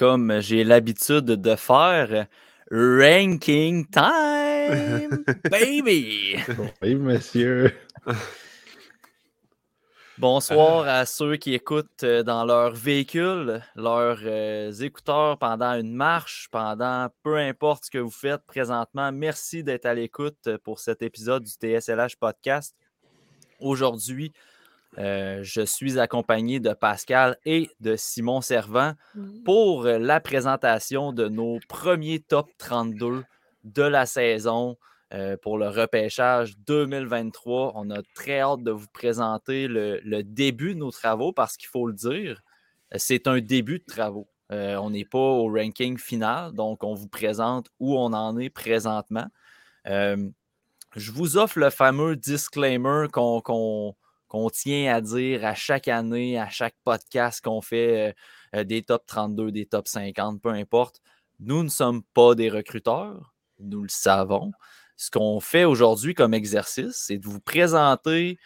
comme j'ai l'habitude de faire, ranking time, baby! Oui, monsieur. Bonsoir à ceux qui écoutent euh, dans leur véhicule, leurs euh, écouteurs pendant une marche, pendant peu importe ce que vous faites présentement. Merci d'être à l'écoute pour cet épisode du TSLH Podcast. Aujourd'hui, euh, je suis accompagné de Pascal et de Simon Servant pour la présentation de nos premiers top 32 de la saison euh, pour le repêchage 2023. On a très hâte de vous présenter le, début de nos travaux parce qu'il faut le dire, c'est un début de travaux. Euh, on n'est pas au ranking final, donc on vous présente où on en est présentement. Euh, je vous offre le fameux disclaimer qu'on tient à dire à chaque année, à chaque podcast qu'on fait des top 32, des top 50, peu importe. Nous ne sommes pas des recruteurs, nous le savons ce qu'on fait aujourd'hui comme exercice, c'est de vous présenter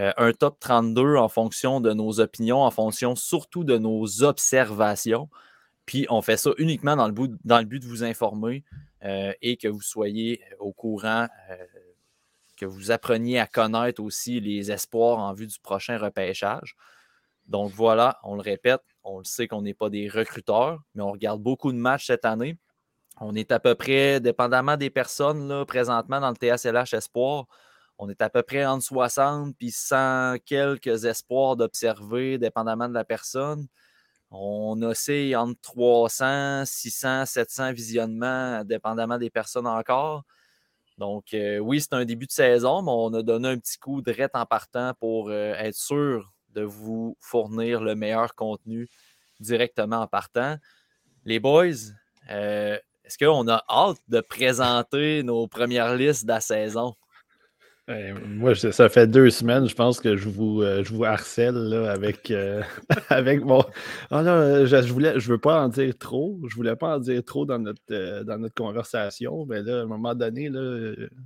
euh, un top 32 en fonction de nos opinions, en fonction surtout de nos observations. Puis on fait ça uniquement dans le but, dans le but de vous informer euh, et que vous soyez au courant, euh, que vous appreniez à connaître aussi les espoirs en vue du prochain repêchage. Donc voilà, on le répète, on le sait qu'on n'est pas des recruteurs, mais on regarde beaucoup de matchs cette année. On est à peu près, dépendamment des personnes là, présentement dans le TSLH Espoir, on est à peu près entre 60 puis 100 quelques espoirs d'observer, dépendamment de la personne. On oscille entre 300, 600, 700 visionnements, dépendamment des personnes encore. Donc, euh, oui, c'est un début de saison, mais on a donné un petit coup de en partant pour euh, être sûr de vous fournir le meilleur contenu directement en partant. Les boys, euh, est-ce qu'on a hâte de présenter nos premières listes de la saison? Ben, moi, ça fait deux semaines, je pense que je vous, euh, je vous harcèle avec, euh, avec mon. Ah je, ne voulais, je veux pas en dire trop. Je voulais pas en dire trop dans notre, euh, dans notre conversation. Mais là, à un moment donné,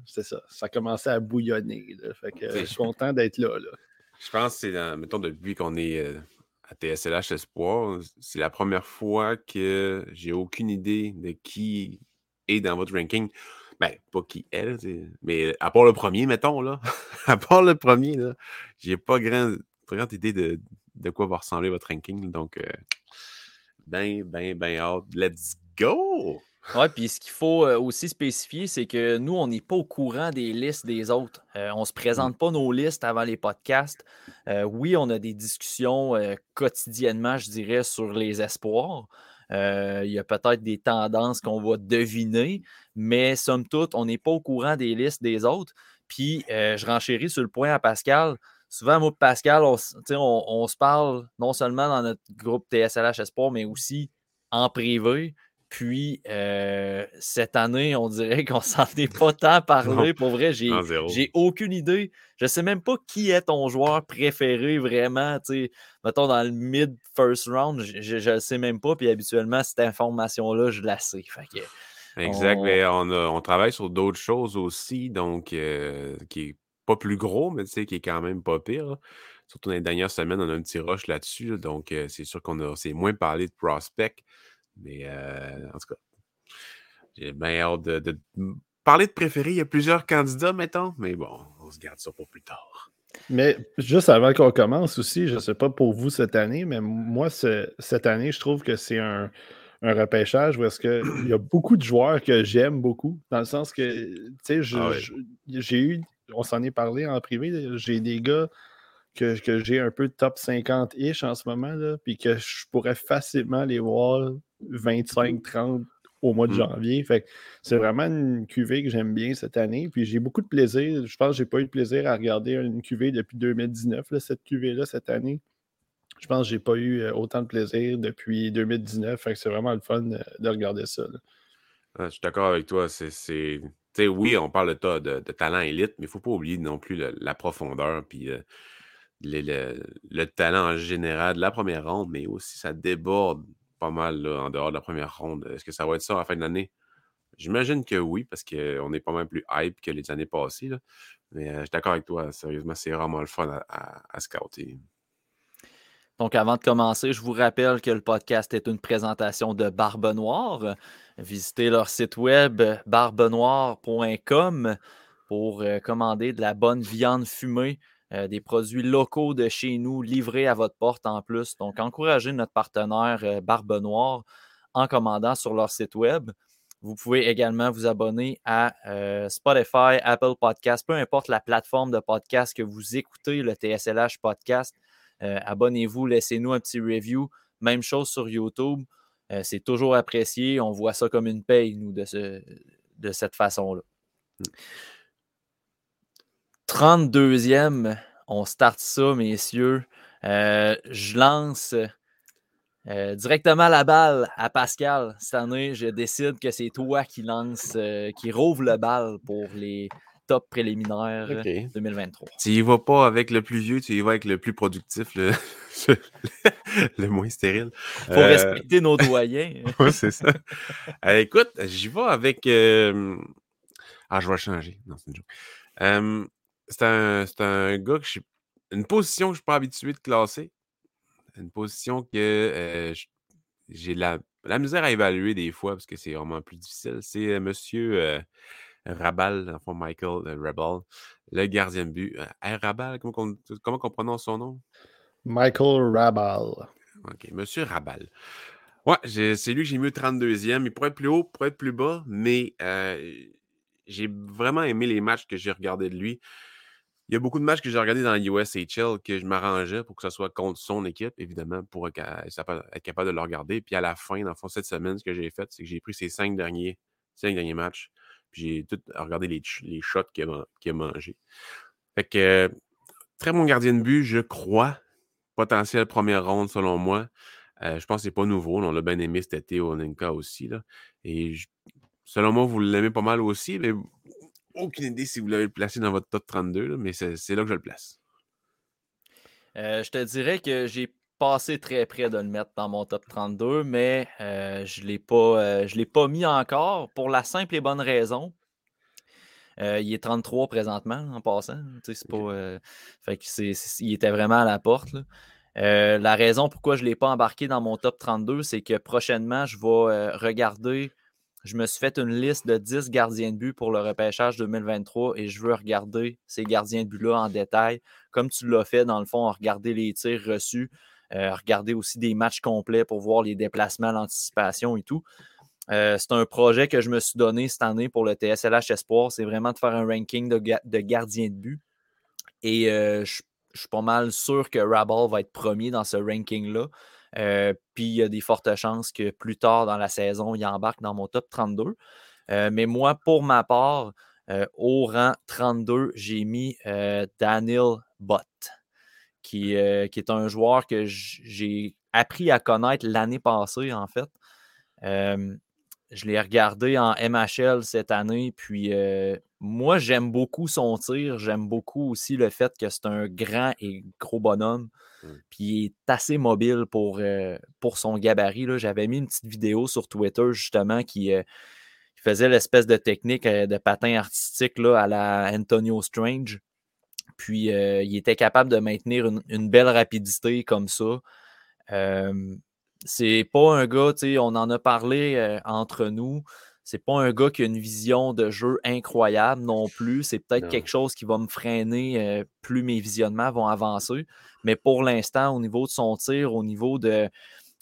c'est ça. Ça commençait à bouillonner. je suis content d'être là, là, Je pense que c'est, mettons, depuis qu'on est à TSLH Espoir, c'est la première fois que j'ai aucune idée de qui est dans votre ranking. Ben, pas qui est, mais à part le premier, mettons, là. à part le premier, là, j'ai pas grand, grande idée de, de, quoi va ressembler votre ranking. Donc, euh, ben, ben, ben hâte. Let's go! Oui, puis ce qu'il faut euh, aussi spécifier, c'est que nous, on n'est pas au courant des listes des autres. Euh, on ne se mmh. présente pas nos listes avant les podcasts. Euh, oui, on a des discussions quotidiennement, je dirais, sur les espoirs. Il y a peut-être des tendances qu'on va deviner, mais somme toute, on n'est pas au courant des listes des autres. Puis, je renchéris sur le point à Pascal. Souvent, moi, Pascal, on, on se parle non seulement dans notre groupe TSLH Espoir, mais aussi en privé. Puis, euh, cette année, on dirait qu'on s'en est pas tant parlé. Pour vrai, j'ai, j'ai aucune idée. Je sais même pas qui est ton joueur préféré vraiment. Mettons dans le mid-first round, je ne sais même pas. Puis habituellement, cette information-là, je la sais. exact. Mais on, travaille sur d'autres choses aussi, donc euh, qui est pas plus gros, mais qui est quand même pas pire. Surtout dans les dernières semaines, on a un petit rush là-dessus. donc, euh, c'est sûr qu'on a moins parlé de prospect. Mais euh, en tout cas, j'ai bien hâte de, parler de préféré. Il y a plusieurs candidats, mettons, mais bon, on se garde ça pour plus tard. Mais juste avant qu'on commence aussi, je ne sais pas pour vous cette année, mais moi, cette année, je trouve que c'est un, repêchage où est-ce qu'il y a beaucoup de joueurs que j'aime beaucoup, dans le sens que, tu sais, ah j'ai eu, on s'en est parlé en privé, j'ai des gars que, que j'ai un peu top 50-ish en ce moment, là, puis que je pourrais facilement les voir 25-30 au mois de mmh. janvier. Fait c'est vraiment une cuvée que j'aime bien cette année. Puis j'ai beaucoup de plaisir. Je pense que j'ai pas eu de plaisir à regarder une cuvée depuis 2019, cette cuvée-là, cette année. Je pense que j'ai pas eu euh, autant de plaisir depuis 2019. Fait que c'est vraiment le fun de regarder ça. je suis d'accord avec toi. C'est. Oui, on parle de, de, de talent élite, mais il ne faut pas oublier non plus la profondeur. Puis euh, le, talent en général de la première ronde, mais aussi ça déborde pas mal en dehors de la première ronde. Est-ce que ça va être ça à la fin de l'année? J'imagine que oui, parce qu'on est pas mal plus hype que les années passées. Mais euh, je suis d'accord avec toi, sérieusement, c'est vraiment le fun à, scouter. Donc, avant de commencer, je vous rappelle que le podcast est une présentation de Barbe Noire. Visitez leur site web barbenoire.com pour euh, commander de la bonne viande fumée, euh, des produits locaux de chez nous livrés à votre porte en plus. Donc, encouragez notre partenaire euh, Barbe Noire en commandant sur leur site web. Vous pouvez également vous abonner à Spotify, Apple Podcast, peu importe la plateforme de podcast que vous écoutez, le TSLH Podcast. Abonnez-vous, laissez-nous un petit review. Même chose sur YouTube. c'est toujours apprécié. On voit ça comme une paye, nous, de, ce, de cette façon-là. 32e, on start ça, messieurs. Euh, je lance euh, directement la balle à Pascal. Cette année, je décide que c'est toi qui lance, euh, qui rouvre le bal pour les top préliminaires 2023. Tu y vas pas avec le plus vieux, tu y vas avec le plus productif, le, le moins stérile. Faut respecter nos doyens. oui, c'est ça. écoute, j'y vais avec. Ah, je vais changer. Non, c'est une joke c'est un, un, gars que je. Une position que je ne suis pas habitué de classer. Une position que j'ai la, la, misère à évaluer des fois parce que c'est vraiment plus difficile. C'est Monsieur Rabal, enfin Michael Rabal, le gardien de but. Rabal, comment, on, comment on prononce son nom? Michael Rabal. OK, Monsieur Rabal. Ouais, c'est lui que j'ai mis au 32e. Il pourrait être plus haut, il pourrait être plus bas, mais j'ai vraiment aimé les matchs que j'ai regardés de lui. Il y a beaucoup de matchs que j'ai regardés dans la USHL que je m'arrangeais pour que ce soit contre son équipe, évidemment, pour être capable de le regarder. Puis à la fin, dans le fond, cette semaine, ce que j'ai fait, c'est que j'ai pris ces cinq derniers, cinq derniers matchs, puis j'ai tout regardé les, les shots qu'il a, a mangés. Fait que, très bon gardien de but, je crois. Potentiel première ronde, selon moi. Euh, je pense que c'est pas nouveau. On l'a bien aimé cet été au Ninka aussi. Là. Et selon moi, vous l'aimez pas mal aussi, mais aucune idée si vous l'avez placé dans votre top 32, mais c'est là que je le place. Euh, je te dirais que j'ai passé très près de le mettre dans mon top 32, mais euh, je ne euh, l'ai pas mis encore pour la simple et bonne raison. il est 33 présentement en passant. Pas, fait que il était vraiment à la porte. la raison pourquoi je ne l'ai pas embarqué dans mon top 32, c'est que prochainement, je vais regarder je me suis fait une liste de 10 gardiens de but pour le repêchage 2023 et je veux regarder ces gardiens de but-là en détail, comme tu l'as fait dans le fond, regarder les tirs reçus, euh, regarder aussi des matchs complets pour voir les déplacements, l'anticipation et tout. Euh, c'est un projet que je me suis donné cette année pour le TSLH Espoir. C'est vraiment de faire un ranking de, de gardiens de but. Et euh, je, je, suis pas mal sûr que Rabal va être premier dans ce ranking-là. Euh, puis il y a des fortes chances que plus tard dans la saison, il embarque dans mon top 32. Euh, mais moi, pour ma part, euh, au rang 32, j'ai mis Daniel Bott, qui, qui, est un joueur que j'ai appris à connaître l'année passée, en fait. je l'ai regardé en MHL cette année, puis moi, j'aime beaucoup son tir. J'aime beaucoup aussi le fait que c'est un grand et gros bonhomme. Mmh. Puis il est assez mobile pour, euh, pour son gabarit. J'avais mis une petite vidéo sur Twitter justement qui, euh, faisait l'espèce de technique euh, de patin artistique là, à la Antonio Strange. Puis il était capable de maintenir une, belle rapidité comme ça. c'est pas un gars, on en a parlé entre nous. C'est pas un gars qui a une vision de jeu incroyable non plus. C'est peut-être quelque chose qui va me freiner euh, plus mes visionnements vont avancer. Mais pour l'instant, au niveau de son tir, au niveau de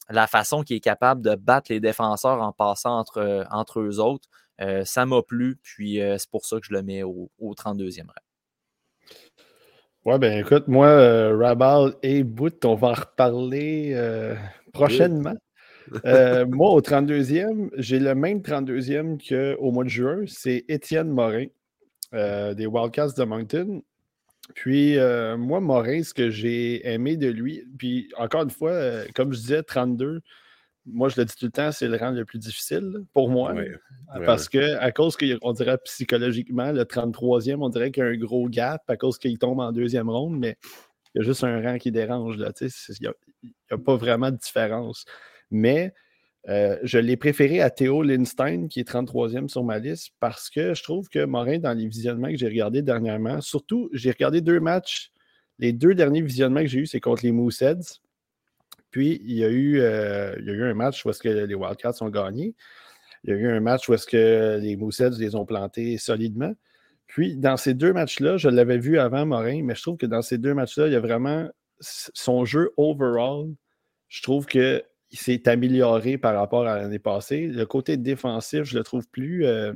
la façon qu'il est capable de battre les défenseurs en passant entre, euh, entre eux autres, euh, ça m'a plu. Puis c'est pour ça que je le mets au, 32e rang. Ouais, ben écoute, moi, Rabal et Boot, on va en reparler prochainement. Euh, moi, au 32e, j'ai le même 32e qu'au mois de juin. C'est Étienne Morin euh, des Wildcats de Mountain. Puis, euh, moi, Morin, ce que j'ai aimé de lui, puis encore une fois, comme je disais, 32, moi, je le dis tout le temps, c'est le rang le plus difficile pour moi. parce que, à cause qu'on dirait psychologiquement, le 33e, on dirait qu'il y a un gros gap à cause qu'il tombe en deuxième ronde, mais il y a juste un rang qui dérange. Là, il n'y a, pas vraiment de différence. Mais euh, je l'ai préféré à Théo Lindstein, qui est 33e sur ma liste, parce que je trouve que Morin, dans les visionnements que j'ai regardés dernièrement, surtout, j'ai regardé deux matchs. Les deux derniers visionnements que j'ai eus, c'est contre les Mooseheads. Puis il y a eu, euh, il y a eu un match où est-ce que les Wildcats ont gagné. Il y a eu un match où est-ce que les Moussets les ont plantés solidement. Puis dans ces deux matchs-là, je l'avais vu avant Morin, mais je trouve que dans ces deux matchs-là, il y a vraiment son jeu overall. Je trouve que s'est amélioré par rapport à l'année passée. Le côté défensif, je le trouve plus. Euh,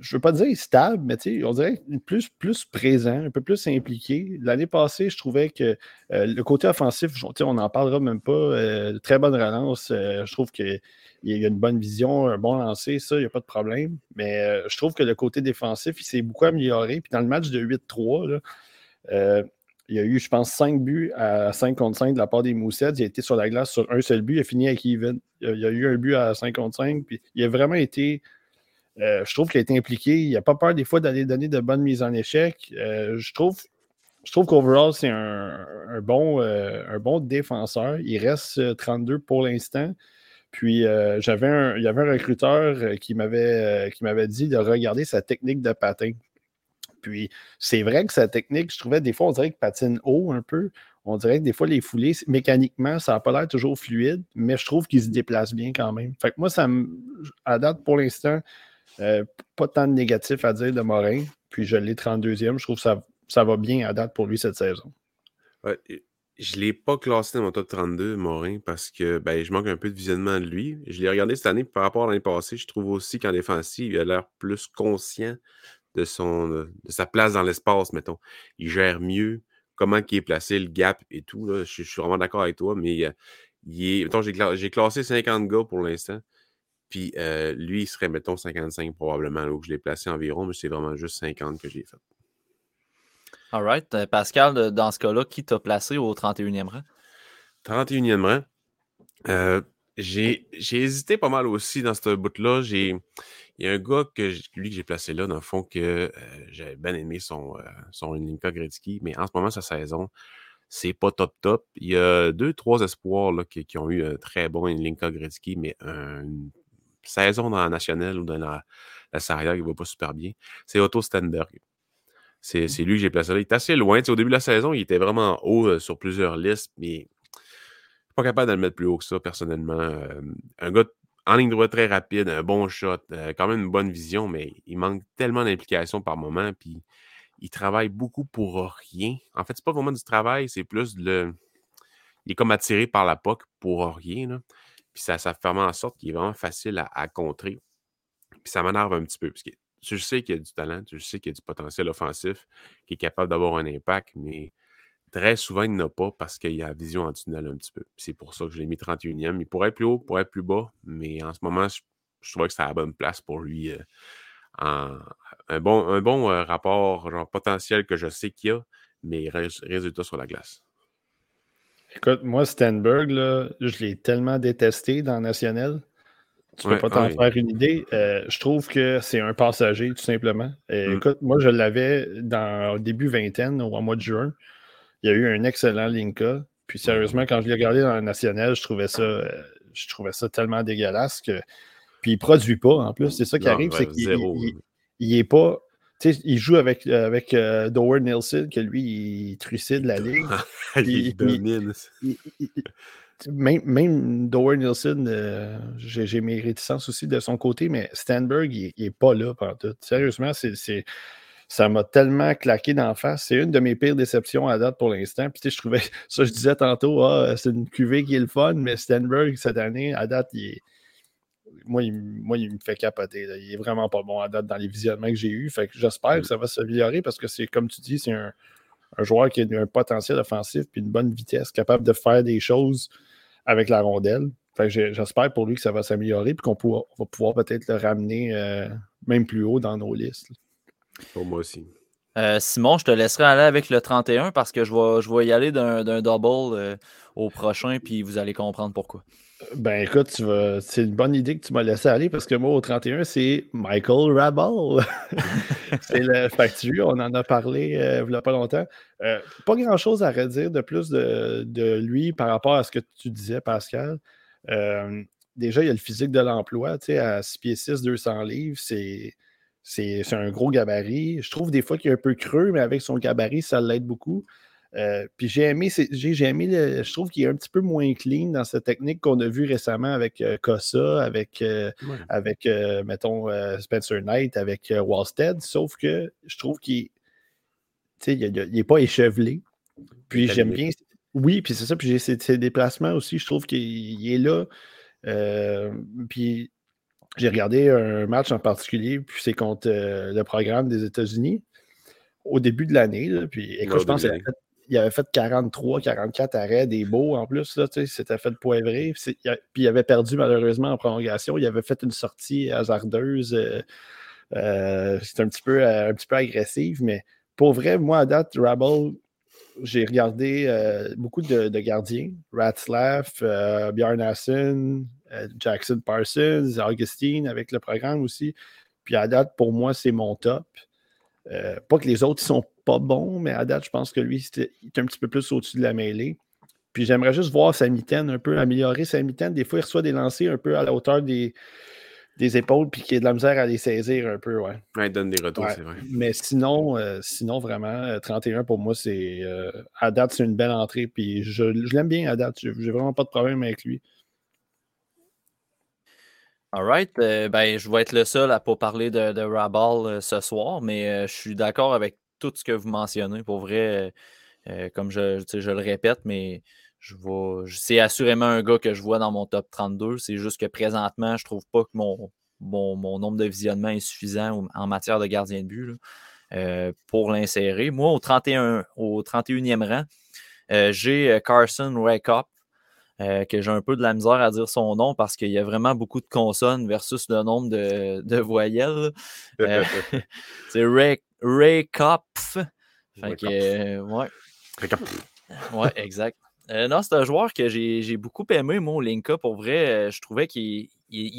je ne veux pas dire stable, mais on dirait plus, plus présent, un peu plus impliqué. L'année passée, je trouvais que euh, le côté offensif, on n'en parlera même pas. Euh, très bonne relance. je trouve qu'il y a une bonne vision, un bon lancer, ça, il n'y a pas de problème. Mais je trouve que le côté défensif, il s'est beaucoup amélioré. Puis dans le match de 8-3, il y a eu, je pense, 5 buts à 5 contre 5 de la part des Moussets. Il a été sur la glace sur un seul but. Il a fini avec even. Il y a, eu un but à 5 contre 5. Puis il a vraiment été. Euh, je trouve qu'il a été impliqué. Il n'a pas peur des fois d'aller donner de bonnes mises en échec. Euh, je trouve, je trouve qu'overall, c'est un, bon, euh, un bon défenseur. Il reste 32 pour l'instant. Puis j'avais il y avait un recruteur qui m'avait dit de regarder sa technique de patin. Puis c'est vrai que sa technique, je trouvais des fois, on dirait qu'il patine haut un peu. On dirait que des fois, les foulées, mécaniquement, ça n'a pas l'air toujours fluide, mais je trouve qu'il se déplace bien quand même. Fait que moi, ça me. À date, pour l'instant, euh, pas tant de négatifs à dire de Morin. Puis je l'ai 32e. Je trouve que ça, ça va bien à date pour lui cette saison. je ne l'ai pas classé dans mon top 32, Morin, parce que ben, je manque un peu de visionnement de lui. Je l'ai regardé cette année par rapport à l'année passée. Je trouve aussi qu'en défensive, il a l'air plus conscient de, son, de sa place dans l'espace, mettons. Il gère mieux comment il est placé, le gap et tout. Là. Je, suis vraiment d'accord avec toi, mais euh, il est, mettons, j'ai, classé 50 gars pour l'instant. Puis euh, lui, il serait, mettons, 55 probablement, là, où je l'ai placé environ, mais c'est vraiment juste 50 que j'ai fait. All right. Euh, Pascal, dans ce cas-là, qui t'a placé au 31e rang? 31e rang. j'ai, hésité pas mal aussi dans ce bout-là. J'ai, il y a un gars que lui que j'ai placé là, dans le fond, que euh, j'avais bien aimé son, euh, son Linka Gretzky, mais en ce moment, sa saison, c'est pas top top. Il y a deux, trois espoirs là, qui, ont eu un très bon Linka Gretzky, mais une saison dans la nationale ou dans la, la Sarrière qui va pas super bien. C'est Otto Stenberg. C'est mmh. lui que j'ai placé là. Il est assez loin. au début de la saison, il était vraiment haut euh, sur plusieurs listes, mais pas capable de le mettre plus haut que ça, personnellement. un gars en ligne droite très rapide, un bon shot, euh, quand même une bonne vision, mais il manque tellement d'implication par moment, puis il travaille beaucoup pour rien. En fait, c'est pas vraiment du travail, c'est plus le. Il est comme attiré par la POC pour rien. Puis ça, ça fait en sorte qu'il est vraiment facile à, contrer. Puis ça m'énerve un petit peu. Parce que je sais qu'il y a du talent, je sais qu'il y a du potentiel offensif, qui est capable d'avoir un impact, mais Très souvent, il n'a pas parce qu'il y a la vision en tunnel un petit peu. C'est pour ça que je l'ai mis 31e. Il pourrait être plus haut, pourrait être plus bas, mais en ce moment, je, trouvais que c'était la bonne place pour lui. Euh, un bon, un bon euh, rapport genre, potentiel que je sais qu'il y a, mais résultat sur la glace. Écoute, moi, Stenberg, là, je l'ai tellement détesté dans National. Tu ne peux pas t'en faire une idée. Euh, je trouve que c'est un passager, tout simplement. Mm. Écoute, moi, je l'avais dans au début vingtaine, au mois de juin. Il y a eu un excellent Linka. Puis sérieusement, quand je l'ai regardé dans le national, je trouvais ça, euh, je trouvais ça tellement dégueulasse que. Puis il produit pas en plus. C'est ça qui arrive, c'est qu'il il, est pas. Tu sais, il joue avec, avec euh, Dower Nielsen, que lui, il trucide la ligue. il, domine. même, même Dower Nielsen, euh, j'ai mes réticences aussi de son côté, mais Stanberg, il n'est pas là pendant tout. Sérieusement, c'est ça m'a tellement claqué d'en face. C'est une de mes pires déceptions à date pour l'instant. Puis, je trouvais, ça, je disais tantôt, ah, c'est une cuvée qui est le fun, mais Stenberg, cette année, à date, il moi, il, moi, il me fait capoter. Il est vraiment pas bon à date dans les visionnements que j'ai eus. Fait que j'espère que ça va s'améliorer parce que c'est, comme tu dis, c'est un, joueur qui a un potentiel offensif puis une bonne vitesse, capable de faire des choses avec la rondelle. Fait que j'espère pour lui que ça va s'améliorer et qu'on va pouvoir peut-être le ramener euh, même plus haut dans nos listes. Pour moi aussi. Euh, Simon, je te laisserai aller avec le 31 parce que je vais, je vais y aller d'un double euh, au prochain, puis vous allez comprendre pourquoi. Ben écoute, c'est une bonne idée que tu m'as laissé aller parce que moi, au 31, c'est Michael Rabel. c'est le factu, on en a parlé euh, il n'y a pas longtemps. pas grand-chose à redire de plus de, de, lui par rapport à ce que tu disais, Pascal. déjà, il y a le physique de l'emploi, tu sais, à 6 pieds 6, 200 livres, c'est c'est un gros gabarit. Je trouve des fois qu'il est un peu creux, mais avec son gabarit, ça l'aide beaucoup. Euh, puis j'ai aimé, j'ai, aimé je trouve qu'il est un petit peu moins clean dans cette technique qu'on a vu récemment avec euh, Kossa, avec, euh, avec mettons, Spencer Knight, avec Wallstead, sauf que je trouve qu'il n'est pas échevelé. Puis j'aime bien. Oui, puis c'est ça, puis j'ai ses, déplacements aussi, je trouve qu'il est là. puis j'ai regardé un match en particulier, puis c'est contre le programme des États-Unis au début de l'année. Puis écoute, je pense il avait fait 43, 44 arrêts des beaux en plus. Là, c'était fait poivrer. Puis il avait perdu malheureusement en prolongation. Il avait fait une sortie hasardeuse. Euh, euh, c'était un petit peu euh, un petit peu agressive, mais pour vrai, moi à date, Rabble, j'ai regardé beaucoup de, gardiens. Ratzlaff, Bjarnason, Jackson Parsons, Augustine avec le programme aussi. Puis à date, pour moi, c'est mon top. pas que les autres sont pas bon, mais à date, je pense que lui, il est un petit peu plus au-dessus de la mêlée. Puis j'aimerais juste voir sa mitaine un peu, améliorer sa mitaine. Des fois, il reçoit des lancers un peu à la hauteur des, des épaules, puis qu'il a de la misère à les saisir un peu. Ouais, ouais il donne des retours, c'est vrai. Mais sinon, euh, sinon vraiment, 31 euh, pour moi, c'est euh, à date, c'est une belle entrée. Puis je, l'aime bien à date. J'ai vraiment pas de problème avec lui. Alright, ben, je vais être le seul à ne pas parler de, Rabal ce soir, mais je suis d'accord avec tout ce que vous mentionnez. Pour vrai, euh, comme je, je, le répète, mais je c'est assurément un gars que je vois dans mon top 32. C'est juste que présentement, je trouve pas que mon, mon, nombre de visionnements est suffisant en matière de gardien de but euh, pour l'insérer. Moi, au, 31, au 31e rang, euh, j'ai Carson Raykop. que j'ai un peu de la misère à dire son nom parce qu'il y a vraiment beaucoup de consonnes versus le nombre de, de voyelles. c'est Ray, Ray Kopf. Fait que, euh, ouais. Ouais, exact. Euh, non, c'est un joueur que j'ai beaucoup aimé, moi, Linka. Pour vrai, euh, je trouvais qu'il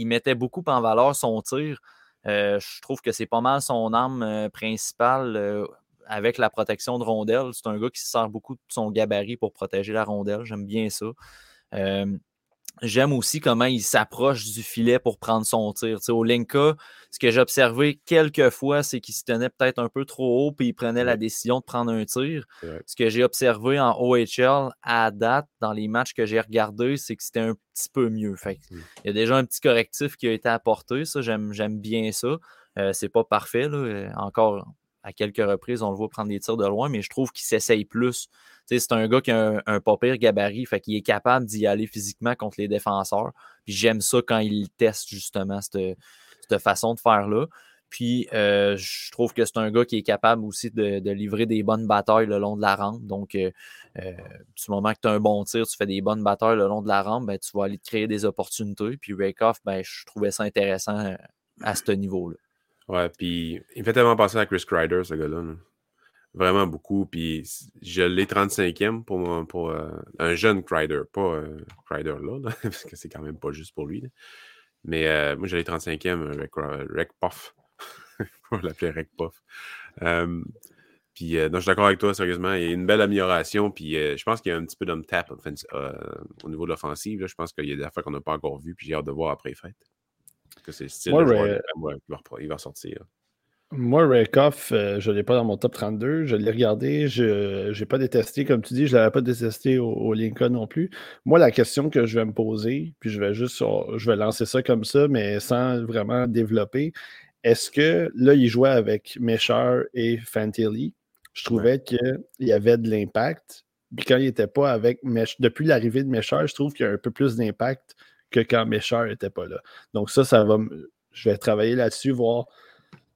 mettait beaucoup en valeur son tir. je trouve que c'est pas mal son arme principale avec la protection de rondelle. C'est un gars qui se sert beaucoup de son gabarit pour protéger la rondelle. J'aime bien ça. J'aime aussi comment il s'approche du filet pour prendre son tir. au Linka, ce que j'ai observé quelques fois, c'est qu'il se tenait peut-être un peu trop haut puis il prenait la décision de prendre un tir. Ce que j'ai observé en OHL à date, dans les matchs que j'ai regardés, c'est que c'était un petit peu mieux. Fait mmh. Il y a déjà un petit correctif qui a été apporté. Ça, j'aime bien ça. Euh, c'est pas parfait. Là. Encore à quelques reprises, on le voit prendre des tirs de loin, mais je trouve qu'il s'essaye plus. C'est un gars qui a un, pas pire gabarit, fait qu'il est capable d'y aller physiquement contre les défenseurs. Puis j'aime ça quand il teste justement cette, façon de faire-là. Puis euh, je trouve que c'est un gars qui est capable aussi de, livrer des bonnes batailles le long de la rampe. Donc, euh, euh, du moment que tu as un bon tir, tu fais des bonnes batailles le long de la rampe, ben, tu vas aller te créer des opportunités. Puis Rakeoff, ben, je trouvais ça intéressant à ce niveau-là. Ouais, puis il fait tellement penser à Chris Kreider, ce gars-là. Vraiment beaucoup. Puis je l'ai 35e pour, pour euh, un jeune Kreider, pas un Kreider là, parce que c'est quand même pas juste pour lui. Mais euh, moi, je l'ai 35e avec Rec Puff. On va l'appeler Rec Puff. puis euh, je suis d'accord avec toi, sérieusement. Il y a une belle amélioration. Puis je pense qu'il y a un petit peu d'homme tap au niveau de l'offensive. Je pense qu'il y a des affaires qu'on n'a pas encore vues. Puis j'ai hâte de voir après fête que c'est le style de il, va, sortir. Moi, Rakoff, euh, je ne l'ai pas dans mon top 32. Je l'ai regardé. Je n'ai pas détesté, comme tu dis, je ne l'avais pas détesté au, Lincoln non plus. Moi, la question que je vais me poser, puis je vais juste je vais lancer ça comme ça, mais sans vraiment développer. Est-ce que là, il jouait avec Mesher et Fantilli? Je trouvais qu'il y avait de l'impact. Puis quand il n'était pas avec depuis l'arrivée de Mesher, je trouve qu'il y a un peu plus d'impact que quand Mesher n'était pas là. Donc ça, ça va je vais travailler là-dessus, voir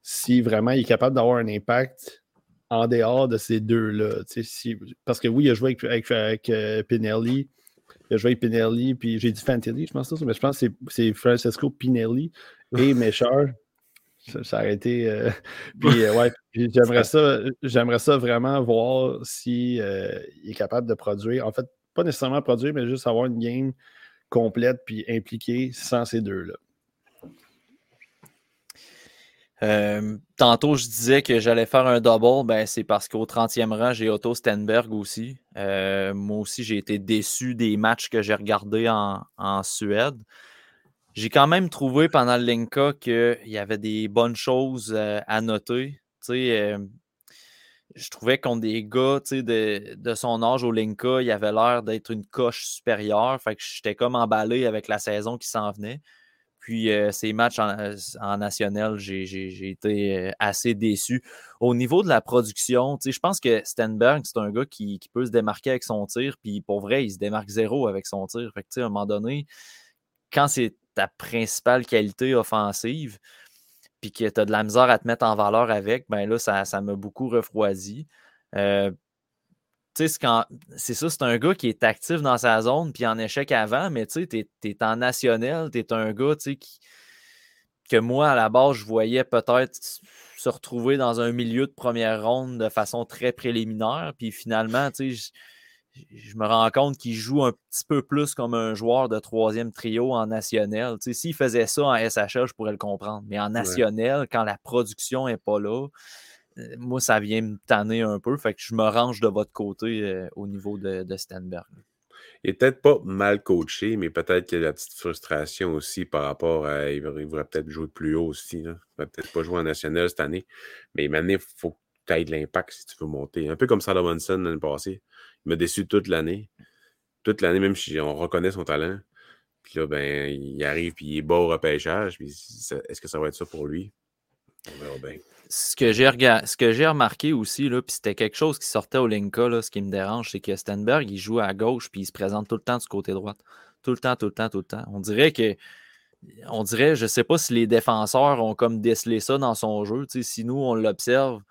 si vraiment il est capable d'avoir un impact en dehors de ces deux-là. Si, parce que oui, il a joué avec, avec, euh, Pinelli. Il a joué avec Pinelli, puis j'ai dit Fantilli, je pense ça, mais je pense que c'est Francesco Pinelli et Mesher. Ça, a été. Euh, puis, euh, ouais, j'aimerais ça, j'aimerais ça vraiment voir s'il si, est capable de produire. En fait, pas nécessairement produire, mais juste avoir une game complète puis impliquée sans ces deux-là. Euh, tantôt, je disais que j'allais faire un double. Ben, c'est parce qu'au 30e rang, j'ai Otto Stenberg aussi. Euh, moi aussi, j'ai été déçu des matchs que j'ai regardés en, Suède. J'ai quand même trouvé pendant le Linka qu'il y avait des bonnes choses euh, à noter. Je trouvais qu'on des gars de, de son âge au Linka, il avait l'air d'être une coche supérieure. Fait que j'étais comme emballé avec la saison qui s'en venait. Puis euh, ces matchs en, national, j'ai été euh, assez déçu. Au niveau de la production, je pense que Stenberg, c'est un gars qui, peut se démarquer avec son tir. Puis pour vrai, il se démarque zéro avec son tir. Fait à un moment donné, quand c'est ta principale qualité offensive, puis que tu as de la misère à te mettre en valeur avec, ben là, ça m'a beaucoup refroidi. Euh, c'est ça, c'est un gars qui est actif dans sa zone, puis en échec avant, mais tu es, es, en national, tu es un gars qui, que moi, à la base, je voyais peut-être se retrouver dans un milieu de première ronde de façon très préliminaire, puis finalement, je, je me rends compte qu'il joue un petit peu plus comme un joueur de troisième trio en national. S'il faisait ça en SHL, je pourrais le comprendre, mais en national, quand la production n'est pas là, moi, ça vient me tanner un peu. Fait que je me range de votre côté euh, au niveau de, Stenberg. Il n'est peut-être pas mal coaché, mais peut-être qu'il y a la petite frustration aussi par rapport à. Il devrait peut-être jouer plus haut aussi. Il ne va peut-être pas jouer en national cette année. Mais maintenant, il faut que tu aies de l'impact si tu veux monter. Un peu comme Salomon l'année passée. Il m'a déçu toute l'année. Toute l'année, même si on reconnaît son talent. Puis là, ben, il arrive puis il est beau au repêchage. Est-ce que ça va être ça pour lui? On verra bien ce que j'ai remarqué aussi, puis c'était quelque chose qui sortait au Linka, ce qui me dérange, c'est que Stenberg, il joue à gauche, puis il se présente tout le temps du côté droit. Tout le temps, tout le temps, tout le temps. On dirait que. On dirait, je ne sais pas si les défenseurs ont comme décelé ça dans son jeu. si nous, on l'observe,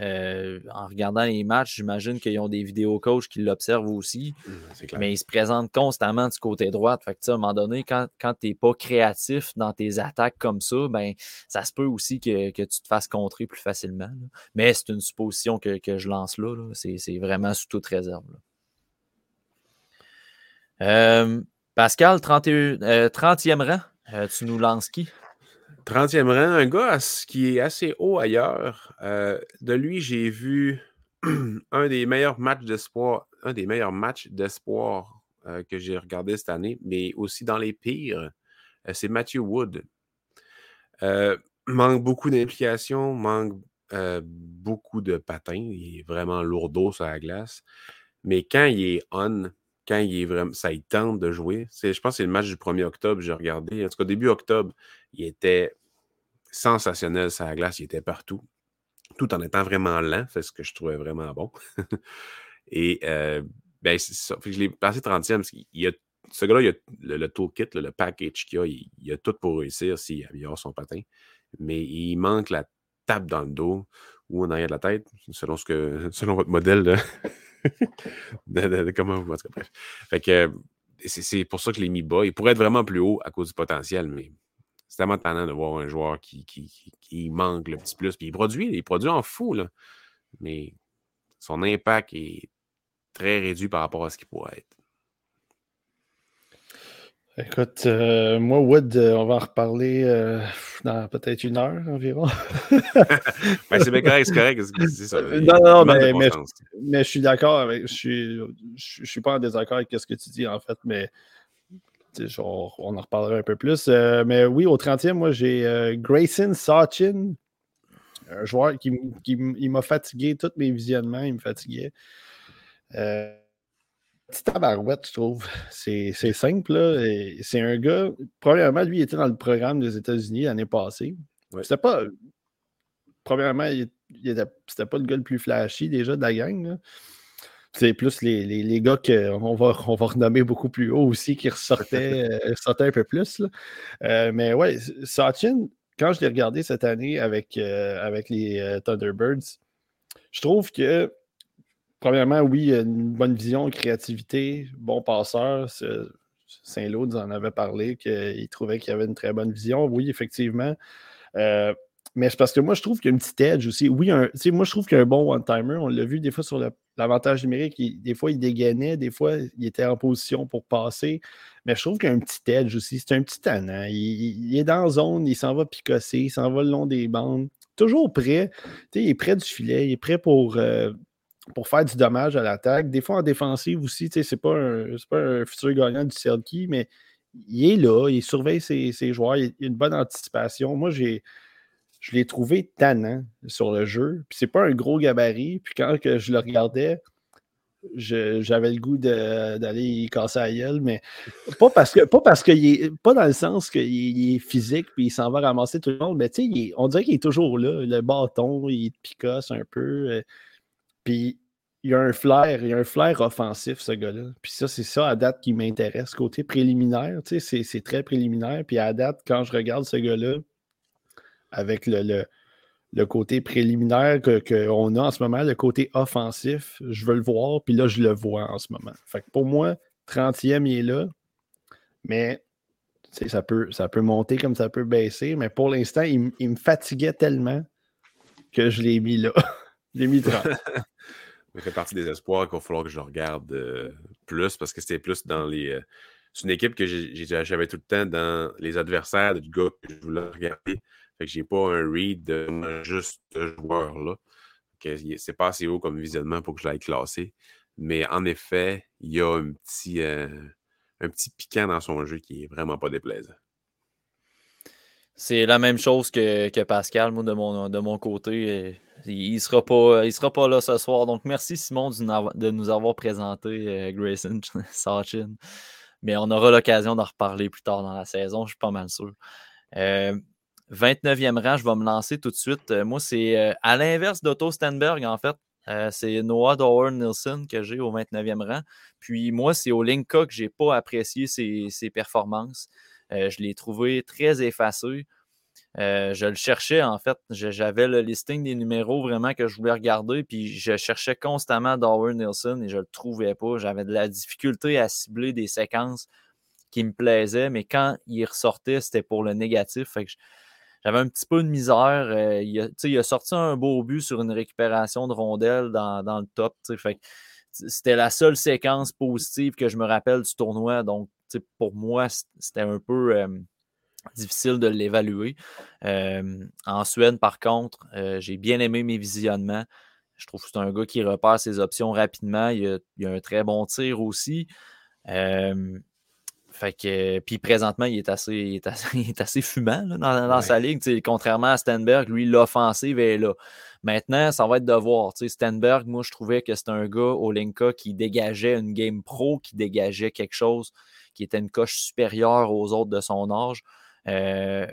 euh, en regardant les matchs, j'imagine qu'ils ont des vidéos coachs qui l'observent aussi. Mmh, mais ils se présentent constamment du côté droit. Fait que, à un moment donné, quand, quand tu n'es pas créatif dans tes attaques comme ça, ben, ça se peut aussi que, tu te fasses contrer plus facilement. Mais c'est une supposition que, je lance là. C'est vraiment sous toute réserve. Euh, Pascal, 31, 30e euh, rang, tu nous lances qui? 30e rang, un gars qui est assez haut ailleurs. Euh, de lui, j'ai vu un des meilleurs matchs d'espoir, un des meilleurs matchs d'espoir euh, que j'ai regardé cette année, mais aussi dans les pires. Euh, c'est Matthew Wood. manque beaucoup d'implication, manque beaucoup de patins. Il est vraiment lourdeau sur la glace. Mais quand il est on, quand il est vraiment, ça il tente de jouer. je pense que c'est le match du 1er octobre, j'ai regardé. En tout cas, début octobre, il était sensationnel sur la glace, il était partout, tout en étant vraiment lent, c'est ce que je trouvais vraiment bon. Et euh, ben, ça. je l'ai passé 30e parce y a ce gars-là, il a le, toolkit, le, package qu'il a, il, a tout pour réussir s'il améliore son patin. Mais il manque la tape dans le dos ou en arrière de la tête, selon ce que selon votre modèle de, comment vous. Bref. Fait que c'est pour ça que je l'ai mis bas. Il pourrait être vraiment plus haut à cause du potentiel, mais c'est tellement tannant de voir un joueur qui, qui, manque le petit plus. Puis il produit, il produit en fou, là. mais son impact est très réduit par rapport à ce qu'il pourrait être. Écoute, euh, moi, Wood, euh, on va en reparler euh, dans peut-être une heure environ. Ben, c'est bien correct, c'est correct. Ça, non, non, mais, mais, je suis d'accord avec. Je suis, je, suis pas en désaccord avec ce que tu dis, en fait, mais on en reparlera un peu plus. Euh, mais oui, au 30e, moi, j'ai euh, Grayson Sachin, un joueur qui, m'a fatigué, tous mes visionnements, il me fatiguait. Euh, petit tabarouette, je trouve. C'est simple. C'est un gars, premièrement, lui, il était dans le programme des États-Unis l'année passée. C'était pas. Premièrement, il, c'était pas le gars le plus flashy déjà de la gang. C'est plus les, les, gars qu'on va, on va renommer beaucoup plus haut aussi qui ressortaient, euh, un peu plus. Euh, mais ouais, Sachin, quand je l'ai regardé cette année avec, euh, avec les Thunderbirds, je trouve que, premièrement, oui, il a une bonne vision, une créativité, bon passeur. Saint-Lô en avait parlé, qu'il trouvait qu'il avait une très bonne vision. Oui, effectivement. Mais c'est parce que moi, je trouve qu'il y a une petite edge aussi. Oui, un, moi, je trouve qu'il y a un bon one-timer. On l'a vu des fois sur l'avantage numérique, des fois, il dégainait, des fois, il était en position pour passer. Mais je trouve qu'il y a un petit edge aussi. C'est un petit tannant. Il, est dans la zone, il s'en va picosser, il s'en va le long des bandes. Toujours prêt. il est près du filet, il est prêt pour, euh, pour faire du dommage à l'attaque. Des fois, en défensive aussi, c'est pas, un, pas un futur gagnant du Selkie, mais il est là, il surveille ses, joueurs, il a une bonne anticipation. Moi, j'ai je l'ai trouvé tannant sur le jeu. Puis c'est pas un gros gabarit. Puis quand que je le regardais, j'avais le goût d'aller y casser la gueule, mais pas parce que pas parce qu'il est pas dans le sens qu'il est physique puis il s'en va ramasser tout le monde, mais tu sais, on dirait qu'il est toujours là, le bâton, il picosse un peu. Euh, puis il y a un flair, il a un flair offensif, ce gars-là. Puis ça, c'est ça à date qui m'intéresse. Côté préliminaire, tu sais, c'est très préliminaire. Puis à date, quand je regarde ce gars-là, avec le le côté préliminaire qu'on a en ce moment, le côté offensif, je veux le voir, puis là, je le vois en ce moment. Fait que pour moi, 30e, il est là, mais ça peut, ça peut monter comme ça peut baisser, mais pour l'instant, il, me fatiguait tellement que je l'ai mis là. je l'ai mis 30. Ça fait partie des espoirs qu'il va falloir que je regarde euh, plus parce que c'était plus dans les. Euh, c'est une équipe que j'avais tout le temps dans les adversaires du gars que je voulais regarder. Fait que j'ai pas un read de juste ce joueur-là. C'est pas assez haut comme visionnement pour que je l'aille classer. Mais en effet, il y a un petit, euh, un petit piquant dans son jeu qui est vraiment pas déplaisant. C'est la même chose que, Pascal, moi, de mon, de mon côté. Il ne sera, pas, sera pas là ce soir. Donc, merci, Simon, de nous avoir présenté euh, Grayson Sachin. Mais on aura l'occasion d'en reparler plus tard dans la saison, je suis pas mal sûr. Euh, 29e rang, je vais me lancer tout de suite. Euh, moi, c'est euh, à l'inverse d'Otto Stenberg, en fait. Euh, c'est Noah Dower Nielsen que j'ai au 29e rang. Puis moi, c'est au Linka que je n'ai pas apprécié ses, performances. je l'ai trouvé très effacé. je le cherchais, en fait. J'avais le listing des numéros vraiment que je voulais regarder. Puis je cherchais constamment Dower Nielsen et je ne le trouvais pas. J'avais de la difficulté à cibler des séquences qui me plaisaient. Mais quand il ressortait, c'était pour le négatif. Fait que j'avais un petit peu de misère. Euh, il, a, il, a, sorti un beau but sur une récupération de rondelle dans, le top. c'était la seule séquence positive que je me rappelle du tournoi. Donc, pour moi, c'était un peu euh, difficile de l'évaluer. Euh, en Suède, par contre, j'ai bien aimé mes visionnements. Je trouve que c'est un gars qui repère ses options rapidement. Il a, a un très bon tir aussi. Fait que, puis présentement, il est assez, assez, fumant dans, sa ligue. Contrairement à Stenberg, lui, l'offensive est là. Maintenant, ça va être de voir. Stenberg, moi, je trouvais que c'était un gars au Linka qui dégageait une game pro, qui dégageait quelque chose qui était une coche supérieure aux autres de son âge. Euh,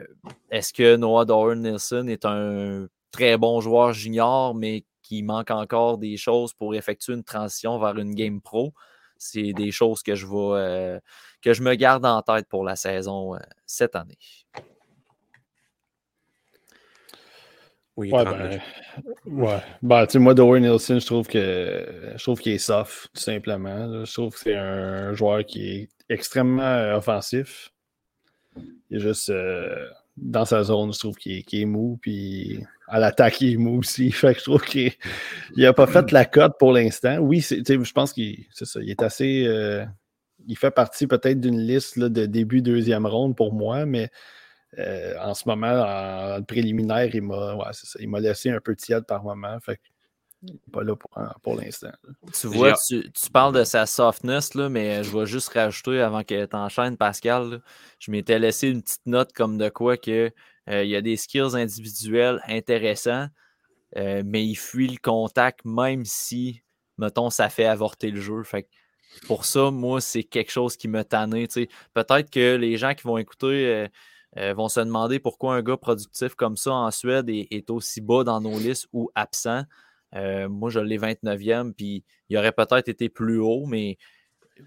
est-ce que Noah Doran Nielsen est un très bon joueur junior, mais qui manque encore des choses pour effectuer une transition vers une game pro? C'est des choses que je vais. Euh, que je me garde en tête pour la saison euh, cette année. Oui, ouais, ben, ouais. Ben, tu sais, moi, Dwayne Nielsen, je trouve que je trouve qu'il est soft, tout simplement. Je trouve que c'est un joueur qui est extrêmement euh, offensif. Il est juste euh, dans sa zone, je trouve qu'il est, est, mou, puis à l'attaque, il est mou aussi. Fait que je trouve qu'il n'a pas fait la cote pour l'instant. Oui, je pense qu'il est assez il fait partie peut-être d'une liste de début deuxième ronde pour moi, mais euh, en ce moment, en, préliminaire, il m'a laissé un peu tiède par moment. Fait pas là pour, l'instant. Tu vois, tu, parles de sa softness, là, mais je vais juste rajouter avant que tu enchaînes, Pascal. je m'étais laissé une petite note comme de quoi que euh, il y a des skills individuels intéressants, euh, mais il fuit le contact même si, mettons, ça fait avorter le jeu. Fait pour ça, moi, c'est quelque chose qui me tanné. Peut-être que les gens qui vont écouter euh, euh, vont se demander pourquoi un gars productif comme ça en Suède est, aussi bas dans nos listes ou absent. Moi, je l'ai 29e, puis il aurait peut-être été plus haut, mais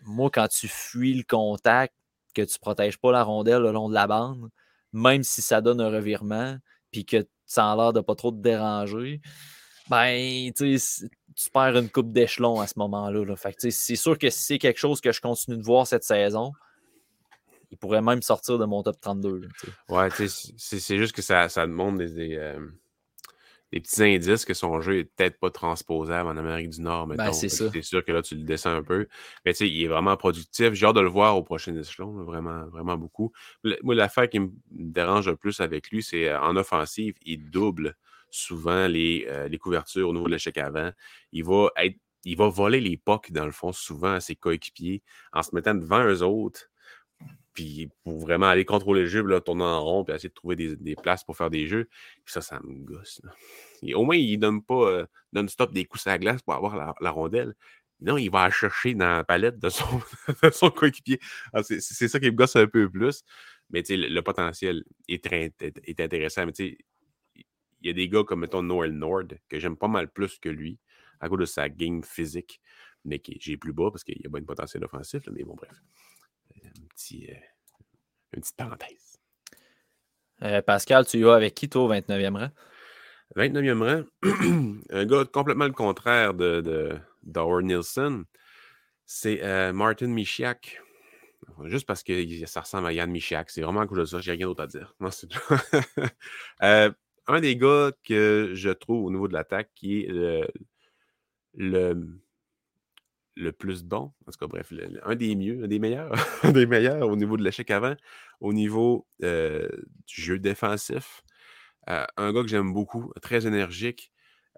moi, quand tu fuis le contact, que tu ne protèges pas la rondelle le long de la bande, même si ça donne un revirement, puis que ça a l'air de pas trop te déranger, ben, tu perds une coupe d'échelon à ce moment-là. c'est sûr que si c'est quelque chose que je continue de voir cette saison, il pourrait même sortir de mon top 32. ouais, c'est juste que ça, ça demande des, euh, des, petits indices que son jeu est peut-être pas transposable en Amérique du Nord. Ben, c'est sûr que là, tu le descends un peu. Mais il est vraiment productif. J'ai hâte de le voir au prochain échelon, vraiment, vraiment beaucoup. Moi, l'affaire qui me dérange le plus avec lui, c'est euh, en offensive, il double souvent les, euh, les couvertures au niveau de l'échec avant. Il va être il va voler les pucks, dans le fond, souvent à ses coéquipiers en se mettant devant eux autres Puis pour vraiment aller contrôler le jeu, tourner en rond, puis essayer de trouver des, places pour faire des jeux. Puis ça, ça me gosse. au moins, il ne donne pas euh, non-stop des coups à la glace pour avoir la, rondelle. Non, il va chercher dans la palette de son, coéquipier. Ah, c'est ça qui me gosse un peu plus. Mais le, le potentiel est, intéressant. Mais il y a des gars comme, mettons, Noel Nord, que j'aime pas mal plus que lui, à cause de sa game physique, mais qui j'ai plus bas parce qu'il a pas une potentiel offensif. mais bon, bref. Un petit, euh, une petite parenthèse. Euh, Pascal, tu y vas avec qui, toi, au 29e rang? 29e rang, un gars complètement le contraire de, de Nielsen, c'est euh, Martin Michiak. Juste parce que ça ressemble à Yann Michiak. C'est vraiment cool de ça. J'ai rien d'autre à dire. un des gars que je trouve au niveau de l'attaque qui est le, le le plus bon, en tout cas, bref, un des mieux, un des meilleurs, un des meilleurs au niveau de l'échec avant, au niveau euh, du jeu défensif. Euh, un gars que j'aime beaucoup, très énergique,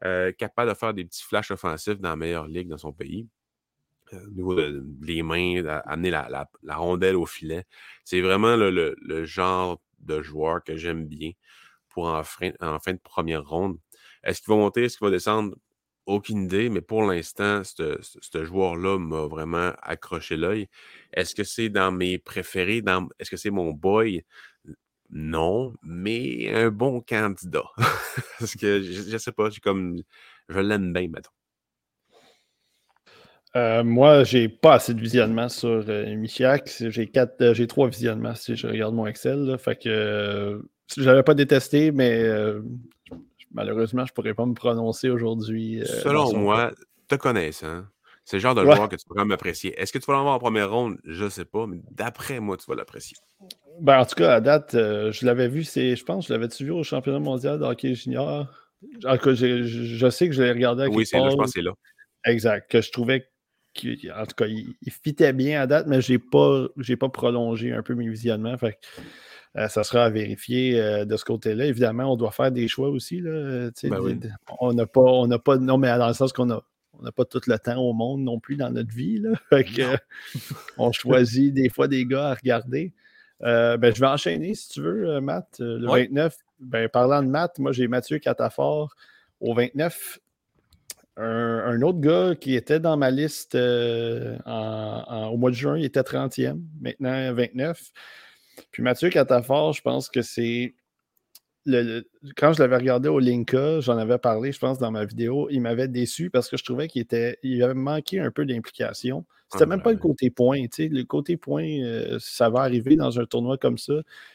euh, capable de faire des petits flashs offensifs dans la meilleure ligue dans son pays. au niveau des mains, amener la, rondelle au filet. C'est vraiment le, genre de joueur que j'aime bien pour en fin de première ronde. Est-ce qu'il va monter? Est-ce qu'il va descendre? Aucune idée, mais pour l'instant, ce joueur-là m'a vraiment accroché l'œil. Est-ce que c'est dans mes préférés? Est-ce que c'est mon boy? Non, mais un bon candidat. Parce que je, ne sais pas, comme je l'aime bien, mettons. Euh, moi, j'ai pas assez de visionnement sur euh, Michiak. J'ai quatre, euh, j'ai trois visionnements si je regarde mon Excel. fait que l'avais pas détesté, mais malheureusement, je ne pourrais pas me prononcer aujourd'hui. Euh, Selon moi, te connaissant, c'est le genre de joueur que tu pourrais m'apprécier. Est-ce que tu vas l'avoir en première ronde? Je ne sais pas, mais d'après moi, tu vas l'apprécier. Ben, en tout cas, à date, euh, je l'avais vu, je pense, je l'avais-tu vu au championnat mondial de hockey junior? En tout cas, je, sais que je l'ai regardé avec Oui, c'est là, je pense que c'est là. Exact. Que je trouvais qu'en tout cas, il, fitait bien à date, mais je n'ai pas, pas prolongé un peu mes visionnements. Fait ça sera à vérifier euh, de ce côté-là. Évidemment, on doit faire des choix aussi. Là, ben On n'a pas, on pas. Non, mais dans le sens qu'on a. On n'a pas tout le temps au monde non plus dans notre vie. Là. on choisit des fois des gars à regarder. Euh, ben, je vais enchaîner si tu veux, Matt. Le 29, ben, parlant de Matt, moi j'ai Mathieu Catafort au 29. Un, autre gars qui était dans ma liste au mois de juin, il était 30e, maintenant 29. Puis Mathieu Catafort, je pense que c'est. Le, quand je l'avais regardé au Linka, j'en avais parlé, je pense, dans ma vidéo, il m'avait déçu parce que je trouvais qu'il était. Il avait manqué un peu d'implication. C'était même pas le côté point. Le côté point, euh, ça va arriver dans un tournoi comme ça.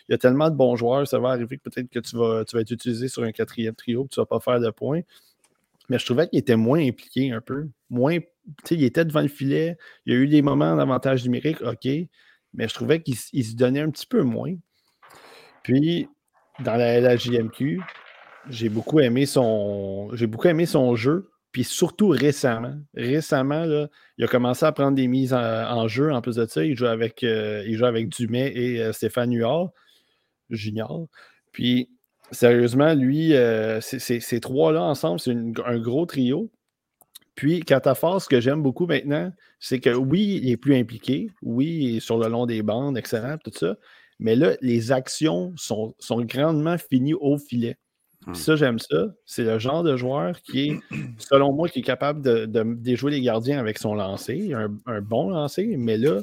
Il y a tellement de bons joueurs, ça va arriver que peut-être que tu vas, tu vas être utilisé sur un quatrième trio, que tu ne vas pas faire de points. Mais je trouvais qu'il était moins impliqué un peu. Moins. Il était devant le filet. Il y a eu des moments d'avantage numérique, OK mais je trouvais qu'il se donnait un petit peu moins. Puis, dans la LHJMQ, j'ai beaucoup aimé son. Beaucoup aimé son jeu. Puis surtout récemment. Récemment, là, il a commencé à prendre des mises en, jeu. En plus de ça, il joue avec, euh, il joue avec Dumais et euh, Stéphane Huard, Junior. Puis sérieusement, lui, euh, ces trois-là ensemble, c'est un gros trio. Puis, Catafort, ce que j'aime beaucoup maintenant, c'est que oui, il est plus impliqué. Oui, il est sur le long des bandes, excellent, tout ça. Mais là, les actions sont, sont grandement finies au filet. Hmm. ça, j'aime ça. C'est le genre de joueur qui est, selon moi, qui est capable de, déjouer les gardiens avec son lancer, un, un bon lancer. Mais là,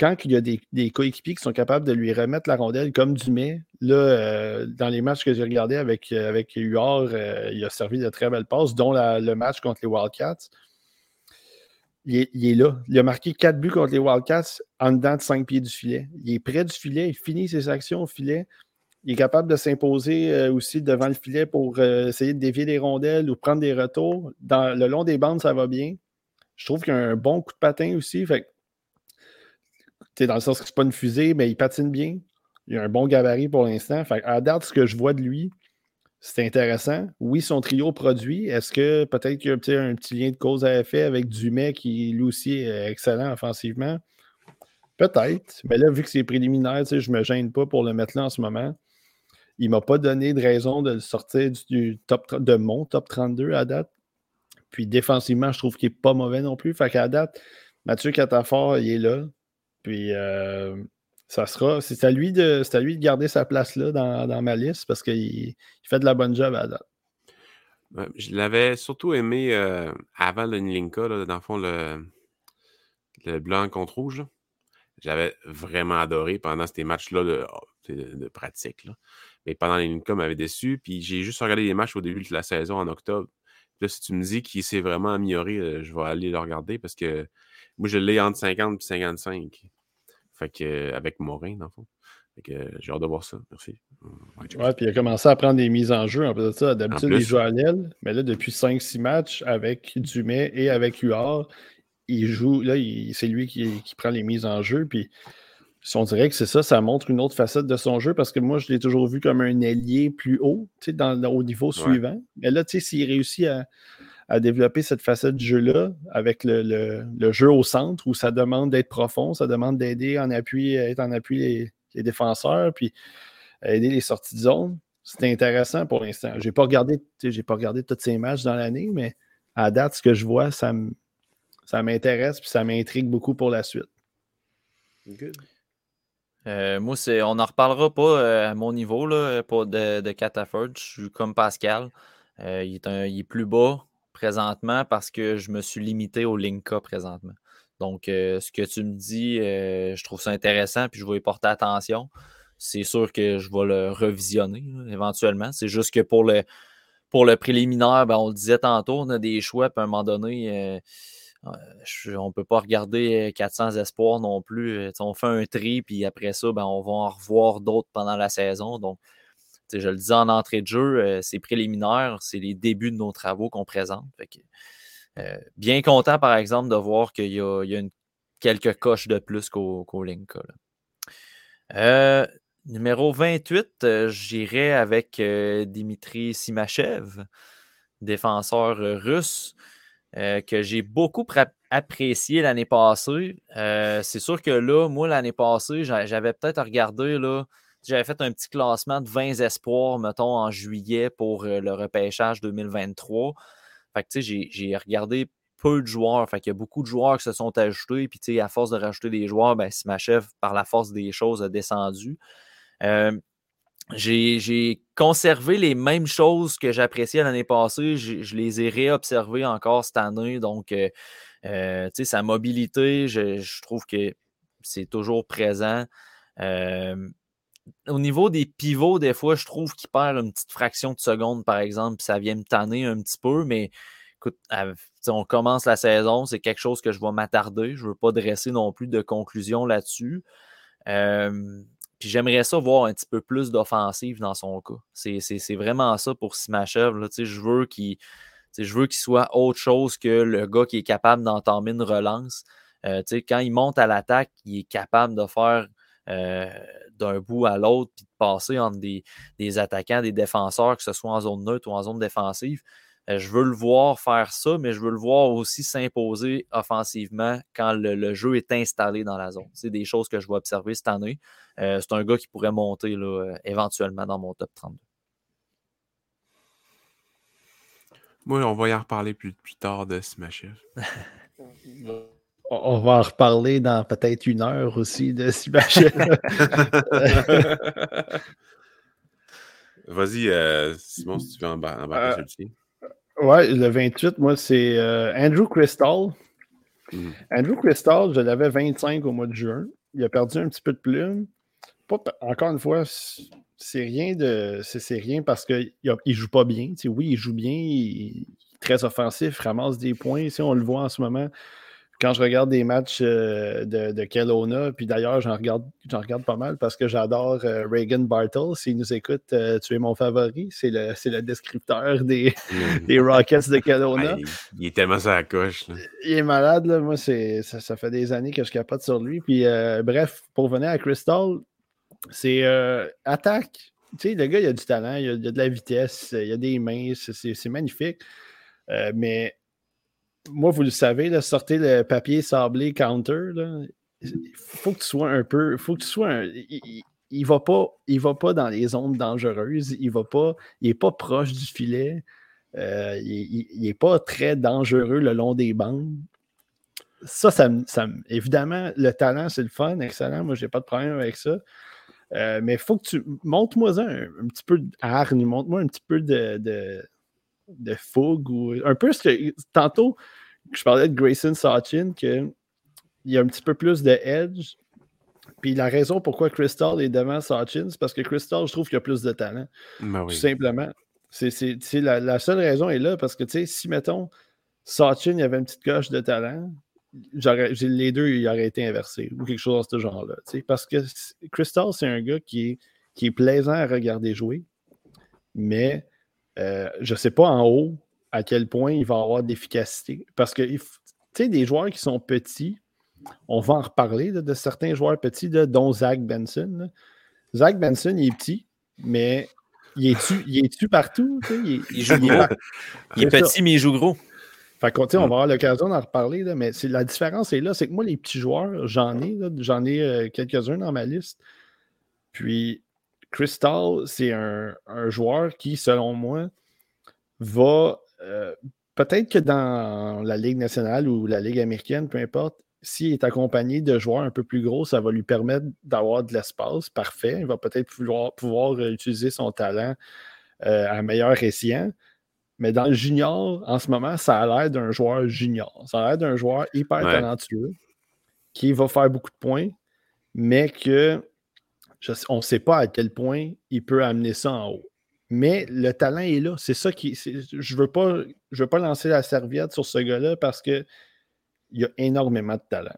quand il y a des, coéquipiers qui sont capables de lui remettre la rondelle comme Dumais, là, euh, dans les matchs que j'ai regardés avec, euh, avec Huard, euh, il a servi de très belles passes, dont le match contre les Wildcats. Il est, là. Il a marqué quatre buts contre les Wildcats en dedans de cinq pieds du filet. Il est près du filet, il finit ses actions au filet. Il est capable de s'imposer aussi devant le filet pour essayer de dévier des rondelles ou prendre des retours. Dans, le long des bandes, ça va bien. Je trouve qu'il a un bon coup de patin aussi. Dans le sens que c'est pas une fusée, mais il patine bien. Il a un bon gabarit pour l'instant. À date, ce que je vois de lui, c'est intéressant. Oui, son trio produit. Est-ce que peut-être qu'il y a un petit lien de cause à effet avec Dumais qui lui aussi est excellent offensivement? Peut-être. Mais là, vu que c'est préliminaire, je ne me gêne pas pour le mettre là en ce moment. Il ne m'a pas donné de raison de le sortir du, top de mon top 32 à date. Puis défensivement, je trouve qu'il n'est pas mauvais non plus. Fait qu'à date, Mathieu Catafort, il est là. Puis, euh, ça sera. C'est à, lui de, à lui de garder sa place là dans, ma liste parce qu'il fait de la bonne job à date. Je l'avais surtout aimé euh, avant le Nilinka, dans le fond, le, le blanc contre rouge. J'avais vraiment adoré pendant ces matchs-là de, de, pratique. Mais pendant les Nilinka, m'avait déçu. Puis j'ai juste regardé les matchs au début de la saison en octobre. Là, si tu me dis qu'il s'est vraiment amélioré, euh, je vais aller le regarder parce que moi, je l'ai entre 50 et 55. Fait que, euh, avec Morin, dans le fond. Fait que j'ai hâte de voir ça. Merci. Ouais, puis il a commencé à prendre des mises en jeu. En plus de ça, d'habitude, il joue à l'aile. Mais là, depuis 5-6 matchs avec Dumais et avec Huard, il joue. Là, c'est lui qui, qui, prend les mises en jeu. Puis on dirait que c'est ça, ça montre une autre facette de son jeu parce que moi, je l'ai toujours vu comme un ailier plus haut, dans, au niveau suivant. Mais là, s'il réussit à, à, développer cette facette de jeu-là avec le, jeu au centre où ça demande d'être profond, ça demande d'aider en appui, être en appui les, défenseurs, puis aider les sorties de zone. C'est intéressant pour l'instant. Je n'ai pas regardé, j'ai pas regardé tous ces matchs dans l'année, mais à date, ce que je vois, ça m'intéresse puis ça m'intrigue beaucoup pour la suite. Good. Euh, moi, c'est, on n'en reparlera pas euh, à mon niveau là, pour de, de Cataford. Je suis comme Pascal. Euh, il, est plus bas présentement parce que je me suis limité au Linka présentement. Donc, ce que tu me dis, je trouve ça intéressant puis je vais y porter attention. C'est sûr que je vais le revisionner éventuellement. C'est juste que pour le, pour le préliminaire, ben, on le disait tantôt, on a des choix, puis à un moment donné on ne peut pas regarder 400 espoirs non plus. on fait un tri, puis après ça, ben, on va en revoir d'autres pendant la saison. Donc, je le disais en entrée de jeu, c'est préliminaire, c'est les débuts de nos travaux qu'on présente. bien content, par exemple, de voir qu'il y a, quelques coches de plus qu'au Linka. numéro 28, j'irai avec Dimitri Simachev, défenseur russe. Euh, que j'ai beaucoup apprécié l'année passée. Euh, c'est sûr que là, moi, l'année passée, j'avais peut-être regardé, là, j'avais fait un petit classement de 20 espoirs, mettons, en juillet pour euh, le repêchage 2023. Fait que, tu sais, j'ai regardé peu de joueurs. Fait qu'il y a beaucoup de joueurs qui se sont ajoutés. Puis, tu sais, à force de rajouter des joueurs, ben, si ma chef, par la force des choses, a descendu j'ai conservé les mêmes choses que j'appréciais l'année passée. Je les ai réobservées encore cette année. Donc, euh, euh, sa mobilité, je, trouve que c'est toujours présent. Euh, au niveau des pivots, des fois, je trouve qu'il perd une petite fraction de seconde, par exemple, puis ça vient me tanner un petit peu, mais écoute, on commence la saison, c'est quelque chose que je vais m'attarder. Je ne veux pas dresser non plus de conclusion là-dessus. Puis j'aimerais ça voir un petit peu plus d'offensive dans son cas. C'est vraiment ça pour Simachev. Je veux qu'il je veux qu'il soit autre chose que le gars qui est capable d'entamer une relance. Euh, quand il monte à l'attaque, il est capable de faire euh, d'un bout à l'autre puis de passer entre des, des, attaquants, des défenseurs, que ce soit en zone neutre ou en zone défensive. Euh, je veux le voir faire ça, mais je veux le voir aussi s'imposer offensivement quand le, jeu est installé dans la zone. C'est des choses que je vais observer cette année. Euh, c'est un gars qui pourrait monter là, euh, éventuellement dans mon top 32. Moi, on va y en reparler plus, tard de Smashev. on va en reparler dans peut-être une heure aussi de Smashev. Vas-y, Simon, si tu veux embarquer sur le Ouais, le 28, moi, c'est euh, Andrew Crystal. Hmm. Andrew Crystal, je l'avais 25 au mois de juin. Il a perdu un petit peu de plume. encore une fois, c'est rien de. C'est rien parce qu'il ne joue pas bien. oui, il joue bien, il, est très offensif, ramasse des points. Si on le voit en ce moment quand je regarde des matchs euh, de, de Kelowna, puis d'ailleurs, j'en regarde, regarde pas mal parce que j'adore euh, Reagan Bartle. S'il nous écoute, euh, tu es mon favori. C'est le, le descripteur des, des, Rockets de Kelowna. il, est tellement sur la coche. Il est malade. Là. Moi, ça, ça, fait des années que je capote sur lui. Puis, bref, pour venir à Crystal, c'est attaque. Tu sais, le gars, il a du talent, il a, il a de la vitesse, il a des mains, c'est magnifique. mais moi, vous le savez, sortez le papier sablé counter. Il faut que tu sois un peu. faut que tu sois il, ne va pas, va pas dans les zones dangereuses. Il va pas. Il pas proche du filet. Euh, il, n'est pas très dangereux le long des bandes. ça, ça, évidemment, le talent, c'est le fun, excellent. Moi, j'ai pas de problème avec ça. Euh, mais il faut que tu. Montre-moi un, un, petit peu d'hargne, montre-moi un petit peu de, de, de, fougue ou un peu ce que. Tantôt, je parlais de Grayson Sachin, qu'il y a un petit peu plus de edge. Puis la raison pourquoi Crystal est devant Sachin, c'est parce que Crystal, je trouve qu'il a plus de talent. Ben Tout simplement. C'est, la, la, seule raison est là parce que, tu sais, si, mettons, Sachin, il avait une petite coche de talent, les deux, ils auraient été inversés ou quelque chose de ce genre-là. Parce que Crystal, c'est un gars qui est, qui est plaisant à regarder jouer, mais euh, je ne sais pas en haut à quel point il va avoir d'efficacité. Parce que, tu sais, des joueurs qui sont petits, on va en reparler de certains joueurs petits, dont Zach Benson. Zach Benson, il est petit, mais il est-tu partout? Il, il, joue gros. il est petit, mais il joue gros. Fait on va mm. avoir l'occasion d'en reparler, là, mais la différence est là, c'est que moi, les petits joueurs, j'en ai, j'en ai euh, quelques-uns dans ma liste. Puis Crystal, c'est un, joueur qui, selon moi, va euh, peut-être que dans la Ligue nationale ou la Ligue américaine, peu importe, s'il est accompagné de joueurs un peu plus gros, ça va lui permettre d'avoir de l'espace. Parfait. Il va peut-être pouvoir, pouvoir, utiliser son talent euh, à meilleur escient. Mais dans le junior, en ce moment, ça a l'air d'un joueur junior. Ça a l'air d'un joueur hyper talentueux qui va faire beaucoup de points, mais que on ne sait pas à quel point il peut amener ça en haut. Mais le talent est là. C'est ça qui. je ne veux, pas, veux pas lancer la serviette sur ce gars-là parce qu'il a énormément de talent.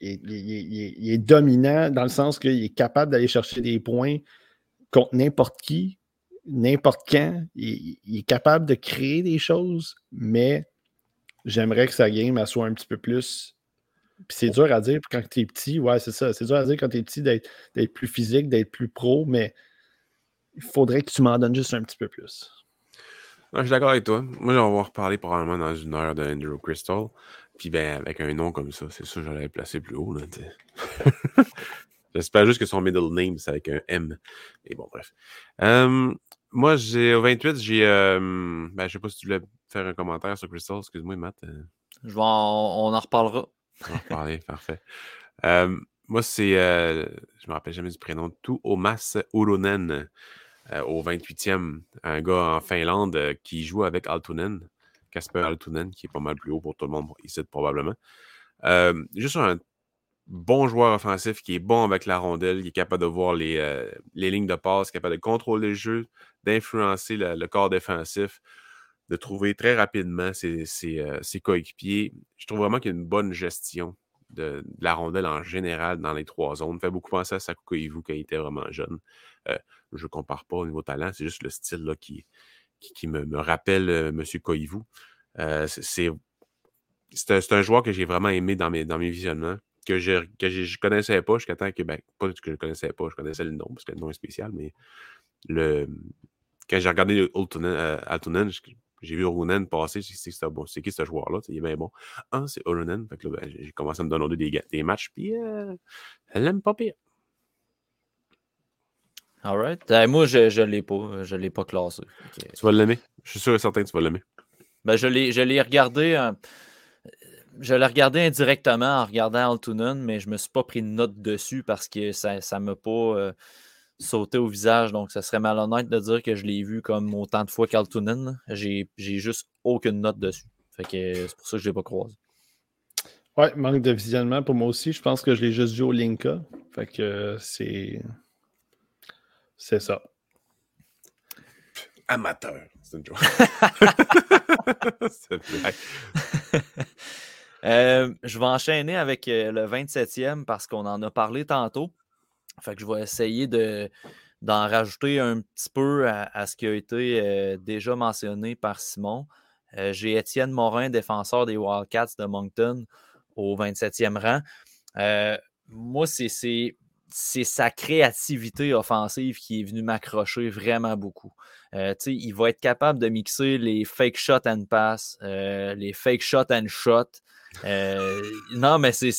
Il, il, est dominant dans le sens qu'il est capable d'aller chercher des points contre n'importe qui, n'importe quand. Il, est capable de créer des choses, mais j'aimerais que sa game soit un petit peu plus. Puis c'est dur à dire quand tu es petit, ouais, c'est ça. C'est dur à dire quand tu es petit d'être plus physique, d'être plus pro, mais il faudrait que tu m'en donnes juste un petit peu plus. je suis d'accord avec toi. Moi, on va reparler probablement dans une heure de Andrew Crystal. Puis ben, avec un nom comme ça, c'est sûr que j'allais le placer plus haut. J'espère juste que son middle name, c'est avec un M. Mais bon, bref. moi, j'ai au 28, j'ai. Euh, ben, je sais pas si tu voulais faire un commentaire sur Crystal. Excuse-moi, Matt. Je vais on en reparlera. Parfait. moi, c'est. Euh, je me rappelle jamais du prénom. Tout Omas Urunen au 28e. Un gars en Finlande qui joue avec Altunen. Casper Altunen, qui est pas mal plus haut pour tout le monde ici, probablement. juste un bon joueur offensif qui est bon avec la rondelle, qui est capable de voir les, euh, lignes de passe, capable de contrôler le jeu, d'influencer le, corps défensif, de trouver très rapidement ses, euh, coéquipiers. Je trouve vraiment qu'il y a une bonne gestion de, la rondelle en général dans les trois zones. fait beaucoup penser à Sakuko Ivu quand il était vraiment jeune. Euh, je ne compare pas au niveau talent, c'est juste le style là, qui, qui, me, rappelle M. Koivu. c'est un joueur que j'ai vraiment aimé dans mes, dans mes visionnements que je ne connaissais pas jusqu'à temps que, ben, pas que je ne connaissais pas, je connaissais le nom parce que le nom est spécial, mais le, quand j'ai regardé Altunen, euh, j'ai vu Orunen passer, c'est bon, qui ce joueur-là? Il est bien bon. Ah, c'est là, ben, j'ai commencé à me donner des, des matchs, puis euh, elle l'aime pas pire. Alright. Euh, moi, je ne l'ai pas. Je l'ai pas classé. Tu vas l'aimer? Je suis sûr et certain que tu vas l'aimer. Ben, je l'ai regardé je l'ai regardé indirectement en regardant Altunen, mais je ne me suis pas pris de note dessus parce que ça ne m'a pas euh, sauté au visage. Donc, ça serait malhonnête de dire que je l'ai vu comme autant de fois qu'Altunen. J'ai juste aucune note dessus. Fait que c'est pour ça que je ne l'ai pas croisé. Ouais, manque de visionnement pour moi aussi. Je pense que je l'ai juste vu au Linka. Fait que c'est. C'est ça. Amateur. C'est une joke. Euh, je vais enchaîner avec euh, le 27e parce qu'on en a parlé tantôt. Fait que je vais essayer de, d'en rajouter un petit peu à, ce qui a été euh, déjà mentionné par Simon. j'ai Étienne Morin, défenseur des Wildcats de Moncton, au 27e rang. moi, c'est, c'est sa créativité offensive qui est venue m'accrocher vraiment beaucoup. Il va être capable de mixer les fake shot and pass, les fake shot and shot. Euh, non, mais c'est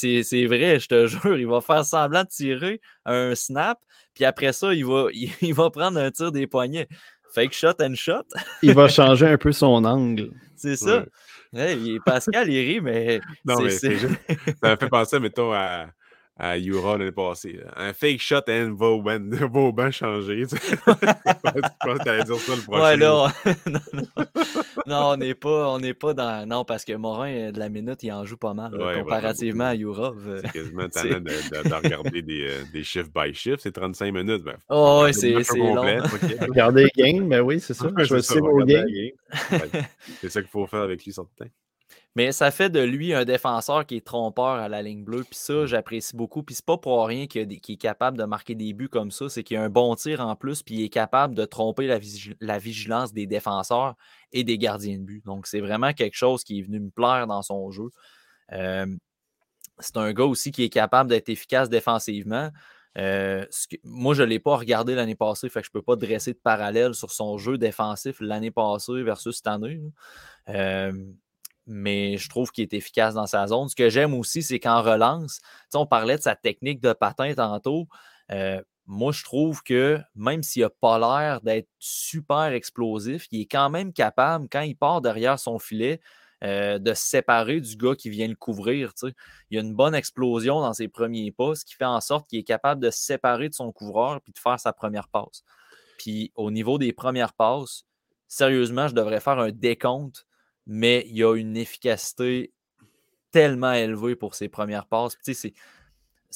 vrai, je te jure, il va faire semblant de tirer un snap, puis après ça, il va, il, va prendre un tir des poignets. Fake shot and shot? il va changer un peu son angle. C'est ça. Pascal, il rit, mais. Non, mais c'est juste. Ça me fait penser, mettons, à à Yura l'année passée. Un fake shot and Vauban, Vauban changé. Tu je pense que allais dire ça le prochain. Ouais, là, non, non. non, on n'est pas, on n'est pas dans. Non, parce que Morin, euh, de la minute, il en joue pas mal, ouais, comparativement à Yurov. Euh, c'est quasiment talent de, de, de, regarder des, euh, des chiffres by chiffres. C'est 35 minutes. Ben, oh, ouais, c'est long. Regardez les games, ben oui, c'est ça. Choisissez vos games. C'est ça qu'il faut faire avec lui, certain. Mais ça fait de lui un défenseur qui est trompeur à la ligne bleue. Puis ça, j'apprécie beaucoup. Puis c'est pas pour rien qu'il est capable de marquer des buts comme ça. C'est qu'il a un bon tir en plus. Puis il est capable de tromper la, vigilance des défenseurs et des gardiens de but. Donc c'est vraiment quelque chose qui est venu me plaire dans son jeu. c'est un gars aussi qui est capable d'être efficace défensivement. moi, je ne l'ai pas regardé l'année passée, fait que je ne peux pas dresser de parallèle sur son jeu défensif l'année passée versus cette année mais je trouve qu'il est efficace dans sa zone. Ce que j'aime aussi, c'est qu'en relance, on parlait de sa technique de patin tantôt. Euh, moi, je trouve que même s'il n'a pas l'air d'être super explosif, il est quand même capable, quand il part derrière son filet, euh, de se séparer du gars qui vient le couvrir. Il y a une bonne explosion dans ses premiers pas, ce qui fait en sorte qu'il est capable de se séparer de son couvreur puis de faire sa première passe. Puis au niveau des premières passes, sérieusement, je devrais faire un décompte mais il y a une efficacité tellement élevée pour ses premières passes. c'est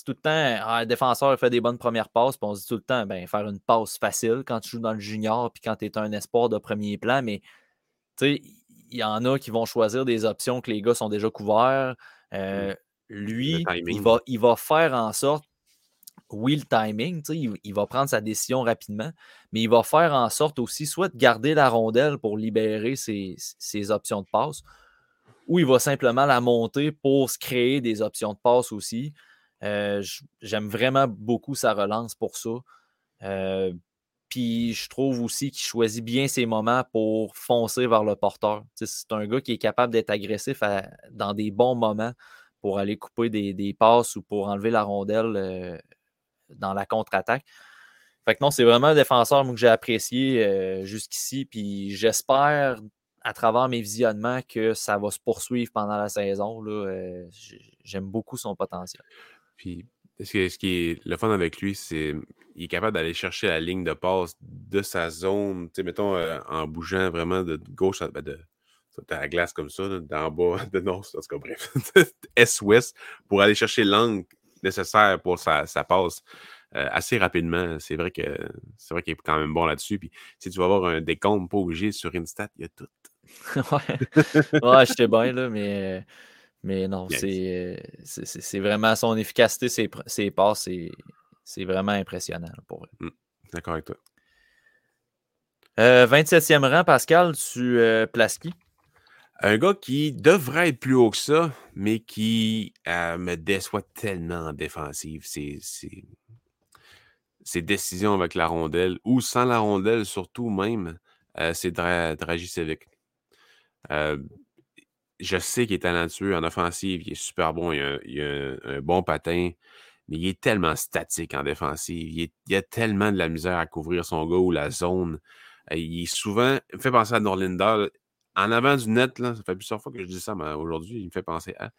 tout le temps, un défenseur fait des bonnes premières passes, puis on se dit tout le temps, ben, faire une passe facile quand tu joues dans le junior, puis quand tu es un espoir de premier plan, mais il y en a qui vont choisir des options que les gars sont déjà couverts. Mmh. Euh, lui, il va, il va faire en sorte oui, timing, il, va prendre sa décision rapidement, mais il va faire en sorte aussi soit de garder la rondelle pour libérer ses, options de passe, ou il va simplement la monter pour se créer des options de passe aussi. Euh, j'aime vraiment beaucoup sa relance pour ça. Euh, puis je trouve aussi qu'il choisit bien ses moments pour foncer vers le porteur. C'est un gars qui est capable d'être agressif dans des bons moments pour aller couper des, passes ou pour enlever la rondelle euh, dans la contre-attaque. Fait que non, c'est vraiment un défenseur que j'ai apprécié euh, jusqu'ici. Puis j'espère, à travers mes visionnements, que ça va se poursuivre pendant la saison. Euh, j'aime beaucoup son potentiel. Puis ce qui, est, le fun avec lui, c'est qu'il est capable d'aller chercher la ligne de passe de sa zone, mettons, euh, en bougeant vraiment de gauche à, ben, de, la glace comme ça, d'en bas, de nord, en tout cas, bref, est-ouest, pour aller chercher l'angle nécessaire pour sa, passe euh, assez rapidement. C'est vrai que c'est vrai qu'il est quand même bon là-dessus. Puis si tu vas avoir un décompte pas obligé sur Instat, il y a tout. ouais, ouais j'étais bien là, mais, mais non, c'est, c'est, vraiment son efficacité, ses, ses passes, c'est, vraiment impressionnant pour eux. Mmh, d'accord avec toi. 27e euh, rang, Pascal, tu euh, places qui? Un gars qui devrait être plus haut que ça, mais qui euh, me déçoit tellement en défensive. Ses, décisions avec la rondelle, ou sans la rondelle, surtout même, euh, c'est Dragicevic. Euh, je sais qu'il est talentueux en offensive, il est super bon, il a, un, bon patin, mais il est tellement statique en défensive. Il, y a tellement de la misère à couvrir son gars ou la zone. il est souvent, il fait penser à Norlinda en avant du net, là, ça fait plusieurs fois que je dis ça, mais aujourd'hui, il me fait penser à.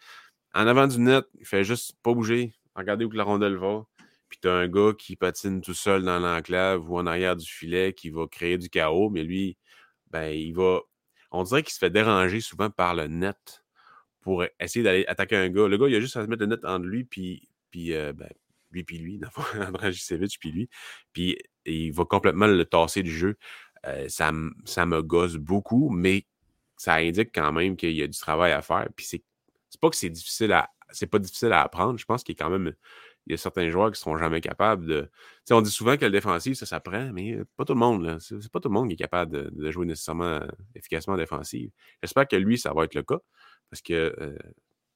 En avant du net, il fait juste pas bouger, regarder où la rondelle va. Puis tu as un gars qui patine tout seul dans l'enclave ou en arrière du filet qui va créer du chaos, mais lui, ben, il va. On dirait qu'il se fait déranger souvent par le net pour essayer d'aller attaquer un gars. Le gars, il a juste à se mettre le net entre lui, puis, puis euh, ben, lui, puis lui, André puis lui. Puis il va complètement le tasser du jeu. Euh, ça, ça me gosse beaucoup, mais ça indique quand même qu'il y a du travail à faire. Puis c'est, pas que c'est difficile à. C'est pas difficile à apprendre. Je pense qu'il y a quand même. Il y a certains joueurs qui ne seront jamais capables de. sais, on dit souvent que le défensif, ça s'apprend, mais pas tout le monde. C'est, pas tout le monde qui est capable de, jouer nécessairement efficacement en défensive. J'espère que lui, ça va être le cas. Parce que euh,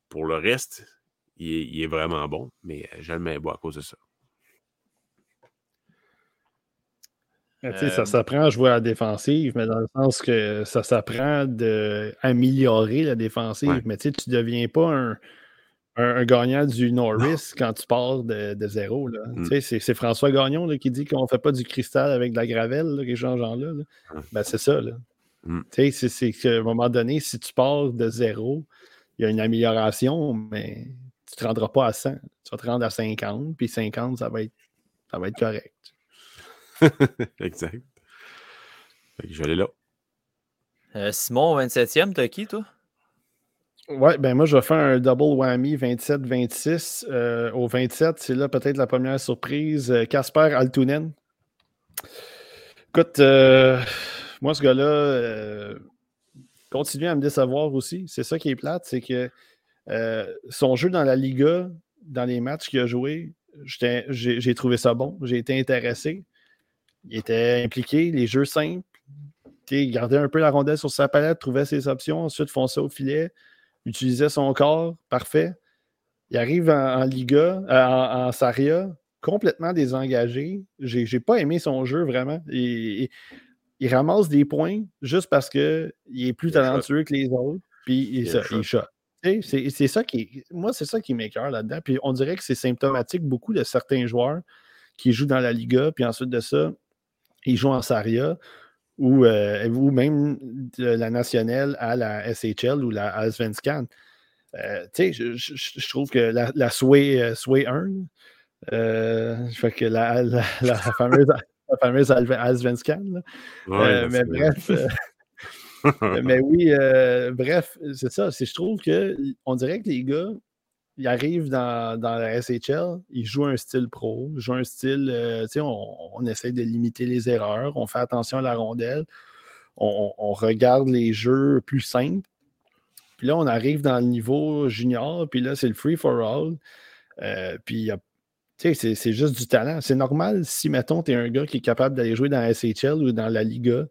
pour le reste, il est, vraiment bon, mais euh, je le à cause de ça. Ça s'apprend à jouer à la défensive, mais dans le sens que ça s'apprend d'améliorer la défensive. Mais tu ne deviens pas un, un, gagnant du Norris quand tu pars de, zéro. Mm. C'est François Gagnon qui dit qu'on ne fait pas du cristal avec de la gravelle, là, les gens-là. Ben, c'est ça. Mm. C'est qu'à un moment donné, si tu pars de zéro, il y a une amélioration, mais tu ne te rendras pas à 100. Tu vas te rendre à 50, puis 50, ça va être, ça va être correct. exact. je vais aller là. Euh, Simon, 27e, t'as qui, toi? Ouais, ben moi, je vais faire un double whammy 27-26. Euh, au 27, c'est là peut-être la première surprise. Casper euh, Altunen. Écoute, moi, ce gars-là continue à me décevoir aussi. C'est ça qui est plate, c'est que son jeu dans la Liga, dans les matchs qu'il a joué, j'ai trouvé ça bon. J'ai été intéressé. Il était impliqué, les jeux simples. Il gardait un peu la rondelle sur sa palette, trouvait ses options, ensuite fonçait au filet, utilisait son corps, parfait. Il arrive en, Liga, euh, en, Saria, complètement désengagé. J'ai n'ai pas aimé son jeu vraiment. il ramasse des points juste parce qu'il est plus talentueux que les autres, puis il, il, shot. C'est ça qui. Moi, c'est ça qui m'écœure là-dedans. Puis on dirait que c'est symptomatique beaucoup de certains joueurs qui jouent dans la Liga, puis ensuite de ça, ils jouent en Saria ou, euh, ou même de la nationale à la SHL ou la Allsvenskan. Euh, tu sais, je, trouve que la, la Sway, euh, Sway 1, euh, fait que la, la, la fameuse, la fameuse Allsvenskan, mais bref. mais oui, bref, c'est ça. Je trouve qu'on dirait que les gars, il arrive dans, la SHL, il joue un style pro, joue un style, euh, tu sais, on, essaie de limiter les erreurs, on fait attention à la rondelle, on, regarde les jeux plus simples. Puis là, on arrive dans le niveau junior, puis là, c'est le free for all. Euh, puis, tu sais, c'est juste du talent. C'est normal si, mettons, tu es un gars qui est capable d'aller jouer dans la SHL ou dans la Liga,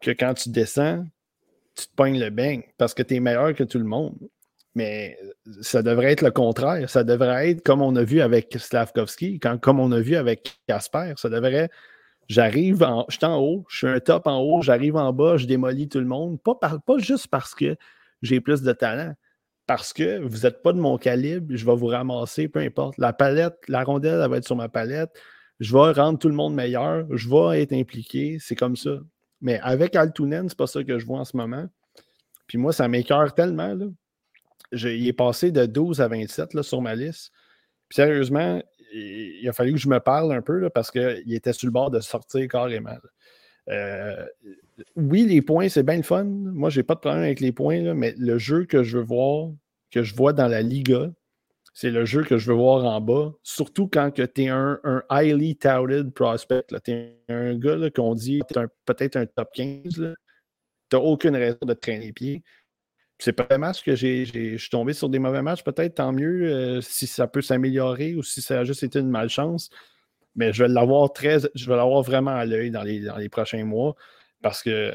que quand tu descends, tu te pognes le bang parce que tu es meilleur que tout le monde. Mais ça devrait être le contraire. Ça devrait être comme on a vu avec Slavkovski, comme on a vu avec Casper. Ça devrait. J'arrive en. Je suis en haut, je suis un top en haut, j'arrive en bas, je démolis tout le monde. Pas, pas juste parce que j'ai plus de talent. Parce que vous n'êtes pas de mon calibre, je vais vous ramasser, peu importe. La palette, la rondelle, elle va être sur ma palette. Je vais rendre tout le monde meilleur. Je vais être impliqué. C'est comme ça. Mais avec Altunen, c'est pas ça que je vois en ce moment. Puis moi, ça m'écœure tellement. Là il est passé de 12 à 27 là, sur ma liste. Puis sérieusement, il, a fallu que je me parle un peu parce qu'il était sur le bord de sortir carrément. Euh, oui, les points, c'est bien le fun. Moi, j'ai pas de problème avec les points, mais le jeu que je veux voir, que je vois dans la Liga, c'est le jeu que je veux voir en bas. Surtout quand tu es un, highly touted prospect. Tu es un gars qu'on dit peut-être un top 15. Tu n'as aucune raison de te traîner les pieds c'est pas un match que j'ai, je suis tombé sur des mauvais matchs, peut-être tant mieux euh, si ça peut s'améliorer ou si ça a juste été une malchance. Mais je vais l'avoir très, je vais l'avoir vraiment à l'œil dans les, dans les prochains mois parce que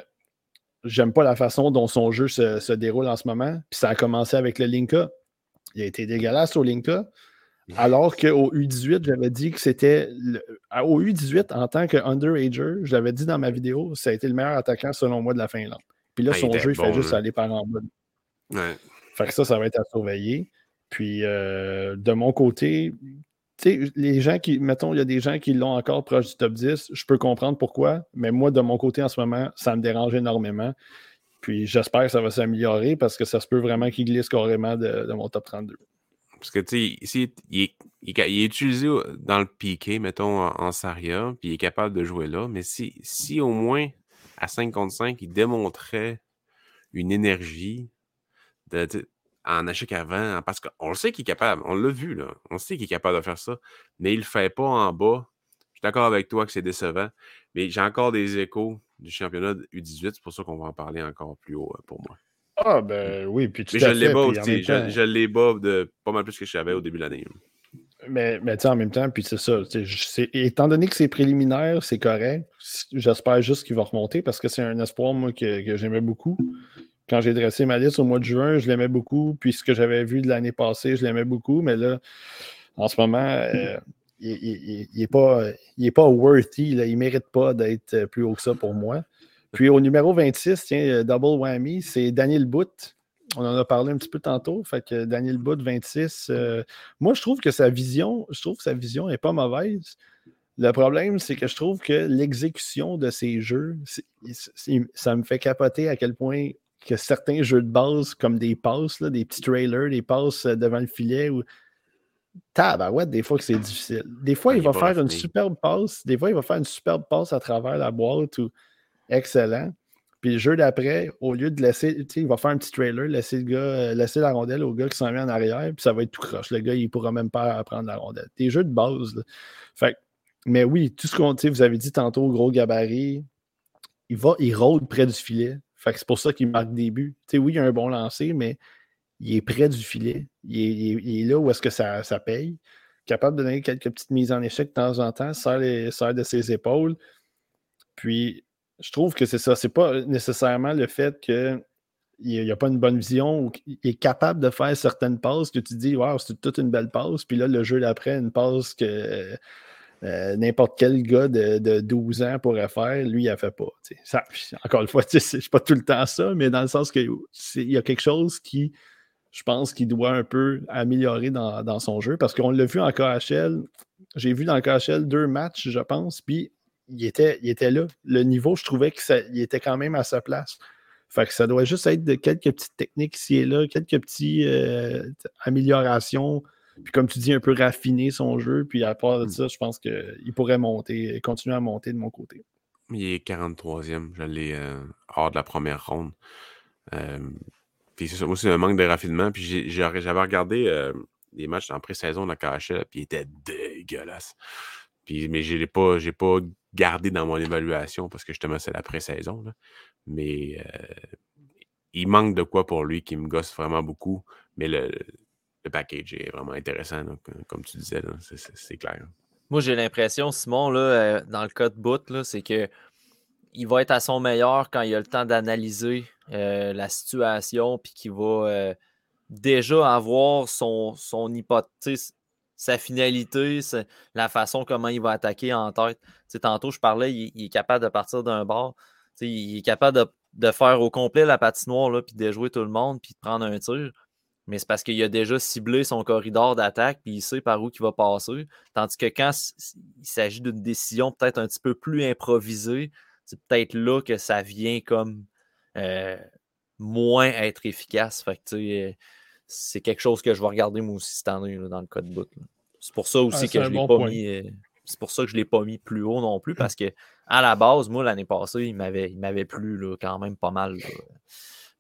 j'aime pas la façon dont son jeu se, déroule en ce moment. Puis ça a commencé avec le Linka. Il a été dégueulasse au Linka. Alors qu'au U18, j'avais dit que c'était. Au U18, en tant que underager, je l'avais dit dans ma vidéo, ça a été le meilleur attaquant selon moi de la Finlande. Puis là, ah, son jeu, il fait juste aller par en bas. Fait que ça, ça va être à surveiller. Puis euh, de mon côté, tu sais, les gens qui, mettons, il y a des gens qui l'ont encore proche du top 10, je peux comprendre pourquoi, mais moi, de mon côté, en ce moment, ça me dérange énormément. Puis j'espère que ça va s'améliorer parce que ça se peut vraiment qu'il glisse carrément de, mon top 32. Parce que, tu sais, il, est utilisé dans le piqué, mettons, en, Saria, puis il est capable de jouer là, mais si, si au moins à 5 contre 5, il démontrait une énergie, en échec avant, parce qu'on le sait qu'il est capable, on l'a vu, là. On sait qu'il est capable de faire ça, mais il ne le fait pas en bas. Je suis d'accord avec toi que c'est décevant, mais j'ai encore des échos du championnat U18, c'est pour ça qu'on va en parler encore plus haut euh, pour moi. Ah, ben oui, puis tu je l'ai bas aussi, je, l'ai bas de pas mal plus que je savais au début de l'année. Mais, mais en même temps, puis c'est ça. Étant donné que c'est préliminaire, c'est correct. J'espère juste qu'il va remonter parce que c'est un espoir, moi, que, que j'aimais beaucoup quand j'ai dressé ma liste au mois de juin, je l'aimais beaucoup. Puis ce que j'avais vu de l'année passée, je l'aimais beaucoup. Mais là, en ce moment, euh, il n'est pas, il pas worthy. Il ne mérite pas d'être plus haut que ça pour moi. Puis au numéro 26, tiens, double whammy, c'est Daniel Boot. on en a parlé un petit peu tantôt. Fait que Daniel Boot, 26. moi, je trouve que sa vision, je trouve que sa vision n'est pas mauvaise. Le problème, c'est que je trouve que l'exécution de ces jeux, ça me fait capoter à quel point que certains jeux de base, comme des passes, des petits trailers, des passes devant le filet, ou ouais, des fois que c'est difficile. Des fois, il va faire une superbe passe. Des fois, il va faire une superbe passe à travers la boîte ou excellent. Puis le jeu d'après, au lieu de laisser, tu sais, il va faire un petit trailer, laisser le gars, euh, laisser la rondelle au gars qui s'en vient en arrière, puis ça va être tout croche. Le gars, il ne pourra même pas prendre la rondelle. Des jeux de base. Fait mais oui, tout ce qu'on, vous avez dit tantôt, gros gabarit, il va, il rôde près du filet. Fait que c'est pour ça qu'il marque des buts. Tu sais, oui, il a un bon lancer, mais il est près du filet. Il est, là où est-ce que ça, ça, paye. Capable de donner quelques petites mises en échec de temps en temps, sert, les, de ses épaules. Puis, je trouve que c'est ça. C'est pas nécessairement le fait qu'il n'y a pas une bonne vision ou qu'il est capable de faire certaines passes que tu dis, waouh, c'est toute une belle passe. Puis là, le jeu d'après, une passe que euh, n'importe quel gars de, 12 ans pourrait faire, lui, il ne fait pas. Ça, encore une fois, c'est pas tout le temps ça, mais dans le sens qu'il y a quelque chose qui je pense qu'il doit un peu améliorer dans, son jeu parce qu'on l'a vu en KHL. J'ai vu dans le KHL deux matchs, je pense, puis il était, il était là. Le niveau, je trouvais qu'il était quand même à sa place. Fait que ça doit juste être de quelques petites techniques ici et là, quelques petites euh, améliorations. Puis comme tu dis, un peu raffiner son jeu. Puis à part de hmm. ça, je pense qu'il pourrait monter, continuer à monter de mon côté. Il est 43e. J'allais euh, hors de la première ronde. Euh, puis c'est c'est un manque de raffinement. Puis j'avais regardé euh, des matchs en pré-saison de la KHL, puis ils étaient dégueulasses. Puis, mais je n'ai pas, pas gardé dans mon évaluation parce que justement, c'est la pré-saison. Mais euh, il manque de quoi pour lui qui me gosse vraiment beaucoup. Mais le, le package est vraiment intéressant, comme tu disais, c'est clair. Moi, j'ai l'impression, Simon, là, euh, dans le cas de bout, c'est que il va être à son meilleur quand il a le temps d'analyser euh, la situation, puis qu'il va euh, déjà avoir son, son hypothèse, sa finalité, la façon comment il va attaquer en tête. tantôt, je parlais, il, est capable de partir d'un bord. Il est capable de, faire au complet la patinoire, puis de jouer tout le monde, puis de prendre un tir. Mais c'est parce qu'il a déjà ciblé son corridor d'attaque, puis il sait par où il va passer. Tandis que quand il s'agit d'une décision peut-être un petit peu plus improvisée, c'est peut-être là que ça vient comme euh, moins être efficace. Fait que, c'est quelque chose que je vais regarder moi aussi cette année dans le code book. C'est pour ça aussi que je l'ai pas mis. Euh, c'est pour ça que je ne l'ai pas mis plus haut non plus, parce que à la base, moi, l'année passée, il m'avait, il m'avait plu là, quand même pas mal.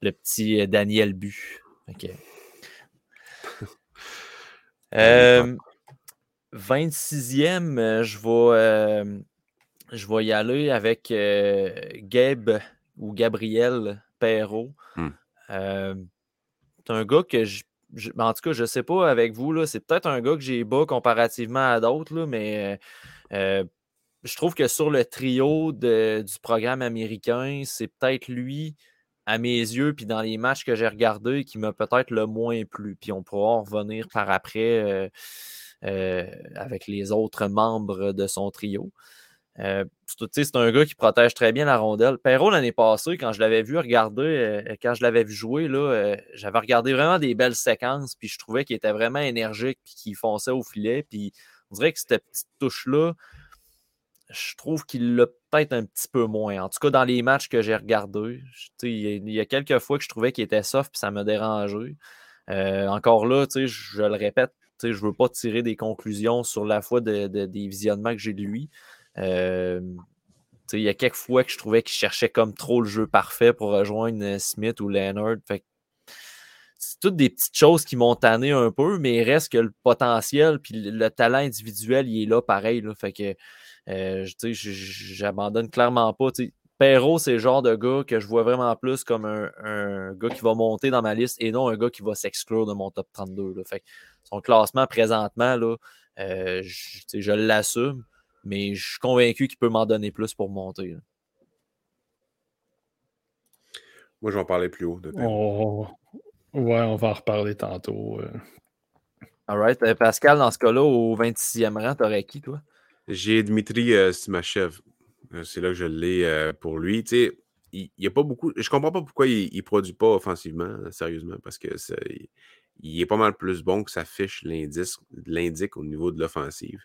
le petit euh, Daniel Bu. 26e, je vais je vais y aller avec euh, Gabe ou Gabriel Perrault. Hmm. Euh, c'est un gars que je, En tout cas, je ne sais pas avec vous, c'est peut-être un gars que j'ai bas comparativement à d'autres, mais euh, je trouve que sur le trio du programme américain, c'est peut-être lui, à mes yeux, puis dans les matchs que j'ai regardés, qui m'a peut-être le moins plu. Puis on pourra revenir par après avec les autres membres de son trio. Euh, c'est un gars qui protège très bien la rondelle. Perrault, l'année passée, quand je l'avais vu regarder, euh, quand je l'avais vu jouer, là, euh, j'avais regardé vraiment des belles séquences, puis je trouvais qu'il était vraiment énergique, puis qu'il fonçait au filet. Puis on dirait que cette petite touche-là, je trouve qu'il l'a peut-être un petit peu moins. En tout cas, dans les matchs que j'ai regardés, il y, a quelques fois que je trouvais qu'il était soft, puis ça me dérangeait. encore là, je le répète, je ne veux pas tirer des conclusions sur la foi des visionnements que j'ai de lui. Euh, il y a quelques fois que je trouvais qu'il cherchait comme trop le jeu parfait pour rejoindre euh, Smith ou Leonard. c'est toutes des petites choses qui m'ont tanné un peu, mais il reste que le potentiel puis le talent individuel, il est là pareil. Là, fait que euh, j'abandonne clairement pas. Perrault, c'est le genre de gars que je vois vraiment plus comme un, gars qui va monter dans ma liste et non un gars qui va s'exclure de mon top 32. Là. Fait son classement présentement, là, je, je l'assume. Mais je suis convaincu qu'il peut m'en donner plus pour monter. Moi, je vais en parler plus haut. De oh, ouais, on va en reparler tantôt. Euh. All right. Euh, Pascal, dans ce cas-là, au 26e rang, t'aurais qui, toi? J'ai Dmitri euh, Simachev. C'est là que je l'ai pour lui. Tu sais, il n'y a pas beaucoup. Je comprends pas pourquoi il ne produit pas offensivement, sérieusement, parce que il est pas mal plus bon que sa fiche l'indique au niveau de l'offensive.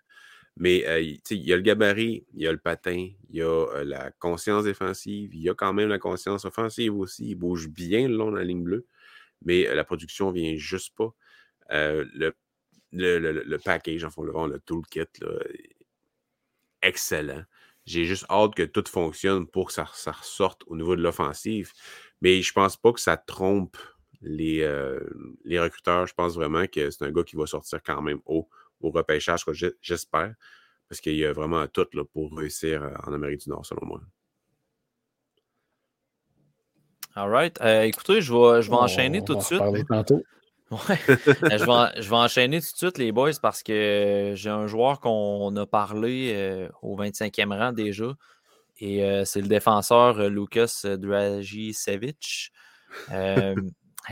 Mais euh, il y a le gabarit, il y a le patin, il y a euh, la conscience défensive, il y a quand même la conscience offensive aussi. Il bouge bien le long de la ligne bleue, mais euh, la production ne vient juste pas. le, le, package, en fond, le, le toolkit, excellent. J'ai juste hâte que tout fonctionne pour que ça, ressorte au niveau de l'offensive. Mais je pense pas que ça trompe les, les recruteurs. Je pense vraiment que c'est un gars qui va sortir quand même haut au repêchage, j'espère, parce qu'il y a vraiment tout là, pour réussir euh, en Amérique du Nord, selon moi. All right. Euh, écoutez, je vais, je vais enchaîner tout de suite. Parler tantôt. Ouais. Euh, je, vais, je, vais, enchaîner tout de suite, les boys, parce que j'ai un joueur qu'on a parlé au 25e rang déjà. Et c'est le défenseur Lucas Dragicevic.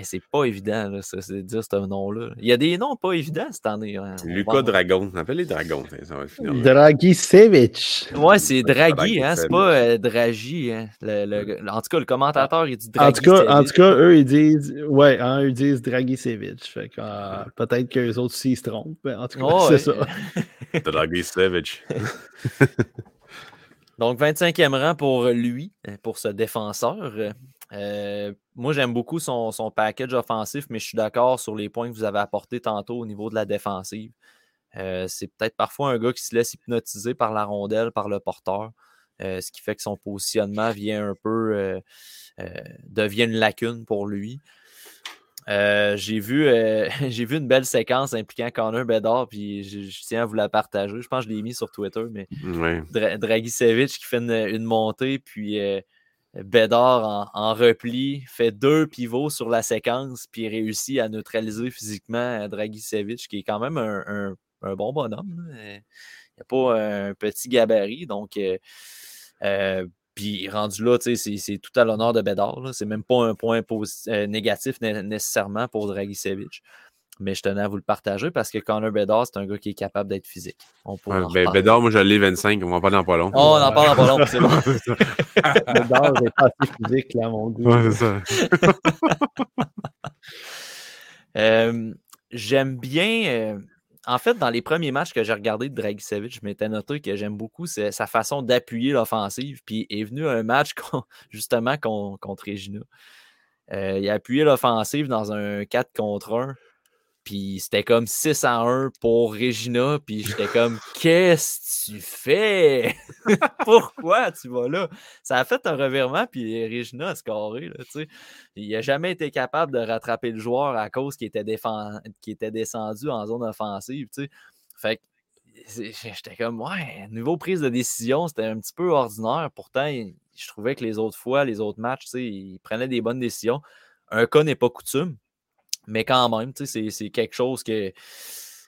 C'est pas évident, là, ça, de dire ce nom-là. Il y a des noms pas évidents cette année. Hein. Lucas Dragon. On les Dragons. Ça va finir. Dragicevic. Ouais, c'est Draghi, hein, c'est pas euh, Draghi. Hein. Le, en tout cas, le commentateur, il dit Draghi. En tout cas, en tout cas eux, ils disent, ouais, hein, eux disent. Fait que euh, peut-être qu'eux autres aussi se trompent. Mais en tout cas, c'est ça. Dragicevic. Donc, 25e rang pour lui, pour ce défenseur. Euh, moi, j'aime beaucoup son, package offensif, mais je suis d'accord sur les points que vous avez apportés tantôt au niveau de la défensive. Euh, c'est peut-être parfois un gars qui se laisse hypnotiser par la rondelle, par le porteur, euh, ce qui fait que son positionnement vient un peu devient une lacune pour lui. j'ai vu, j'ai vu une belle séquence impliquant Connor Bedard, puis je, tiens à vous la partager. Je pense que je l'ai mis sur Twitter, mais Dragicevic qui fait une montée, puis Bédard en, repli, fait deux pivots sur la séquence, puis réussit à neutraliser physiquement Dragicevic, qui est quand même un, bon bonhomme. Il n'y a pas un petit gabarit, donc. Euh, euh, puis rendu là, c'est tout à l'honneur de Bédard. C'est même pas un point euh, négatif nécessairement pour Dragicevic mais je tenais à vous le partager parce que Connor Bedard, c'est un gars qui est capable d'être physique. On ben, Bedard, moi, j'allais 25, on va en parler dans pas long. Oh, on en parle dans pas long, c'est bon. Bedard n'est pas assez physique, là, mon. Ouais, c'est ça. Euh, j'aime bien. Euh, en fait, dans les premiers matchs que j'ai regardés de Dragicevic, je m'étais noté que j'aime beaucoup sa façon d'appuyer l'offensive. Puis est venu un match justement contre Regina. Euh, il a appuyé l'offensive dans un 4 contre 1. Puis c'était comme 6 à 1 pour Regina. Puis j'étais comme, qu'est-ce que tu fais? Pourquoi tu vas là? Ça a fait un revirement, puis Regina a scoré. Là, il n'a jamais été capable de rattraper le joueur à cause qu'il était, était descendu en zone offensive. Fait que j'étais comme, ouais, niveau prise de décision, c'était un petit peu ordinaire. Pourtant, je trouvais que les autres fois, les autres matchs, il prenait des bonnes décisions. Un cas n'est pas coutume. Mais quand même, c'est quelque chose qui,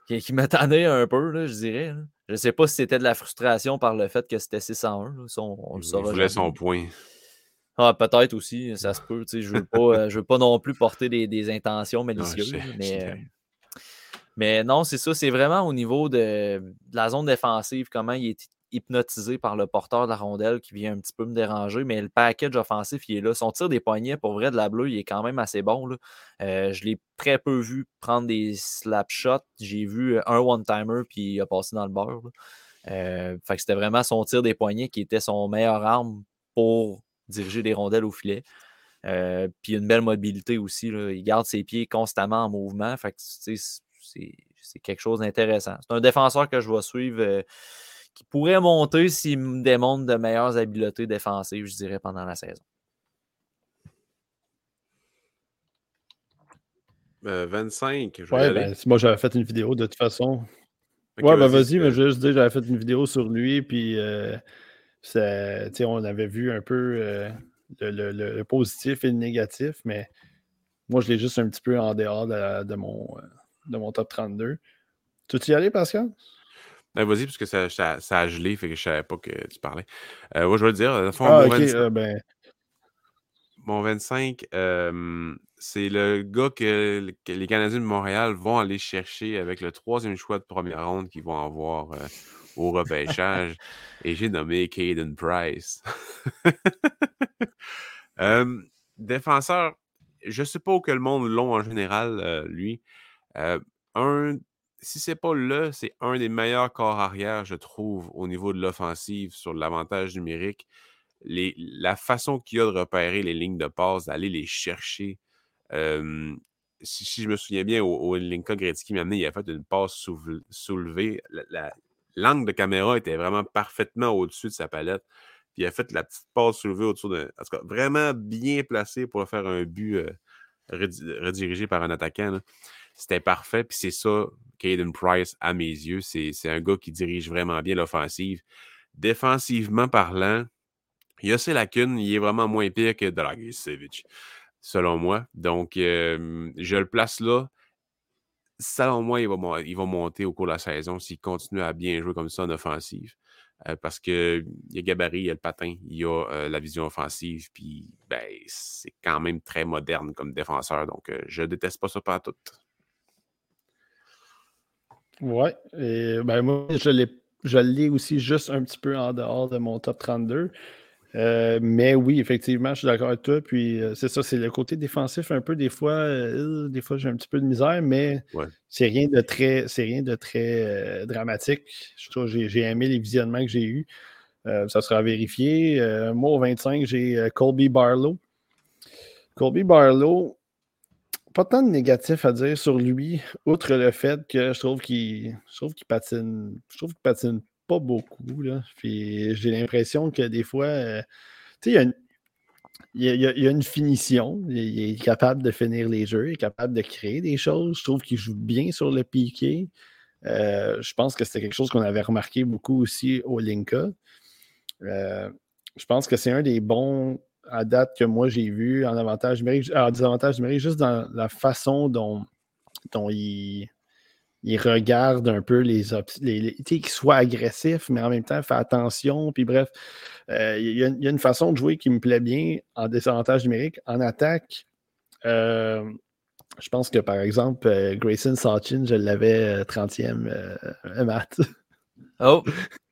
qui m'attendait un peu, je dirais. Je ne sais pas si c'était de la frustration par le fait que c'était 601. On, on le saura. Il voulait son point. Ah, peut-être aussi, ça se peut. Je ne veux, pas, euh, veux pas non plus porter des, intentions malicieuses. mais, euh, mais non, c'est ça. C'est vraiment au niveau de, de, la zone défensive, comment il est hypnotisé par le porteur de la rondelle qui vient un petit peu me déranger, mais le package offensif, il est là. Son tir des poignets, pour vrai, de la bleue, il est quand même assez bon. Euh, je l'ai très peu vu prendre des slap shots. J'ai vu un one-timer, puis il a passé dans le beurre. Euh, c'était vraiment son tir des poignets qui était son meilleur arme pour diriger des rondelles au filet. Euh, puis une belle mobilité aussi. Il garde ses pieds constamment en mouvement. C'est quelque chose d'intéressant. C'est un défenseur que je vais suivre qui pourrait monter s'il me démontre de meilleures habiletés défensives, je dirais, pendant la saison. 25. Euh, ouais, ben, moi j'avais fait une vidéo de toute façon. ouais, ben vas-y, mais je veux juste dire, j'avais fait une vidéo sur lui, puis euh, on avait vu un peu euh, le, positif et le négatif, mais moi je l'ai juste un petit peu en dehors de, mon, de mon top 32. Tu veux y aller, Pascal? Ben, vas-y, parce que ça, ça, a gelé, fait que je savais pas que tu parlais. Euh, ouais, je vais le dire. Fond, ah, mon, euh, ben... mon 25, c'est le gars que, les Canadiens de Montréal vont aller chercher avec le troisième choix de première ronde qu'ils vont avoir euh, au repêchage. Et j'ai nommé Caden Price. défenseur, je ne sais pas où que le monde long en général, lui. un, si c'est pas le, c'est un des meilleurs corps arrière, je trouve, au niveau de l'offensive sur l'avantage numérique. La façon qu'il a de repérer les lignes de passe, d'aller les chercher. si, je me souviens bien, au, au Lincoln Gretzky m'a amené, il a fait une passe soulevée. L'angle de caméra était vraiment parfaitement au-dessus de sa palette. Puis il a fait la petite passe soulevée autour de. En tout cas, vraiment bien placé pour faire un but euh, redirigé par un attaquant. C'était parfait. Puis c'est ça, Caden Price, à mes yeux. C'est un gars qui dirige vraiment bien l'offensive. Défensivement parlant, il a ses lacunes. Il est vraiment moins pire que Dragicevic, selon moi. Donc, je le place là. Selon moi, il va, monter au cours de la saison s'il continue à bien jouer comme ça en offensive. Euh, parce qu'il y a gabarit, il y a le patin, il y a euh, la vision offensive, puis ben, c'est quand même très moderne comme défenseur. Donc, je euh, je déteste pas ça pas tout. Ouais, et ben moi, je l'ai aussi juste un petit peu en dehors de mon top 32. Euh, mais oui, effectivement, je suis d'accord avec toi. Puis euh, c'est ça, c'est le côté défensif un peu. Des fois, euh, des fois j'ai un petit peu de misère, mais c'est rien de très, c'est rien de très dramatique. Je j'ai, aimé les visionnements que j'ai eus. ça sera vérifié. moi, au 25, j'ai Colby Barlow. Colby Barlow, pas tant de négatif à dire sur lui, outre le fait que je trouve qu'il, patine, je trouve qu'il patine pas beaucoup. J'ai l'impression que des fois, il y, a, une finition. Il, est capable de finir les jeux, il est capable de créer des choses. Je trouve qu'il joue bien sur le piqué. Euh, je pense que c'était quelque chose qu'on avait remarqué beaucoup aussi au Linka. Euh, je pense que c'est un des bons à date que moi j'ai vu en avantage numérique, en désavantage numérique, juste dans la façon dont, dont il, regarde un peu les options, qu'il soit agressif, mais en même temps, fait attention. Puis bref, euh, il, y a, une façon de jouer qui me plaît bien en désavantage numérique. En attaque, euh, je pense que par exemple, euh, Grayson Sachin, je l'avais 30e mat. Oh!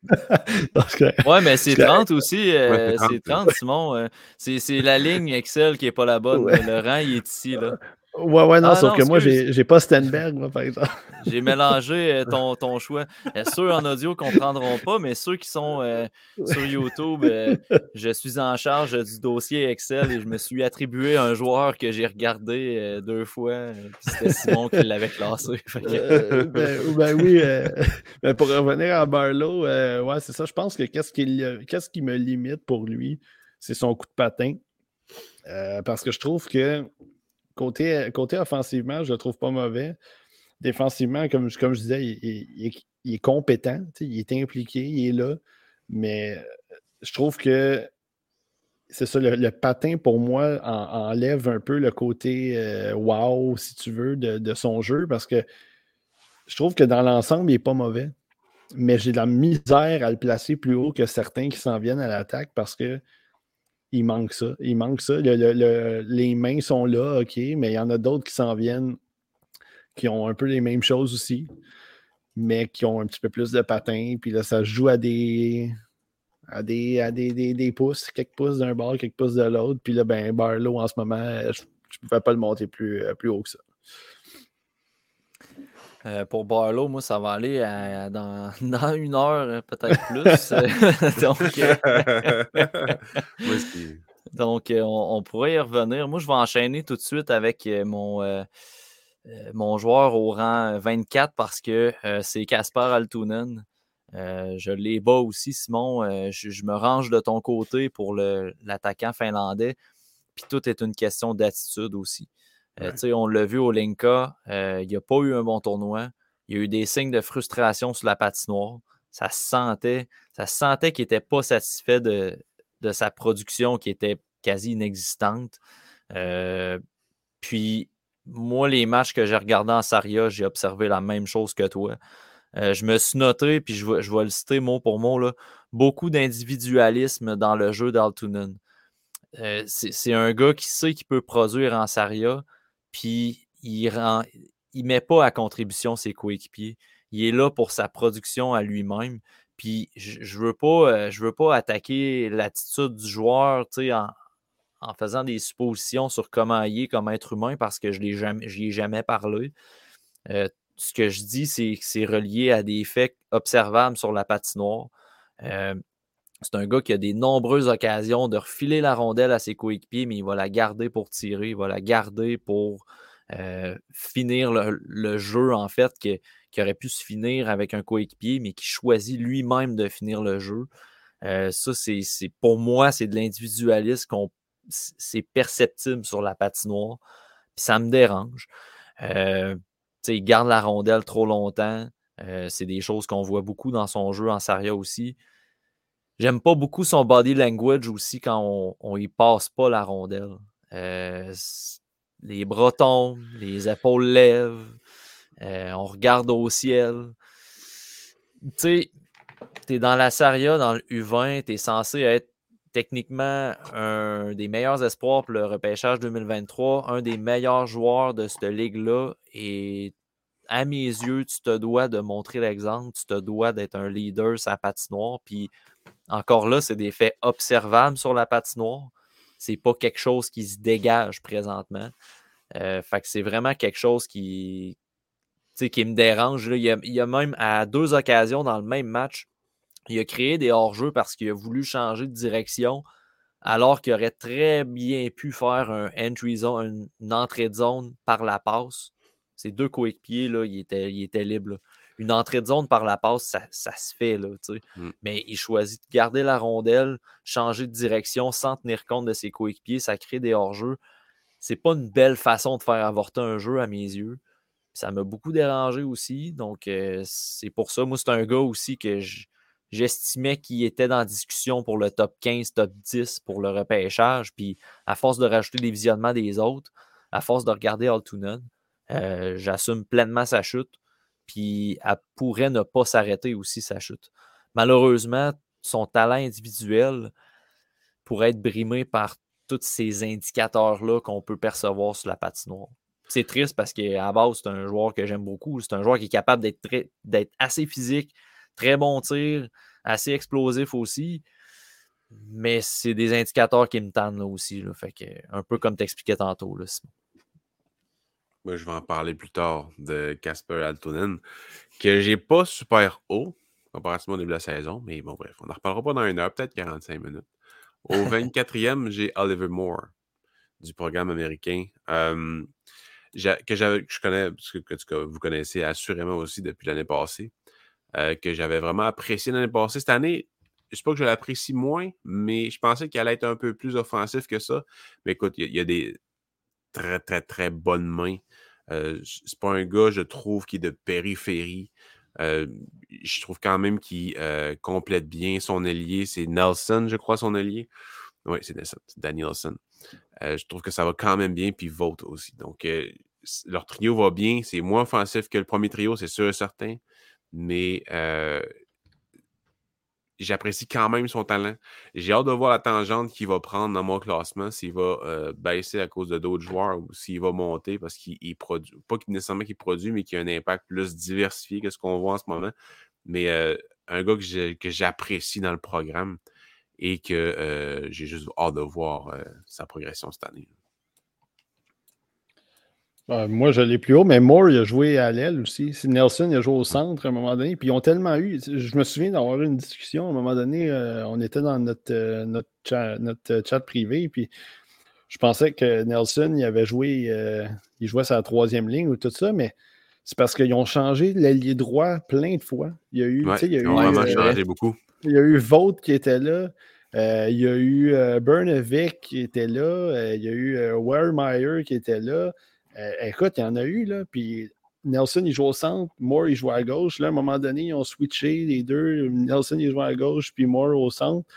ouais, mais c'est 30 aussi. c'est 30, Simon. c'est la ligne Excel qui n'est pas la bonne. Le rang, il est ici. Là. Ouais, ouais, non, ah sauf que moi, j'ai pas Stenberg, moi, par exemple. j'ai mélangé euh, ton, ton choix. Euh, ceux en audio comprendront pas, mais ceux qui sont euh, sur YouTube, je suis en charge du dossier Excel et je me suis attribué un joueur que j'ai regardé deux fois. C'était Simon qui l'avait classé. ben, ben, oui, ben, pour revenir à Barlow, ouais, c'est ça. Je pense que qu'est-ce qui, qu'est-ce qui me limite pour lui, c'est son coup de patin. parce que je trouve que Côté, côté offensivement, je le trouve pas mauvais. Défensivement, comme, comme je disais, il, est compétent, il est impliqué, il est là. Mais euh, je trouve que c'est ça, le, patin pour moi enlève un peu le côté euh, wow, si tu veux, de, son jeu parce que je trouve que dans l'ensemble, il n'est pas mauvais. Mais j'ai de la misère à le placer plus haut que certains qui s'en viennent à l'attaque parce que il manque ça. Il manque ça. les mains sont là, OK, mais il y en a d'autres qui s'en viennent qui ont un peu les mêmes choses aussi, mais qui ont un petit peu plus de patins. Puis là, ça joue à des. à des, à des, des, pouces, quelques pouces d'un bord, quelques pouces de l'autre. Puis là, ben, Barlow, en ce moment, je ne pouvais pas le monter plus, euh, plus haut que ça. Euh, pour Barlow, moi, ça va aller dans, dans, une heure, euh, peut-être plus. donc, euh, on, pourrait y revenir. Moi, je vais enchaîner tout de suite avec mon, mon joueur au rang 24 parce que c'est Kaspar Altunen. je l'ai bas aussi, Simon. Je, me range de ton côté pour l'attaquant finlandais. Puis tout est une question d'attitude aussi. Euh, on l'a vu au Linka, euh, il n'y a pas eu un bon tournoi. Il y a eu des signes de frustration sur la patinoire. Ça se sentait, ça sentait qu'il n'était pas satisfait de, sa production qui était quasi inexistante. Euh, puis, moi, les matchs que j'ai regardés en Saria, j'ai observé la même chose que toi. je me suis noté, puis je, vais, le citer mot pour mot, là, beaucoup d'individualisme dans le jeu d'Altunen. c'est un gars qui sait qu'il peut produire en Saria, puis il rend, il met pas à contribution ses coéquipiers. Il est là pour sa production à lui-même. Puis je, ne veux pas, je veux pas attaquer l'attitude du joueur, en, en faisant des suppositions sur comment il est comme être humain parce que je n'y ai jamais parlé. Euh, ce que je dis, c'est que c'est relié à des faits observables sur la patinoire. Euh, c'est un gars qui a des nombreuses occasions de refiler la rondelle à ses coéquipiers, mais il va la garder pour tirer, il va la garder pour euh, finir le, jeu, en fait, qui, aurait pu se finir avec un coéquipier, mais qui choisit lui-même de finir le jeu. ça, c'est pour moi, c'est de l'individualisme qu'on c'est perceptible sur la patinoire. Puis ça me dérange. Euh, il garde la rondelle trop longtemps. Euh, c'est des choses qu'on voit beaucoup dans son jeu en Saria aussi. J'aime pas beaucoup son body language aussi quand on, y passe pas la rondelle. Euh, les bras tombent, les épaules lèvent, on regarde au ciel. Tu sais, tu es dans la Saria, dans le U20, tu es censé être techniquement un des meilleurs espoirs pour le repêchage 2023, un des meilleurs joueurs de cette ligue-là. Et à mes yeux, tu te dois de montrer l'exemple, tu te dois d'être un leader la patinoire. Puis encore là, c'est des faits observables sur la patinoire. C'est pas quelque chose qui se dégage présentement. Euh, fait que c'est vraiment quelque chose qui, me dérange. Il, y a, il y a même à deux occasions dans le même match, il a créé des hors-jeux parce qu'il a voulu changer de direction, alors qu'il aurait très bien pu faire un entry zone, une, entrée de zone par la passe. Ces deux coéquipiers, là, il était, il était libre. Une entrée de zone par la passe, ça, se fait. Là, mmh. Mais il choisit de garder la rondelle, changer de direction sans tenir compte de ses coéquipiers. Ça crée des hors-jeux. C'est pas une belle façon de faire avorter un jeu à mes yeux. Ça m'a beaucoup dérangé aussi. Donc, euh, c'est pour ça. Moi, c'est un gars aussi que je j'estimais qu'il était dans la discussion pour le top 15, top 10 pour le repêchage. Puis à force de rajouter des visionnements des autres, à force de regarder Altunen, euh, j'assume pleinement sa chute. Puis elle pourrait ne pas s'arrêter aussi, sa chute. Malheureusement, son talent individuel pourrait être brimé par tous ces indicateurs-là qu'on peut percevoir sur la patinoire. C'est triste parce qu'à base, c'est un joueur que j'aime beaucoup. C'est un joueur qui est capable d'être assez physique, Très bon tir, assez explosif aussi. Mais c'est des indicateurs qui me tannent là aussi. Fait que, un peu comme tu expliquais tantôt. Là, Moi, je vais en parler plus tard de Casper Altonen, que j'ai pas super haut comparativement au début de la saison. Mais bon, bref, on n'en reparlera pas dans une heure, peut-être 45 minutes. Au 24e, j'ai Oliver Moore du programme américain. que, je connais, que, que, vous connaissez assurément aussi depuis l'année passée. Euh, que j'avais vraiment apprécié l'année passée. Cette année, je ne sais pas que je l'apprécie moins, mais je pensais qu'elle allait être un peu plus offensif que ça. Mais écoute, il y, a des très, très, très bonnes mains. Euh, c'est pas un gars, je trouve, qui est de périphérie. Euh, je trouve quand même qu'il euh, complète bien son ailier. C'est Nelson, je crois, son ailier. Oui, c'est Nelson, Danielson. je trouve que ça va quand même bien, puis vote aussi. Donc, leur trio va bien. C'est moins offensif que le premier trio, c'est sûr et certain mais j'apprécie quand même son talent. J'ai hâte de voir la tangente qu'il va prendre dans mon classement, s'il va baisser à cause de d'autres joueurs ou s'il va monter parce qu'il produit, pas nécessairement qu'il produit, mais qu'il a un impact plus diversifié que ce qu'on voit en ce moment. Mais un gars que j'apprécie dans le programme et que j'ai juste hâte de voir sa progression cette année. Ah, moi, je l'ai plus haut, mais Moore, il a joué à l'aile aussi. Nelson, il a joué au centre à un moment donné. Puis ils ont tellement eu. Je me souviens d'avoir eu une discussion à un moment donné. Euh, on était dans notre, euh, notre, chat, privé. Puis je pensais que Nelson, il avait joué. Euh, il jouait sa troisième ligne ou tout ça, mais c'est parce qu'ils ont changé l'allié droit plein de fois. Il y a eu. il y a ils ont vraiment changé beaucoup. Il y a eu Vote qui était là. il y a eu Bernavik qui était là. il y a eu Wehrmeyer qui était là. Euh, écoute, il y en a eu, là. Puis Nelson, il joue au centre, Moore, il joue à gauche. Là, à un moment donné, ils ont switché les deux. Nelson, il joue à gauche, puis Moore au centre.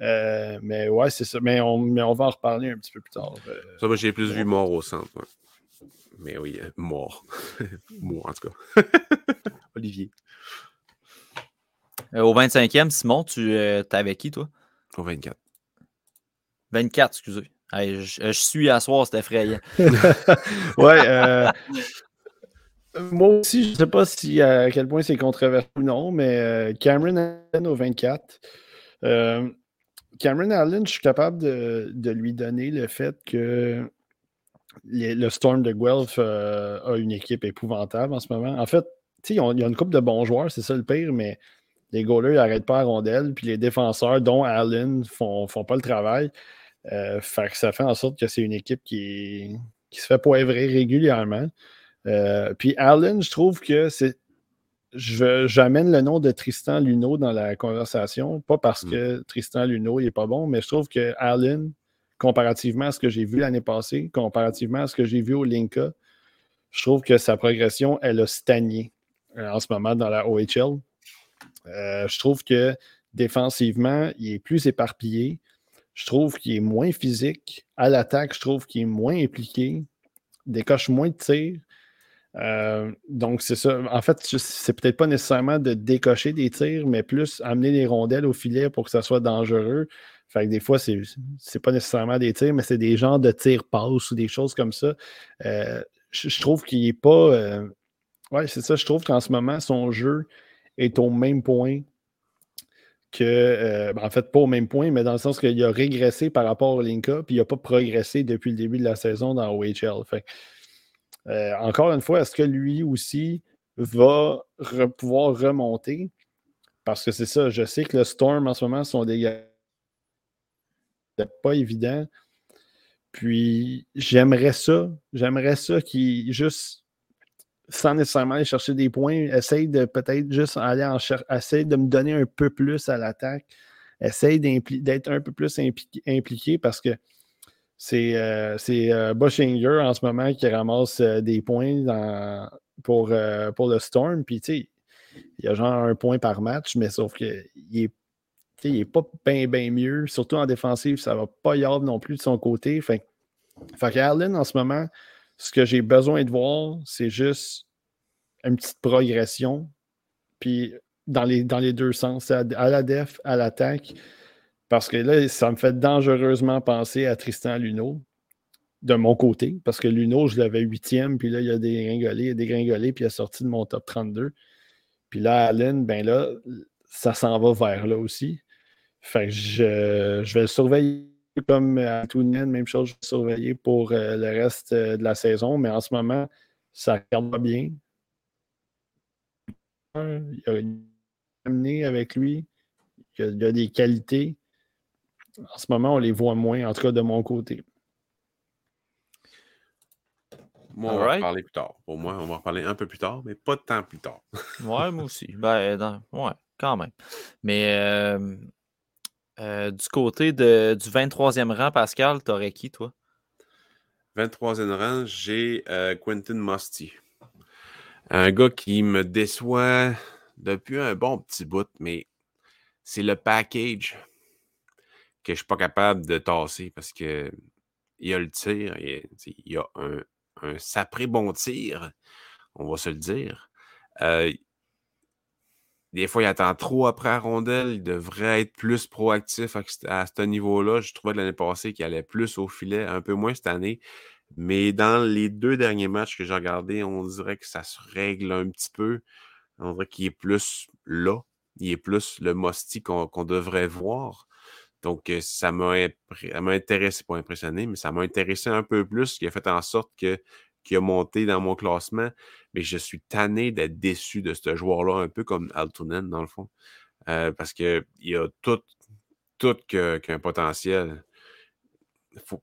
Euh, mais ouais, c'est ça. Mais on, mais on va en reparler un petit peu plus tard. Euh. ça, moi, j'ai plus vu Moore au centre. Mais oui, mort. mort, en tout cas. Olivier. au 25e, Simon, tu es avec qui, toi? Au 24. 24, excusez je, suis à soir, c'est effrayant. ouais. Euh, moi aussi, je ne sais pas si à quel point c'est controversé ou non, mais euh, Cameron Allen au 24. Euh, Cameron Allen, je suis capable de, lui donner le fait que le Storm de Guelph a une équipe épouvantable en ce moment. En fait, il y a une couple de bons joueurs, c'est ça le pire, mais les goalers n'arrêtent pas à rondelle, puis les défenseurs, dont Allen, font, font pas le travail. Euh, ça fait en sorte que c'est une équipe qui, qui se fait poivrer régulièrement. Euh, puis Allen, je trouve que c'est. J'amène le nom de Tristan Luneau dans la conversation, pas parce mm. que Tristan Luneau n'est pas bon, mais je trouve que Allen, comparativement à ce que j'ai vu l'année passée, comparativement à ce que j'ai vu au Linka, je trouve que sa progression, elle a stagné euh, en ce moment dans la OHL. Euh, je trouve que défensivement, il est plus éparpillé. Je trouve qu'il est moins physique. À l'attaque, je trouve qu'il est moins impliqué. Décoche moins de tirs. Euh, donc, c'est ça. En fait, c'est peut-être pas nécessairement de décocher des tirs, mais plus amener les rondelles au filet pour que ça soit dangereux. Fait que des fois, c'est, pas nécessairement des tirs, mais c'est des genres de tirs passe ou des choses comme ça. Euh, je, trouve qu'il est pas. Euh, ouais, c'est ça. Je trouve qu'en ce moment, son jeu est au même point que. Ben, en fait, pas au même point, mais dans le sens qu'il a régressé par rapport au Linka, puis il n'a pas progressé depuis le début de la saison dans OHL. Euh, encore une fois, est-ce que lui aussi va pouvoir remonter? Parce que c'est ça, je sais que le Storm en ce moment sont des pas évident. Puis j'aimerais ça, j'aimerais ça qu'il juste, sans nécessairement aller chercher des points, essaye de peut-être juste aller en chercher, essaye de me donner un peu plus à l'attaque, essaye d'être un peu plus impliqué parce que c'est euh, euh en ce moment qui ramasse euh, des points pour, euh, pour le Storm. Puis, tu sais, il y a genre un point par match, mais sauf qu'il il est pas bien, bien mieux. Surtout en défensive, ça va pas y avoir non plus de son côté. Fait, fait qu'Allen, en ce moment, ce que j'ai besoin de voir, c'est juste une petite progression. Puis, dans les, dans les deux sens, à la def, à l'attaque. Parce que là, ça me fait dangereusement penser à Tristan Luneau, de mon côté, parce que Luneau, je l'avais huitième, puis là, il a dégringolé, il a dégringolé, puis il a sorti de mon top 32. Puis là, Allen, ben là, ça s'en va vers là aussi. Fait que je, vais le surveiller comme à Tounen, même chose, je vais le surveiller pour euh, le reste euh, de la saison, mais en ce moment, ça regarde pas bien. Il y a une amené avec lui, il y a des qualités en ce moment, on les voit moins, en tout cas de mon côté. Moi, on va en parler plus tard. Pour moi, on va en parler un peu plus tard, mais pas de temps plus tard. ouais, moi aussi. Ben, ouais, quand même. Mais euh, euh, du côté de, du 23e rang, Pascal, t'aurais qui, toi? 23e rang, j'ai euh, Quentin Musty. Un gars qui me déçoit depuis un bon petit bout, mais c'est le package que je ne suis pas capable de tasser parce que il y a le tir, il y a un, un sapré bon tir, on va se le dire. Euh, des fois, il attend trop après la rondelle. Il devrait être plus proactif à, ce niveau-là. Je trouvais l'année passée qu'il allait plus au filet, un peu moins cette année. Mais dans les deux derniers matchs que j'ai regardés, on dirait que ça se règle un petit peu. On dirait qu'il est plus là. Il est plus le Mosti qu'on devrait voir. Donc, ça m'a intéressé, pas impressionné, mais ça m'a intéressé un peu plus, ce qui a fait en sorte que qui a monté dans mon classement. Mais je suis tanné d'être déçu de ce joueur-là, un peu comme Altunen, dans le fond. parce qu'il a tout, tout qu'un potentiel. Il faut,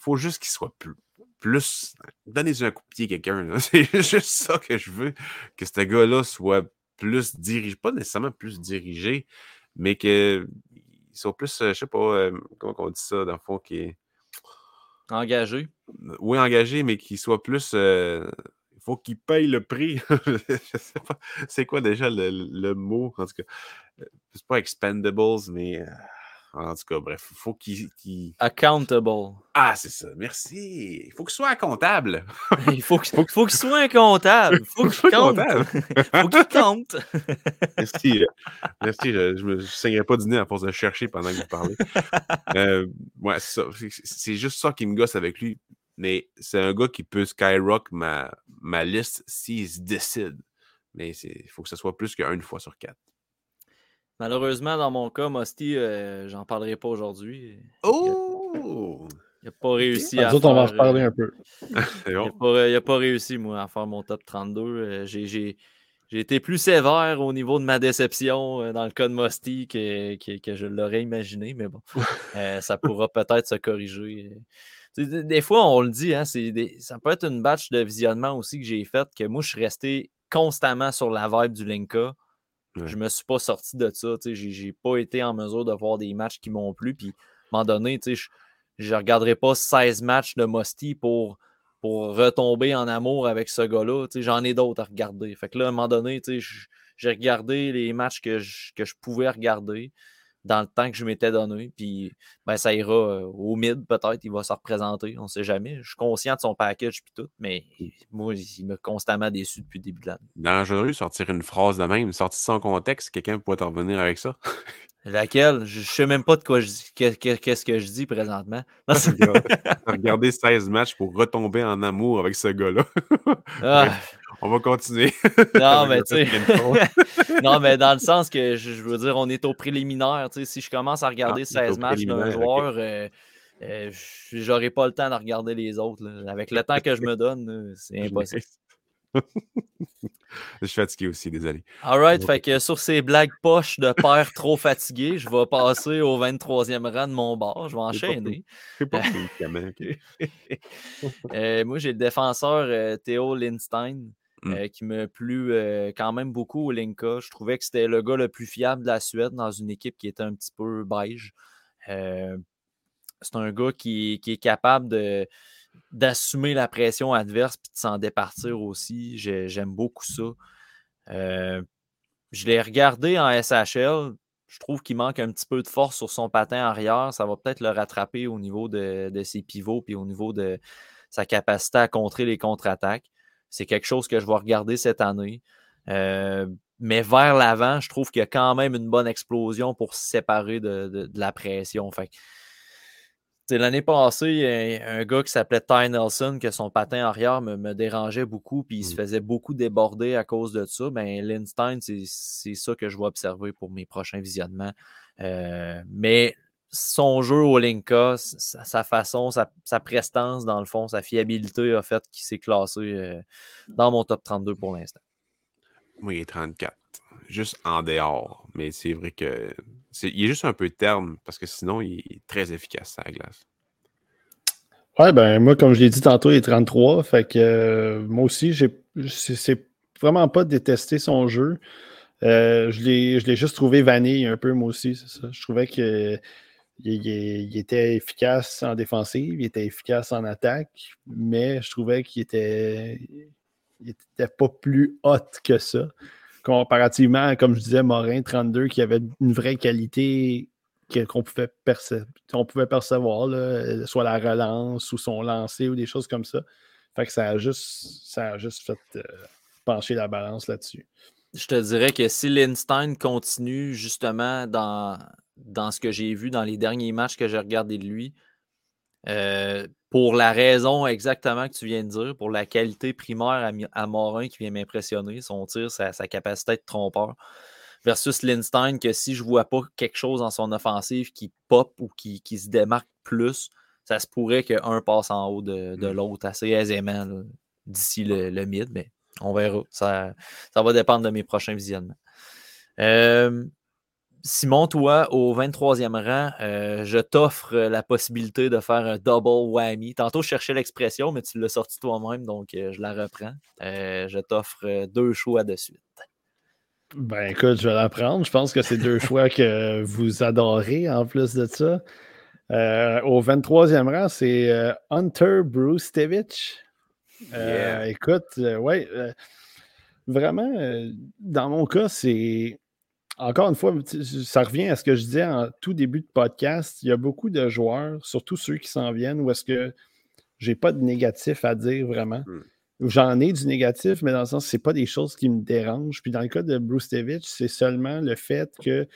faut juste qu'il soit plus, plus. Donnez-lui un coup de pied quelqu'un. C'est juste ça que je veux. Que ce gars-là soit plus dirigé, pas nécessairement plus dirigé, mais que ils sont plus, euh, je sais pas, euh, comment on dit ça, dans le fond, qui. Engagé. Oui, engagé, mais qui soit plus. Euh, il faut qu'il paye le prix. je sais pas. C'est quoi déjà le, le, mot? En tout cas, c'est pas expendables, mais. En tout cas, bref, il faut qu'il. Accountable. Ah, c'est ça. Merci. Il faut qu'il soit comptable. il faut qu'il faut, soit comptable. Il faut qu'il compte. Il faut qu'il compte. Merci. Merci. Je ne saignerai pas dîner à force de chercher pendant que vous parlez. Euh, ouais. C'est juste ça qui me gosse avec lui. Mais c'est un gars qui peut skyrock ma, ma liste s'il se décide. Mais il faut que ce soit plus qu'une fois sur quatre. Malheureusement, dans mon cas, Musty, euh, j'en parlerai pas aujourd'hui. Oh! Il n'a pas réussi à. Nous autres, on va en reparler un peu. il n'a pas, réussi, moi, à faire mon top 32. J'ai été plus sévère au niveau de ma déception dans le cas de Musty que, que, je l'aurais imaginé, mais bon, ça pourra peut-être se corriger. Des fois, on le dit, hein, ça peut être une batch de visionnement aussi que j'ai faite, que moi, je suis resté constamment sur la vibe du Linka. Je Je me suis pas sorti de ça. Je n'ai pas été en mesure de voir des matchs qui m'ont plu. Puis, à un moment donné, je ne regarderai pas 16 matchs de Musty pour, pour retomber en amour avec ce gars-là. J'en ai d'autres à regarder. Fait que là, à un moment donné, j'ai regardé les matchs que que je pouvais regarder dans le temps que je m'étais donné. Puis ben, ça ira euh, au mid, peut-être, il va se représenter, on ne sait jamais. Je suis conscient de son package puis tout, mais moi, il m'a constamment déçu depuis le début de l'année. Dangereux, sortir une phrase de même, sortie sans contexte, quelqu'un pourrait t'en revenir avec ça. Laquelle? Je ne sais même pas de quoi je qu'est-ce que je dis présentement. Regarder 16 matchs pour retomber en amour avec ce gars-là. Ah. On va continuer. Non, mais tu non, mais dans le sens que je, veux dire, on est au préliminaire. Si je commence à regarder 16 ah, matchs d'un joueur, euh, euh, j'aurai pas le temps de regarder les autres. Avec le temps que je me donne, c'est impossible. je suis fatigué aussi, désolé. Alright, fait que sur ces blagues poches de père trop fatigué, je vais passer au 23e rang de mon bar. Je vais enchaîner. Je pas euh, Moi, j'ai le défenseur euh, Théo Lindstein. Mmh. Euh, qui me plu quand même beaucoup au Linka. Je trouvais que c'était le gars le plus fiable de la Suède dans une équipe qui était un petit peu beige. c'est un gars qui, est capable de, d'assumer la pression adverse et de s'en départir aussi. J'aime beaucoup ça. Euh, je l'ai regardé en SHL. Je trouve qu'il manque un petit peu de force sur son patin arrière. Ça va peut-être le rattraper au niveau de, ses pivots et au niveau de sa capacité à contrer les contre-attaques. C'est quelque chose que je vais regarder cette année. Euh, mais vers l'avant, je trouve qu'il y a quand même une bonne explosion pour se séparer de, la pression. Fait L'année passée, il y a un gars qui s'appelait Ty Nelson, que son patin arrière me, dérangeait beaucoup, puis il se mmh. faisait beaucoup déborder à cause de ça. Ben, Lindstein, c'est ça que je vais observer pour mes prochains visionnements. Euh, mais son jeu au Linka, sa, façon, sa, prestance, dans le fond, sa fiabilité a fait qu'il s'est classé euh, dans mon top 32 pour l'instant. Oui, il est 34. Juste en dehors. Mais c'est vrai que il est juste un peu terme parce que sinon, il est très efficace à la glace. Ouais, ben moi, comme je l'ai dit tantôt, il est 33. Fait que euh, moi aussi, j'ai c'est vraiment pas détesté son jeu. Euh, je l'ai juste trouvé vanille un peu, moi aussi, c'est ça. Je trouvais qu'il il, était efficace en défensive, il était efficace en attaque, mais je trouvais qu'il était, pas plus hot que ça comparativement, comme je disais, Morin 32, qui avait une vraie qualité qu'on pouvait, percevoir, soit la relance ou son lancer ou des choses comme ça. Fait que ça a juste, ça a juste fait euh, pencher la balance là-dessus. Je te dirais que si Lindstein continue justement dans, dans ce que j'ai vu dans les derniers matchs que j'ai regardé de lui, euh, pour la raison exactement que tu viens de dire, pour la qualité primaire à, Morin qui vient m'impressionner, son tir, sa, capacité de trompeur, versus Lindstein, que si je ne vois pas quelque chose dans son offensive qui pop ou qui, se démarque plus, ça se pourrait qu'un passe en haut de, mmh. l'autre assez aisément d'ici le, mid, mais on verra. Ça, ça va dépendre de mes prochains visionnements. Euh, Simon, toi, au 23e rang, euh, je t'offre la possibilité de faire un double whammy. Tantôt, je cherchais l'expression, mais tu l'as sorti toi-même, donc euh, je la reprends. Euh, je t'offre deux choix de suite. Ben écoute, je vais la prendre. Je pense que c'est deux choix que vous adorez en plus de ça. au 23e rang, c'est Hunter Brustevich. Écoute, ouais, vraiment, dans mon cas, c'est encore une fois, ça revient à ce que je disais en tout début de podcast. Il y a beaucoup de joueurs, surtout ceux qui s'en viennent, où est-ce que j'ai pas de négatif à dire vraiment. Hmm. J'en ai du négatif, mais dans le sens, c'est pas des choses qui me dérangent. Puis dans le cas de Bruce David, c'est seulement le fait que.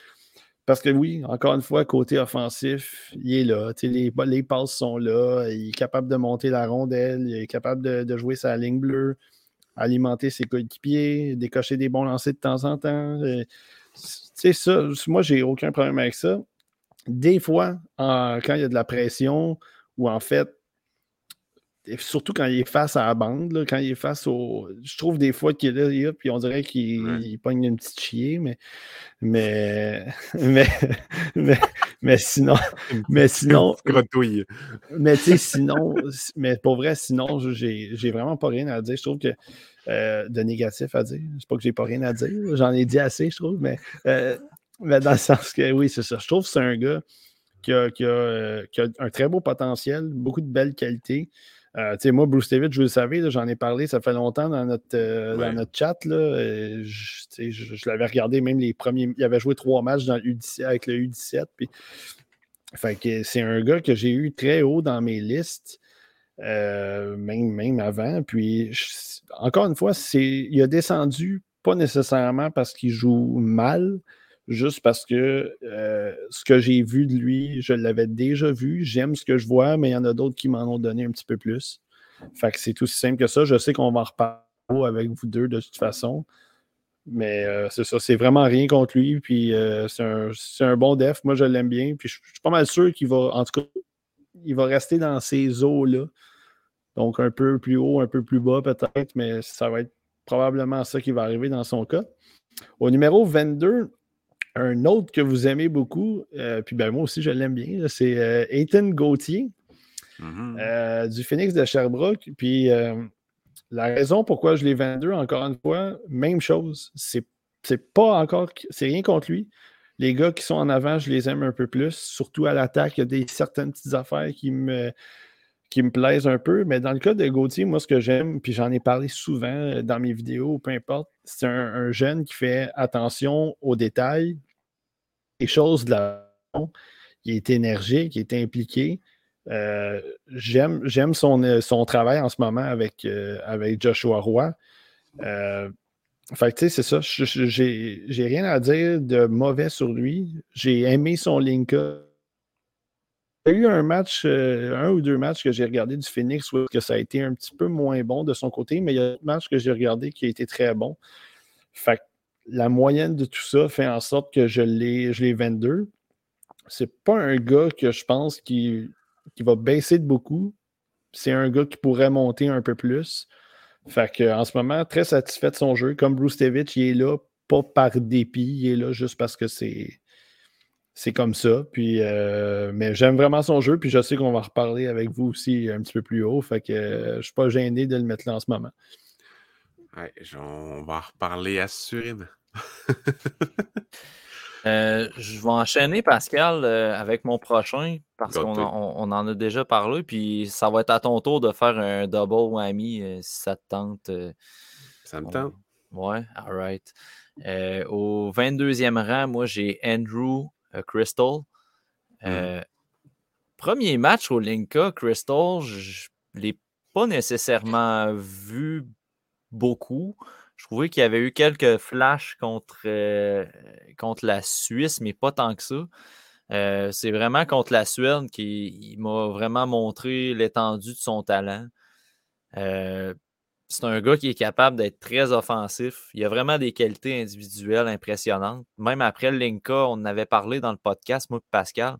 Parce que oui, encore une fois, côté offensif, il est là. Les, passes sont là. Il est capable de monter la rondelle. Il est capable de, jouer sa ligne bleue, alimenter ses coéquipiers, décocher des bons lancers de temps en temps sais, ça, moi, j'ai aucun problème avec ça. Des fois, quand il y a de la pression, ou en fait, surtout quand il est face à la bande, quand il est face au. Je trouve des fois qu'il est là, puis on dirait qu'il pogne une petite chier, mais. Mais. Mais. Mais, sinon. Mais sinon. mais tu sais, sinon. Mais pour vrai, sinon, j'ai vraiment pas rien à dire. Je trouve que. Euh, de négatif à dire. C'est pas que j'ai pas rien à dire. J'en ai dit assez, je trouve, mais. Euh, mais dans le sens que oui, c'est ça. Je trouve que c'est un gars qui a, qui, a, qui a, un très beau potentiel, beaucoup de belles qualités. Euh, moi, Bruce David, je vous le savez, j'en ai parlé, ça fait longtemps dans notre, euh, dans notre chat. Là, je, l'avais regardé, même les premiers. Il avait joué trois matchs dans avec le U17. Puis, fait que c'est un gars que j'ai eu très haut dans mes listes, euh, même, même avant. Puis, encore une fois, il a descendu pas nécessairement parce qu'il joue mal, juste parce que euh, ce que j'ai vu de lui, je l'avais déjà vu. J'aime ce que je vois, mais il y en a d'autres qui m'en ont donné un petit peu plus. Fait que c'est aussi simple que ça. Je sais qu'on va en reparler avec vous deux de toute façon. Mais euh, c'est ça, c'est vraiment rien contre lui. Puis euh, c'est un, bon def. Moi, je l'aime bien. Puis je, suis pas mal sûr qu'il va, en tout cas, il va rester dans ces eaux-là. Donc un peu plus haut, un peu plus bas peut-être, mais ça va être probablement ça qui va arriver dans son cas. Au numéro 22, un autre que vous aimez beaucoup, euh, puis ben moi aussi je l'aime bien, c'est euh, Ethan Gauthier mm-hmm. euh, du Phoenix de Sherbrooke. Puis la raison pourquoi je l'ai vendu, encore une fois, même chose. C'est, c'est pas encore. C'est rien contre lui. Les gars qui sont en avant, je les aime un peu plus. Surtout à l'attaque, il y a des certaines petites affaires qui me, qui me plaisent un peu. Mais dans le cas de Gauthier, moi, ce que j'aime, puis j'en ai parlé souvent dans mes vidéos, peu importe, c'est un jeune qui fait attention aux détails, les choses de la il est énergique, il est impliqué. Euh, j'aime son, euh, son travail en ce moment avec, euh, avec Joshua Roy. fait tu sais, c'est ça. J'ai rien à dire de mauvais sur lui. J'ai aimé son link Il y a eu un match, un ou deux matchs que j'ai regardé du Phoenix où que ça a été un petit peu moins bon de son côté, mais il y a un match que j'ai regardé qui a été très bon. Fait la moyenne de tout ça fait en sorte que je l'ai, je l'ai 22. C'est pas un gars que je pense qui, qui va baisser de beaucoup. C'est un gars qui pourrait monter un peu plus. Fait que, en ce moment, très satisfait de son jeu. Comme Bruce David, il est là pas par dépit, il est là juste parce que c'est, c'est comme ça. Puis, euh, mais j'aime vraiment son jeu, puis je sais qu'on va reparler avec vous aussi un petit peu plus haut. Fait que je suis pas gêné de le mettre là en ce moment. On va en reparler assurément. Euh, je vais enchaîner, Pascal, euh, avec mon prochain, parce qu'on on, en a déjà parlé, puis ça va être à ton tour de faire un double whammy euh, si ça te tente. ça me tente. Ouais, alright. au 22e rang, moi, j'ai Andrew Crystal. Hmm. Premier match au Linka, Crystal, je ne l'ai pas nécessairement vu beaucoup. Je trouvais qu'il y avait eu quelques flashs contre, euh, la Suisse, mais pas tant que ça. Euh, c'est vraiment contre la Suède qu'il m'a vraiment montré l'étendue de son talent. Euh, c'est un gars qui est capable d'être très offensif. Il a vraiment des qualités individuelles impressionnantes. Même après le Linka, on en avait parlé dans le podcast, moi et Pascal.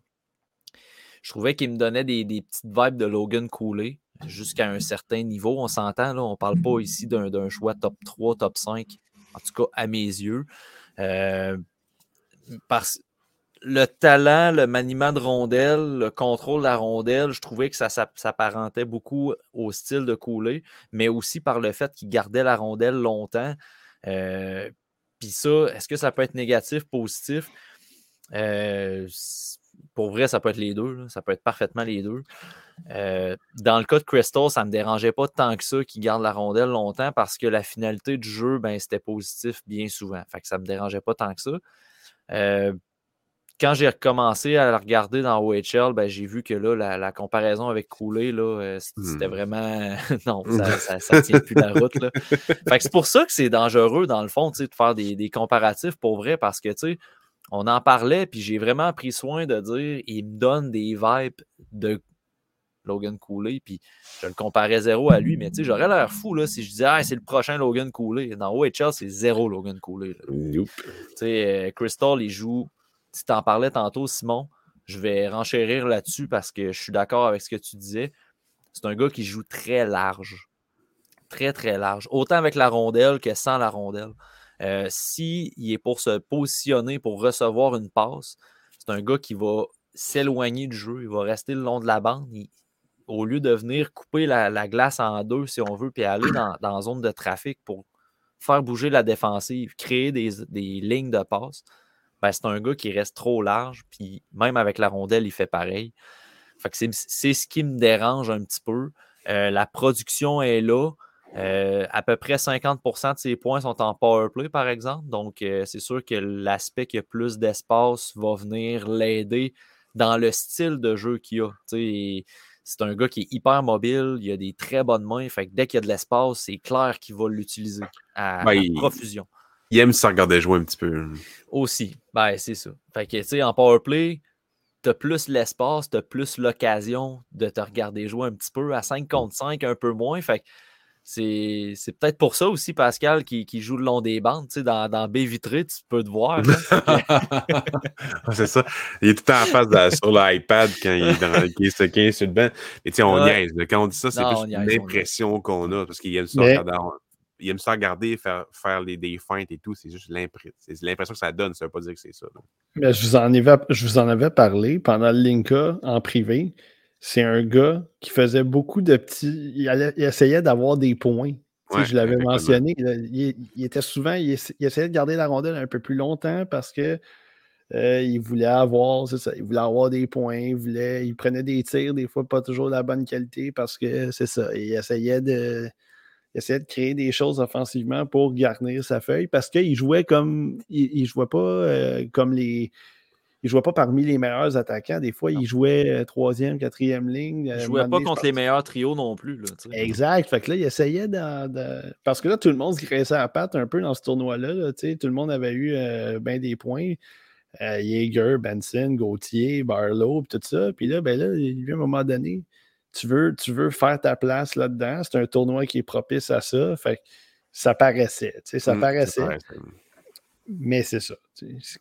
Je trouvais qu'il me donnait des, des, petites vibes de Logan Cooley jusqu'à un certain niveau. On s'entend, là, on ne parle pas ici d'un choix top 3, top 5, en tout cas à mes yeux. Euh, parce le talent, le maniement de rondelle, le contrôle de la rondelle, je trouvais que ça s'apparentait beaucoup au style de Cooley, mais aussi par le fait qu'il gardait la rondelle longtemps. Euh, puis ça, est-ce que ça peut être négatif, positif? Euh, pour vrai, ça peut être les deux. Ça peut être parfaitement les deux. Euh, dans le cas de Crystal, ça ne me dérangeait pas tant que ça qu'il garde la rondelle longtemps parce que la finalité du jeu, ben, c'était positif bien souvent. Fait que ça ne me dérangeait pas tant que ça. Euh, quand j'ai recommencé à la regarder dans OHL, ben, j'ai vu que là, la, comparaison avec Cooley, euh, c'était hmm. vraiment. non, ça ne tient plus la route. c'est pour ça que c'est dangereux, dans le fond, de faire des, des, comparatifs pour vrai, parce que on en parlait, puis j'ai vraiment pris soin de dire il me donne des vibes de Logan Cooley, puis je le comparais zéro à lui, mais j'aurais l'air fou là, si je disais ah, c'est le prochain Logan Cooley. Dans OHL, c'est zéro Logan Cooley. Euh, Crystal, il joue. Tu t'en parlais tantôt, Simon. Je vais renchérir là-dessus parce que je suis d'accord avec ce que tu disais. C'est un gars qui joue très large. Très, très large. Autant avec la rondelle que sans la rondelle. Euh, S'il est pour se positionner, pour recevoir une passe, c'est un gars qui va s'éloigner du jeu. Il va rester le long de la bande. au lieu de venir couper la, glace en deux, si on veut, puis aller dans, la zone de trafic pour faire bouger la défensive, créer des, lignes de passe, ben, c'est un gars qui reste trop large. Puis même avec la rondelle, il fait pareil. c'est ce qui me dérange un petit peu. Euh, la production est là. Euh, à peu près 50% de ses points sont en power play, par exemple. Donc, euh, c'est sûr que l'aspect qui a plus d'espace va venir l'aider dans le style de jeu qu'il a. c'est un gars qui est hyper mobile, il a des très bonnes mains. Fait que dès qu'il y a de l'espace, c'est clair qu'il va l'utiliser à, profusion. Il aime se regarder jouer un petit peu. Aussi. Ben, c'est ça. Fait que, tu sais, en power play, tu as plus l'espace, tu as plus l'occasion de te regarder jouer un petit peu. À 5 contre 5, un peu moins. Fait que c'est, peut-être pour ça aussi, Pascal, qui, joue le long des bandes. Tu sais, dans, dans B vitré, tu peux te voir. c'est ça. Il est tout le temps en face sur l'iPad quand il est, dans, est sur le banc. Mais tu sais, on niaise. Quand on dit ça, c'est plus l'impression qu'on a parce qu'il aime ça regarder. Il aime ça regarder, faire, faire les, des feintes et tout. C'est juste l'impression que ça donne. Ça ne veut pas dire que c'est ça. Mais je, vous en avais, je vous en avais parlé pendant le Linka en privé c'est un gars qui faisait beaucoup de petits. Il, essayait d'avoir des points. je l'avais mentionné. Il, était souvent. Il, essayait de garder la rondelle un peu plus longtemps parce que euh, il voulait avoir, ça, il voulait avoir des points, il, voulait, il prenait des tirs, des fois pas toujours de la bonne qualité parce que c'est ça. Il essayait de, essayait de créer des choses offensivement pour garnir sa feuille parce qu'il jouait comme. Il, jouait pas euh, comme les il ne jouait pas parmi les meilleurs attaquants. Des fois, il jouait euh, troisième, quatrième ligne. Il ne jouait pas contre les meilleurs trios non plus. exact. Fait que là, il essayait de, Parce que là, tout le monde se graissait à la patte un peu dans ce tournoi-là. tout le monde avait eu euh, bien des points. Euh, Jaeger, Benson, Gauthier, Barlow, tout ça. Puis là, ben là, à un moment donné, tu veux, tu veux faire ta place là-dedans. C'est un tournoi qui est propice à ça. Fait que ça paraissait. Ça mmh, paraissait. Mais c'est ça.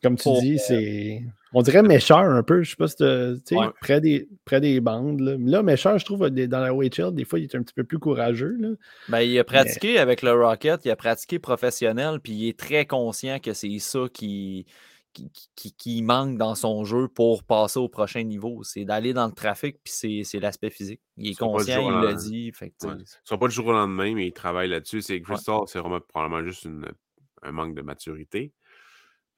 Comme tu dis, c'est. On dirait Mécheur un peu. Je sais pas si tu près, des, près des bandes. Là, là Mécheur, je trouve, dans la WHL, des fois, il est un petit peu plus courageux. Là. Ben, il a pratiqué avec le Rocket, il a pratiqué professionnel, puis il est très conscient que c'est ça qui, qui, qui, manque dans son jeu pour passer au prochain niveau. C'est d'aller dans le trafic, puis c'est l'aspect physique. Il est conscient, il l'a dit. Fait ne sont pas du jour au lendemain, mais il travaille là-dessus. C'est Crystal, c'est vraiment probablement juste une, un manque de maturité.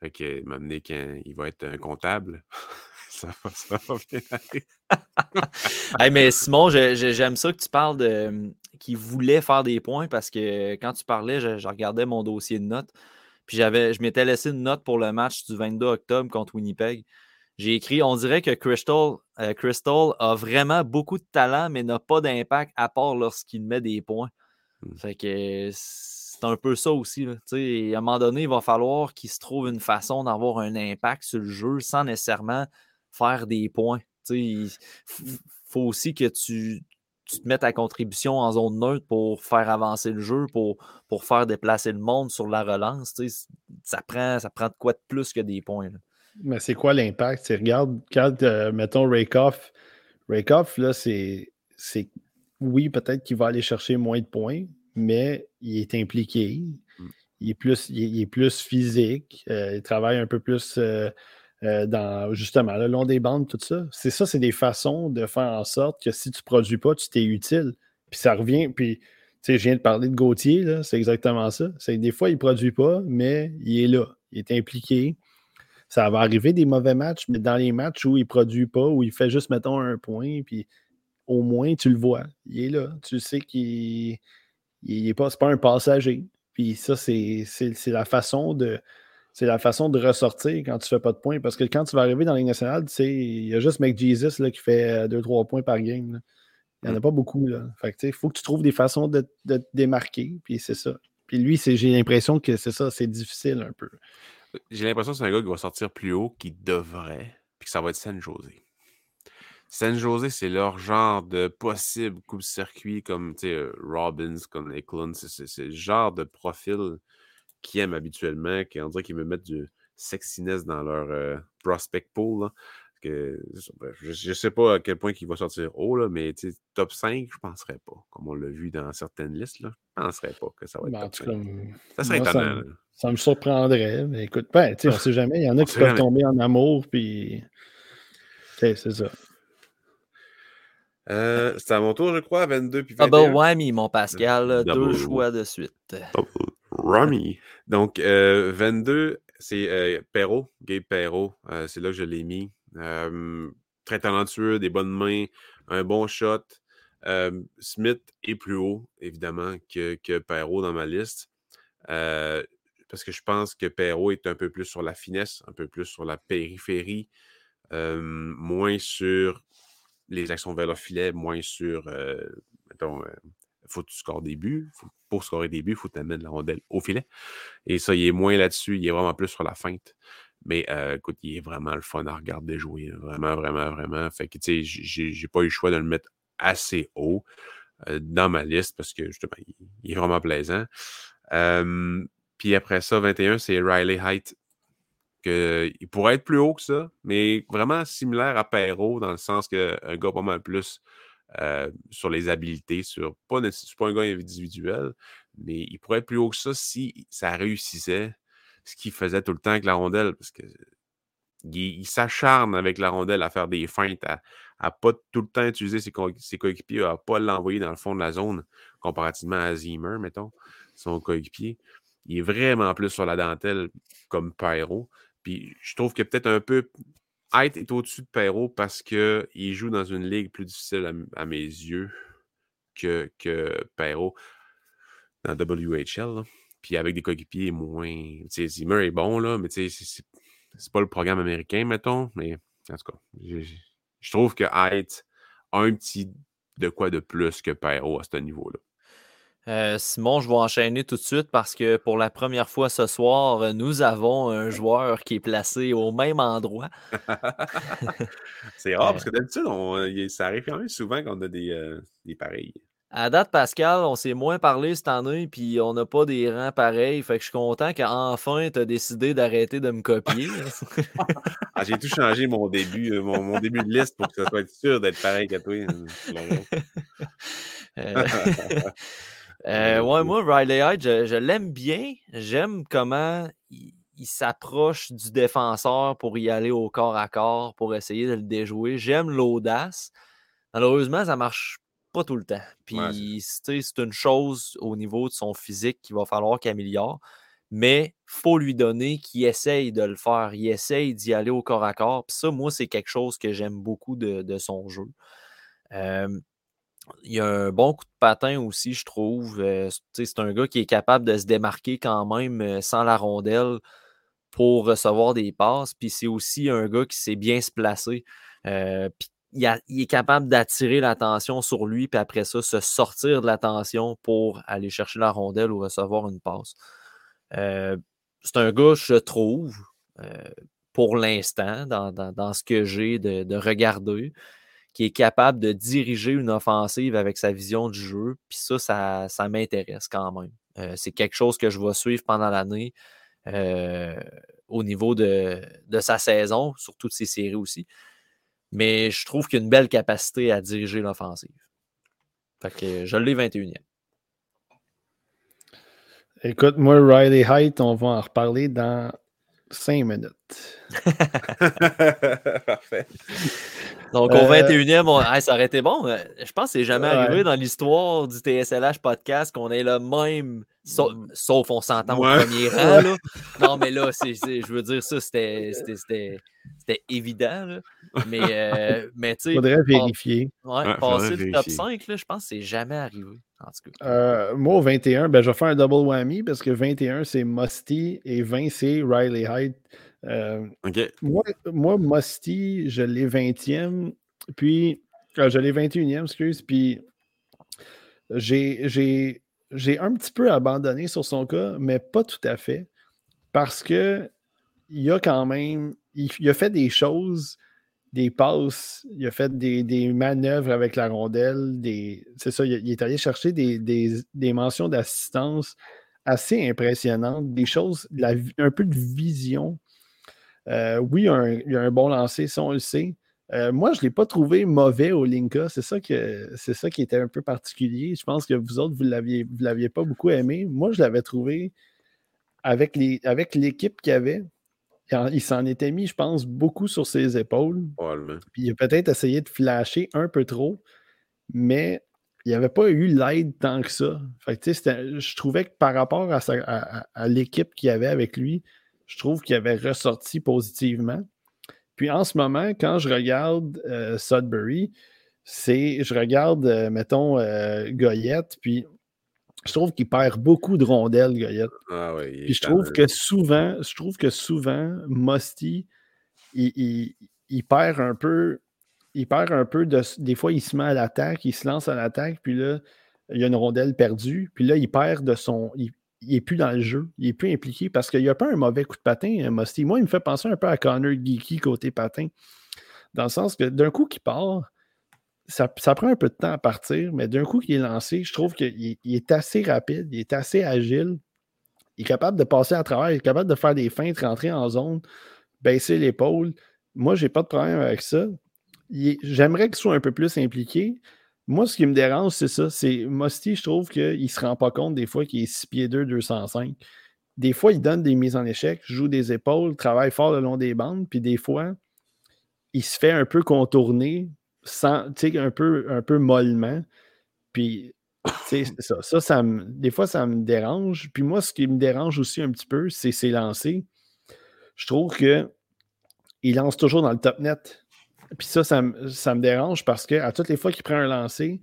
Fait que m'amener quand il va être un comptable, ça, va, ça va bien aller. mais Simon, j'aime ça que tu parles de qu'il voulait faire des points parce que quand tu parlais, je, regardais mon dossier de notes. Puis j'avais, je m'étais laissé une note pour le match du 22 octobre contre Winnipeg. J'ai écrit on dirait que Crystal, euh, Crystal a vraiment beaucoup de talent, mais n'a pas d'impact à part lorsqu'il met des points. Mmh. Fait que c'est un peu ça aussi. à un moment donné, il va falloir qu'il se trouve une façon d'avoir un impact sur le jeu sans nécessairement faire des points. Il faut aussi que tu, te mettes à contribution en zone neutre pour faire avancer le jeu, pour, pour faire déplacer le monde sur la relance. Ça prend, ça prend de quoi de plus que des points. Mais c'est quoi l'impact? Regarde, quand, euh, mettons, Rakoff, Rakoff, là, c'est oui, peut-être qu'il va aller chercher moins de points, mais il est impliqué. Mmh. Il est plus, il est, plus physique. Euh, il travaille un peu plus euh, euh, dans justement le long des bandes, tout ça. C'est ça, c'est des façons de faire en sorte que si tu ne produis pas, tu t'es utile. Puis ça revient. Puis, tu sais, je viens de parler de Gauthier, c'est exactement ça. C'est des fois, il ne produit pas, mais il est là. Il est impliqué. Ça va arriver des mauvais matchs, mais dans les matchs où il ne produit pas, où il fait juste, mettons, un point, puis au moins, tu le vois. Il est là. Tu sais qu'il il n'est pas, pas un passager. Puis ça, c'est la façon de. C'est la façon de ressortir quand tu ne fais pas de points. Parce que quand tu vas arriver dans la Ligue nationale, il y a juste McJesus là, qui fait 2-3 points par game. Il n'y en a mm. pas beaucoup. Là. Fait il faut que tu trouves des façons de, te démarquer. Puis c'est ça. Puis lui, j'ai l'impression que c'est ça, c'est difficile un peu. J'ai l'impression que c'est un gars qui va sortir plus haut qu'il devrait, puis que ça va être San José. San Jose, c'est leur genre de possible coupe-circuit comme Robbins, comme Eklund. C'est le genre de profil qu'ils aiment habituellement, qui on dirait qu'ils me mettent du sexiness dans leur euh, prospect pool. Que, je ne sais pas à quel point il va sortir haut, là, mais top 5, je ne penserais pas. Comme on l'a vu dans certaines listes, là, je ne penserais pas que ça va être ben, top 5. ça serait étonnant. Ça, me surprendrait. Mais écoute, ben, on ne sait jamais. Il y en a qui peuvent tomber en amour, puis c'est ça. Euh, c'est à mon tour, je crois, 22 puis 21. Double whammy, mon Pascal. deux choix de suite. Double whammy. Donc, 22, euh, c'est euh, Perrault, Gabe Perrault. c'est là que je l'ai mis. très talentueux, des bonnes mains, un bon shot. Smith est plus haut, évidemment, que, que Perrault dans ma liste. parce que je pense que Perrault est un peu plus sur la finesse, un peu plus sur la périphérie, moins sur les actions vers le filet, moins sur, euh, mettons, euh, faut que tu scores des buts. pour scorer des buts, il faut t'amener la rondelle au filet. Et ça, il est moins là-dessus. Il est vraiment plus sur la feinte. Mais euh, écoute, il est vraiment le fun à regarder jouer. Vraiment, vraiment, vraiment. Fait que, tu sais, j'ai pas eu le choix de le mettre assez haut dans ma liste parce que, justement, il, est vraiment plaisant. puis après ça, 21, c'est Riley Height il pourrait être plus haut que ça, mais vraiment similaire à Perrault, dans le sens qu'un gars pas mal plus euh, sur les habiletés, sur pas, pas un gars individuel, mais il pourrait être plus haut que ça si ça réussissait ce qu'il faisait tout le temps avec la rondelle, parce que il, s'acharne avec la rondelle à faire des feintes, à, à pas tout le temps utiliser ses, coéquipiers, à pas l'envoyer dans le fond de la zone, comparativement à Zimmer, mettons, son coéquipier. Il est vraiment plus sur la dentelle comme Pyro. Je trouve que peut-être un peu. Height est au-dessus de Perrault parce qu'il joue dans une ligue plus difficile à, mes yeux que, que Perrault dans WHL. Puis avec des coéquipiers moins. Tu sais, Zimmer est bon, là, mais tu sais, c'est pas le programme américain, mettons. Mais en tout cas, je trouve que Height a un petit de quoi de plus que Perrault à ce niveau-là. Euh, Simon, je vais enchaîner tout de suite parce que pour la première fois ce soir, nous avons un joueur qui est placé au même endroit. c'est rare parce que d'habitude, ça arrive quand même souvent qu'on a des, euh, des pareils. À date, Pascal, on s'est moins parlé cette année, puis on n'a pas des rangs pareils. Fait que je suis content qu'enfin, tu as décidé d'arrêter de me copier. Ah, j'ai tout changé mon début, euh, mon, début de liste pour que ça soit sûr d'être pareil que toi. Euh, ouais, moi, Riley Hyde, je, l'aime bien. J'aime comment il, s'approche du défenseur pour y aller au corps à corps, pour essayer de le déjouer. J'aime l'audace. Malheureusement, ça marche pas tout le temps. Puis, c'est une chose au niveau de son physique qu'il va falloir qu'il améliore. Mais faut lui donner qu'il essaye de le faire. Il essaye d'y aller au corps à corps. Puis ça, moi, c'est quelque chose que j'aime beaucoup de, son jeu. Euh, il y a un bon coup de patin aussi, je trouve. Euh, c'est un gars qui est capable de se démarquer quand même euh, sans la rondelle pour recevoir des passes. Puis c'est aussi un gars qui sait bien se placer. Euh, il, est capable d'attirer l'attention sur lui, puis après ça, se sortir de l'attention pour aller chercher la rondelle ou recevoir une passe. c'est un gars, je trouve, pour l'instant, dans, ce que j'ai de, de regarder, qui est capable de diriger une offensive avec sa vision du jeu. Puis ça, ça, m'intéresse quand même. Euh, c'est quelque chose que je vais suivre pendant l'année euh, au niveau de, sa saison, sur toutes ses séries aussi. Mais je trouve qu'il a une belle capacité à diriger l'offensive. Fait que je l'ai 21e. Écoute, moi, Riley Height, on va en reparler dans cinq minutes. Parfait. Donc, au 21e, euh, ça aurait été bon. Je pense que c'est jamais arrivé dans l'histoire du TSLH podcast qu'on ait le même. Sauf, on s'entend au premier rang. Là. Non, mais là, je veux dire, ça, c'était évident. Mais, euh, mais tu sais. Faudrait vérifier. Ouais, passer le top 5, là, je pense que c'est jamais arrivé. En tout cas. Euh, moi, au 21, ben, je vais faire un double whammy parce que 21, c'est Musty et 20, c'est Riley Hyde. Euh, moi, moi, Musty, je l'ai 20e, puis euh, je l'ai 21e, excuse, puis j'ai un petit peu abandonné sur son cas, mais pas tout à fait, parce que il a quand même, il, a fait des choses des passes, il a fait des, manœuvres avec la rondelle. c'est ça, il, est allé chercher des, mentions d'assistance assez impressionnantes, des choses, un peu de vision. Euh, oui, il y, a un, bon lancer, ça on le sait. Euh, moi, je ne l'ai pas trouvé mauvais au Linka. C'est ça, que, c'est ça qui était un peu particulier. Je pense que vous autres, vous ne l'aviez, l'aviez pas beaucoup aimé. Moi, je l'avais trouvé avec, les, avec l'équipe qu'il avait il s'en était mis, je pense, beaucoup sur ses épaules. Puis il a peut-être essayé de flasher un peu trop, mais il n'y avait pas eu l'aide tant que ça. je trouvais que par rapport à, l'équipe qu'il y avait avec lui, je trouve qu'il avait ressorti positivement. Puis en ce moment, quand je regarde euh, Sudbury, c'est je regarde, euh, mettons, euh, Goyette, puis je trouve qu'il perd beaucoup de rondelles, Goyette. Ah oui, Puis je trouve que souvent, je trouve que souvent, Musty, il, perd un peu. Il perd un peu de. Des fois, il se met à l'attaque, il se lance à l'attaque, puis là, il y a une rondelle perdue. Puis là, il perd de son. Il, n'est plus dans le jeu. Il est plus impliqué parce qu'il n'y a pas un mauvais coup de patin, hein, Musty. Moi, il me fait penser un peu à Connor Geeky côté patin. Dans le sens que d'un coup qu'il part, ça, prend un peu de temps à partir, mais d'un coup qu'il est lancé, je trouve qu'il est assez rapide, il est assez agile. Il est capable de passer à travers, il est capable de faire des feintes, rentrer en zone, baisser l'épaule. Moi, je n'ai pas de problème avec ça. J'aimerais qu'il soit un peu plus impliqué. Moi, ce qui me dérange, c'est ça. C'est Musty, je trouve qu'il ne se rend pas compte des fois qu'il est 6 pieds 2, 205. Des fois, il donne des mises en échec, joue des épaules, travaille fort le long des bandes, puis des fois, il se fait un peu contourner un peu, un peu mollement. Puis, ça. Ça, ça des fois, ça me dérange. Puis moi, ce qui me dérange aussi un petit peu, c'est ses lancers. Je trouve que il lance toujours dans le top net. Puis ça, ça, me dérange parce que à toutes les fois qu'il prend un lancer,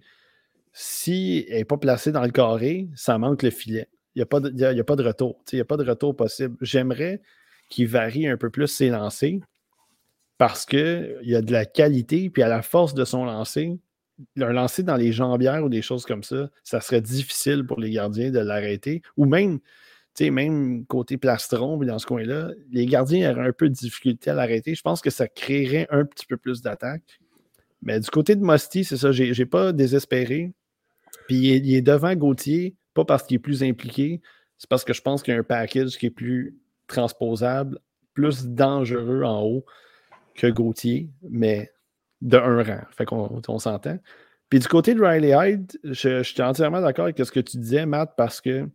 s'il n'est pas placé dans le carré, ça manque le filet. Il n'y a, de, a, pas de retour. Il n'y a pas de retour possible. J'aimerais qu'il varie un peu plus ses lancers parce qu'il y a de la qualité, puis à la force de son lancer, un lancer dans les jambières ou des choses comme ça, ça serait difficile pour les gardiens de l'arrêter. Ou même, même côté plastron, dans ce coin-là, les gardiens auraient un peu de difficulté à l'arrêter. Je pense que ça créerait un petit peu plus d'attaque. Mais du côté de Musty, c'est ça, j'ai, n'ai pas désespéré. Puis il est, devant Gauthier, pas parce qu'il est plus impliqué, c'est parce que je pense qu'il y a un package qui est plus transposable, plus dangereux en haut que Gauthier, mais de un rang. Fait qu'on on, s'entend. Puis du côté de Riley Hyde, je, suis entièrement d'accord avec ce que tu disais, Matt, parce que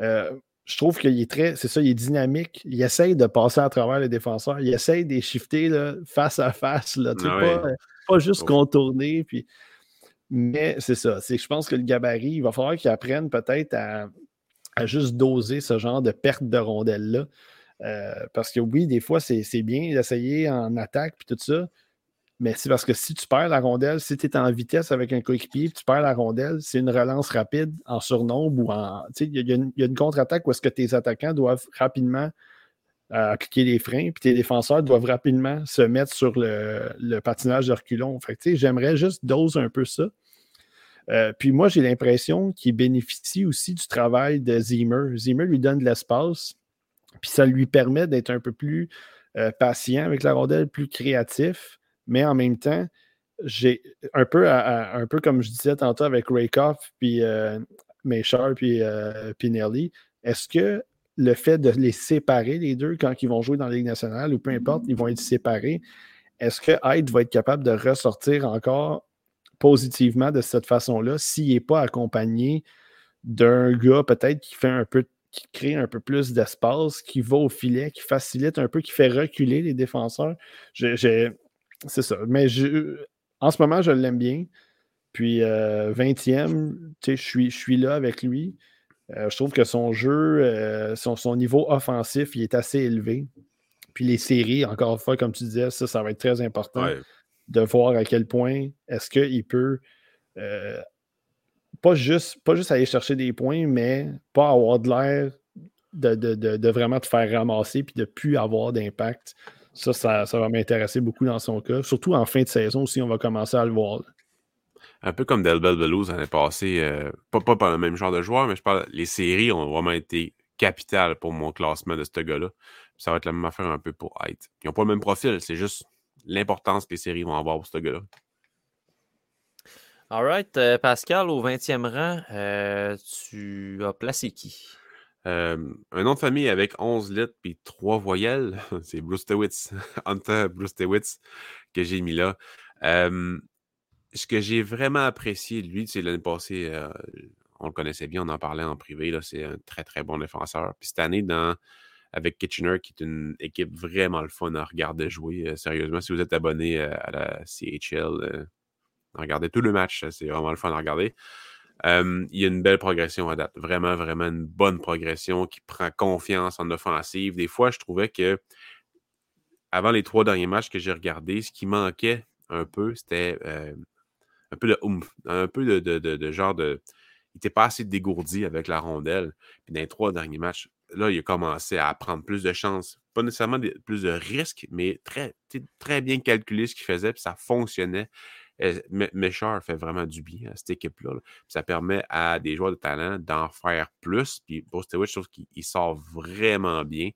euh, je trouve qu'il est très, c'est ça, il est dynamique. Il essaye de passer à travers les défenseurs. Il essaye de shifter là, face à face, là, ah pas, juste contourner. Puis... Mais c'est ça. C'est je pense que le gabarit, il va falloir qu'il apprenne peut-être à, à, juste doser ce genre de perte de rondelles-là. Euh, parce que oui, des fois, c'est bien d'essayer en attaque puis tout ça. Mais c'est parce que si tu perds la rondelle, si tu es en vitesse avec un coéquipier, tu perds la rondelle, c'est une relance rapide en surnombre ou en. Il y, a une, contre-attaque où est-ce que tes attaquants doivent rapidement euh, appliquer les freins, puis tes défenseurs doivent rapidement se mettre sur le, patinage de reculons. Fait j'aimerais juste dose un peu ça. Euh, puis moi, j'ai l'impression qu'il bénéficie aussi du travail de Zimmer. Zimmer lui donne de l'espace. Puis ça lui permet d'être un peu plus euh, patient avec la rondelle, plus créatif, mais en même temps, j'ai un peu, comme je disais tantôt avec Rakoff, puis euh, puis euh, Pinelli, est-ce que le fait de les séparer, les deux, quand ils vont jouer dans la Ligue nationale, ou peu importe, ils vont être séparés, est-ce que Hyde va être capable de ressortir encore positivement de cette façon-là s'il n'est pas accompagné d'un gars peut-être qui fait un peu de qui crée un peu plus d'espace, qui va au filet, qui facilite un peu, qui fait reculer les défenseurs. c'est ça. Mais en ce moment, je l'aime bien. Puis 20e, euh, je suis, je suis là avec lui. Euh, je trouve que son jeu, euh, son, niveau offensif, il est assez élevé. Puis les séries, encore une fois, comme tu disais, ça, ça va être très important de voir à quel point est-ce qu'il peut pas juste, pas juste aller chercher des points, mais pas avoir de l'air de, vraiment te faire ramasser puis de plus avoir d'impact. Ça, ça, va m'intéresser beaucoup dans son cas. Surtout en fin de saison aussi, on va commencer à le voir. Un peu comme Delbel Velouz l'année passée, euh, pas, pas par le même genre de joueur, mais je parle, les séries ont vraiment été capitales pour mon classement de ce gars-là. Ça va être la même affaire un peu pour Hyde. Ils n'ont pas le même profil, c'est juste l'importance que les séries vont avoir pour ce gars-là. All right. Euh, Pascal, au 20e rang, euh, tu as placé qui? un nom de famille avec 11 lettres puis 3 voyelles, c'est Bruce DeWitz, Hunter Bruce DeWitz, que j'ai mis là. ce que j'ai vraiment apprécié lui, c'est l'année passée, on le connaissait bien, on en parlait en privé, c'est un très très bon défenseur. Puis cette année, dans, avec Kitchener, qui est une équipe vraiment le fun à regarder jouer, sérieusement, si vous êtes abonné à la CHL, regardez tout le match, c'est vraiment le fun à regarder il y a une belle progression à date. Vraiment, vraiment une bonne progression qui prend confiance en offensive. Des fois, je trouvais que avant les trois derniers matchs que j'ai regardés, ce qui manquait un peu, c'était un peu de un peu de, genre de. Il n'était pas assez dégourdi avec la rondelle. Puis dans les trois derniers matchs, là, il a commencé à prendre plus de chances. Pas nécessairement plus de risques, mais très, très bien calculé ce qu'il faisait, puis ça fonctionnait. Méchard fait vraiment du bien à cette équipe-là. Ça permet à des joueurs de talent d'en faire plus. Puis Bostewich, je trouve qu'il sort vraiment bien.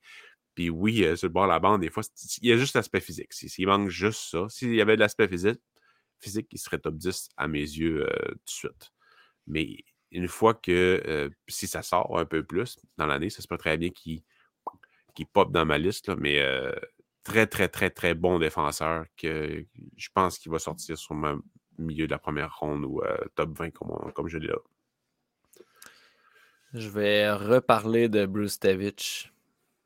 Puis oui, euh, sur le bord de la bande, des fois, il y a juste l'aspect physique. S'il manque juste ça, s'il y avait de l'aspect physique, physique, il serait top 10 à mes yeux euh, tout de suite. Mais une fois que euh, si ça sort un peu plus dans l'année, ça se peut très bien qu'il pop dans ma liste. mais très, très, très, très bon défenseur que je pense qu'il va sortir sur le milieu de la première ronde ou euh, top 20 comme, comme je l'ai là. Je vais reparler de Bruce Tevich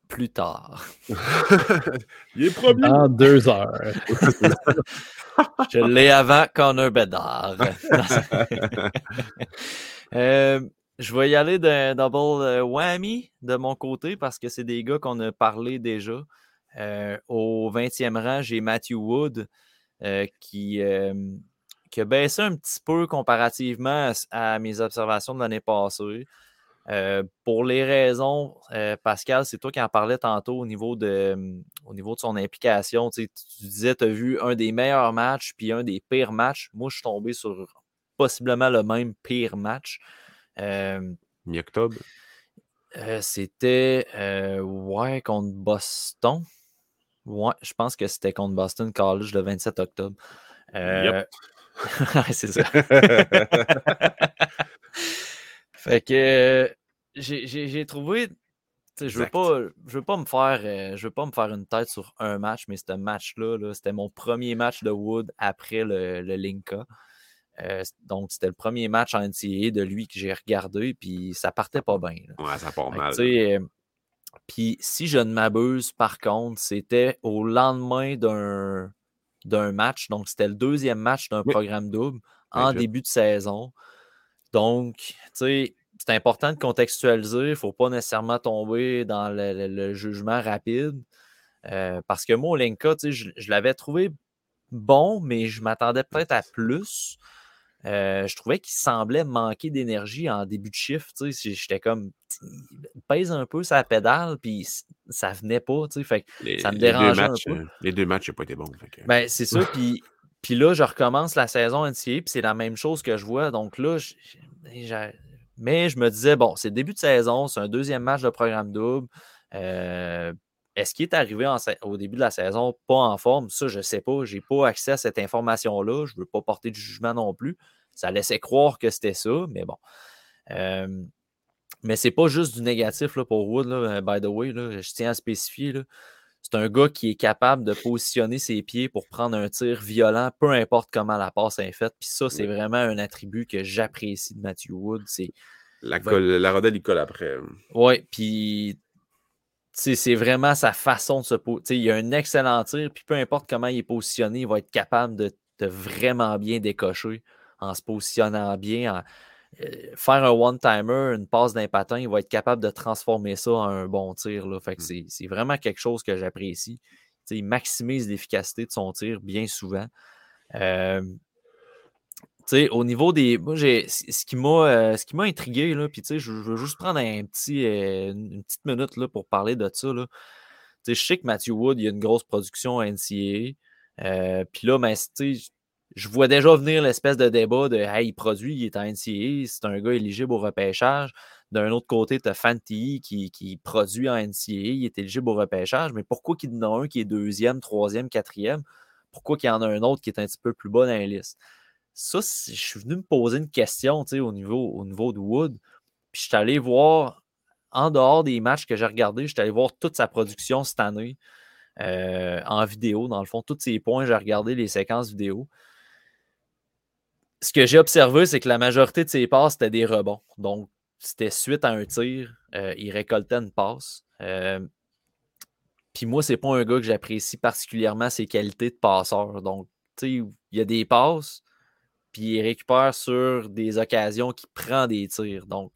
plus tard. Il est promis. En deux heures. je l'ai avant Connor Bedard. Euh, je vais y aller d'un double whammy de mon côté parce que c'est des gars qu'on a parlé déjà. Euh, au 20e rang, j'ai Matthew Wood euh, qui, euh, qui, a baissé un petit peu comparativement à, mes observations de l'année passée. pour les raisons, Pascal, c'est toi qui en parlais tantôt au niveau de, au niveau de son implication. Tu, disais, tu as vu un des meilleurs matchs puis un des pires matchs. Moi, je suis tombé sur possiblement le même pire match. Mi-octobre? C'était ouais, contre Boston. Ouais, je pense que c'était contre Boston College le 27 octobre. Euh... c'est ça. fait que j'ai trouvé. Je veux pas, je veux pas me faire, euh, je veux pas me faire une tête sur un match, mais ce match-là, -là, c'était mon premier match de Wood après le, le Linka. Euh, donc, c'était le premier match en NCAA de lui que j'ai regardé, puis ça partait pas bien. Ouais, ça part mal. Puis si je ne m'abuse, par contre, c'était au lendemain d'un, d'un match. Donc, c'était le deuxième match d'un programme double en début de saison. Donc, tu sais, c'est important de contextualiser. Il ne faut pas nécessairement tomber dans le, jugement rapide. Euh, parce que moi, Lenka, je, je l'avais trouvé bon, mais je m'attendais peut-être à plus. Euh, je trouvais qu'il semblait manquer d'énergie en début de chiffre. J'étais comme, pèse un peu sa pédale, puis ça venait pas. Fait ça me dérangeait un peu. Euh, les deux matchs n'ont pas été bons. Ben, c'est ça. Puis, puis là, je recommence la saison entière, puis c'est la même chose que je vois. Donc là, mais je me disais, bon, c'est début de saison, c'est un deuxième match de programme double. Euh, est-ce qu'il est arrivé au début de la saison pas en forme? Ça, je ne sais pas. Je n'ai pas accès à cette information-là. Je ne veux pas porter de jugement non plus. Ça laissait croire que c'était ça, mais bon. Euh, mais c'est pas juste du négatif là, pour Wood, là, by the way. je tiens à spécifier. C'est un gars qui est capable de positionner ses pieds pour prendre un tir violent, peu importe comment la passe est faite. Puis ça, c'est vraiment un attribut que j'apprécie de Matthew Wood. C'est la, la rodelle, il colle après. Oui, puis c'est vraiment sa façon de se positionner. Il a un excellent tir, puis peu importe comment il est positionné, il va être capable de, vraiment bien décocher en se positionnant bien. Euh, faire un one-timer, une passe d'un patin, il va être capable de transformer ça en un bon tir. Là. Fait que mmh. c'est vraiment quelque chose que j'apprécie. Il maximise l'efficacité de son tir bien souvent. Euh, au niveau des. Moi, j'ai. Ce qui m'a euh, ce qui m'a intrigué, là, puis je veux juste prendre un petit, euh, une petite minute là, pour parler de ça. Là. Je sais que Matthew Wood, il y a une grosse production à NCA. Euh, puis là, ben, je vois déjà venir l'espèce de débat de Hey, il produit, il est en NCA, c'est un gars éligible au repêchage. D'un autre côté, tu as Fanti qui, qui, produit en NCA, il est éligible au repêchage, mais pourquoi qu'il y en a un qui est deuxième, troisième, quatrième? pourquoi il y en a un autre qui est un petit peu plus bas dans la liste? Ça, je suis venu me poser une question au niveau, au niveau de Wood. Puis je suis allé voir, en dehors des matchs que j'ai regardés, je suis allé voir toute sa production cette année euh, en vidéo. Dans le fond, tous ses points, j'ai regardé les séquences vidéo. Ce que j'ai observé, c'est que la majorité de ses passes, c'était des rebonds. Donc, c'était suite à un tir, euh, il récoltait une passe. Euh, puis moi, c'est pas un gars que j'apprécie particulièrement ses qualités de passeur. Donc, tu sais, il y a des passes, puis il récupère sur des occasions qui prend des tirs. Donc,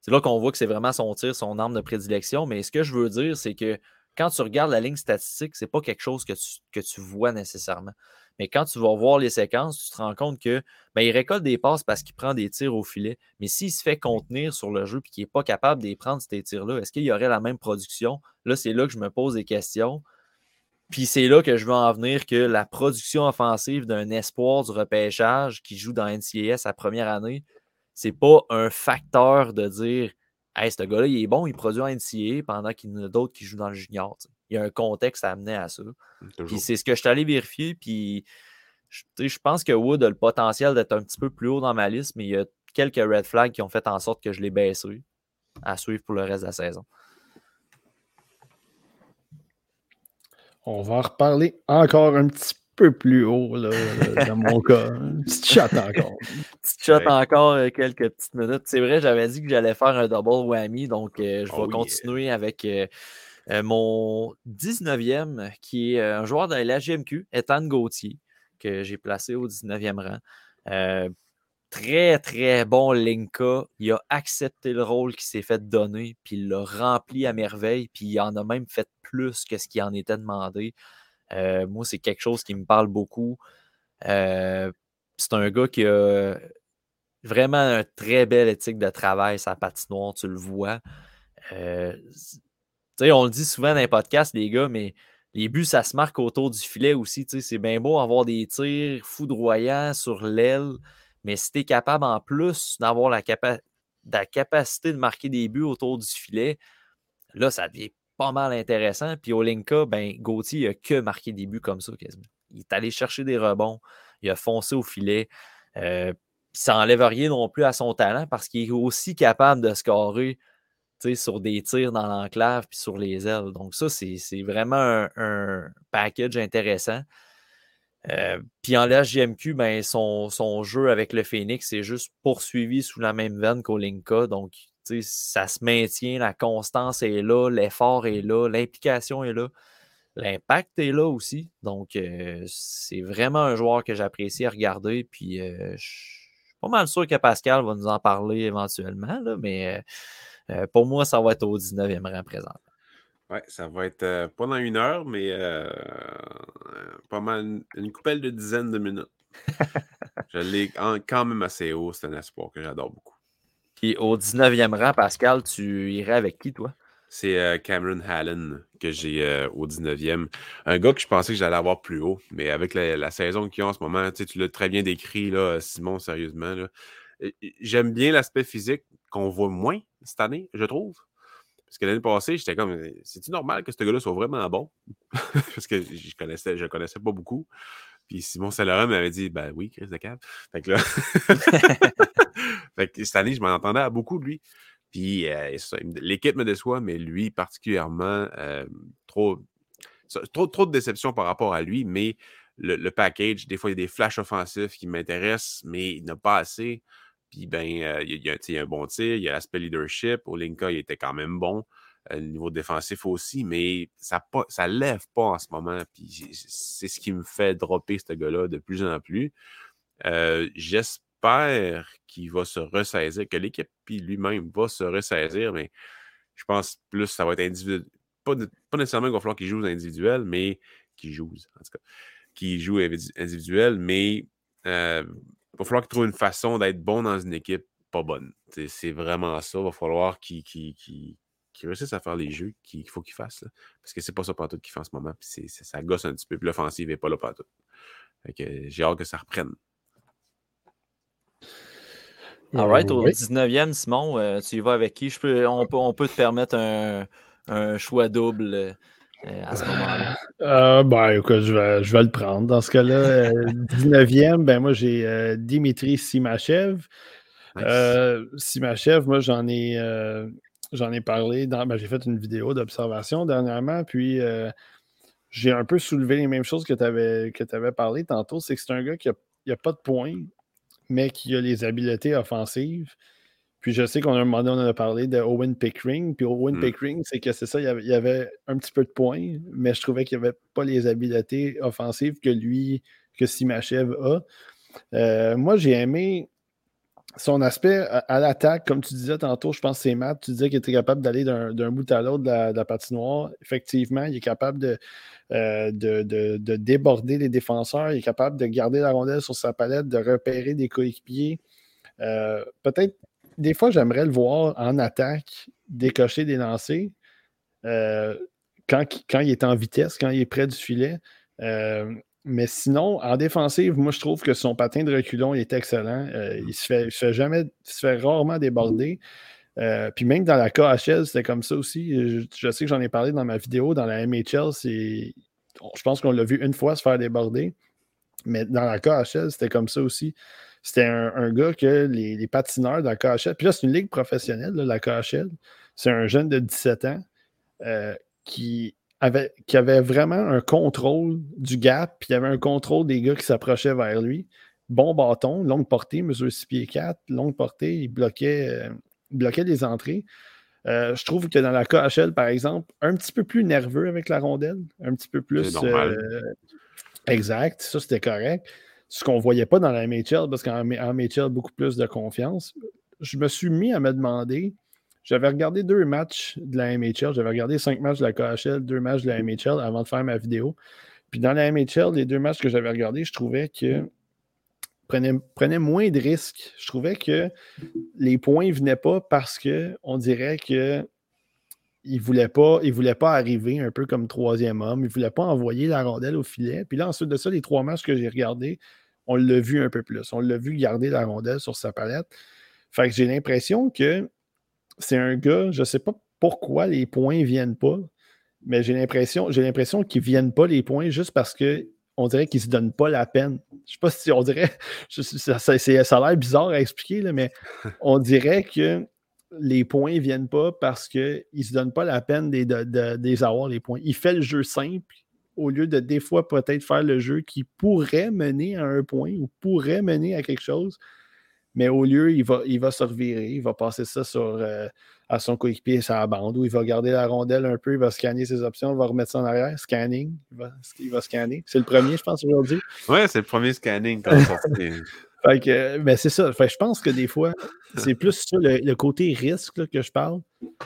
c'est là qu'on voit que c'est vraiment son tir, son arme de prédilection. Mais ce que je veux dire, c'est que quand tu regardes la ligne statistique, c'est pas quelque chose que tu, que tu vois nécessairement. Mais quand tu vas voir les séquences, tu te rends compte que ben, il récolte des passes parce qu'il prend des tirs au filet. Mais s'il se fait contenir sur le jeu et qu'il n'est pas capable de prendre ces tirs-là, est-ce qu'il y aurait la même production? Là, c'est là que je me pose des questions. Puis c'est là que je veux en venir que la production offensive d'un espoir du repêchage qui joue dans NCAS sa première année, c'est pas un facteur de dire Hey, ce gars-là, il est bon, il produit en NCAA pendant qu'il y en a d'autres qui jouent dans le junior. Il y a un contexte à amener à ça. Mmh, puis c'est ce que je suis allé vérifier. Puis je pense que Wood a le potentiel d'être un petit peu plus haut dans ma liste, mais il y a quelques red flags qui ont fait en sorte que je l'ai baissé à suivre pour le reste de la saison. On va en reparler encore un petit peu plus haut là, dans mon cas. Un petit chat encore. petit chat encore euh, quelques petites minutes. C'est vrai, j'avais dit que j'allais faire un double whammy, donc euh, je vais oh continuer avec euh, mon 19e, qui est un joueur de la GMQ, Ethan Gauthier, que j'ai placé au 19e rang. Très, très bon Linka. Il a accepté le rôle qui s'est fait donner, puis il l'a rempli à merveille, puis il en a même fait plus que ce qui en était demandé. Euh, moi, c'est quelque chose qui me parle beaucoup. Euh, c'est un gars qui a vraiment un très bel éthique de travail, sa patinoire, tu le vois. Euh, on le dit souvent dans les podcasts, les gars, mais les buts, ça se marque autour du filet aussi. C'est bien beau avoir des tirs foudroyants sur l'aile, mais si tu es capable en plus d'avoir la, capacité de marquer des buts autour du filet, là, ça devient pas mal intéressant. Puis Olinka, ben, Gauthier a que marqué des buts comme ça quasiment. Il est allé chercher des rebonds, il a foncé au filet. Euh, ça n'enlève rien non plus à son talent parce qu'il est aussi capable de scorer sur des tirs dans l'enclave puis sur les ailes. Donc, ça, c'est vraiment un, package intéressant. Euh, puis en LHJMQ, ben, son, jeu avec le Phoenix est juste poursuivi sous la même veine qu'Olinka. Donc, ça se maintient, la constance est là, l'effort est là, l'implication est là, l'impact est là aussi. Donc, euh, c'est vraiment un joueur que j'apprécie à regarder. Puis, euh, je suis pas mal sûr que Pascal va nous en parler éventuellement, mais pour moi, ça va être au 19e rang présent. Oui, ça va être pendant une heure, mais pas mal une coupelle de dizaines de minutes. je l'ai quand même assez haut, c'est un espoir que j'adore beaucoup au 19e rang, Pascal, tu irais avec qui, toi? C'est euh, Cameron Hallen que j'ai euh, au 19e. Un gars que je pensais que j'allais avoir plus haut, mais avec la, saison qu'il a en ce moment, tu l'as très bien décrit, là, Simon, sérieusement. J'aime bien l'aspect physique qu'on voit moins cette année, je trouve. Parce que l'année passée, j'étais comme, c'est-tu normal que ce gars-là soit vraiment bon? Parce que je connaissais, je connaissais pas beaucoup. Puis Simon Saint-Laurent m'avait dit, ben oui, Chris de Cave. Fait que là, fait que cette année, je m'en entendais à beaucoup de lui. Puis euh, l'équipe me déçoit, mais lui particulièrement, euh, trop, trop, trop de déception par rapport à lui. Mais le, package, des fois, il y a des flashs offensifs qui m'intéressent, mais il n'a pas assez. Puis ben, euh, il, y a, un bon tir, il y a l'aspect leadership. Olinka, il était quand même bon. Le niveau défensif aussi, mais ça ne lève pas en ce moment. Puis c'est ce qui me fait dropper ce gars-là de plus en plus. J'espère qu'il va se ressaisir, que l'équipe lui-même va se ressaisir, mais je pense plus que ça va être individuel. Pas, nécessairement qu'il va falloir qu'il joue individuel, mais qu'il joue, en tout cas, qu'il joue individuel, mais il va falloir qu'il trouve une façon d'être bon dans une équipe pas bonne. C'est vraiment ça. Il va falloir qu'il qui réussissent à faire les jeux qu'il faut qu'ils fassent. Parce que c'est pas ça tout qu'il fait en ce moment. Puis ça gosse un petit peu. Puis l'offensive n'est pas là partout. Fait j'ai hâte que ça reprenne. All right, au 19e, Simon, euh, tu y vas avec qui? Je peux, on, peut, on peut te permettre un, choix double. À ce moment-là? Euh, ben, écoute, je vais, je vais le prendre. Dans ce cas-là, 19e, ben, moi, j'ai Dimitri Simachev. Simachev, moi, j'en ai, j'en ai parlé. Dans, ben, j'ai fait une vidéo d'observation dernièrement, puis j'ai un peu soulevé les mêmes choses que tu avais, avais parlé tantôt. C'est que c'est un gars qui n'a pas de points, mais qui a les habiletés offensives. Puis je sais qu'on a un moment donné, on a parlé de Owen Pickering. Puis Owen mm. Pickering, c'est que c'est ça, il y, avait, un petit peu de points, mais je trouvais qu'il n'y avait pas les habiletés offensives que lui, que Simachev a. Euh, moi, j'ai aimé son aspect à, l'attaque, comme tu disais tantôt, je pense que c'est Matt, tu disais qu'il était capable d'aller d'un bout à l'autre de, la, patinoire. Effectivement, il est capable euh, de, de, déborder les défenseurs, il est capable de garder la rondelle sur sa palette, de repérer des coéquipiers. Euh, peut-être des fois, j'aimerais le voir en attaque décocher des lancers euh, quand, quand, il est en vitesse, quand il est près du filet. Euh, mais sinon, en défensive, moi, je trouve que son patin de reculon est excellent. Euh, il se fait, jamais, se fait rarement déborder. puis même dans la KHL, c'était comme ça aussi. Je, sais que j'en ai parlé dans ma vidéo. Dans la MHL, je pense qu'on l'a vu une fois se faire déborder. Mais dans la KHL, c'était comme ça aussi. C'était un, gars que les, patineurs de la KHL, puis là, c'est une ligue professionnelle, la KHL. C'est un jeune de 17 ans euh, qui, avait, qui avait vraiment un contrôle du gap, puis il avait un contrôle des gars qui s'approchaient vers lui. Bon bâton, longue portée, mesure 6 pieds 4, longue portée, il bloquait, euh, bloquait les entrées. Euh, je trouve que dans la KHL, par exemple, un petit peu plus nerveux avec la rondelle, un petit peu plus. exact, ça c'était correct ce qu'on ne voyait pas dans la MHL, parce qu'en MHL, beaucoup plus de confiance. Je me suis mis à me demander, j'avais regardé deux matchs de la MHL, j'avais regardé cinq matchs de la KHL, deux matchs de la MHL avant de faire ma vidéo. Puis dans la MHL, les deux matchs que j'avais regardés, je trouvais que prenait, moins de risques. Je trouvais que les points ne venaient pas parce qu'on dirait que il ne voulait, pas, voulait pas arriver un peu comme troisième homme. Il ne voulait pas envoyer la rondelle au filet. Puis là, ensuite de ça, les trois matchs que j'ai regardés, on l'a vu un peu plus. On l'a vu garder la rondelle sur sa palette. Fait que j'ai l'impression que c'est un gars, je ne sais pas pourquoi les points ne viennent pas, mais j'ai l'impression, j'ai l'impression qu'ils ne viennent pas les points juste parce que on dirait qu'ils ne se donnent pas la peine. Je ne sais pas si on dirait, ça, ça, ça, a l'air bizarre à expliquer, là, mais on dirait que les points ne viennent pas parce qu'ils ne se donnent pas la peine de, de, les avoir, les points. Il fait le jeu simple, au lieu de des fois peut-être faire le jeu qui pourrait mener à un point ou pourrait mener à quelque chose. Mais au lieu, il va, il va se revirer, il va passer ça sur, euh, à son coéquipier, sa bande, où il va garder la rondelle un peu, il va scanner ses options, il va remettre ça en arrière, scanning, il va, scanner. C'est le premier, je pense, aujourd'hui. Oui, c'est le premier scanning. fait que, mais c'est ça. Fait, je pense que des fois, c'est plus ça, le, côté risque que je parle.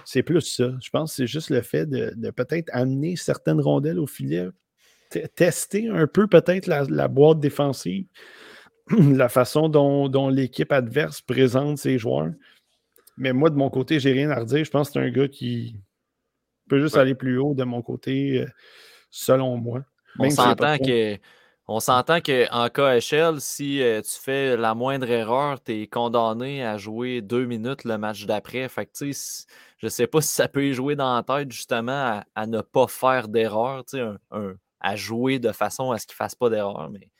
C'est plus ça. Je pense que c'est juste le fait de, peut-être amener certaines rondelles au filet, tester un peu peut-être la, boîte défensive, la façon dont, l'équipe adverse présente ses joueurs. Mais moi, de mon côté, j'ai rien à redire. Je pense que c'est un gars qui peut juste aller plus haut de mon côté, euh, selon moi. On s'entend que on s'entend qu'en KHL, si euh, tu fais la moindre erreur, tu es condamné à jouer deux minutes le match d'après. Fait que, je ne sais pas si ça peut y jouer dans la tête, justement, à, ne pas faire d'erreur, à jouer de façon à ce qu'il ne fasse pas d'erreur, mais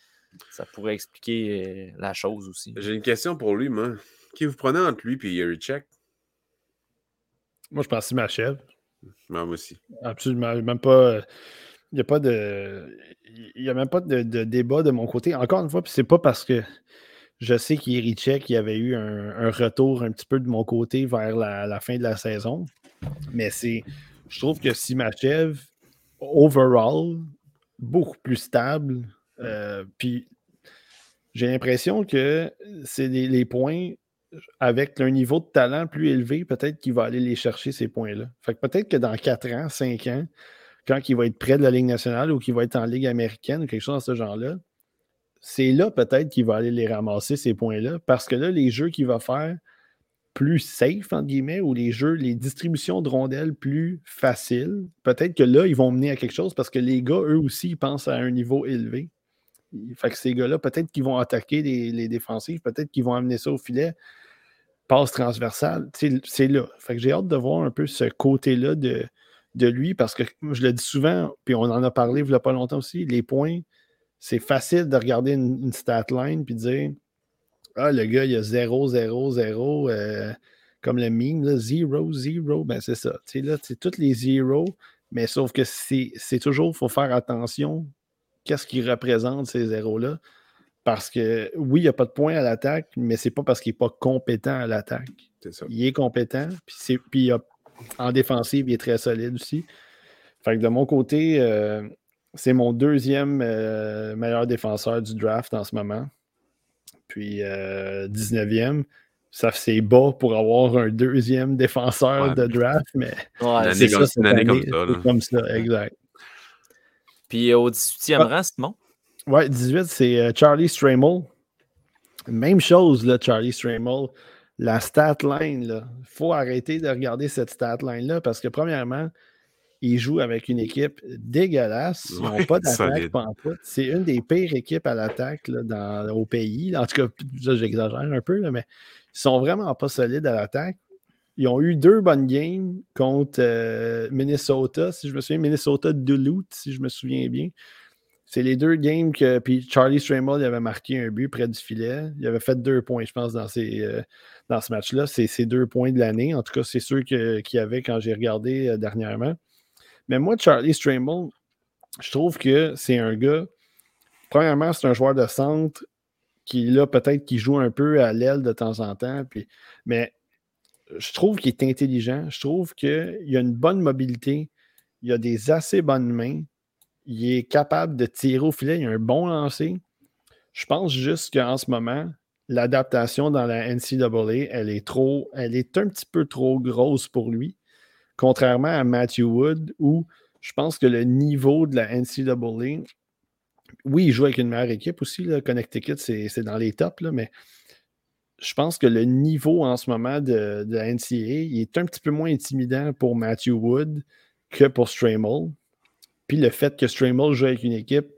ça pourrait expliquer euh, la chose aussi. J'ai une question pour lui, moi. Qui vous prenez entre lui et Yerichek? Moi, je pense que ma chef. Moi aussi. Absolument. Même pas. Il n'y a pas de. A même pas de, débat de mon côté. Encore une fois, c'est pas parce que je sais qu'Irichek, il y avait eu un, retour un petit peu de mon côté vers la, fin de la saison. Mais c'est. Je trouve que Simachev, overall, beaucoup plus stable. Euh, puis j'ai l'impression que c'est les, points avec un niveau de talent plus élevé, peut-être qu'il va aller les chercher, ces points-là. Fait que peut-être que dans 4 ans, 5 ans, quand il va être près de la Ligue nationale ou qu'il va être en Ligue américaine ou quelque chose dans ce genre-là, c'est là peut-être qu'il va aller les ramasser, ces points-là, parce que là, les jeux qu'il va faire plus safe, entre guillemets, ou les jeux, les distributions de rondelles plus faciles, peut-être que là, ils vont mener à quelque chose parce que les gars, eux aussi, ils pensent à un niveau élevé. Fait que ces gars-là, peut-être qu'ils vont attaquer les, les défensifs, peut-être qu'ils vont amener ça au filet. Passe transversale, c'est là. Fait que j'ai hâte de voir un peu ce côté-là de, de lui parce que je le dis souvent, puis on en a parlé il n'y a pas longtemps aussi, les points, c'est facile de regarder une, stat line puis dire Ah, le gars, il a 0, 0, 0, comme le meme, 0, 0, ben c'est ça. Tu sais, là, c'est tous les zéros, mais sauf que c'est toujours, il faut faire attention qu'est-ce qui représente ces zéros-là. Parce que oui, il n'y a pas de points à l'attaque, mais c'est pas parce qu'il n'est pas compétent à l'attaque. Il est compétent, puis, puis en défensive, il est très solide aussi. Fait que de mon côté, euh, c'est mon deuxième euh, meilleur défenseur du draft en ce moment. Puis 19e. Euh, ça c'est bas pour avoir un deuxième défenseur de draft, mais c'est ça, une année, comme ça. Comme ça, exact. Puis au 18e rang, Simon? Ouais, 18, c'est Charlie Stramel. Même chose, là, Charlie Stramel la stat line, il faut arrêter de regarder cette stat line-là parce que, premièrement, ils jouent avec une équipe dégueulasse. Ils n'ont pas d'attaque C'est une des pires équipes à l'attaque au pays. En tout cas, j'exagère un peu, mais ils sont vraiment pas solides à l'attaque. Ils ont eu deux bonnes games contre euh, Minnesota, si je me souviens, Minnesota Duluth, si je me souviens bien. C'est les deux games que. Puis Charlie Stramel avait marqué un but près du filet. Il avait fait deux points, je pense, dans, euh, dans ce match-là. C'est ces deux points de l'année. En tout cas, c'est ceux qu'il y avait quand j'ai regardé euh, dernièrement. Mais moi, Charlie Stramel, je trouve que c'est un gars. Premièrement, c'est un joueur de centre qui, là, peut-être qui joue un peu à l'aile de temps en temps. Puis, mais je trouve qu'il est intelligent. Je trouve qu'il a une bonne mobilité. Il a des assez bonnes mains il est capable de tirer au filet, il a un bon lancer. Je pense juste qu'en ce moment, l'adaptation dans la NCAA, elle est trop, elle est un petit peu trop grosse pour lui. Contrairement à Matthew Wood, où je pense que le niveau de la NCAA, oui, il joue avec une meilleure équipe aussi. Là. Connecticut, c'est dans les tops, là, mais je pense que le niveau en ce moment de, la NCAA il est un petit peu moins intimidant pour Matthew Wood que pour Stramel. Puis le fait que Stramel joue avec une équipe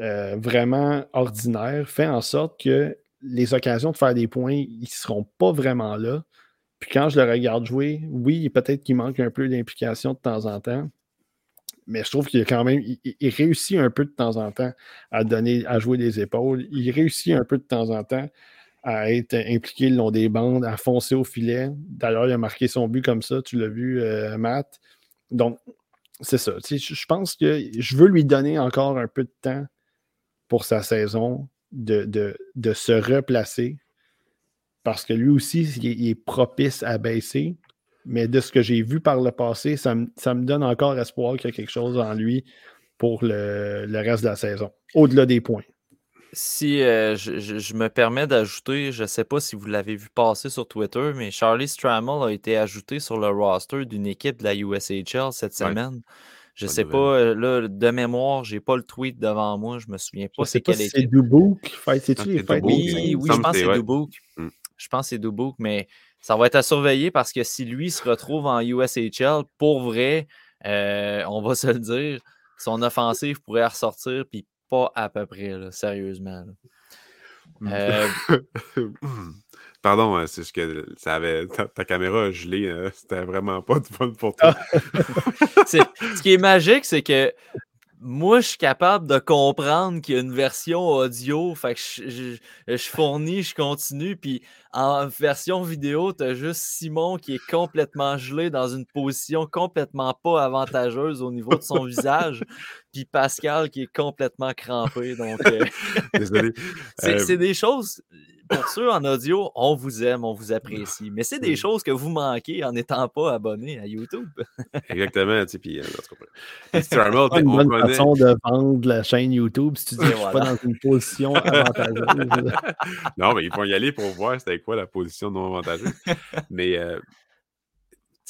euh, vraiment ordinaire fait en sorte que les occasions de faire des points, ils ne seront pas vraiment là. Puis quand je le regarde jouer, oui, peut-être qu'il manque un peu d'implication de temps en temps, mais je trouve qu'il quand même, il, réussit un peu de temps en temps à donner, à jouer des épaules. Il réussit un peu de temps en temps à être impliqué le long des bandes, à foncer au filet. D'ailleurs, il a marqué son but comme ça, tu l'as vu, euh, Matt. Donc, c'est ça. Je pense que je veux lui donner encore un peu de temps pour sa saison de, de, se replacer parce que lui aussi, il est, propice à baisser. Mais de ce que j'ai vu par le passé, ça me, donne encore espoir qu'il y a quelque chose en lui pour le, le reste de la saison, au-delà des points. Si euh, je, me permets d'ajouter, je ne sais pas si vous l'avez vu passer sur Twitter, mais Charlie Stramel a été ajouté sur le roster d'une équipe de la USHL cette semaine. Je ne sais pas, euh, là, de mémoire, je n'ai pas le tweet devant moi, je me souviens pas c'est quelle équipe. C'est Dubouk, c'est-tu les Oui, oui je pense que c'est Dubouk. Mm. Je pense que c'est Dubouk, mais ça va être à surveiller parce que si lui se retrouve en USHL, pour vrai, euh, on va se le dire, son offensive pourrait ressortir puis pas à peu près, sérieusement. Mmh. Euh, Pardon, hein, c'est ce que ça avait, ta, caméra a gelé. Hein, c'était vraiment pas du fun pour toi. ce qui est magique, c'est que moi, je suis capable de comprendre qu'il y a une version audio. Fait que je, je, fournis, je continue. Puis en version vidéo, tu as juste Simon qui est complètement gelé dans une position complètement pas avantageuse au niveau de son visage. Puis Pascal qui est complètement crampé. Donc, euh, Désolé. c'est euh, des choses pour ceux en audio, on vous aime, on vous apprécie. Mais c'est des choses que vous manquez en n'étant pas abonné à YouTube. Exactement. Tu sais, puis, euh, c'est une bonne façon de vendre la chaîne YouTube si tu dis que je suis pas dans une position avantageuse. non, mais ils vont y aller pour voir c'était quoi la position non avantageuse. Mais euh,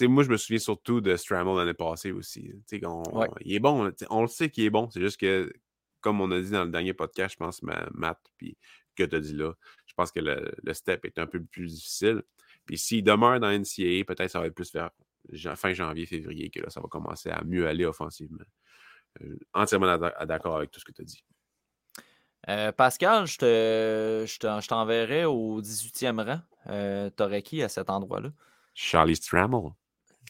moi, je me souviens surtout de Stramel l'année passée aussi. Il est bon. On le sait qu'il est bon. C'est juste que, comme on a dit dans le dernier podcast, je pense, Matt, puis que tu as dit là, je pense que le, step est un peu plus difficile. Puis s'il demeure dans NCAA, peut-être ça va être plus vers fin janvier, février que là, ça va commencer à mieux aller offensivement. Euh, entièrement d'accord avec tout ce que tu as dit. Euh, Pascal, je, te, je t'enverrai au 18e rang. Euh, T'aurais qui à cet endroit-là? Charlie Stramel.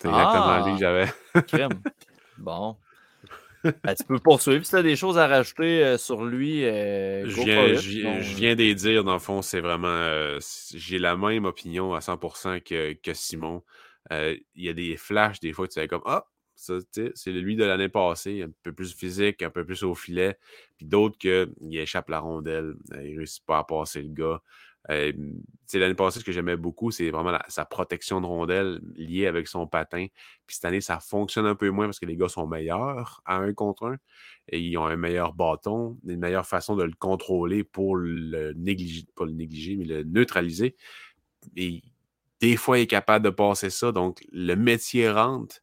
C'est exactement lui que j'avais. Crème. Bon. Ben, tu peux poursuivre si tu as des choses à rajouter euh, sur lui. Euh, je, viens, je, viens d'y dire, dans le fond, c'est vraiment. Euh, j'ai la même opinion à 100% que, que Simon. Il y a des flashs, des fois, tu sais, comme Ah, c'est lui de l'année passée, un peu plus physique, un peu plus au filet. Puis d'autres qu'il échappe la rondelle, il ne réussit pas à passer le gars. L'année passée, ce que j'aimais beaucoup, c'est vraiment sa protection de rondelle liée avec son patin. Puis cette année, ça fonctionne un peu moins parce que les gars sont meilleurs à un contre un et ils ont un meilleur bâton, une meilleure façon de le contrôler pour le négliger, pas le négliger, mais le neutraliser. Et des fois, il est capable de passer ça. Donc, le métier rentre.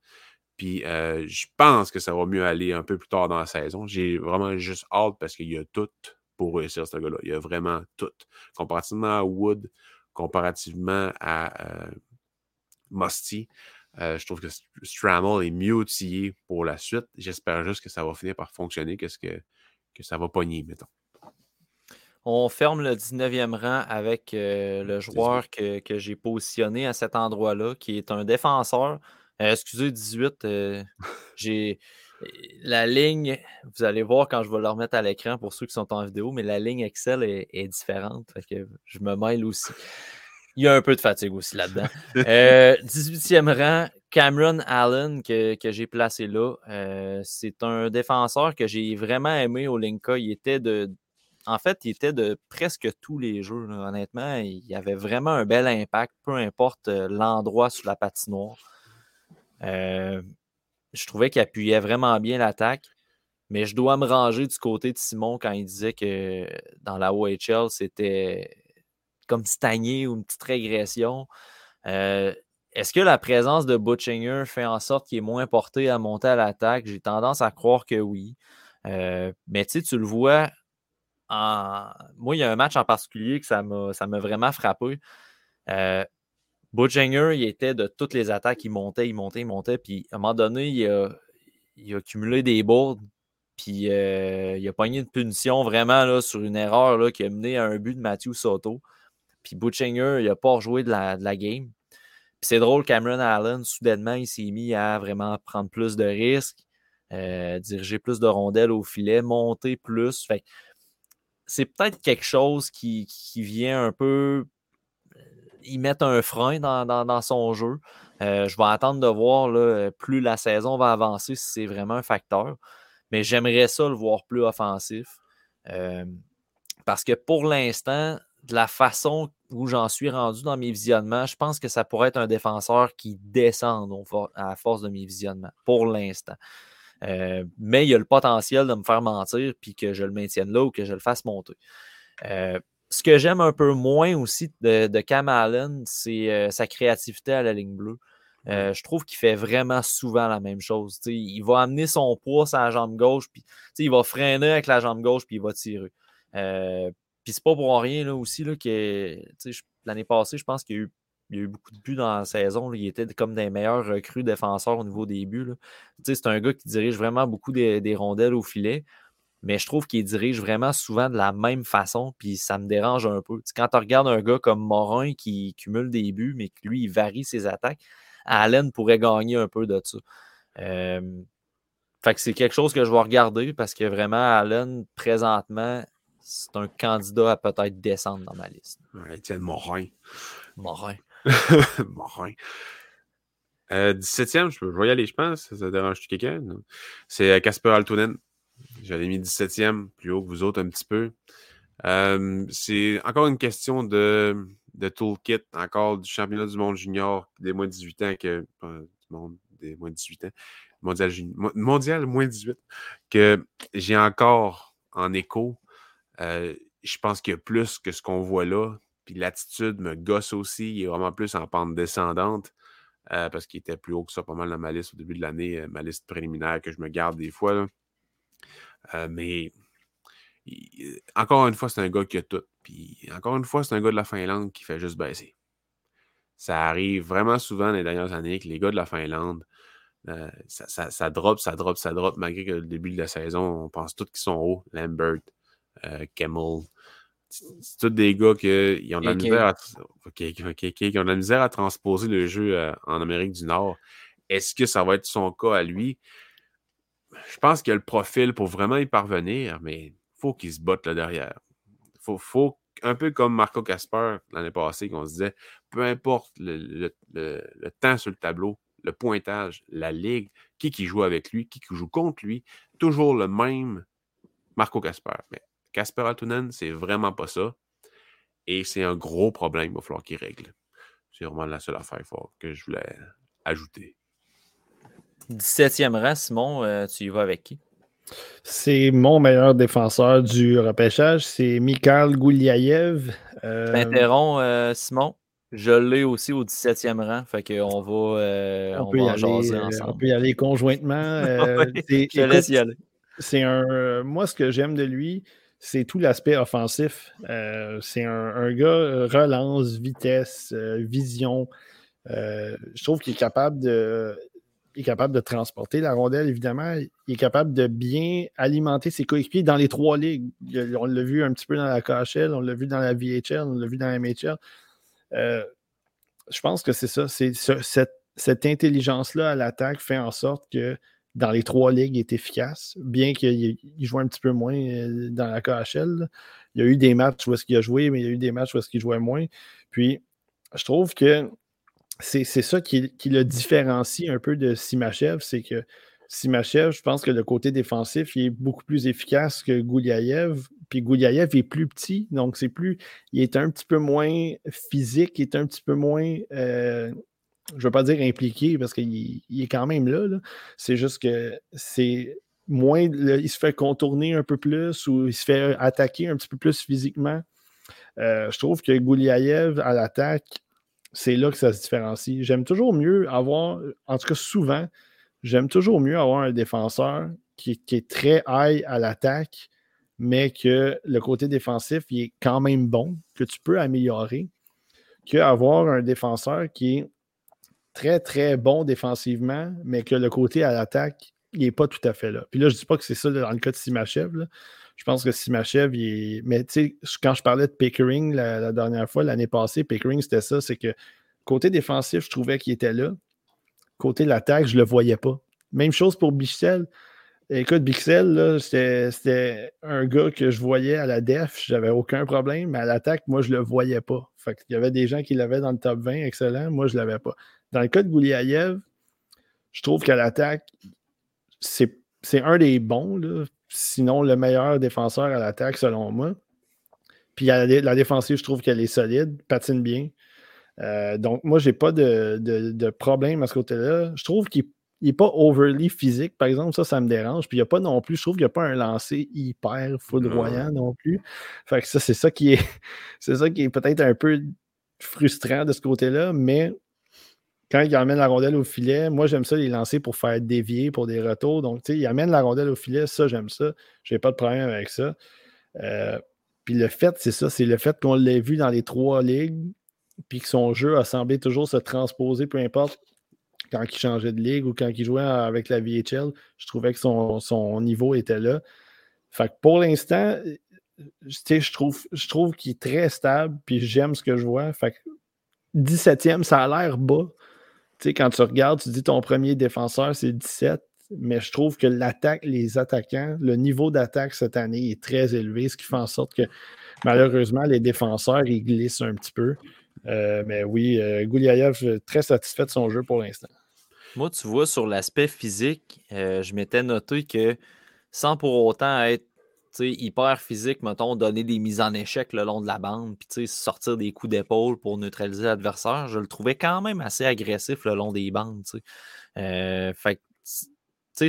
Puis euh, je pense que ça va mieux aller un peu plus tard dans la saison. J'ai vraiment juste hâte parce qu'il y a tout pour réussir ce gars-là. Il y a vraiment tout. Comparativement à Wood, comparativement à euh, Musty, euh, je trouve que Strammel est mieux outillé pour la suite. J'espère juste que ça va finir par fonctionner, que, ça va pogner, mettons. On ferme le 19e rang avec euh, le joueur que, que j'ai positionné à cet endroit-là, qui est un défenseur. excusez, 18. j'ai la ligne, vous allez voir quand je vais le remettre à l'écran pour ceux qui sont en vidéo, mais la ligne Excel est, différente. que je me mêle aussi. Il y a un peu de fatigue aussi là-dedans. 18e euh, rang, Cameron Allen que, j'ai placé là. Euh, c'est un défenseur que j'ai vraiment aimé au Linka. Il était de. En fait, il était de presque tous les jeux. Honnêtement, il avait vraiment un bel impact, peu importe euh, l'endroit sur la patinoire. Euh, je trouvais qu'il appuyait vraiment bien l'attaque. Mais je dois me ranger du côté de Simon quand il disait que dans la OHL, c'était comme stagné ou une petite régression. Euh, est-ce que la présence de Butchinger fait en sorte qu'il est moins porté à monter à l'attaque? J'ai tendance à croire que oui. Euh, mais tu sais, tu le vois. En... Moi, il y a un match en particulier que ça m'a vraiment frappé. Euh, Butchinger, il était de toutes les attaques, il montait, il montait, il montait. Puis à un moment donné, il a, accumulé des bourdes. Puis euh, il a pogné une punition vraiment là, sur une erreur qui a mené à un but de Matthew Soto. Puis Butchinger, il n'a pas rejoué de la, game. Puis c'est drôle, Cameron Allen, soudainement, il s'est mis à vraiment prendre plus de risques, euh, diriger plus de rondelles au filet, monter plus. C'est peut-être quelque chose qui vient un peu ils mettent un frein dans, son jeu. Euh, je vais attendre de voir là, plus la saison va avancer si c'est vraiment un facteur. Mais j'aimerais ça le voir plus offensif. Euh, parce que pour l'instant, de la façon où j'en suis rendu dans mes visionnements, je pense que ça pourrait être un défenseur qui descend à force de mes visionnements, pour l'instant. Euh, mais il y a le potentiel de me faire mentir puis que je le maintienne là ou que je le fasse monter ce que j'aime un peu moins aussi de, Cam Allen, c'est euh, sa créativité à la ligne bleue. Euh, je trouve qu'il fait vraiment souvent la même chose. il va amener son poids sur la jambe gauche, puis il va freiner avec la jambe gauche, puis il va tirer. Euh, puis c'est pas pour rien là, aussi là, que l'année passée, je pense qu'il y, a eu, beaucoup de buts dans la saison. Il était comme des meilleurs recrues défenseurs au niveau des buts. C'est un gars qui dirige vraiment beaucoup des rondelles au filet mais je trouve qu'il dirige vraiment souvent de la même façon, puis ça me dérange un peu. quand tu regardes un gars comme Morin qui cumule des buts, mais que lui, il varie ses attaques, Allen pourrait gagner un peu de ça. fait que c'est quelque chose que je vais regarder parce que vraiment, Allen, présentement, c'est un candidat à peut-être descendre dans ma liste. Étienne Morin. Morin. Morin. 17e, je, peux, je y aller, je pense. Ça dérange quelqu'un? C'est Casper Altonen. J'avais mis 17e, plus haut que vous autres un petit peu. c'est encore une question de, de, toolkit, encore du championnat du monde junior des moins de 18 ans que. du monde des moins de 18 ans. Mondial, mondial moins 18, que j'ai encore en écho. Euh, je pense qu'il y a plus que ce qu'on voit là. Puis l'attitude me gosse aussi. Il est vraiment plus en pente descendante. Euh, parce qu'il était plus haut que ça, pas mal dans ma liste au début de l'année, euh, ma liste préliminaire que je me garde des fois. Euh, mais encore une fois, c'est un gars qui a tout. Puis encore une fois, c'est un gars de la Finlande qui fait juste baisser. Ça arrive vraiment souvent dans les dernières années que les gars de la Finlande, euh, ça, ça, drop, ça drop, ça drop, malgré que le début de la saison, on pense tous qu'ils sont hauts. Lambert, euh, Kemmel. C'est tous des gars qui ont de la misère à, ont de la misère à transposer le jeu en Amérique du Nord. Est-ce que ça va être son cas à lui? Je pense qu'il a le profil pour vraiment y parvenir, mais il faut qu'il se botte là derrière. Faut, faut, un peu comme Marco Casper l'année passée, qu'on se disait, peu importe le, temps sur le tableau, le pointage, la ligue, qui qui joue avec lui, qui qui joue contre lui, toujours le même Marco Casper. Mais Casper Altunen, c'est vraiment pas ça. Et c'est un gros problème, il va falloir qu'il règle. C'est vraiment la seule affaire que je voulais ajouter. 17e rang, Simon, euh, tu y vas avec qui? C'est mon meilleur défenseur du repêchage, c'est Mikhail Gouliaev. Euh... Euh, Simon. Je l'ai aussi au 17e rang, fait qu'on va, euh, on, va jaser ensemble. On peut y aller conjointement. je laisse y aller. C'est un. Moi, ce que j'aime de lui, c'est tout l'aspect offensif. c'est un, un, gars relance, vitesse, vision. je trouve qu'il est capable de est capable de transporter la rondelle, évidemment. Il est capable de bien alimenter ses coéquipiers dans les trois ligues. On l'a vu un petit peu dans la KHL, on l'a vu dans la VHL, on l'a vu dans la MHL. Euh, je pense que c'est ça. C'est cette, intelligence-là à l'attaque fait en sorte que dans les trois ligues, il est efficace, bien qu'il joue un petit peu moins euh, dans la KHL. Il y a eu des matchs où est-ce qu'il a joué, mais il y a eu des matchs où est-ce qu'il jouait moins. Puis, je trouve que c'est ça qui, le différencie un peu de Simachev, c'est que Simachev, je pense que le côté défensif, il est beaucoup plus efficace que Gouliaev. Puis Gouliaev est plus petit, donc c'est plus. Il est un petit peu moins physique, il est un petit peu moins. Euh, je ne veux pas dire impliqué parce qu'il est quand même là. C'est juste que c'est moins. il se fait contourner un peu plus ou il se fait attaquer un petit peu plus physiquement. Euh, je trouve que Gouliaev, à l'attaque, c'est là que ça se différencie. J'aime toujours mieux avoir, en tout cas souvent, j'aime toujours mieux avoir un défenseur qui, est très high à l'attaque, mais que le côté défensif est quand même bon, que tu peux améliorer, qu'avoir un défenseur qui est très, très bon défensivement, mais que le côté à l'attaque, il n'est pas tout à fait là. Puis là, je ne dis pas que c'est ça dans le cas de Simachev. Je pense que Simachev, il est. Mais tu sais, quand je parlais de Pickering la, dernière fois, l'année passée, Pickering, c'était ça, c'est que côté défensif, je trouvais qu'il était là. Côté de l'attaque, je ne le voyais pas. Même chose pour Bichel. Écoute, Bixel, c'était un gars que je voyais à la def, j'avais aucun problème, mais à l'attaque, moi, je ne le voyais pas. Fait Il y avait des gens qui l'avaient dans le top 20, excellent, moi, je ne l'avais pas. Dans le cas de Gouliaïev, je trouve qu'à l'attaque, c'est un des bons, là sinon le meilleur défenseur à l'attaque, selon moi. Puis la, défensive, je trouve qu'elle est solide, patine bien. Euh, donc, moi, je n'ai pas de, problème à ce côté-là. Je trouve qu'il n'est pas overly physique, par exemple. Ça, ça me dérange. Puis il n'y a pas non plus, je trouve qu'il n'y a pas un lancer hyper foudroyant non plus. Fait que ça, c'est ça qui est, c'est ça qui est peut-être un peu frustrant de ce côté-là, mais quand il amène la rondelle au filet, moi, j'aime ça les lancer pour faire dévier pour des retours. Donc, tu sais, il amène la rondelle au filet, ça, j'aime ça. Je n'ai pas de problème avec ça. Euh, puis le fait, c'est ça, c'est le fait qu'on l'ait vu dans les trois ligues, puis que son jeu a semblé toujours se transposer, peu importe quand il changeait de ligue ou quand il jouait avec la VHL, je trouvais que son, niveau était là. Pour l'instant, je trouve, je trouve qu'il est très stable, puis j'aime ce que je vois. Fait que 17e, ça a l'air bas, sais, quand tu regardes, tu dis ton premier défenseur, c'est 17, mais je trouve que l'attaque, les attaquants, le niveau d'attaque cette année est très élevé, ce qui fait en sorte que malheureusement, les défenseurs, ils glissent un petit peu. Euh, mais oui, euh, Gouliaïev, très satisfait de son jeu pour l'instant. Moi, tu vois, sur l'aspect physique, euh, je m'étais noté que sans pour autant être hyper physique, mettons, donner des mises en échec le long de la bande, puis sortir des coups d'épaule pour neutraliser l'adversaire, je le trouvais quand même assez agressif le long des bandes. Euh, fait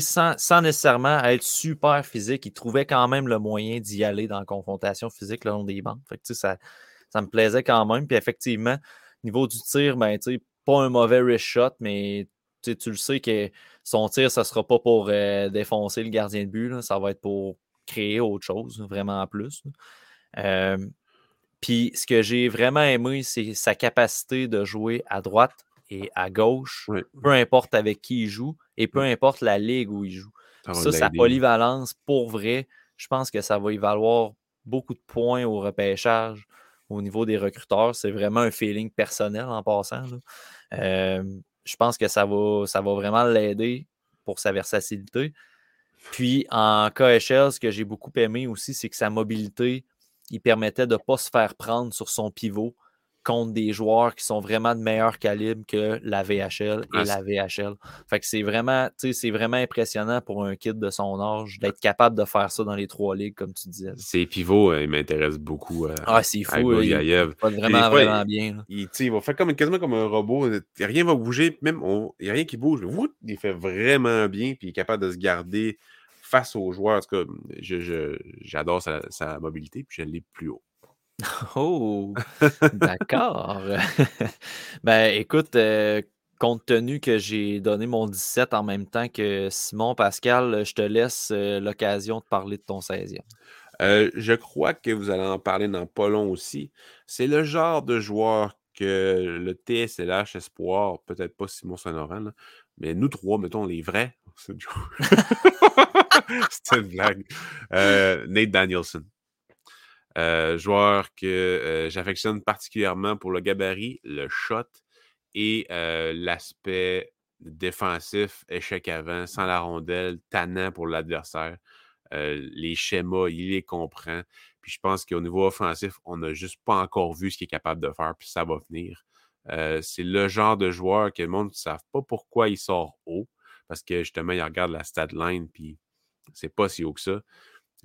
sans, sans, nécessairement être super physique, il trouvait quand même le moyen d'y aller dans la confrontation physique le long des bandes. Fait que, ça, ça me plaisait quand même. Puis effectivement, niveau du tir, ben, pas un mauvais wrist mais tu le sais que son tir, ça sera pas pour euh, défoncer le gardien de but, ça va être pour créer autre chose, vraiment plus. puis ce que j'ai vraiment aimé, c'est sa capacité de jouer à droite et à gauche, peu importe avec qui il joue et peu importe la ligue où il joue. Ça, sa polyvalence, pour vrai, je pense que ça va y valoir beaucoup de points au repêchage au niveau des recruteurs. C'est vraiment un feeling personnel en passant. je pense que ça va, ça va vraiment l'aider pour sa versatilité. Puis en KHL, ce que j'ai beaucoup aimé aussi, c'est que sa mobilité, il permettait de ne pas se faire prendre sur son pivot contre des joueurs qui sont vraiment de meilleur calibre que la VHL et la VHL. Fait que c'est vraiment, c'est vraiment impressionnant pour un kid de son âge d'être capable de faire ça dans les trois ligues, comme tu disais. Ces pivots, euh, ils m'intéressent beaucoup. Euh, ah, c'est fou. il va vraiment, vraiment bien. Il, va faire comme, quasiment comme un robot. Rien va bouger, même il n'y a rien qui bouge. il fait vraiment bien, puis il est capable de se garder face aux joueurs. En tout cas, j'adore sa, sa mobilité, puis je l'ai plus haut. Oh, d'accord. ben, écoute, euh, compte tenu que j'ai donné mon 17 en même temps que Simon Pascal, je te laisse euh, l'occasion de parler de ton 16e. Euh, je crois que vous allez en parler dans pas long aussi. C'est le genre de joueur que le TSLH Espoir, peut-être pas Simon Saint-Laurent, mais nous trois, mettons les vrais. C'est une blague. Nate Danielson. Euh, joueur que euh, j'affectionne particulièrement pour le gabarit, le shot et euh, l'aspect défensif, échec avant, sans la rondelle, tannant pour l'adversaire. les schémas, il les comprend. Puis je pense qu'au niveau offensif, on n'a juste pas encore vu ce qu'il est capable de faire, puis ça va venir. c'est le genre de joueur que le monde ne savent pas pourquoi il sort haut, parce que justement, il regarde la stat line, puis c'est pas si haut que ça,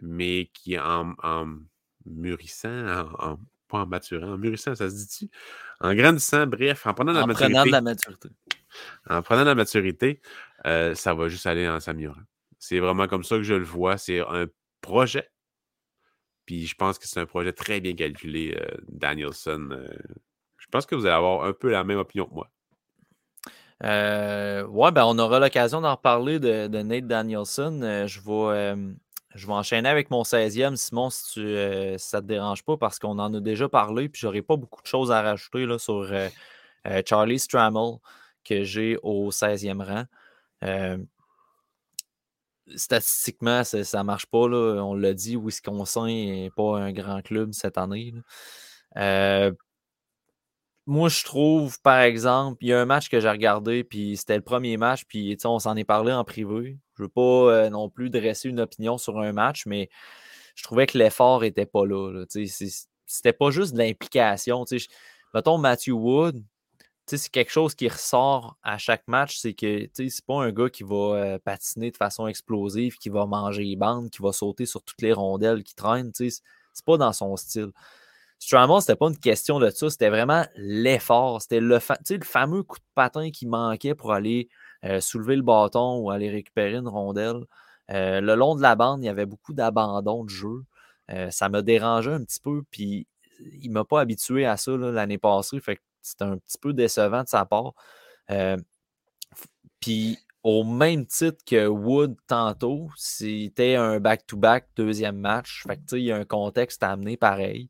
mais qui en, en mûrissant, en, pas en maturant, en mûrissant, ça se dit-tu? En grandissant, bref, en prenant de la en maturité. Prenant de la maturité. En prenant de la maturité, euh, ça va juste aller en s'améliorant. C'est vraiment comme ça que je le vois. C'est un projet. Puis je pense que c'est un projet très bien calculé, euh, Danielson. Euh, je pense que vous allez avoir un peu la même opinion que moi. ouais, ben on aura l'occasion d'en reparler de, de, Nate Danielson. je vais je vais enchaîner avec mon 16e, Simon, si, euh, ça ne te dérange pas, parce qu'on en a déjà parlé, puis j'aurais pas beaucoup de choses à rajouter là, sur euh, euh, Charlie Strammel, que j'ai au 16e rang. statistiquement, ça ne marche pas. Là. On l'a dit, Wisconsin n'est pas un grand club cette année. Moi, je trouve, par exemple, il y a un match que j'ai regardé, puis c'était le premier match, puis on s'en est parlé en privé. Je ne veux pas euh, non plus dresser une opinion sur un match, mais je trouvais que l'effort n'était pas là. C'était pas juste de l'implication. Mettons Matthew Wood, c'est quelque chose qui ressort à chaque match, c'est que c'est pas un gars qui va euh, patiner de façon explosive, qui va manger les bandes, qui va sauter sur toutes les rondelles qui traînent. C'est pas dans son style. Stramon, c'était pas une question de ça, c'était vraiment l'effort. C'était le, le fameux coup de patin qui manquait pour aller euh, soulever le bâton ou aller récupérer une rondelle. Euh, le long de la bande, il y avait beaucoup d'abandon de jeu. Euh, ça me dérangeait un petit peu, puis il m'a pas habitué à ça l'année passée. Fait c'était un petit peu décevant de sa part. puis au même titre que Wood tantôt, c'était un back-to-back deuxième match. Fait que, il y a un contexte à amener pareil.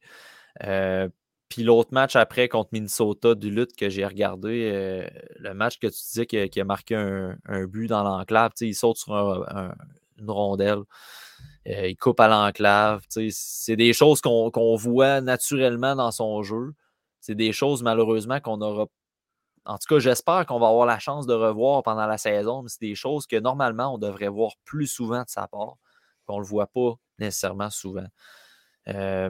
Puis l'autre match après contre Minnesota du lutte que j'ai regardé, euh, le match que tu disais qui a, marqué un, but dans l'enclave, il saute sur une rondelle, euh, il coupe à l'enclave. C'est des choses qu'on voit naturellement dans son jeu. C'est des choses malheureusement qu'on aura. En tout cas, j'espère qu'on va avoir la chance de revoir pendant la saison, mais c'est des choses que normalement on devrait voir plus souvent de sa part, qu'on ne le voit pas nécessairement souvent. Euh,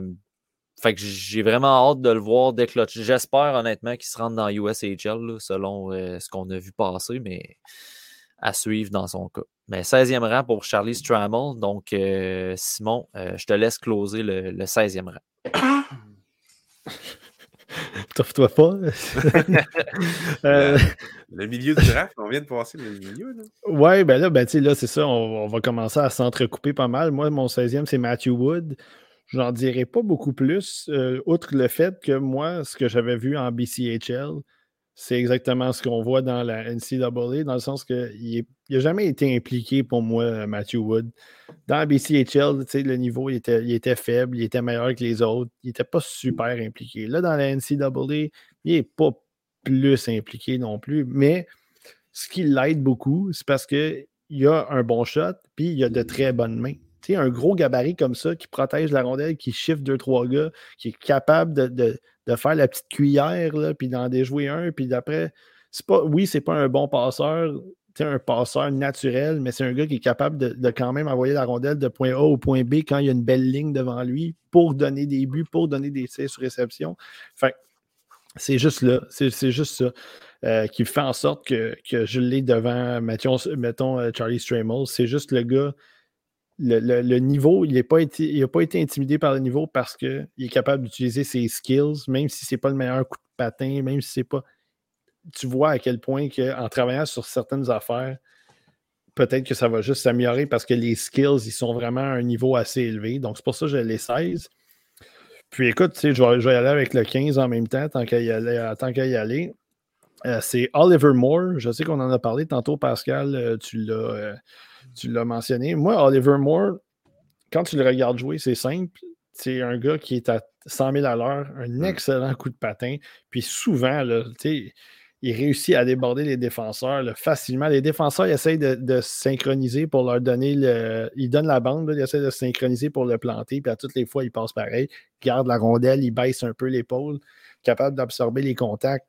fait que j'ai vraiment hâte de le voir déclencher. J'espère honnêtement qu'il se rende dans USHL selon euh, ce qu'on a vu passer, mais à suivre dans son cas. Mais 16e rang pour Charlie Strammel. Donc, euh, Simon, euh, je te laisse closer le, 16e rang. T'offre-toi pas. le milieu du draft, on vient de passer le milieu. Là. Ouais, ben là, ben, là c'est ça, on, on, va commencer à s'entrecouper pas mal. Moi, mon 16e, c'est Matthew Wood. J'en dirais pas beaucoup plus, euh, outre le fait que moi, ce que j'avais vu en BCHL, c'est exactement ce qu'on voit dans la NCAA, dans le sens qu'il n'a jamais été impliqué pour moi, Matthew Wood. Dans la BCHL, le niveau il était, était, faible, il était meilleur que les autres, il n'était pas super impliqué. Là, dans la NCAA, il n'est pas plus impliqué non plus, mais ce qui l'aide beaucoup, c'est parce qu'il a un bon shot, puis il a de très bonnes mains un gros gabarit comme ça qui protège la rondelle, qui chiffre deux, trois gars, qui est capable de, faire la petite cuillère, là, puis d'en déjouer un, puis d'après, c'est pas, oui, c'est pas un bon passeur, un passeur naturel, mais c'est un gars qui est capable de, quand même envoyer la rondelle de point A au point B quand il y a une belle ligne devant lui pour donner des buts, pour donner des tirs sur réception. C'est juste là, c'est juste ça. Euh, qui fait en sorte que, je l'ai devant, mettons, mettons euh, Charlie Stramel. C'est juste le gars, le, niveau, il n'a pas, été, intimidé par le niveau parce qu'il est capable d'utiliser ses skills, même si ce n'est pas le meilleur coup de patin, même si c'est pas. Tu vois à quel point en travaillant sur certaines affaires, peut-être que ça va juste s'améliorer parce que les skills, ils sont vraiment à un niveau assez élevé. Donc, c'est pour ça que je les 16. Puis écoute, je vais, je vais y aller avec le 15 en même temps, tant qu'à y aller. Tant qu'à y aller. Euh, c'est Oliver Moore. Je sais qu'on en a parlé tantôt, Pascal. Euh, euh, tu l'as mentionné. Moi, Oliver Moore, quand tu le regardes jouer, c'est simple. C'est un gars qui est à 100 000 à l'heure, un mm. excellent coup de patin. Puis souvent, là, il réussit à déborder les défenseurs facilement. Les défenseurs ils essayent de, se synchroniser pour leur donner le. Ils donnent la bande, ils essayent de se synchroniser pour le planter. Puis à toutes les fois, il passe pareil. Il garde la rondelle, il baisse un peu l'épaule, capable d'absorber les contacts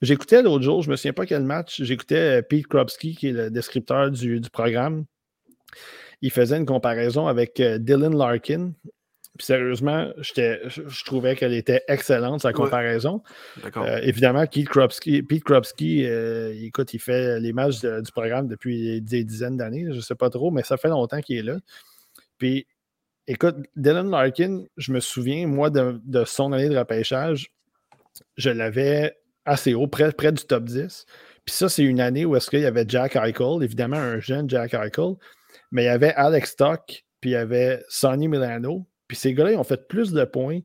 J'écoutais l'autre jour, je ne me souviens pas quel match, j'écoutais euh, Pete Krupski, qui est le descripteur du, programme. Il faisait une comparaison avec euh, Dylan Larkin. Puis sérieusement, je, trouvais qu'elle était excellente, sa comparaison. Euh, évidemment, Pete Krupski, Pete écoute, il fait les matchs du programme depuis des dizaines d'années, je ne sais pas trop, mais ça fait longtemps qu'il est là. Puis, écoute, Dylan Larkin, je me souviens, moi, de, de son année de repêchage, je l'avais assez haut, près, près du top 10. Puis ça, c'est une année où est-ce qu'il y avait Jack Eichel, évidemment un jeune Jack Eichel, mais il y avait Alex Stock, puis il y avait Sonny Milano. Puis ces gars-là, ils ont fait plus de points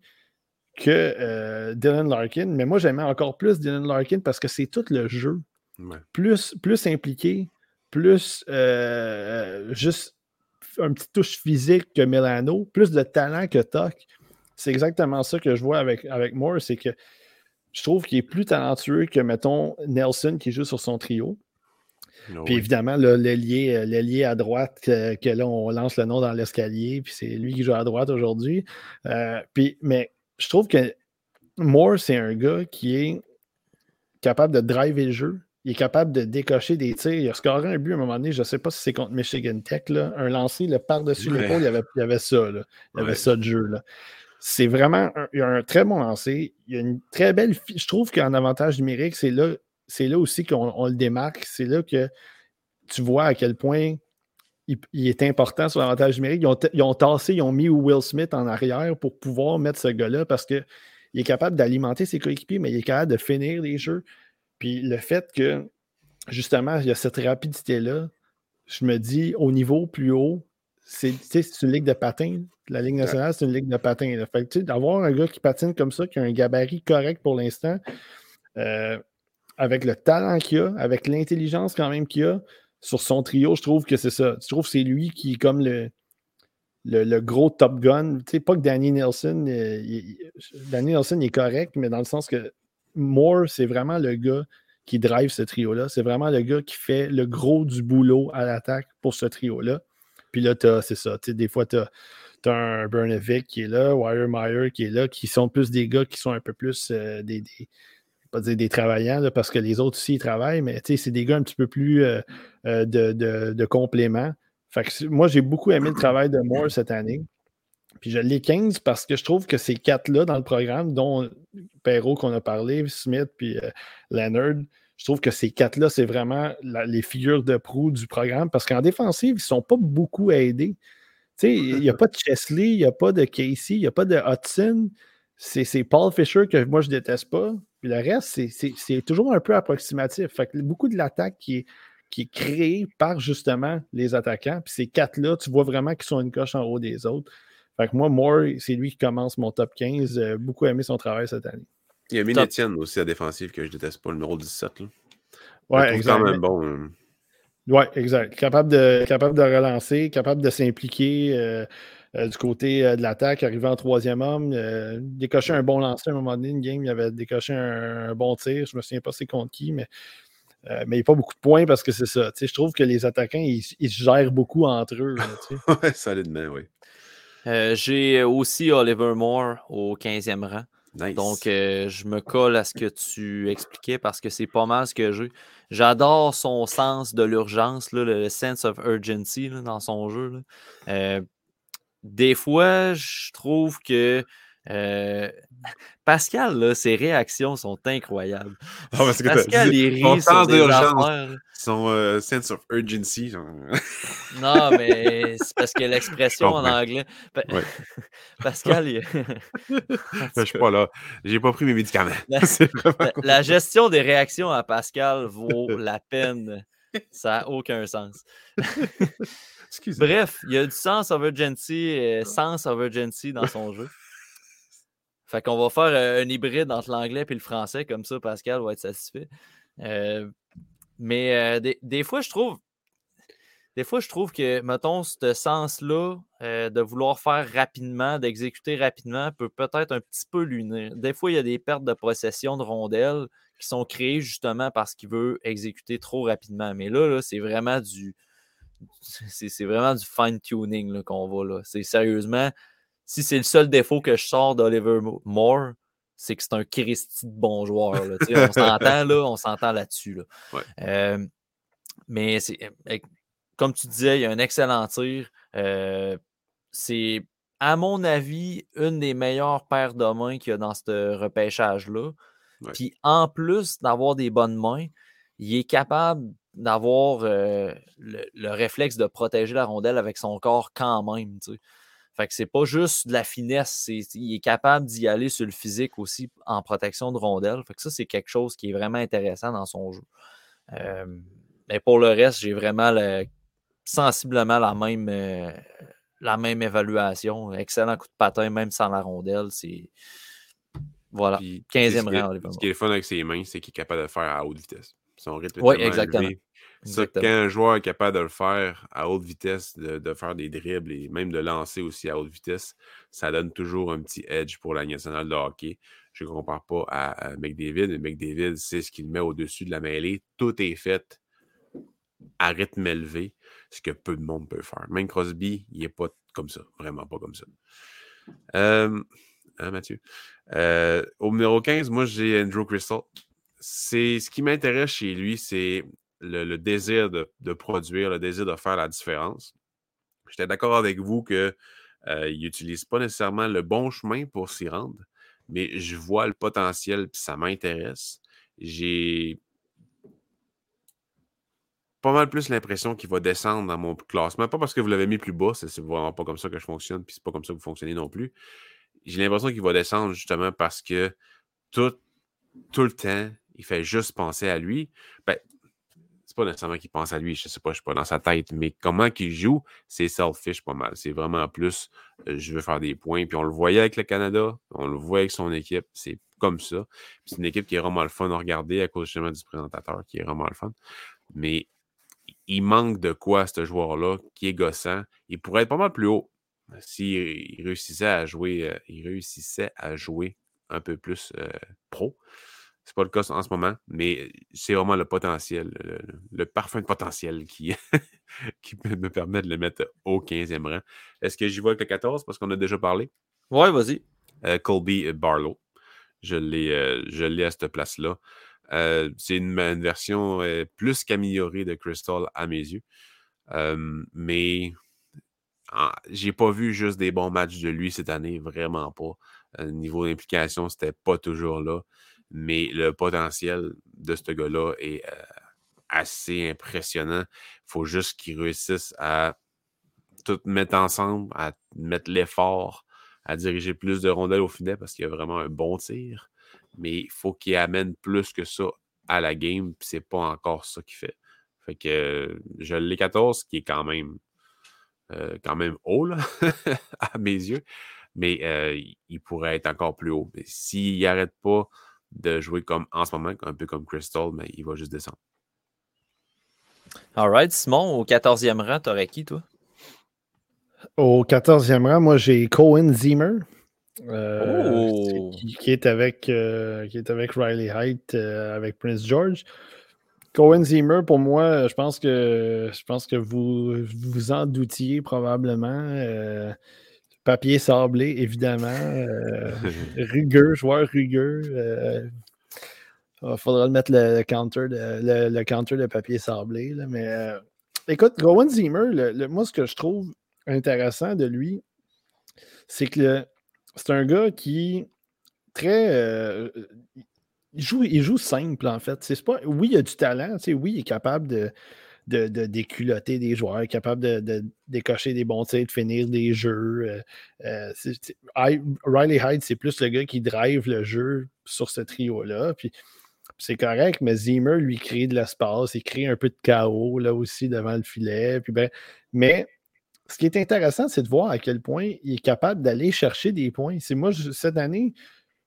que euh, Dylan Larkin. Mais moi, j'aimais encore plus Dylan Larkin parce que c'est tout le jeu. Plus, plus impliqué, plus euh, juste un petit touche physique que Milano, plus de talent que Toc. C'est exactement ça que je vois avec, avec Moore, c'est que je trouve qu'il est plus talentueux que, mettons, Nelson qui joue sur son trio. Ah puis évidemment, euh, l'ailier à droite, que, là, on lance le nom dans l'escalier, puis c'est lui qui joue à droite aujourd'hui. Euh, puis, mais je trouve que Moore, c'est un gars qui est capable de driver le jeu. Il est capable de décocher des tirs. Il a scoré un but à un moment donné, je ne sais pas si c'est contre Michigan Tech, là, un lancé le par-dessus l'épaule, il y avait, il y avait ça. Là. Il y avait ça de jeu. Là c'est vraiment un, très bon lancer. Il y a une très belle. Je trouve qu'en avantage numérique, c'est là, c'est là aussi qu'on le démarque. C'est là que tu vois à quel point il, est important sur l'avantage numérique. Ils ont, ils ont, tassé, ils ont mis Will Smith en arrière pour pouvoir mettre ce gars-là parce qu'il est capable d'alimenter ses coéquipiers, mais il est capable de finir les jeux. Puis le fait que, justement, il y a cette rapidité-là, je me dis, au niveau plus haut, c'est une ligue de patins. La Ligue nationale, c'est une ligue de patins. d'avoir un gars qui patine comme ça, qui a un gabarit correct pour l'instant, euh, avec le talent qu'il a, avec l'intelligence quand même qu'il a, sur son trio, je trouve que c'est ça. Je trouve que c'est lui qui est comme le, le, gros top gun. Tu sais, pas que Danny Nelson, euh, Danny Nelson est correct, mais dans le sens que Moore, c'est vraiment le gars qui drive ce trio-là. C'est vraiment le gars qui fait le gros du boulot à l'attaque pour ce trio-là. Puis là, c'est ça. Des fois, tu as, un Bernevic qui est là, Wiremeyer qui est là, qui sont plus des gars qui sont un peu plus euh, des, des, pas dire des travaillants, parce que les autres aussi ils travaillent, mais c'est des gars un petit peu plus euh, euh, de, de, moi, j'ai beaucoup aimé le travail de Moore cette année. Puis je l'ai 15 parce que je trouve que ces quatre-là dans le programme, dont Perrault qu'on a parlé, Smith puis Leonard, je trouve que ces quatre-là, c'est vraiment les figures de proue du programme parce qu'en défensive, ils ne sont pas beaucoup aidés. Il n'y a pas de Chesley, il n'y a pas de Casey, il n'y a pas de Hudson. C'est Paul Fisher que moi, je déteste pas. Puis le reste, c'est toujours un peu approximatif. Fait que beaucoup de l'attaque qui est, créée par justement les attaquants. Puis ces quatre-là, tu vois vraiment qu'ils sont une coche en haut des autres. Moi, Moore, c'est lui qui commence mon top 15. J'ai beaucoup aimé son travail cette année. Il y a Minetienne aussi à défensive que je déteste pas, le numéro 17. Là. Ouais, exact. quand même bon. Hein. Oui, exact. Capable de, capable de relancer, capable de s'impliquer euh, euh, du côté euh, de l'attaque, arriver en troisième homme, décocher un bon lancer à un moment donné, une game, il avait décoché un, bon tir. Je ne me souviens pas c'est contre qui, mais, mais il n'y a pas beaucoup de points parce que c'est ça. Je trouve que les attaquants, ils, ils se gèrent beaucoup entre eux. Oui, solidement, oui. J'ai aussi Oliver Moore au 15e rang. Donc, je me colle à ce que tu expliquais parce que c'est pas mal ce que j'ai. J'adore son sens de l'urgence, le sense of urgency dans son jeu. des fois, je trouve que euh, Pascal, ses réactions sont incroyables. Ah, Pascal, il rit sur des affaires. Son euh, sense of urgency. non, mais c'est parce que l'expression en anglais. Pascal, il... Je suis pas là. J'ai pas pris mes médicaments. La, gestion des réactions à Pascal vaut la peine. Ça n'a aucun sens. Bref, il y a du sense of urgency, euh, sense of urgency dans son jeu. Fait qu'on va faire euh, un hybride entre l'anglais et le français, comme ça, Pascal va être satisfait. Euh, mais euh, des, fois, je trouve. Des fois, je trouve que, mettons, ce sens-là de vouloir faire rapidement, d'exécuter rapidement, peut peut-être un petit peu l'unir. Des fois, il y a des pertes de possession de rondelles qui sont créées justement parce qu'il veut exécuter trop rapidement. Mais là, c'est vraiment du. C'est vraiment du fine-tuning qu'on va. C'est sérieusement si c'est le seul défaut que je sors d'Oliver Moore, c'est que c'est un Christy de bon joueur. on s'entend là, on s'entend là-dessus. Euh, mais c'est euh, comme tu disais, il y a un excellent tir. Euh, c'est, à mon avis, une des meilleures paires de mains qu'il y a dans ce repêchage-là. Puis en plus d'avoir des bonnes mains, il est capable d'avoir le, réflexe de protéger la rondelle avec son corps quand même. Fait que c'est pas juste de la finesse, il est capable d'y aller sur le physique aussi en protection de rondelles. Fait que ça, c'est quelque chose qui est vraiment intéressant dans son jeu. mais pour le reste, j'ai vraiment sensiblement la même, euh, la même évaluation. Excellent coup de patin, même sans la rondelle. C'est. Voilà. 15e rang. Ce qui est fun avec ses mains, c'est qu'il est capable de le faire à haute vitesse. Son rythme oui, exactement. Quand un joueur est capable de le faire à haute vitesse, de, faire des dribbles et même de lancer aussi à haute vitesse, ça donne toujours un petit edge pour la nationale de hockey. Je ne compare pas à, McDavid, mais McDavid, c'est ce qu'il met au-dessus de la mêlée. Tout est fait à rythme élevé, ce que peu de monde peut faire. Même Crosby, il n'est pas comme ça, vraiment pas comme ça. Euh, hein, Mathieu? Euh, au numéro 15, moi, j'ai Andrew Crystal c'est ce qui m'intéresse chez lui, c'est le, désir de, produire, le désir de faire la différence. J'étais d'accord avec vous qu'il euh, n'utilise pas nécessairement le bon chemin pour s'y rendre, mais je vois le potentiel et ça m'intéresse. J'ai pas mal plus l'impression qu'il va descendre dans mon classement. Pas parce que vous l'avez mis plus bas, c'est vraiment pas comme ça que je fonctionne, puis c'est pas comme ça que vous fonctionnez non plus. J'ai l'impression qu'il va descendre justement parce que tout, tout le temps, il fait juste penser à lui. Ben, c'est pas nécessairement qu'il pense à lui, je sais pas, je suis pas dans sa tête, mais comment qu'il joue, c'est selfish pas mal. C'est vraiment plus euh, je veux faire des points. Puis on le voyait avec le Canada, on le voit avec son équipe, c'est comme ça. C'est une équipe qui est vraiment le fun à regarder à cause justement du présentateur qui est vraiment le fun. Mais il manque de quoi ce joueur-là qui est gossant. Il pourrait être pas mal plus haut s'il réussissait à jouer, euh, il réussissait à jouer un peu plus euh, pro. C'est pas le cas en ce moment, mais c'est vraiment le potentiel, le, parfum de potentiel qui, qui me permet de le mettre au 15e rang. Est-ce que j'y vois avec le 14 parce qu'on a déjà parlé? Oui, vas-y. Euh, Colby Barlow. Je l'ai, euh, à cette place-là. Euh, c'est une, version plus qu'améliorée de Crystal à mes yeux. mais j'ai pas vu juste des bons matchs de lui cette année, vraiment pas. niveau d'implication, c'était pas toujours là mais le potentiel de ce gars-là est euh, assez impressionnant. Il faut juste qu'il réussisse à tout mettre ensemble, à mettre l'effort, à diriger plus de rondelles au filet parce qu'il y a vraiment un bon tir. Mais il faut qu'il amène plus que ça à la game, puis c'est pas encore ça qu'il fait. Fait que je l'ai 14, qui est quand même euh, quand même haut à mes yeux, mais euh, il pourrait être encore plus haut. S'il n'arrête pas de jouer comme en ce moment, un peu comme Crystal, mais il va juste descendre. All Simon, au 14e rang, t'aurais qui, toi? Au 14e rang, moi, j'ai Cohen Zimmer. Euh, oh! qui, est avec, euh, qui est avec Riley Height, euh, avec Prince George. Cohen Zimmer, pour moi, je pense que je pense que vous vous en doutiez probablement. Papier sablé, évidemment. Euh, rugueux, joueur rugueux. Il faudra mettre le, counter de, le, counter de papier sablé. mais écoute, Rowan Zimmer, moi, ce que je trouve intéressant de lui, c'est que c'est un gars qui très il joue, il joue simple, en fait. C'est pas, oui, il a du talent. Oui, il est capable de, de, de déculotter des joueurs, capable de, décocher des bons tirs, de finir des jeux. Euh, euh, Riley Hyde, c'est plus le gars qui drive le jeu sur ce trio-là. Puis c'est correct, mais Zimmer lui crée de l'espace, il crée un peu de chaos là aussi devant le filet. Puis ben, mais ce qui est intéressant, c'est de voir à quel point il est capable d'aller chercher des points. C'est moi, cette année,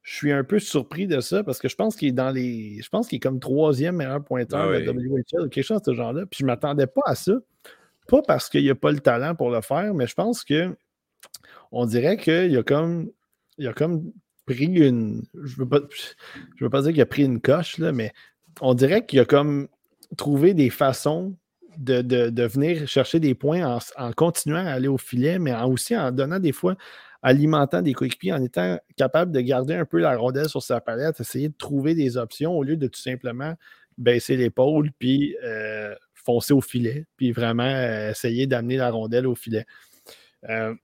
je suis un peu surpris de ça parce que je pense qu'il est dans les. Je pense qu'il est comme troisième meilleur pointeur ah de WHL, quelque chose de ce genre-là. Puis je ne m'attendais pas à ça. Pas parce qu'il n'a pas le talent pour le faire, mais je pense que on dirait qu'il a comme. Il a comme pris une. Je ne veux, pas, je veux pas dire qu'il a pris une coche, là, mais on dirait qu'il a comme trouvé des façons de, venir chercher des points en, en, continuant à aller au filet, mais aussi en donnant des fois alimentant des coéquipiers en étant capable de garder un peu la rondelle sur sa palette, essayer de trouver des options au lieu de tout simplement baisser l'épaule puis euh, foncer au filet, puis vraiment euh, essayer d'amener la rondelle au filet. Euh,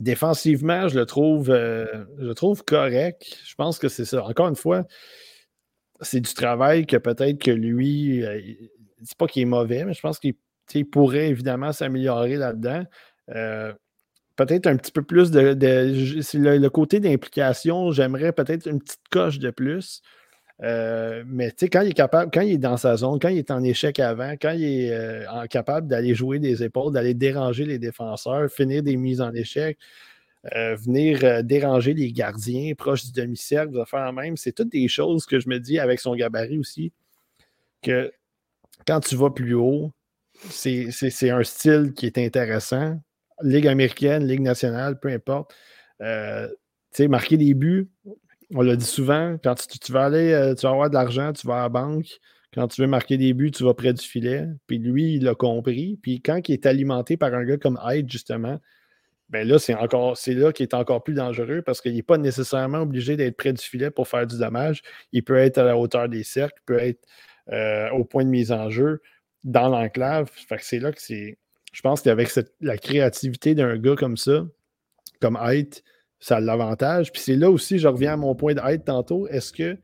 défensivement, je le trouve, je trouve correct. Je pense que c'est ça. Encore une fois, c'est du travail que peut-être que lui, c'est pas qu'il est mauvais, mais je pense qu'il pourrait évidemment s'améliorer là-dedans peut-être un petit peu plus de. le, côté d'implication, j'aimerais peut-être une petite coche de plus. Euh, mais tu sais, quand il est capable, quand il est dans sa zone, quand il est en échec avant, quand il est euh, capable d'aller jouer des épaules, d'aller déranger les défenseurs, finir des mises en échec, euh, venir déranger les gardiens proches du demi-cercle, de faire même, c'est toutes des choses que je me dis avec son gabarit aussi, que quand tu vas plus haut, c'est un style qui est intéressant. Ligue américaine, Ligue nationale, peu importe. Euh, tu sais, marquer des buts, on l'a dit souvent, quand tu, vas aller, euh, tu vas avoir de l'argent, tu vas à la banque. Quand tu veux marquer des buts, tu vas près du filet. Puis lui, il l'a compris. Puis quand il est alimenté par un gars comme Hyde, justement, ben là, c'est encore c'est là qu'il est encore plus dangereux parce qu'il n'est pas nécessairement obligé d'être près du filet pour faire du dommage. Il peut être à la hauteur des cercles, il peut être euh, au point de mise en jeu, dans l'enclave. Fait que c'est là que c'est je pense qu'avec la créativité d'un gars comme ça, comme Height, ça a l'avantage. Puis c'est là aussi, je reviens à mon point Height tantôt. Est-ce que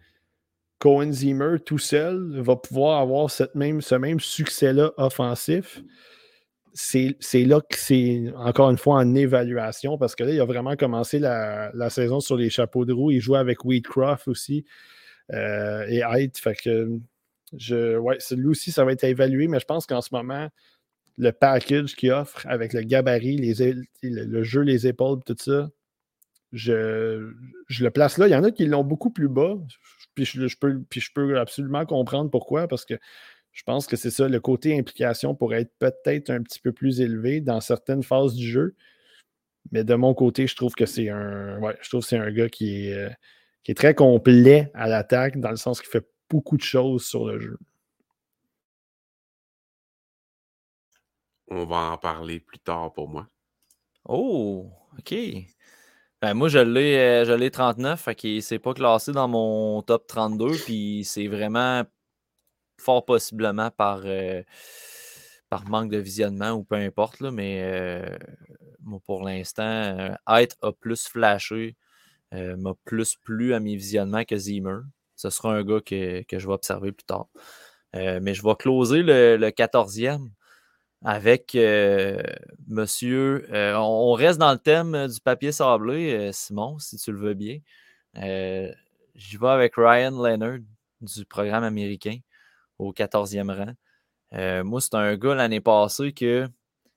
Cohen Zimmer tout seul va pouvoir avoir cette même, ce même succès-là offensif? C'est là que c'est encore une fois en évaluation parce que là, il a vraiment commencé la, saison sur les chapeaux de roue. Il joue avec Wheatcroft aussi euh, et Height. Fait que je, ouais, lui aussi, ça va être évalué, mais je pense qu'en ce moment, le package qu'il offre avec le gabarit, le, jeu, les épaules, tout ça, je, le place là. Il y en a qui l'ont beaucoup plus bas. Puis je, peux, absolument comprendre pourquoi, parce que je pense que c'est ça, le côté implication pourrait être peut-être un petit peu plus élevé dans certaines phases du jeu. Mais de mon côté, je trouve que c'est un. Je trouve c'est un gars euh, qui est très complet à l'attaque, dans le sens qu'il fait beaucoup de choses sur le jeu. On va en parler plus tard pour moi. Oh, OK. Ben, moi, je l'ai, euh, je l'ai 39, fait qu'il s'est pas classé dans mon top 32, puis c'est vraiment fort possiblement par, euh, par manque de visionnement ou peu importe, là, mais euh, pour l'instant, Height a plus flashé, m'a plus plu à mes visionnements que Zimmer. Ce sera un gars que, je vais observer plus tard. mais je vais closer le, le 14e avec euh, monsieur. Euh, on, reste dans le thème du papier sablé, euh, Simon, si tu le veux bien. J'y vais avec Ryan Leonard du programme américain au 14e rang. moi, c'est un gars l'année passée que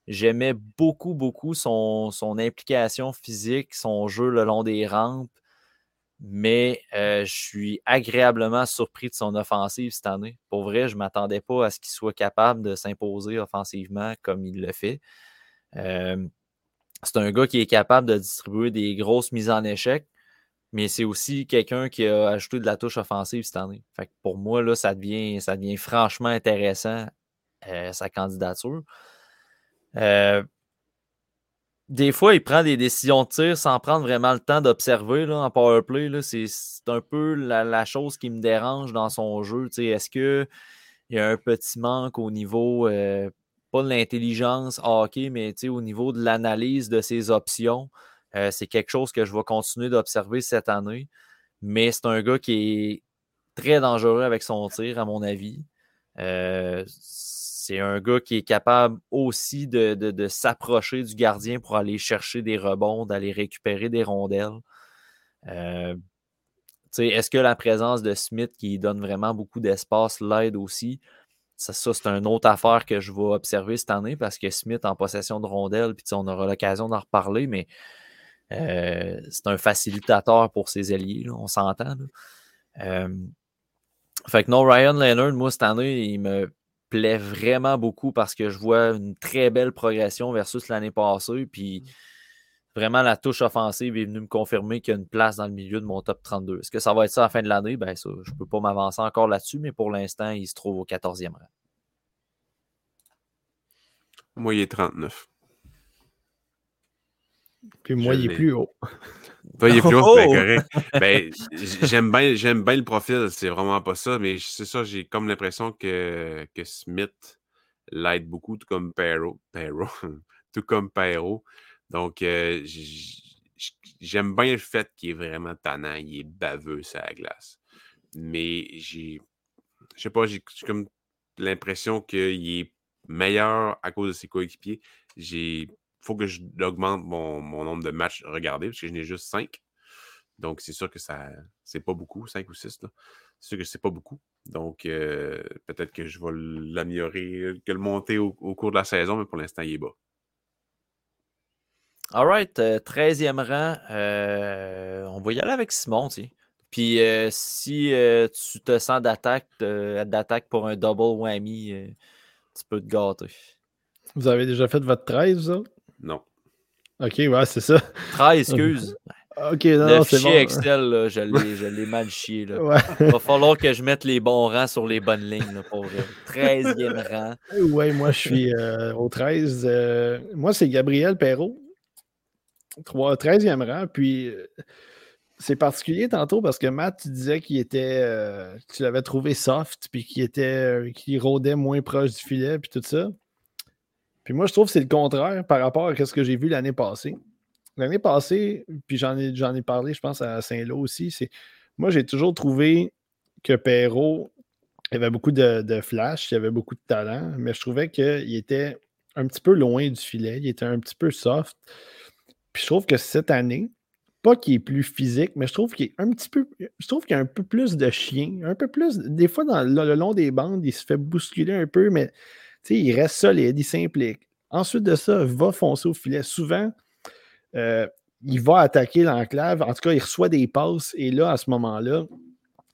j'aimais beaucoup, beaucoup son, implication physique, son jeu le long des rampes mais euh, je suis agréablement surpris de son offensive cette année. Pour vrai, je ne m'attendais pas à ce qu'il soit capable de s'imposer offensivement comme il le fait. Euh, c'est un gars qui est capable de distribuer des grosses mises en échec, mais c'est aussi quelqu'un qui a ajouté de la touche offensive cette année. Pour moi, là, ça devient, ça devient franchement intéressant, euh, sa candidature. Des fois, il prend des décisions de tir sans prendre vraiment le temps d'observer en powerplay. C'est un peu la, chose qui me dérange dans son jeu. Est-ce qu'il y a un petit manque au niveau, euh, pas de l'intelligence hockey, mais au niveau de l'analyse de ses options? Euh, c'est quelque chose que je vais continuer d'observer cette année. Mais c'est un gars qui est très dangereux avec son tir, à mon avis. Euh, c'est un gars qui est capable aussi de, s'approcher du gardien pour aller chercher des rebonds, d'aller récupérer des rondelles. Euh, est-ce que la présence de Smith qui donne vraiment beaucoup d'espace l'aide aussi? Ça, c'est une autre affaire que je vais observer cette année parce que Smith en possession de rondelles, puis on aura l'occasion d'en reparler, mais euh, c'est un facilitateur pour ses alliés, on s'entend. Euh, fait que non, Ryan Leonard, moi, cette année, il me plaît vraiment beaucoup parce que je vois une très belle progression versus l'année passée. Puis mmh. vraiment, la touche offensive est venue me confirmer qu'il y a une place dans le milieu de mon top 32. Est-ce que ça va être ça à la fin de l'année? Ben ça, je ne peux pas m'avancer encore là-dessus, mais pour l'instant, il se trouve au 14e rang. Moi, il est 39. Puis moi, il est plus haut. Toi, il est plus haut, ben, oh! correct. Ben, j'aime bien, j'aime bien le profil, c'est vraiment pas ça, mais c'est ça, j'ai comme l'impression que, que Smith l'aide beaucoup, tout comme Perro. Perro. tout comme Perro. Donc, euh, j'aime bien le fait qu'il est vraiment tannant, il est baveux, ça la glace. Mais j'ai, je sais pas, j'ai comme l'impression qu'il est meilleur à cause de ses coéquipiers. J'ai faut que j'augmente mon, mon, nombre de matchs regardés parce que je n'ai juste 5. Donc, c'est sûr que ça c'est pas beaucoup, 5 ou 6. C'est sûr que c'est pas beaucoup. Donc, euh, peut-être que je vais l'améliorer, que le monter au, cours de la saison, mais pour l'instant, il est bas. All right, 13e euh, rang. Euh, on va y aller avec Simon, tu Puis si tu te sens d'attaque, d'attaque pour un double whammy, tu peux te gâter. Vous avez déjà fait votre 13, vous non. Ok, ouais, c'est ça. 13, excuse. Ok, non, c'est bon. Excel, là, je l'ai mal chié. Là. Il va falloir que je mette les bons rangs sur les bonnes lignes là, pour 13e rang. Oui, moi, je suis euh, au 13. Euh, moi, c'est Gabriel Perrault. 13e rang. Puis, euh, c'est particulier tantôt parce que Matt, tu disais qu'il était. tu l'avais trouvé soft, puis qu'il était. qu'il rôdait moins proche du filet, puis tout ça. Puis moi, je trouve que c'est le contraire par rapport à ce que j'ai vu l'année passée. L'année passée, puis j'en ai, ai parlé, je pense, à Saint-Lô aussi, c'est moi, j'ai toujours trouvé que Perrault avait beaucoup de, de flash, il avait beaucoup de talent, mais je trouvais qu'il était un petit peu loin du filet, il était un petit peu soft. Puis je trouve que cette année, pas qu'il est plus physique, mais je trouve qu'il est un petit peu. Je trouve qu'il y a un peu plus de chien, un peu plus. Des fois, dans le long des bandes, il se fait bousculer un peu, mais il reste solide, il s'implique. Ensuite de ça, va foncer au filet. Souvent, euh, il va attaquer l'enclave. En tout cas, il reçoit des passes et là, à ce moment-là,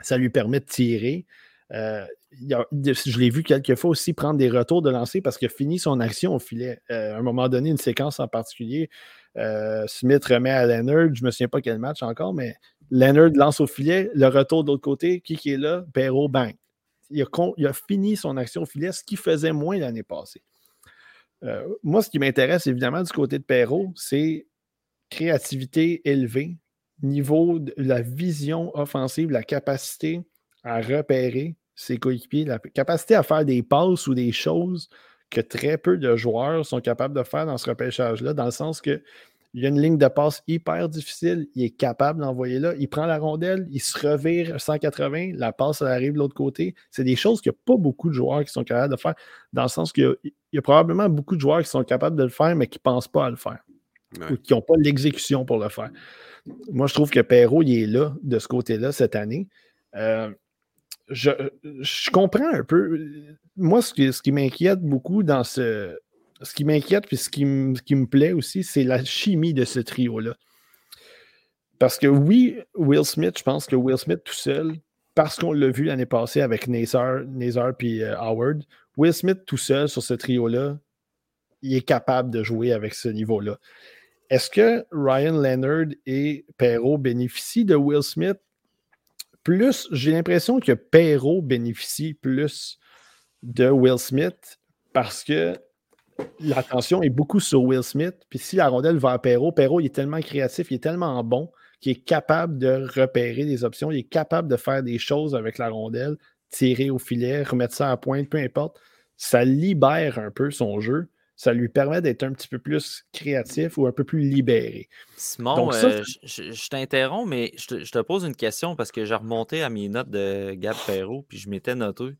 ça lui permet de tirer. Euh, je l'ai vu quelques fois aussi prendre des retours de lancer parce qu'il a fini son action au filet. Euh, à un moment donné, une séquence en particulier, Smith remet à Leonard, je ne me souviens pas quel match encore, mais Leonard lance au filet, le retour de l'autre côté, qui, qui est là? Perrault, bang il a, fini son action filet, ce qui faisait moins l'année passée. Euh, moi, ce qui m'intéresse évidemment du côté de Perrault, c'est créativité élevée, niveau de la vision offensive, la capacité à repérer ses coéquipiers, la capacité à faire des passes ou des choses que très peu de joueurs sont capables de faire dans ce repêchage-là, dans le sens que il y a une ligne de passe hyper difficile. Il est capable d'envoyer là. Il prend la rondelle, il se revire 180, la passe arrive de l'autre côté. C'est des choses qu'il n'y a pas beaucoup de joueurs qui sont capables de faire, dans le sens qu'il y, a probablement beaucoup de joueurs qui sont capables de le faire, mais qui ne pensent pas à le faire. Ou qui n'ont pas l'exécution pour le faire. Moi, je trouve que Perrault, il est là, de ce côté-là, cette année. Euh, je, comprends un peu. Moi, ce qui m'inquiète beaucoup dans ce, ce qui m'inquiète puis ce qui, me plaît aussi, c'est la chimie de ce trio-là. Parce que oui, Will Smith, je pense que Will Smith tout seul, parce qu'on l'a vu l'année passée avec Nazar, Nazar puis euh, Howard, Will Smith tout seul sur ce trio-là, il est capable de jouer avec ce niveau-là. Est-ce que Ryan Leonard et Perrault bénéficient de Will Smith? Plus, j'ai l'impression que Perrault bénéficie plus de Will Smith parce que l'attention est beaucoup sur Will Smith. Puis si la rondelle va à Perrault, Perrault, il est tellement créatif, il est tellement bon qu'il est capable de repérer des options, il est capable de faire des choses avec la rondelle, tirer au filet, remettre ça à pointe, peu importe. Ça libère un peu son jeu. Ça lui permet d'être un petit peu plus créatif ou un peu plus libéré. Simon, euh, je, t'interromps, mais je te, pose une question parce que j'ai remonté à mes notes de Gab Perrault, puis je m'étais noté.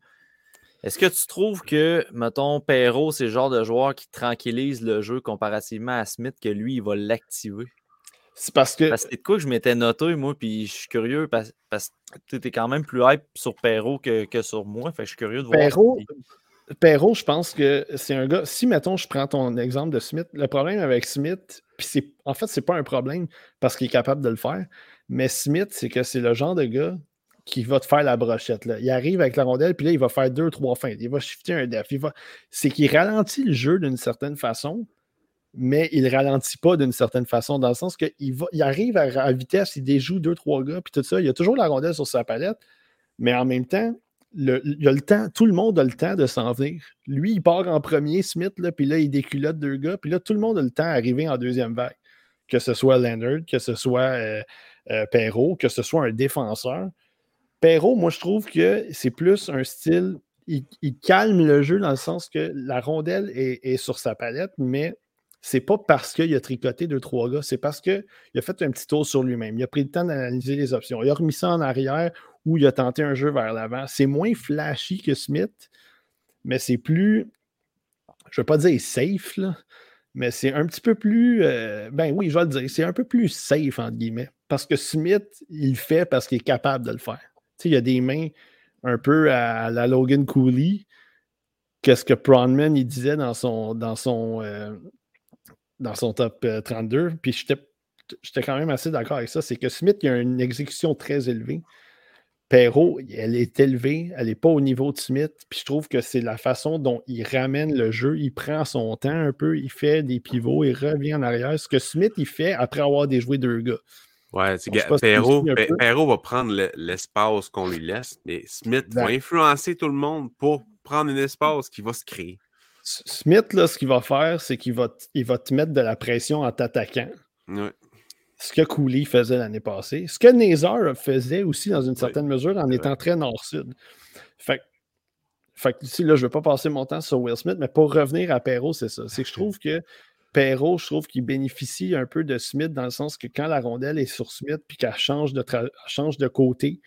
Est-ce que tu trouves que, mettons, Perrault, c'est le genre de joueur qui tranquillise le jeu comparativement à Smith, que lui, il va l'activer? C'est parce que. Parce que c'est de quoi que je m'étais noté, moi, puis je suis curieux parce, que tu es quand même plus hype sur Perrault que, sur moi. Fait que je suis curieux de voir. Perrault, Perrault, je pense que c'est un gars. Si, mettons, je prends ton exemple de Smith, le problème avec Smith, puis c'est en fait, c'est pas un problème parce qu'il est capable de le faire, mais Smith, c'est que c'est le genre de gars qui va te faire la brochette. Là. Il arrive avec la rondelle, puis là, il va faire deux, trois feintes. Il va shifter un def. Va... C'est qu'il ralentit le jeu d'une certaine façon, mais il ne ralentit pas d'une certaine façon, dans le sens qu'il il arrive à, vitesse, il déjoue deux, trois gars, puis tout ça. Il a toujours la rondelle sur sa palette, mais en même temps, il a le temps, tout le monde a le temps de s'en venir. Lui, il part en premier, Smith, là, puis là, il déculotte deux gars, puis là, tout le monde a le temps d'arriver en deuxième vague. Que ce soit Leonard, que ce soit euh, euh, Perrault, que ce soit un défenseur. Perrault, moi, je trouve que c'est plus un style. Il, calme le jeu dans le sens que la rondelle est, sur sa palette, mais c'est pas parce qu'il a tricoté deux, trois gars, c'est parce qu'il a fait un petit tour sur lui-même. Il a pris le temps d'analyser les options. Il a remis ça en arrière ou il a tenté un jeu vers l'avant. C'est moins flashy que Smith, mais c'est plus, je ne veux pas dire safe, mais c'est un petit peu plus, euh, ben oui, je vais le dire, c'est un peu plus safe, entre guillemets. Parce que Smith, il le fait parce qu'il est capable de le faire il y a des mains un peu à la Logan Cooley. Qu'est-ce que Pronman il disait dans son, dans son, euh, dans son top 32. Euh, Puis j'étais quand même assez d'accord avec ça. C'est que Smith, il a une exécution très élevée. Perrault, elle est élevée, elle n'est pas au niveau de Smith. Puis je trouve que c'est la façon dont il ramène le jeu. Il prend son temps un peu, il fait des pivots, il revient en arrière. Ce que Smith, il fait après avoir déjoué deux gars. Ouais, Perrault, va prendre l'espace qu'on lui laisse, mais Smith va influencer tout le monde pour prendre un espace qui va se créer. Smith, là, ce qu'il va faire, c'est qu'il va, il va te mettre de la pression en t'attaquant. Ce que Cooley faisait l'année passée. Ce que Nazar faisait aussi dans une certaine mesure en étant très nord-sud. Fait, fait ici, là, je ne vais pas passer mon temps sur Will Smith, mais pour revenir à Perrault, c'est ça. C'est que je trouve que Perrault, je trouve qu'il bénéficie un peu de Smith dans le sens que quand la rondelle est sur Smith puis qu'elle change de, change de côté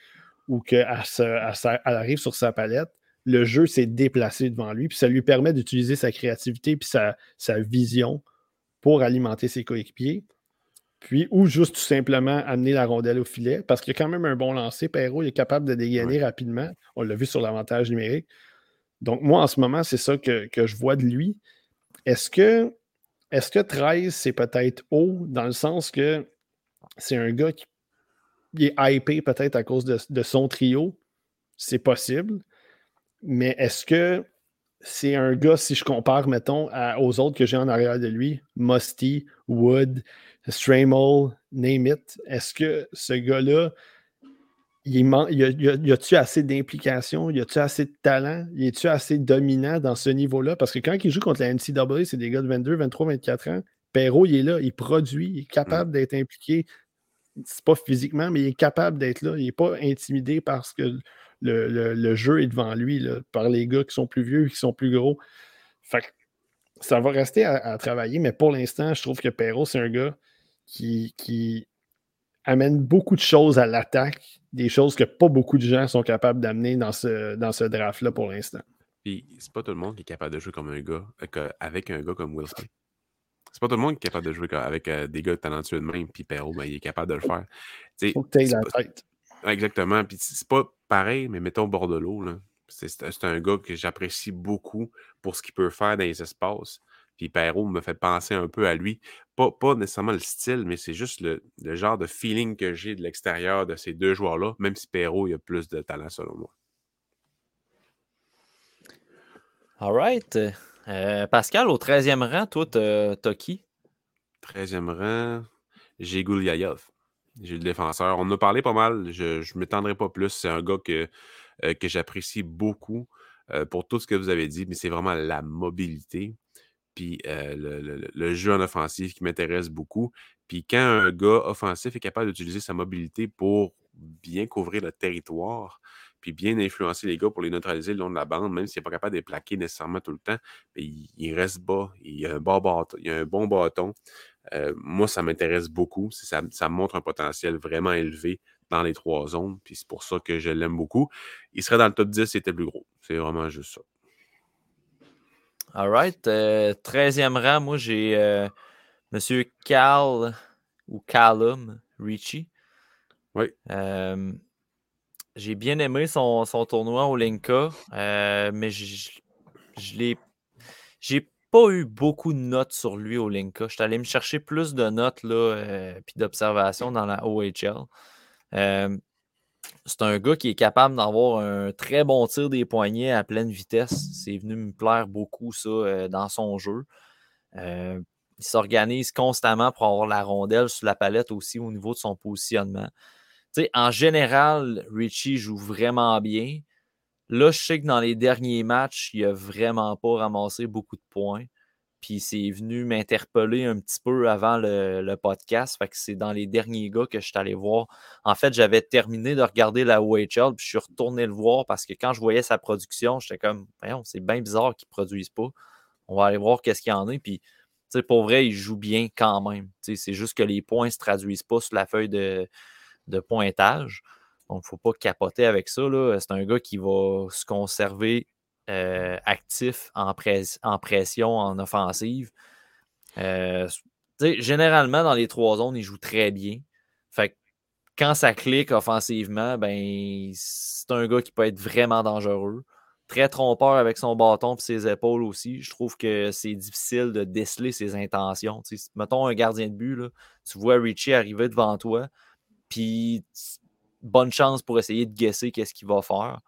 ou qu'elle arrive sur sa palette, le jeu s'est déplacé devant lui, puis ça lui permet d'utiliser sa créativité puis sa, vision pour alimenter ses coéquipiers. Puis, ou juste tout simplement amener la rondelle au filet, parce qu'il y a quand même un bon lancer. Perrault est capable de dégainer rapidement. On l'a vu sur l'avantage numérique. Donc, moi, en ce moment, c'est ça que, que je vois de lui. Est-ce que est-ce que 13, c'est peut-être haut dans le sens que c'est un gars qui est hypé peut-être à cause de, son trio? C'est possible. Mais est-ce que c'est un gars, si je compare, mettons, aux autres que j'ai en arrière de lui, Musty, Wood, Stramel, name it, est-ce que ce gars-là, il y a-tu assez d'implication? Y a-tu assez de talent? Y a-tu assez dominant dans ce niveau-là? Parce que quand il joue contre la NCAA, c'est des gars de 22, 23, 24 ans. Perrault, il est là, il produit, il est capable d'être impliqué. C'est pas physiquement, mais il est capable d'être là. Il n'est pas intimidé parce que le, jeu est devant lui, par les gars qui sont plus vieux, qui sont plus gros. Fait ça va rester à, travailler, mais pour l'instant, je trouve que Perrault, c'est un gars qui, qui amène beaucoup de choses à l'attaque, des choses que pas beaucoup de gens sont capables d'amener dans ce, dans ce draft-là pour l'instant. Puis c'est pas tout le monde qui est capable de jouer comme un gars, euh, avec un gars comme Smith. C'est pas tout le monde qui est capable de jouer avec euh, des gars talentueux de même, puis Perrault, ben, il est capable de le faire. Il Faut que tu la tête. Exactement. Puis c'est pas pareil, mais mettons Bordelot, c'est un gars que j'apprécie beaucoup pour ce qu'il peut faire dans les espaces. Puis Perrault me fait penser un peu à lui. Pas, pas nécessairement le style, mais c'est juste le, genre de feeling que j'ai de l'extérieur de ces deux joueurs-là, même si Perrault il a plus de talent selon moi. All right. Euh, Pascal, au 13e rang, toi, t'as qui? 13e rang, j'ai Gouliaïov. J'ai le défenseur. On en a parlé pas mal. Je ne m'étendrai pas plus. C'est un gars que, euh, que j'apprécie beaucoup euh, pour tout ce que vous avez dit, mais c'est vraiment la mobilité. Puis le, jeu en offensive qui m'intéresse beaucoup. Puis quand un gars offensif est capable d'utiliser sa mobilité pour bien couvrir le territoire, puis bien influencer les gars pour les neutraliser le long de la bande, même s'il n'est pas capable de les plaquer nécessairement tout le temps, il, reste bas, il a un bon bâton. Il a un bon bâton. moi, ça m'intéresse beaucoup. Ça, ça montre un potentiel vraiment élevé dans les trois zones, puis c'est pour ça que je l'aime beaucoup. Il serait dans le top 10 s'il était plus gros. C'est vraiment juste ça. All right. 13e euh, rang, moi, j'ai euh, Monsieur Cal ou Callum Ricci. Oui. Euh, j'ai bien aimé son, tournoi au Linka, mais je, l'ai. J'ai pas eu beaucoup de notes sur lui au Linka. Je suis allé me chercher plus de notes là, puis d'observations dans la OHL c'est un gars qui est capable d'avoir un très bon tir des poignets à pleine vitesse. C'est venu me plaire beaucoup, ça, euh, dans son jeu. Euh, il s'organise constamment pour avoir la rondelle sur la palette aussi au niveau de son positionnement. en général, Richie joue vraiment bien. Là, je sais que dans les derniers matchs, il n'a vraiment pas ramassé beaucoup de points. Puis c'est venu m'interpeller un petit peu avant le, podcast. Fait c'est dans les derniers gars que je suis allé voir. En fait, j'avais terminé de regarder la OHL, puis je suis retourné le voir parce que quand je voyais sa production, j'étais comme, c'est bien bizarre qu'ils ne produisent pas. On va aller voir qu'est-ce qu'il y en a. Puis, pour vrai, il joue bien quand même. c'est juste que les points ne se traduisent pas sur la feuille de, de pointage. Donc, il ne faut pas capoter avec ça. C'est un gars qui va se conserver euh, actif en, pression, en offensive. Euh, généralement, dans les trois zones, il joue très bien. Fait quand ça clique offensivement, ben, c'est un gars qui peut être vraiment dangereux. Très trompeur avec son bâton et ses épaules aussi. Je trouve que c'est difficile de déceler ses intentions. mettons un gardien de but, tu vois Richie arriver devant toi, puis bonne chance pour essayer de guesser qu'est-ce qu'il va faire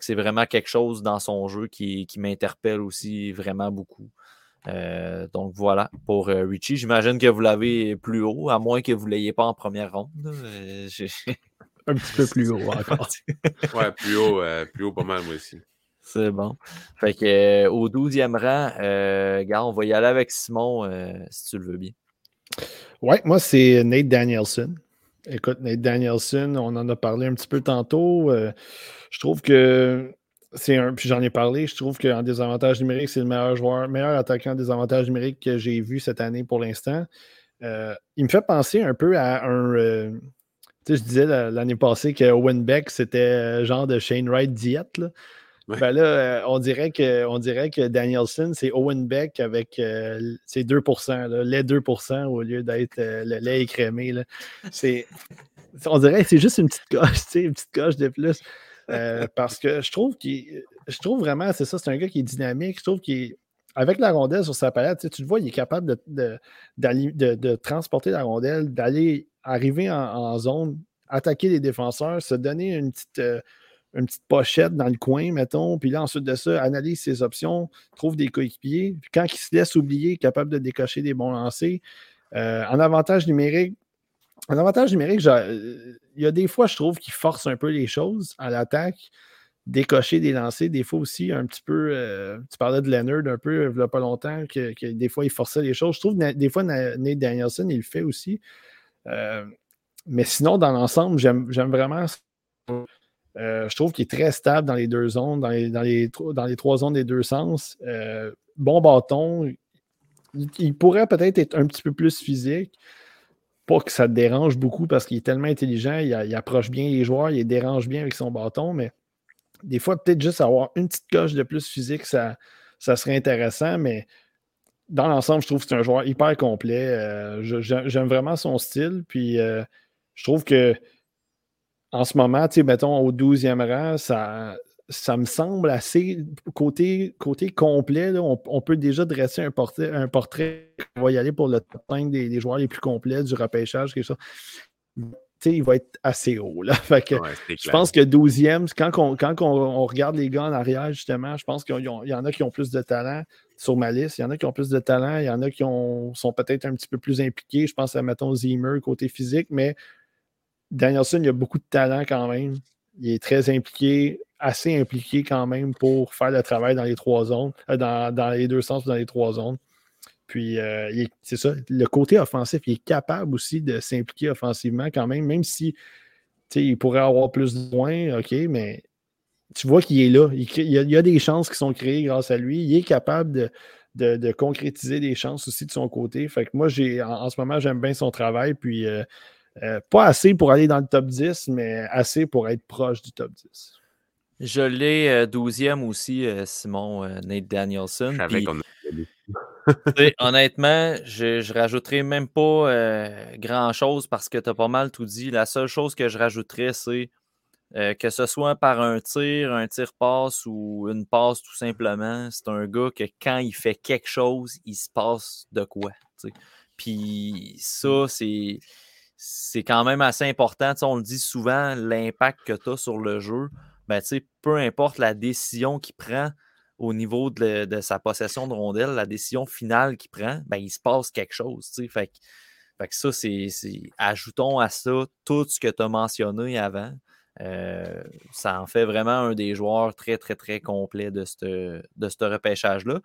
c'est vraiment quelque chose dans son jeu qui, m'interpelle aussi vraiment beaucoup. Euh, donc voilà pour euh, Richie. J'imagine que vous l'avez plus haut, à moins que vous ne l'ayez pas en première ronde. Euh, Un petit peu plus haut encore. ouais, plus haut, plus haut pas mal moi aussi. C'est bon. Fait que au 12e rang, gars, on va y aller avec Simon si tu le veux bien. Ouais, moi c'est Nate Danielson. Écoute, Nate Danielson, on en a parlé un petit peu tantôt. Euh, je trouve que c'est un. Puis j'en ai parlé, je trouve qu'en désavantage numérique, c'est le meilleur joueur, meilleur attaquant en désavantage numérique que j'ai vu cette année pour l'instant. Euh, il me fait penser un peu à un. Euh, tu sais, je disais l'année passée que Owen Beck, c'était genre de Shane Wright diète. Là. Ben là, euh, on, dirait que, on dirait que Danielson, c'est Owen Beck avec euh, ses 2% les 2% au lieu d'être euh, le lait écrémé. Là. on dirait que c'est juste une petite coche, une petite coche de plus. parce que je trouve qu'il. Je trouve vraiment, c'est ça, c'est un gars qui est dynamique. Je trouve qu'il avec la rondelle sur sa palette, tu le vois, il est capable de, de, transporter la rondelle, d'aller arriver en, zone, attaquer les défenseurs, se donner une petite, une petite pochette dans le coin, mettons, puis là, ensuite de ça, analyse ses options, trouve des coéquipiers. Quand il se laisse oublier, capable de décocher des bons lancers. Euh, en avantage numérique, en avantage numérique, il y a des fois, je trouve, qu'il force un peu les choses à l'attaque, décocher des lancers. Des fois aussi, un petit peu, euh, tu parlais de Leonard un peu, il n'y a pas longtemps, que, des fois, il forçait les choses. Je trouve que des fois, Nate Danielson, il le fait aussi. Euh, mais sinon, dans l'ensemble, j'aime vraiment je trouve qu'il est très stable dans les deux zones, dans les, les, les trois zones des deux sens. Euh, bon bâton. Il, pourrait peut-être être un petit peu plus physique. Pas que ça te dérange beaucoup parce qu'il est tellement intelligent, il, approche bien les joueurs, il dérange bien avec son bâton, mais des fois, peut-être juste avoir une petite coche de plus physique, ça, ça serait intéressant, mais dans l'ensemble, je trouve que c'est un joueur hyper complet. Euh, j'aime vraiment son style, puis je trouve que en ce moment, tu sais, mettons, au 12e rang, ça, ça me semble assez côté, côté complet. on, peut déjà dresser un portrait, un portrait. On va y aller pour le top 5 des, joueurs les plus complets du repêchage, quelque chose. il va être assez haut. Là. je pense que 12e, quand, on, quand on, regarde les gars en arrière, justement, je pense qu'il y en a qui ont plus de talent sur ma liste. Il y en a qui ont plus de talent, il y en a qui ont, sont peut-être un petit peu plus impliqués. Je pense à, mettons, Zimmer côté physique, mais Danielson, il a beaucoup de talent quand même. Il est très impliqué, assez impliqué quand même pour faire le travail dans les trois zones, euh, dans, les deux sens, dans les trois zones. Puis, c'est ça, le côté offensif, il est capable aussi de s'impliquer offensivement quand même, même si il pourrait avoir plus de points, OK, mais tu vois qu'il est là. Il, y a, des chances qui sont créées grâce à lui. Il est capable de, concrétiser des chances aussi de son côté. Fait que moi, en, ce moment, j'aime bien son travail. Puis euh, euh, pas assez pour aller dans le top 10, mais assez pour être proche du top 10. Je l'ai 12e euh, aussi, Simon Nate Danielson. honnêtement, je, je rajouterai même pas grand-chose parce que tu as pas mal tout dit. La seule chose que je rajouterais, c'est euh, que ce soit par un tir, un tir-passe ou une passe tout simplement, c'est un gars que quand il fait quelque chose, il se passe de quoi. Puis ça, c'est, c'est quand même assez important. on le dit souvent, l'impact que tu as sur le jeu, ben, peu importe la décision qu'il prend au niveau de, sa possession de rondelle, la décision finale qu'il prend, ben, il se passe quelque chose. Ajoutons à ça tout ce que tu as mentionné avant. Euh, ça en fait vraiment un des joueurs très, très, très complets de ce repêchage-là.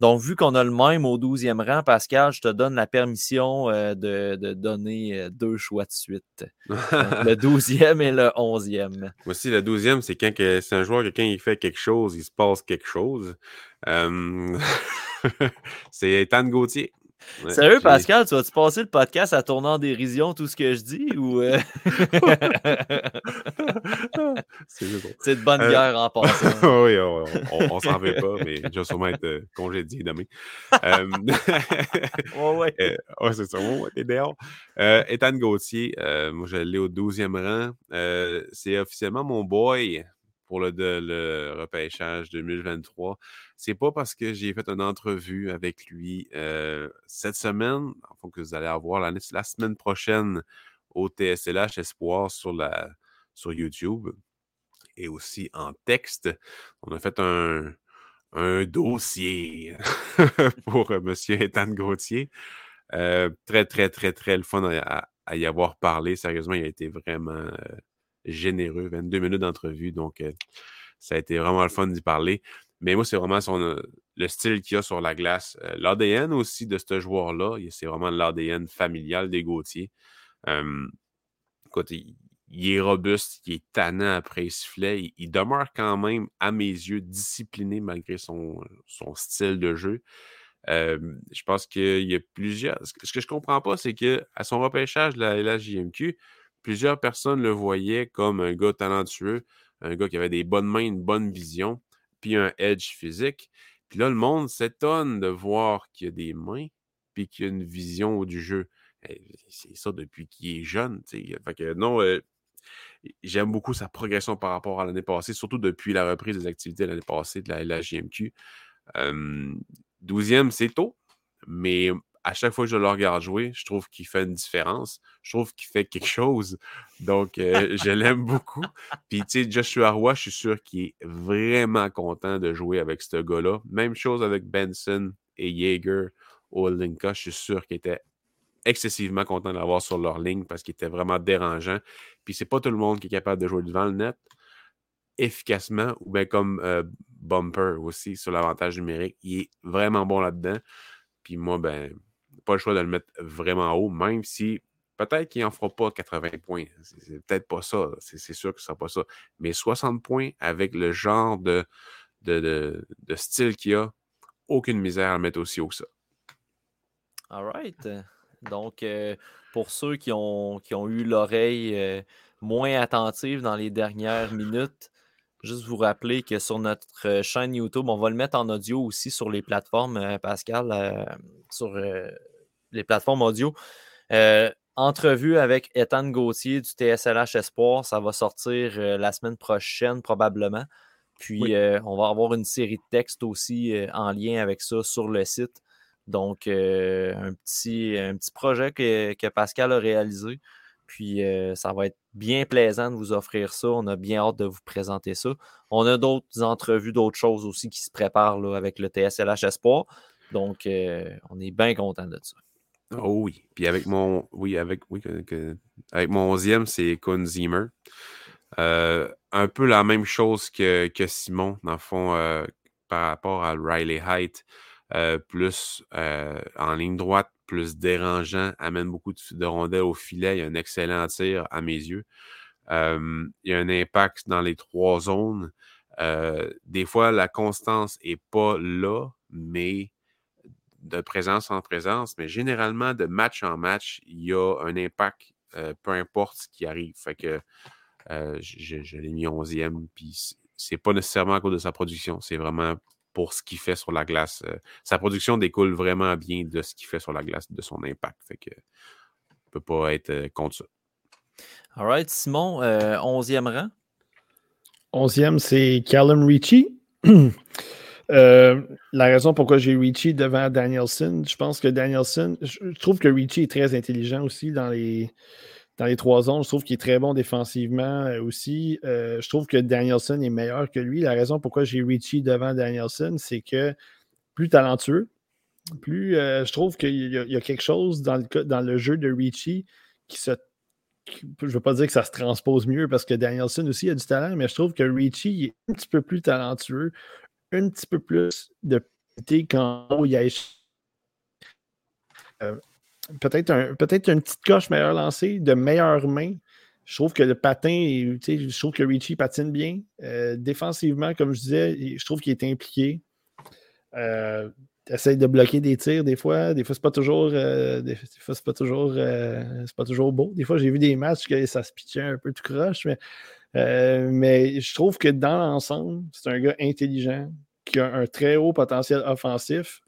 Donc, vu qu'on a le même au 12e rang, Pascal, je te donne la permission euh, de, donner euh, deux choix de suite. le 12e et le 11e. Moi aussi, le 12e, c'est quand c'est un joueur que quand il fait quelque chose, il se passe quelque chose. c'est Ethan Gauthier. Sérieux, Pascal, tu vas-tu passer le podcast à tourner en dérision tout ce que je dis ou. Euh? c'est de bonne euh, guerre en passant. oui, on, on s'en veut pas, mais je vais sûrement être euh, congédié demain. ouais, ouais. ouais, c'est ça. Ouais, t'es dehors. Ethan Gauthier, moi, je l'ai au 12e rang. c'est officiellement mon boy pour le, le repêchage 2023. C'est pas parce que j'ai fait une entrevue avec lui euh, cette semaine, enfin que vous allez avoir la, la semaine prochaine au TSLH Espoir sur, la, sur YouTube et aussi en texte. On a fait un, un dossier pour M. Ethan Gauthier. Euh, très, très, très, très le fun à, y avoir parlé. Sérieusement, il a été vraiment euh, généreux, 22 minutes d'entrevue, donc euh, ça a été vraiment le fun d'y parler. Mais moi, c'est vraiment son, euh, le style qu'il a sur la glace. Euh, L'ADN aussi de ce joueur-là, c'est vraiment l'ADN familial des Gauthier. écoute, il, est robuste, il est tannant après le sifflet. Il, demeure quand même, à mes yeux, discipliné malgré son, son style de jeu. je pense qu'il y a plusieurs. Ce que je ne comprends pas, c'est qu'à son repêchage de la LHJMQ, plusieurs personnes le voyaient comme un gars talentueux, un gars qui avait des bonnes mains, une bonne vision, puis un edge physique. Puis là, le monde s'étonne de voir qu'il y a des mains, puis qu'il y a une vision du jeu. C'est ça depuis qu'il est jeune. Que non, euh, j'aime beaucoup sa progression par rapport à l'année passée, surtout depuis la reprise des activités l'année passée de la, la JMQ. 12e, c'est tôt, mais à chaque fois que je le regarde jouer, je trouve qu'il fait une différence. Je trouve qu'il fait quelque chose. Donc, euh, je l'aime beaucoup. Puis, tu sais, Joshua Roy, je suis sûr qu'il est vraiment content de jouer avec ce gars-là. Même chose avec Benson et Jaeger au Linka. Je suis sûr qu'il était excessivement content de l'avoir sur leur ligne parce qu'il était vraiment dérangeant. Puis, c'est pas tout le monde qui est capable de jouer devant le net efficacement ou bien comme euh, Bumper aussi sur l'avantage numérique. Il est vraiment bon là-dedans. Puis moi, ben, pas le choix de le mettre vraiment haut, même si peut-être qu'il n'en fera pas 80 points. C'est peut-être pas ça. C'est sûr que ce sera pas ça. Mais 60 points avec le genre de, de, style qu'il a, aucune misère à le mettre aussi haut que ça. All right. Donc, euh, pour ceux qui ont, qui ont eu l'oreille euh, moins attentive dans les dernières minutes, juste vous rappeler que sur notre euh, chaîne YouTube, on va le mettre en audio aussi sur les plateformes, Pascal, sur les plateformes audio. Euh, entrevue avec Ethan Gauthier du TSLH Espoir, ça va sortir euh, la semaine prochaine probablement. Puis euh, on va avoir une série de textes aussi en lien avec ça sur le site. Donc un, petit, un petit projet que, que, Pascal a réalisé. Puis ça va être bien plaisant de vous offrir ça. On a bien hâte de vous présenter ça. On a d'autres entrevues, d'autres choses aussi qui se préparent là, avec le TSLH Espoir. Donc on est bien content de ça. Oh oui. Puis avec mon. Oui, avec, oui, avec mon onzième, c'est Kun Zimmer. Euh, un peu la même chose que, que Simon, dans le fond, euh, par rapport à Riley Height. plus en ligne droite, plus dérangeant, amène beaucoup de, rondelles au filet. Il a un excellent tir à mes yeux. il y a un impact dans les trois zones. des fois, la constance n'est pas là, mais de présence en présence, mais généralement, de match en match, il y a un impact, peu importe ce qui arrive. Fait que je, l'ai mis 11e, puis c'est pas nécessairement à cause de sa production, c'est vraiment pour ce qu'il fait sur la glace. sa production découle vraiment bien de ce qu'il fait sur la glace, de son impact. Fait que ne peut pas être contre ça. All right, Simon, 11e rang? 11e, c'est Callum Ricci. Euh, la raison pourquoi j'ai Ricci devant Danielson, je pense que Danielson, je trouve que Ricci est très intelligent aussi dans les, trois zones. Je trouve qu'il est très bon défensivement euh, aussi. Euh, je trouve que Danielson est meilleur que lui. La raison pourquoi j'ai Ricci devant Danielson, c'est que plus talentueux, plus je trouve qu'il y, a quelque chose dans le, dans le jeu de Ricci qui se je ne veux pas dire que ça se transpose mieux parce que Danielson aussi a du talent, mais je trouve que Ricci est un petit peu plus talentueux, un petit peu plus de quand il y a euh, peut-être un, peut une petite coche meilleur lancée, de meilleure main. Je trouve que le patin, je trouve que Richie patine bien. Euh, défensivement, comme je disais, je trouve qu'il est impliqué. Euh, essaye de bloquer des tirs des fois. Des fois, c'est pas toujours. des fois, pas toujours. pas toujours beau. Des fois, j'ai vu des matchs que ça se pitchait un peu tout croche, mais euh, mais je trouve que dans l'ensemble, c'est un gars intelligent, qui a un très haut potentiel offensif,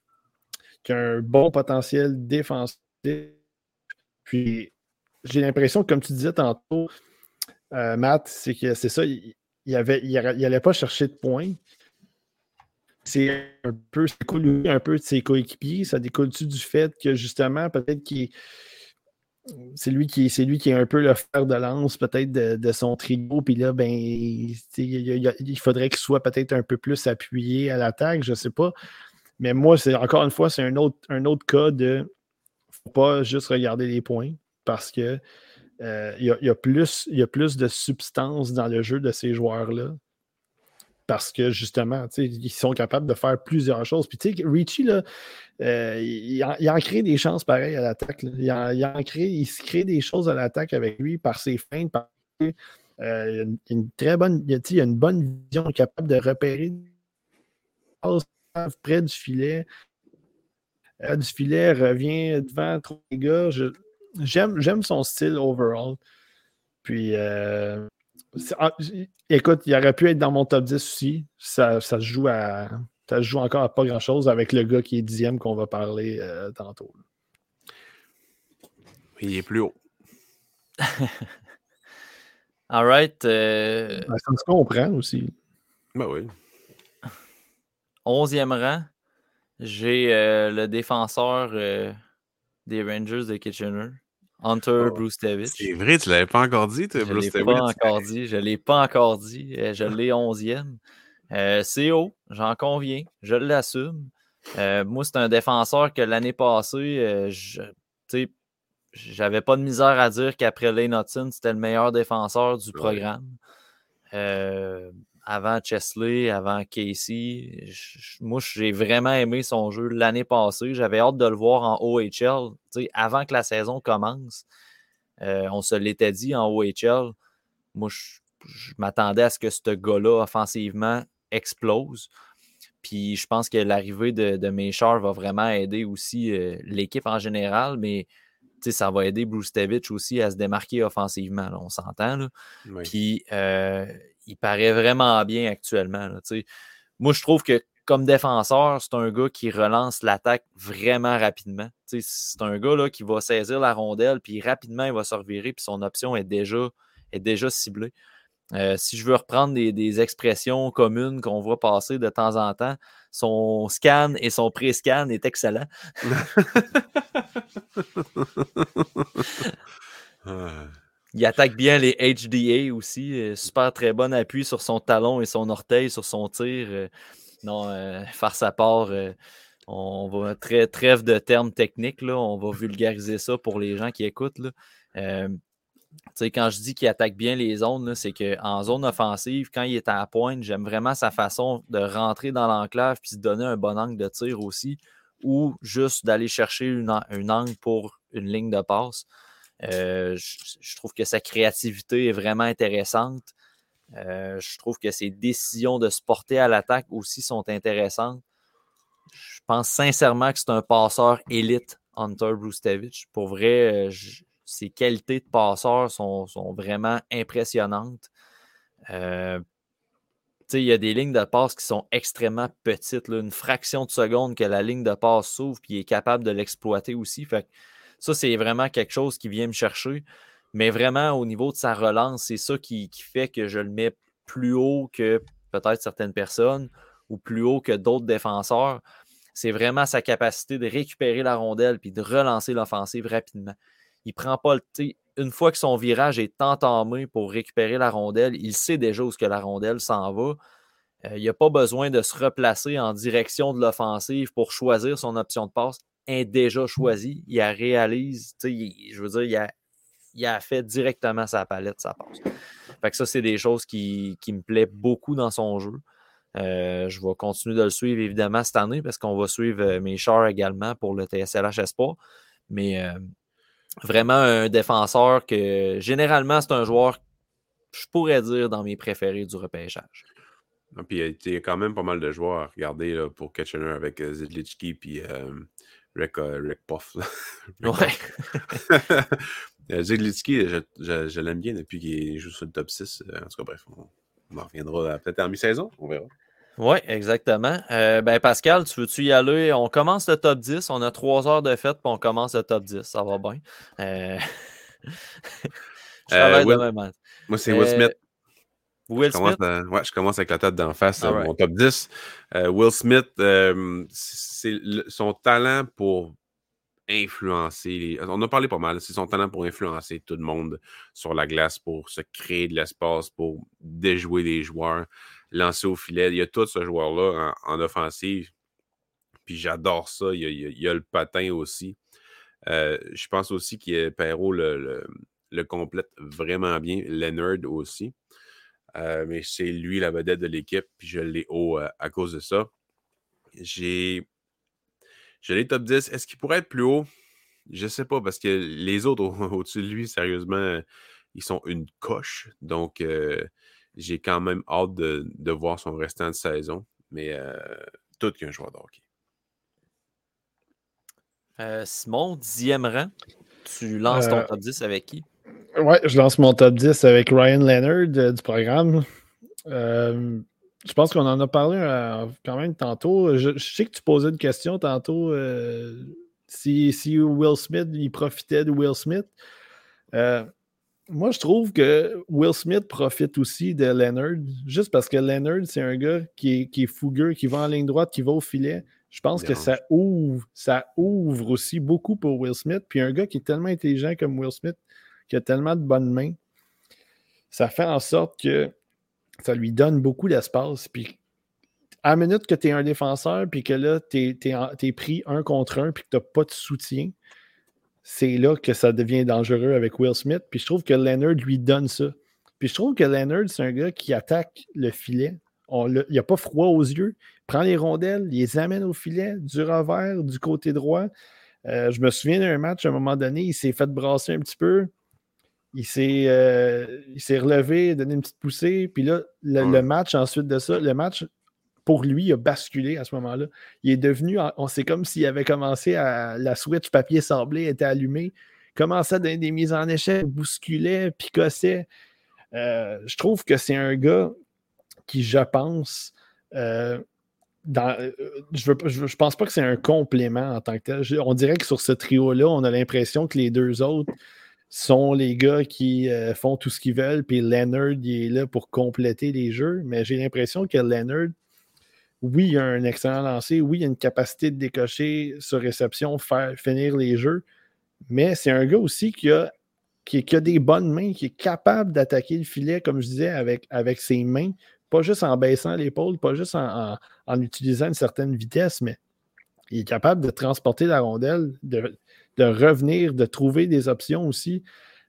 qui a un bon potentiel défensif. Puis j'ai l'impression, comme tu disais tantôt, euh, Matt, c'est que c'est ça, il n'allait pas chercher de points. C'est un peu, un peu de ses coéquipiers. Ça découle-tu du fait que justement, peut-être qu'il c'est lui qui c'est est un peu le fer de lance peut-être de, son trio. Puis là ben il, faudrait qu'il soit peut-être un peu plus appuyé à l'attaque je sais pas. Mais moi c'est encore une fois c'est un autre un autre cas de faut pas juste regarder les points parce que euh, il, y a, plus, y a plus de substance dans le jeu de ces joueurs-là parce que justement, ils sont capables de faire plusieurs choses. Puis tu sais, Richie, là, euh, il, en, crée des chances pareilles à l'attaque. Il, crée, il se crée des choses à l'attaque avec lui par ses feintes, euh, une très bonne, il a une bonne vision, capable de repérer près du filet. Euh, du filet, revient devant trop les gars. J'aime son style overall. Puis ah, écoute, il aurait pu être dans mon top 10 aussi. Ça, se joue à. Ça joue encore à pas grand chose avec le gars qui est dixième qu'on va parler euh, tantôt. Il est plus haut. All right. Euh, ben, ça se comprend aussi. Ben oui. Onzième rang, j'ai euh, le défenseur des Rangers de Kitchener, Hunter oh, Bruce Davis. C'est vrai, tu ne l'avais pas encore dit, toi, je l'ai pas encore dit. Je ne l'ai pas encore dit. Euh, je l'ai onzième. Euh, c'est haut, j'en conviens. Je l'assume. Euh, moi, c'est un défenseur que l'année passée, euh, je j'avais pas de misère à dire qu'après Lane Hudson, c'était le meilleur défenseur du programme. Avant Chesley, avant Casey, moi, j'ai vraiment aimé son jeu l'année passée. J'avais hâte de le voir en OHL avant que la saison commence, euh, on se l'était dit en OHL. Moi, je, m'attendais à ce que ce gars-là, offensivement, explose. Puis je pense que l'arrivée de, de va vraiment aider aussi euh, l'équipe en général, mais ça va aider Bruce Tevich aussi à se démarquer offensivement. on s'entend. Puis euh, il paraît vraiment bien actuellement. moi, je trouve que comme défenseur, c'est un gars qui relance l'attaque vraiment rapidement. C'est un gars là, qui va saisir la rondelle, puis rapidement, il va se revirer, puis son option est déjà, est déjà ciblée. Euh, si je veux reprendre des, expressions communes qu'on voit passer de temps en temps, son scan et son pré-scan est excellent. il attaque bien les HDA aussi. Euh, super très bon appui sur son talon et son orteil, sur son tir. Euh, non, euh, faire sa part, on va très trêve de termes techniques, là, on va vulgariser ça pour les gens qui écoutent. Quand je dis qu'il attaque bien les zones, c'est qu'en zone offensive, quand il est à la pointe, j'aime vraiment sa façon de rentrer dans l'enclave puis de donner un bon angle de tir aussi, ou juste d'aller chercher une, un angle pour une ligne de passe. Euh, je, trouve que sa créativité est vraiment intéressante. Euh, je trouve que ses décisions de se porter à l'attaque aussi sont intéressantes. Je pense sincèrement que c'est un passeur élite, Hunter Brustevich. Pour vrai, euh, ses qualités de passeur sont, vraiment impressionnantes. il y a des lignes de passe qui sont extrêmement petites. une fraction de seconde que la ligne de passe s'ouvre, puis il est capable de l'exploiter aussi. Ça, c'est vraiment quelque chose qui vient me chercher. Mais vraiment, au niveau de sa relance, c'est ça qui, fait que je le mets plus haut que peut-être certaines personnes ou plus haut que d'autres défenseurs. C'est vraiment sa capacité de récupérer la rondelle puis de relancer l'offensive rapidement. Il prend pas le. Une fois que son virage est entamé pour récupérer la rondelle, il sait déjà où que la rondelle s'en va. Euh, il n'a pas besoin de se replacer en direction de l'offensive pour choisir son option de passe est déjà choisi. Il a réalise, je veux dire, il a, il a fait directement sa palette, sa passe. Fait que ça, c'est des choses qui, me plaisent beaucoup dans son jeu. Euh, je vais continuer de le suivre évidemment cette année parce qu'on va suivre euh, mes chars également pour le TSLH Espoir. Mais euh, vraiment un défenseur que généralement c'est un joueur, je pourrais dire, dans mes préférés du repêchage. Ah, puis il y a quand même pas mal de joueurs à regarder pour Kitchener avec Zidlichki puis Rick, Rick Puff. ouais. Zeglitsky, je, je, l'aime bien depuis qu'il joue sur le top 6. En tout cas, bref, on, en reviendra peut-être en mi-saison, on verra. Oui, exactement. Euh, ben Pascal, tu veux-tu y aller? On commence le top 10. On a trois heures de fête, puis on commence le top 10. Ça va bien. Euh... je euh, Will... Moi, c'est Will Smith. Will je Smith? Commence, ouais, je commence avec la tête d'en face, mon top 10. Will Smith, c'est son talent pour influencer. On a parlé pas mal. C'est son talent pour influencer tout le monde sur la glace, pour se créer de l'espace, pour déjouer les joueurs, lancer au filet. Il y a tout ce joueur-là en, offensive. Puis j'adore ça. Il y, a, le patin aussi. Euh, je pense aussi que Perrault le, le, complète vraiment bien. Leonard aussi. Euh, mais c'est lui la vedette de l'équipe. Puis je l'ai haut euh, à cause de ça. J'ai je l'ai top 10. Est-ce qu'il pourrait être plus haut? Je ne sais pas, parce que les autres au-dessus de lui, sérieusement, ils sont une coche. Donc, euh, j'ai quand même hâte de, voir son restant de saison. Mais euh, tout qu'un joueur de hockey. Euh, Simon, dixième rang. Tu lances ton top 10 avec qui? Ouais, je lance mon top 10 avec Ryan Leonard du programme je pense qu'on en a parlé euh, quand même tantôt. Je, sais que tu posais une question tantôt euh, si, si, Will Smith il profitait de Will Smith. Euh, moi, je trouve que Will Smith profite aussi de Leonard, juste parce que Leonard, c'est un gars qui est, fougueux, qui va en ligne droite, qui va au filet. Je pense que ça ouvre, ça ouvre aussi beaucoup pour Will Smith. Puis un gars qui est tellement intelligent comme Will Smith, qui a tellement de bonnes mains, ça fait en sorte que ça lui donne beaucoup d'espace. Puis à la minute que tu es un défenseur, puis que là, tu es, pris un contre un, puis que tu n'as pas de soutien, c'est là que ça devient dangereux avec Will Smith. Puis je trouve que Leonard lui donne ça. Puis je trouve que Leonard, c'est un gars qui attaque le filet. il n'y a pas froid aux yeux. Il prend les rondelles, il les amène au filet, du revers, du côté droit. Euh, je me souviens d'un match, à un moment donné, il s'est fait brasser un petit peu. Euh, il s'est relevé, donné une petite poussée. Puis là, le, match, ensuite de ça, le match, pour lui, a basculé à ce moment-là. Il est devenu, on c'est comme s'il avait commencé à. La switch papier sablé était allumée, commençait à donner des mises en échec, bousculait, picossait. Euh, je trouve que c'est un gars qui, je pense, euh, dans, je, ne je, pense pas que c'est un complément en tant que tel. on dirait que sur ce trio-là, on a l'impression que les deux autres sont les gars qui euh, font tout ce qu'ils veulent, puis Leonard, il est là pour compléter les jeux. Mais j'ai l'impression que Leonard, oui, il a un excellent lancer, oui, il a une capacité de décocher sur réception, faire finir les jeux, mais c'est un gars aussi qui a, des bonnes mains, qui est capable d'attaquer le filet, comme je disais, avec, ses mains, pas juste en baissant l'épaule, pas juste en, en, utilisant une certaine vitesse, mais il est capable de transporter la rondelle, de, de revenir, de trouver des options aussi.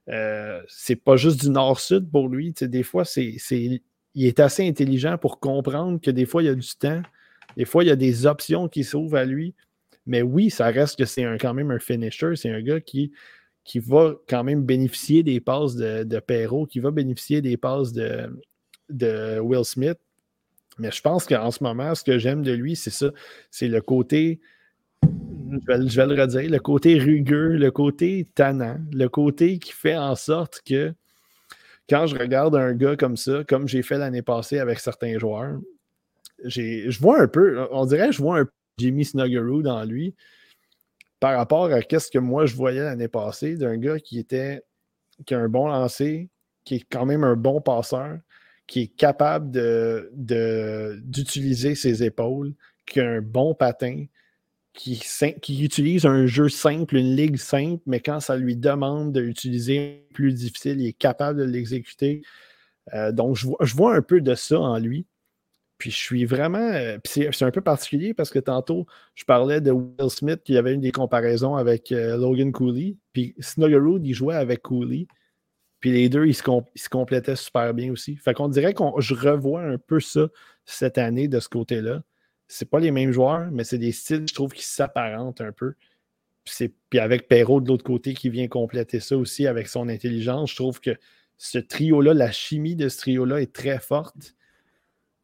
Euh, c'est pas juste du nord-sud pour lui. Des fois, c'est, il est assez intelligent pour comprendre que des fois, il y a du temps. Des fois, il y a des options qui s'ouvrent à lui. Mais oui, ça reste que c'est quand même un finisher. C'est un gars qui, qui va quand même bénéficier des passes de, de Perrault, qui va bénéficier des passes de, de Will Smith. Mais je pense qu'en ce moment, ce que j'aime de lui, c'est ça. C'est le côté, je vais, le redire, le côté rugueux, le côté tannant, le côté qui fait en sorte que quand je regarde un gars comme ça, comme j'ai fait l'année passée avec certains joueurs, je vois un peu, on dirait je vois un Jimmy Snuggeroo dans lui par rapport à ce que moi je voyais l'année passée d'un gars qui était qui a un bon lancer, qui est quand même un bon passeur, qui est capable d'utiliser ses épaules, qui a un bon patin, qui, utilise un jeu simple, une ligue simple, mais quand ça lui demande d'utiliser plus difficile, il est capable de l'exécuter. Euh, donc, je, vois un peu de ça en lui. Puis je suis vraiment. Euh, c'est un peu particulier parce que tantôt, je parlais de Will Smith qui avait une des comparaisons avec euh, Logan Cooley. Puis Snuggerud, il jouait avec Cooley. Puis les deux, ils se, complétaient super bien aussi. Fait qu'on dirait que je revois un peu ça cette année de ce côté-là. C'est pas les mêmes joueurs, mais c'est des styles, je trouve, qui s'apparentent un peu. Puis, puis avec Perrault de l'autre côté qui vient compléter ça aussi avec son intelligence, je trouve que ce trio-là, la chimie de ce trio-là est très forte.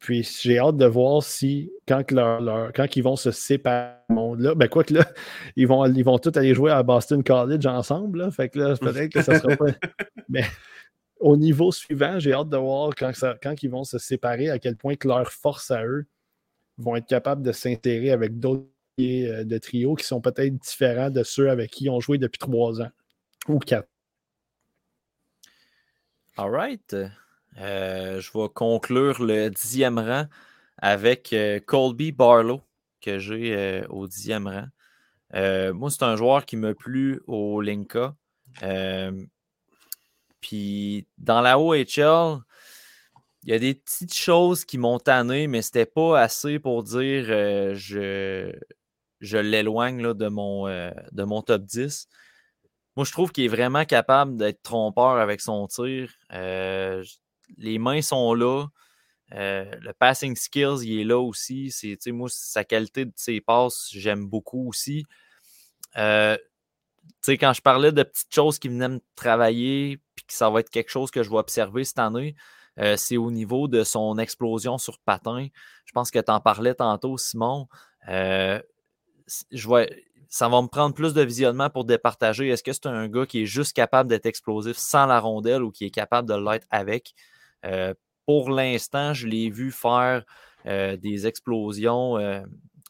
Puis j'ai hâte de voir si, quand, leur, quand ils vont se séparer du monde-là, ben quoi que là, ils vont, ils vont tous aller jouer à Boston College ensemble. Là, fait que là, peut-être que ça sera pas. Mais au niveau suivant, j'ai hâte de voir quand, ça, quand ils vont se séparer, à quel point que leurs forces à eux vont être capables de s'intégrer avec d'autres euh, de trio qui sont peut-être différents de ceux avec qui ils ont joué depuis trois ans ou quatre. All right. Euh, je vais conclure le dixième rang avec euh, Colby Barlow, que j'ai au dixième rang. moi, c'est un joueur qui m'a plu au Linka. puis dans la OHL, il y a des petites choses qui m'ont tanné, mais c'était pas assez pour dire je, je l'éloigne de, mon, de mon top 10. Moi, je trouve qu'il est vraiment capable d'être trompeur avec son tir les mains sont là. Euh, le passing skills, il est là aussi. Moi, sa qualité de ses passes, j'aime beaucoup aussi. Euh, quand je parlais de petites choses qui venaient me travailler, puis que ça va être quelque chose que je vais observer cette année, euh, c'est au niveau de son explosion sur patin. Je pense que tu en parlais tantôt, Simon. je ça va me prendre plus de visionnement pour départager. Est-ce que c'est un gars qui est juste capable d'être explosif sans la rondelle ou qui est capable de l'être avec? Euh, pour l'instant, je l'ai vu faire euh, des explosions euh,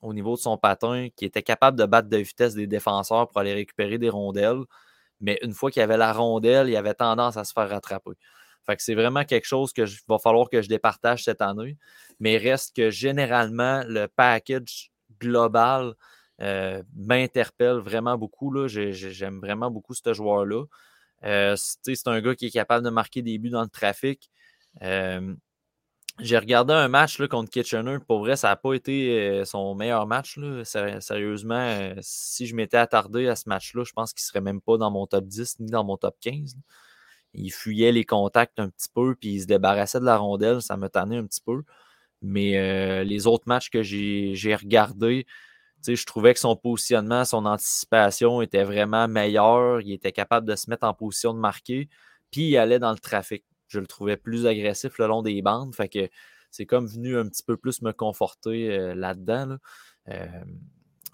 au niveau de son patin, qui était capable de battre de vitesse des défenseurs pour aller récupérer des rondelles. Mais une fois qu'il avait la rondelle, il avait tendance à se faire rattraper. Fait que c'est vraiment quelque chose que va falloir que je départage cette année. Mais reste que généralement, le package global m'interpelle vraiment beaucoup. J'aime vraiment beaucoup ce joueur-là. c'est un gars qui est capable de marquer des buts dans le trafic j'ai regardé un match là, contre Kitchener. Pour vrai, ça n'a pas été son meilleur match. Sérieusement, si je m'étais attardé à ce match-là, je pense qu'il ne serait même pas dans mon top 10 ni dans mon top 15. Il fuyait les contacts un petit peu, puis il se débarrassait de la rondelle. Ça me tannait un petit peu. Mais les autres matchs que j'ai regardés, je trouvais que son positionnement, son anticipation était vraiment meilleur. Il était capable de se mettre en position de marquer, puis il allait dans le trafic je le trouvais plus agressif le long des bandes. Fait que c'est comme venu un petit peu plus me conforter euh, là-dedans. Euh,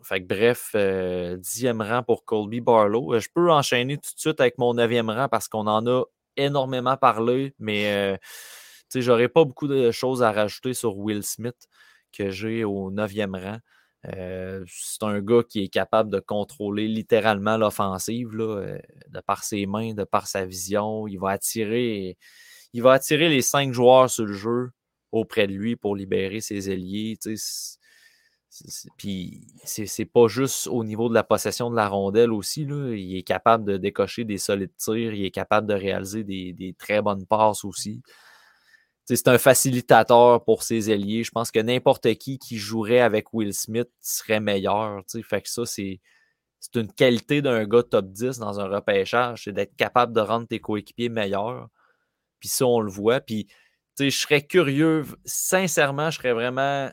fait que bref, euh, dixième rang pour Colby Barlow. je peux enchaîner tout de suite avec mon neuvième rang parce qu'on en a énormément parlé, mais j'aurais pas beaucoup de choses à rajouter sur Will Smith que j'ai au neuvième rang. Euh, c'est un gars qui est capable de contrôler littéralement l'offensive, euh, de par ses mains, de par sa vision. Il va attirer, il va attirer les cinq joueurs sur le jeu auprès de lui pour libérer ses ailiers. Puis c'est pas juste au niveau de la possession de la rondelle aussi. Il est capable de décocher des solides tirs, il est capable de réaliser des, très bonnes passes aussi c'est un facilitateur pour ses alliés. Je pense que n'importe qui qui jouerait avec Will Smith serait meilleur. Fait que ça, c'est c'est une qualité d'un gars top 10 dans un repêchage, c'est d'être capable de rendre tes coéquipiers meilleurs. Puis ça, on le voit. Puis, je serais curieux, sincèrement, je serais vraiment.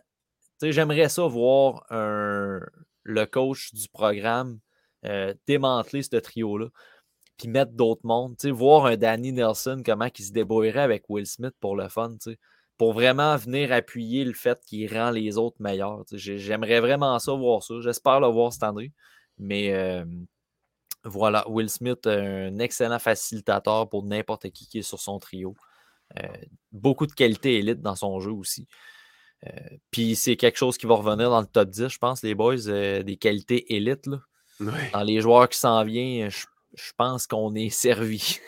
J'aimerais ça voir le coach du programme euh, démanteler ce trio-là, puis mettre d'autres mondes. Voir un Danny Nelson, comment il se débrouillerait avec Will Smith pour le fun. Pour vraiment venir appuyer le fait qu'il rend les autres meilleurs. J'aimerais vraiment ça voir ça. J'espère le voir cette année. Mais euh, voilà, Will Smith, un excellent facilitateur pour n'importe qui qui est sur son trio. Euh, beaucoup de qualité élite dans son jeu aussi. Euh, puis c'est quelque chose qui va revenir dans le top 10, je pense, les boys, des qualités élites. Dans les joueurs qui s'en viennent, je pense qu'on est servi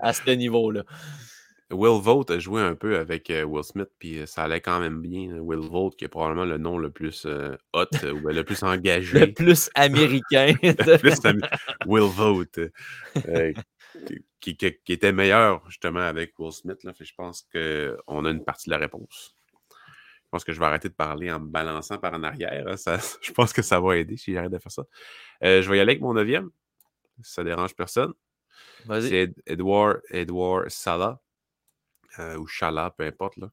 à ce niveau-là. Will Vote a joué un peu avec euh, Will Smith, puis euh, ça allait quand même bien. Will Vote, qui est probablement le nom le plus euh, hot ou le plus engagé. le plus américain. Will Vote. qui, était meilleur justement avec Will Smith. Là, je pense qu'on a une partie de la réponse. Je pense que je vais arrêter de parler en me balançant par en arrière. Hein, je pense que ça va aider si j'arrête de faire ça. je vais y aller avec mon neuvième. Ça dérange personne. C'est Edward, Edward Salah. Euh, ou Chala, peu importe. Là.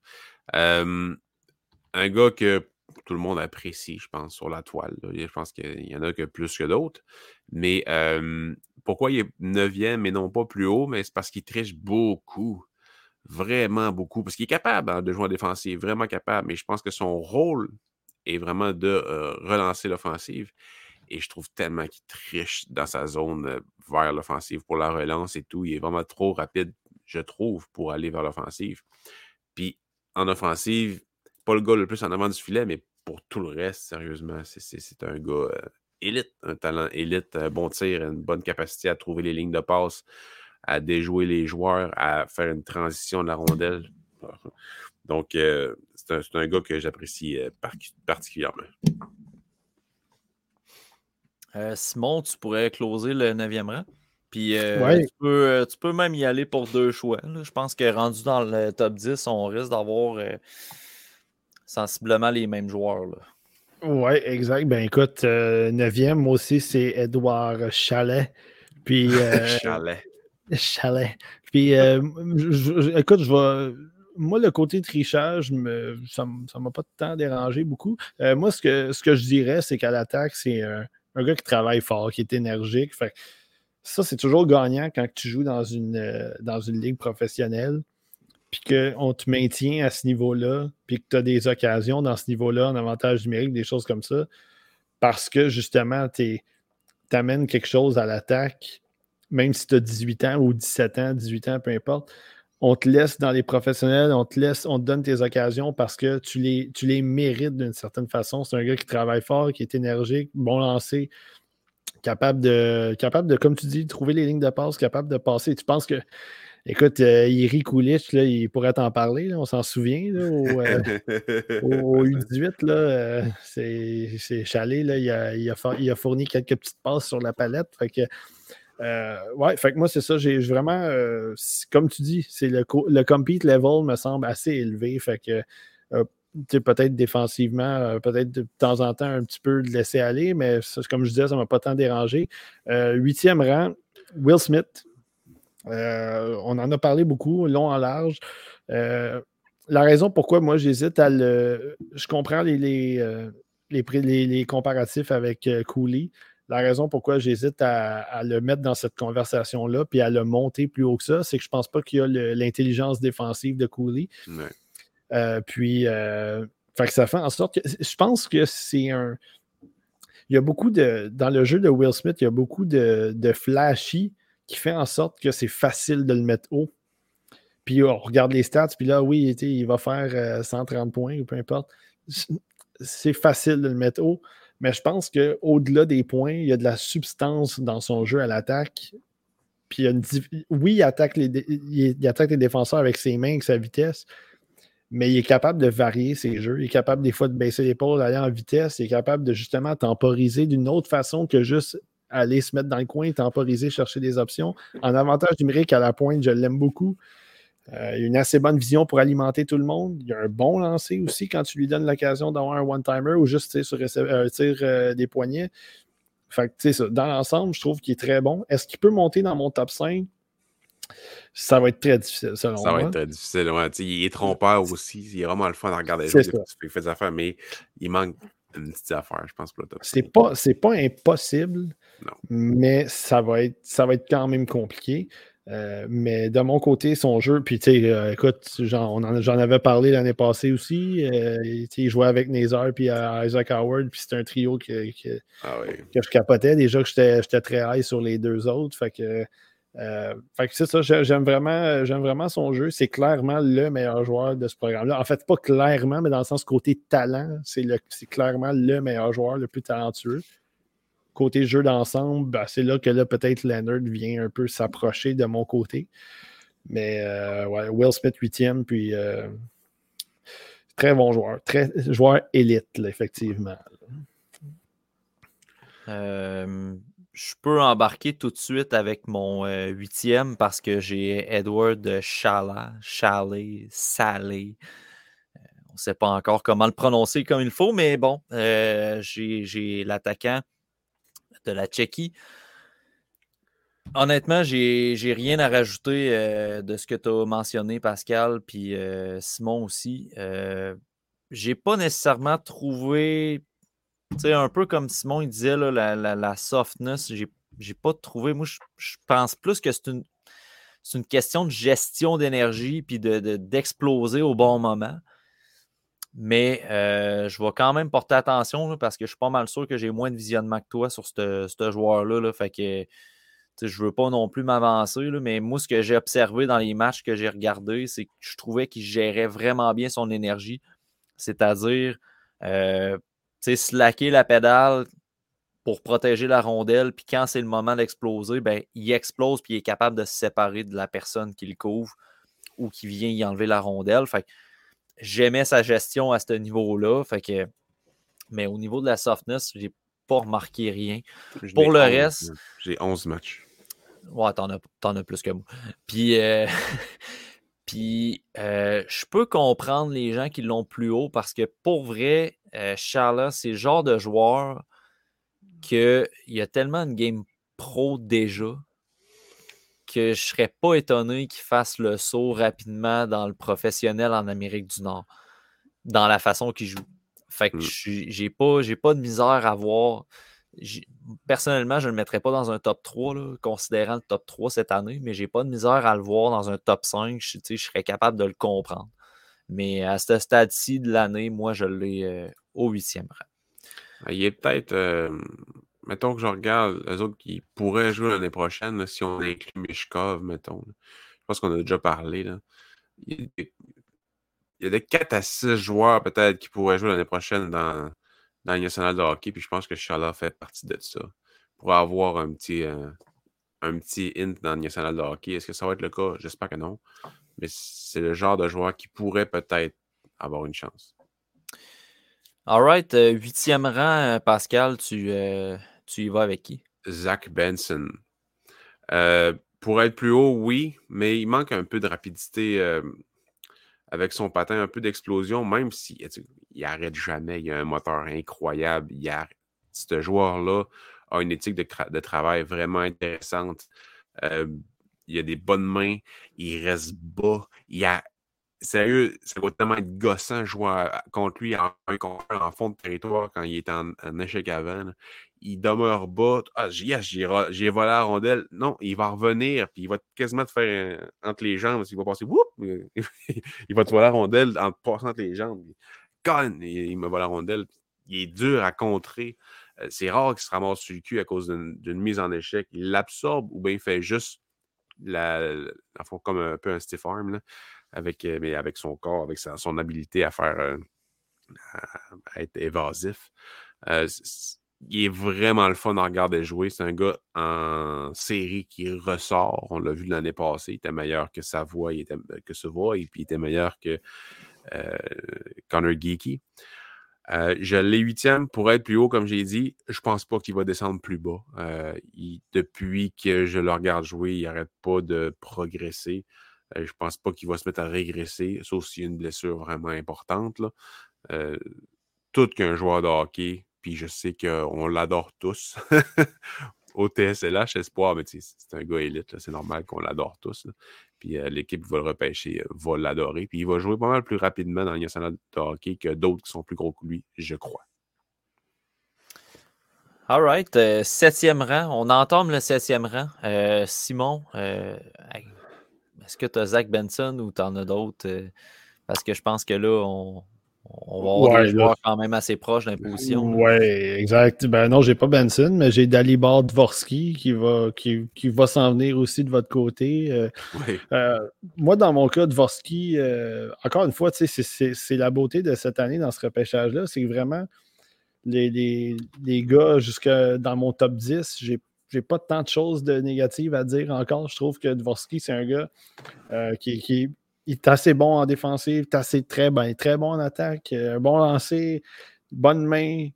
un gars que tout le monde apprécie, je pense, sur la toile. Je pense qu'il y en a que plus que d'autres. Mais pourquoi il est neuvième et non pas plus haut? Mais c'est parce qu'il triche beaucoup. Vraiment beaucoup. Parce qu'il est capable hein, de jouer en défensive, vraiment capable. Mais je pense que son rôle est vraiment de euh, relancer l'offensive. Et je trouve tellement qu'il triche dans sa zone euh, vers l'offensive pour la relance et tout. Il est vraiment trop rapide je trouve, pour aller vers l'offensive. Puis en offensive, pas le gars le plus en avant du filet, mais pour tout le reste, sérieusement, c'est un gars euh, élite, un talent élite, un bon tir, une bonne capacité à trouver les lignes de passe, à déjouer les joueurs, à faire une transition de la rondelle. Donc, euh, c'est un, gars que j'apprécie euh, particulièrement. Simon, tu pourrais closer le 9e rang? Puis euh, euh, tu, peux, même y aller pour deux choix. Je pense que rendu dans le top 10, on risque d'avoir euh, sensiblement les mêmes joueurs. Oui, exact. Ben écoute, neuvième, moi aussi, c'est Edouard Chalet. Puis, Chalet. Chalet. Puis, écoute, je vais. Moi, le côté trichage, ça ne m'a pas tant dérangé beaucoup. moi, ce que, je dirais, c'est qu'à l'attaque, c'est un, gars qui travaille fort, qui est énergique. Ça, c'est toujours gagnant quand tu joues dans une, euh, dans une ligue professionnelle, puis qu'on te maintient à ce niveau-là, puis que tu as des occasions dans ce niveau-là, en avantage numérique, des choses comme ça, parce que justement, tu amènes quelque chose à l'attaque, même si tu as 18 ans ou 17 ans, 18 ans, peu importe. On te laisse dans les professionnels, on te laisse, on te donne tes occasions parce que tu les, tu les mérites d'une certaine façon. C'est un gars qui travaille fort, qui est énergique, bon lancé, capable de, capable de, comme tu dis, trouver les lignes de passe, capable de passer. Tu penses que, écoute, euh, Iri Kulich, là, il pourrait t'en parler, on s'en souvient, au, U18, là, euh, c'est Chalet, là, il, a, il, a, fourni quelques petites passes sur la palette. Fait que, euh, ouais, fait que moi, c'est ça, j'ai vraiment, comme tu dis, c'est le, le compete level me semble assez élevé. Fait que peut-être défensivement, euh, peut-être de temps en temps un petit peu de laisser aller, mais comme je disais, ça ne m'a pas tant dérangé. Euh, huitième rang, Will Smith. Euh, on en a parlé beaucoup, long en large. la raison pourquoi moi j'hésite à le. Je comprends les, les, les, comparatifs avec Cooley. La raison pourquoi j'hésite à, le mettre dans cette conversation-là puis à le monter plus haut que ça, c'est que je ne pense pas qu'il y a l'intelligence défensive de Cooley. Euh, puis, euh, ça fait en sorte que je pense que c'est un. Il y a beaucoup de. Dans le jeu de Will Smith, il y a beaucoup de, flashy qui fait en sorte que c'est facile de le mettre haut. Puis on regarde les stats, puis là, oui, il va faire 130 euh, points ou peu importe. C'est facile de le mettre haut. Mais je pense qu'au-delà des points, il y a de la substance dans son jeu à l'attaque. Puis oui, il attaque, les il attaque les défenseurs avec ses mains, avec sa vitesse, mais il est capable de varier ses jeux. Il est capable des fois de baisser l'épaule, d'aller en vitesse. Il est capable de justement temporiser d'une autre façon que juste aller se mettre dans le coin, temporiser, chercher des options. En avantage numérique à la pointe, je l'aime beaucoup. Euh, il a une assez bonne vision pour alimenter tout le monde. Il a un bon lancer aussi quand tu lui donnes l'occasion d'avoir un one-timer ou juste sur un tir euh, des poignets. Fait que, dans l'ensemble, je trouve qu'il est très bon. Est-ce qu'il peut monter dans mon top 5? Ça va être très difficile, selon moi. Ça va être très difficile. il est trompeur aussi. Il est vraiment le fun à regarder. Il fait des affaires, mais il manque une petite affaire, je pense, pour le top. C'est pas, pas impossible, mais ça va, être, ça va être quand même compliqué. Euh, mais de mon côté, son jeu, puis tu sais, euh, écoute, j'en avais parlé l'année passée aussi. Euh, il jouait avec Nazar puis Isaac Howard, puis c'est un trio que, que, ah que, je capotais. Déjà que j'étais très high sur les deux autres. Fait que, fait que c'est ça, j'aime vraiment, vraiment son jeu. C'est clairement le meilleur joueur de ce programme-là. En fait, pas clairement, mais dans le sens côté talent, c'est clairement le meilleur joueur, le plus talentueux côté jeu d'ensemble, ben, c'est là que là, peut-être Leonard vient un peu s'approcher de mon côté. Mais euh, Will Smith 8e, puis euh, très bon joueur. Très joueur élite, effectivement. Euh, je peux embarquer tout de suite avec mon huitième parce que j'ai Edward Chala, Chalet, Salé. On ne sait pas encore comment le prononcer comme il faut, mais bon, j'ai l'attaquant de la Tchéquie. Honnêtement, j'ai rien à rajouter euh, de ce que tu as mentionné, Pascal, puis euh, Simon aussi. Euh, j'ai pas nécessairement trouvé, tu sais, un peu comme Simon il disait, la, softness, j'ai pas trouvé. Moi, je, pense plus que c'est une, question de gestion d'énergie puis d'exploser de, au bon moment. Mais euh, je vais quand même porter attention parce que je suis pas mal sûr que j'ai moins de visionnement que toi sur ce joueur-là. Là, fait que je veux pas non plus m'avancer. Mais moi, ce que j'ai observé dans les matchs que j'ai regardés, c'est que je trouvais qu'il gérait vraiment bien son énergie. C'est-à-dire euh, slacker la pédale pour protéger la rondelle. Puis quand c'est le moment d'exploser, ben, il explose puis il est capable de se séparer de la personne qui le couvre ou qui vient y enlever la rondelle. J'aimais sa gestion à ce niveau-là. Fait que, mais au niveau de la softness, j'ai pas remarqué rien. Pour le reste. J'ai 11 matchs. Ouais, t'en as, as, plus que moi. Puis, euh, puis euh, je peux comprendre les gens qui l'ont plus haut parce que pour vrai, euh, Charles, c'est le genre de joueur qu'il y a tellement de game pro déjà que je serais pas étonné qu'il fasse le saut rapidement dans le professionnel en Amérique du Nord, dans la façon qu'il joue. Fait que mmh. j'ai pas, pas de misère à voir. Personnellement, je ne le mettrais pas dans un top 3, considérant le top 3 cette année, mais j'ai pas de misère à le voir dans un top 5. Je, je serais capable de le comprendre. Mais à ce stade-ci de l'année, moi, je l'ai euh, au huitième rang. Ah, il est peut-être euh, mettons que je regarde les autres qui pourraient jouer l'année prochaine, si on inclut Mishkov, mettons. Je pense qu'on a déjà parlé. Là. Il, y a des, 4 à 6 joueurs peut-être qui pourraient jouer l'année prochaine dans, dans le national de hockey, puis je pense que Chala fait partie de ça. Pour avoir un petit, euh, un petit hint dans le national de hockey. Est-ce que ça va être le cas? J'espère que non. Mais c'est le genre de joueur qui pourrait peut-être avoir une chance. All right. Euh, huitième rang, euh, Pascal, tu, tu y vas avec qui? Zach Benson. Euh, pour être plus haut, oui, mais il manque un peu de rapidité euh, avec son patin, un peu d'explosion, même s'il il arrête jamais. Il a un moteur incroyable. Il Ce joueur-là a une éthique de, travail vraiment intéressante. Euh, il a des bonnes mains. Il reste bas. Il a sérieux, ça va tellement être gossant jouer contre lui en, en, fond de territoire quand il est en, échec avant il demeure bas. Ah, j'ai volé la rondelle. Non, il va revenir, puis il va quasiment te faire entre les jambes. Il va passer, il va te voler la rondelle en passant entre les jambes. Quand il, me vole la rondelle, il est dur à contrer. Euh, c'est rare qu'il se ramasse sur le cul à cause d'une mise en échec. Il l'absorbe ou bien il fait juste la, comme un peu un stiff arm, avec, euh, mais avec son corps, avec son habilité à faire euh, être évasif il est vraiment le fun à regarder jouer. C'est un gars en série qui ressort. On l'a vu l'année passée. Il était meilleur que Savoie, il était, que et puis il était meilleur que euh, Connor Geeky. Euh, je l'ai huitième pour être plus haut, comme j'ai dit. Je pense pas qu'il va descendre plus bas. Euh, depuis que je le regarde jouer, il n'arrête pas de progresser. je pense pas qu'il va se mettre à régresser, sauf s'il y a une blessure vraiment importante. Tout qu'un joueur de hockey Puis je sais qu'on l'adore tous. Au TSLH, Espoir, mais c'est un gars élite, c'est normal qu'on l'adore tous. Puis euh, l'équipe qui va le repêcher euh, va l'adorer. Puis il va jouer pas mal plus rapidement dans le national de hockey que d'autres qui sont plus gros que lui, je crois. All right. Euh, septième rang. On entame le septième rang. Simon, est-ce que tu as Zach Benson ou tu en as d'autres? parce que je pense que là, on, on va avoir des joueurs quand même assez proches d'imposition. Oui, exact. Ben non, j'ai pas Benson, mais j'ai Dalibor Dvorsky qui va, qui, va s'en venir aussi de votre côté. Euh, euh, moi, dans mon cas, Dvorsky, euh, encore une fois, c'est la beauté de cette année dans ce repêchage-là. C'est vraiment les, les, gars, jusque dans mon top 10, j'ai j'ai pas tant de choses de négatives à dire encore. Je trouve que Dvorsky, c'est un gars qui, qui, il est assez bon en défensive, est assez très, ben, très bon en attaque, un euh, bon lancer, bonne main,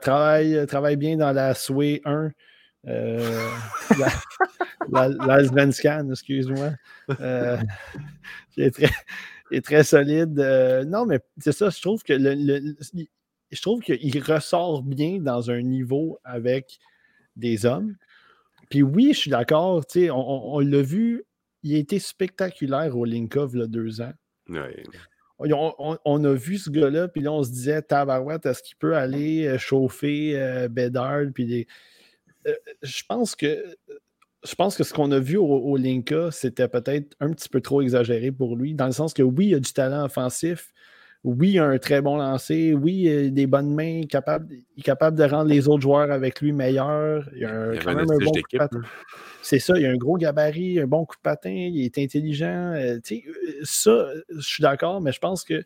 travaille, travaille bien dans la Sway 1. Euh, la, la, excuse-moi. Euh, il, est très, solide. Euh, non, mais c'est ça, je trouve que le, je trouve qu'il ressort bien dans un niveau avec des hommes. Puis oui, je suis d'accord, on, on, on l'a vu il a été spectaculaire au Linkov il y a deux ans. On, a vu ce gars-là, puis là, on se disait, Tabarouette, est-ce qu'il peut aller euh, chauffer euh, Bedard? Puis euh, je pense que je pense que ce qu'on a vu au, Linka, c'était peut-être un petit peu trop exagéré pour lui, dans le sens que oui, il a du talent offensif, oui, il a un très bon lancer, oui, il a des bonnes mains, capable, il est capable de rendre les autres joueurs avec lui meilleurs. Il a, un, quand même un bon c'est ça, il a un gros gabarit, un bon coup de patin, il est intelligent. Euh, euh, ça, je suis d'accord, mais je pense que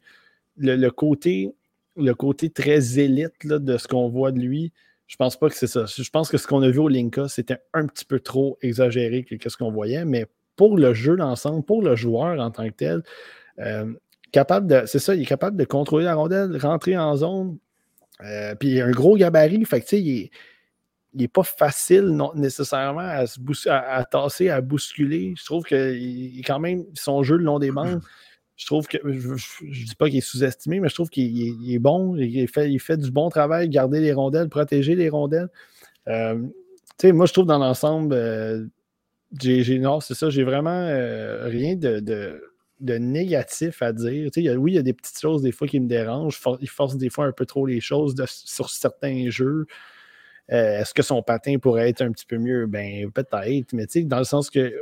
le, côté, le côté très élite de ce qu'on voit de lui, je pense pas que c'est ça. Je pense que ce qu'on a vu au Linka, c'était un petit peu trop exagéré que ce qu'on voyait, mais pour le jeu d'ensemble, pour le joueur en tant que tel, euh, capable de. C'est ça, il est capable de contrôler la rondelle, rentrer en zone. puis il a un gros gabarit, il est il n'est pas facile nécessairement à, se à, tasser, à bousculer. Je trouve que quand même, son jeu le long des bandes, je trouve que, je ne dis pas qu'il est sous-estimé, mais je trouve qu'il est, bon, il fait, il fait du bon travail, garder les rondelles, protéger les rondelles. Euh, moi, je trouve dans l'ensemble, euh, j'ai, non, c'est ça, j'ai vraiment euh, rien de, négatif à dire. oui, il y a des petites choses des fois qui me dérangent. il force des fois un peu trop les choses sur certains jeux. Euh, est-ce que son patin pourrait être un petit peu mieux? Ben, peut-être, mais tu sais, dans le sens que,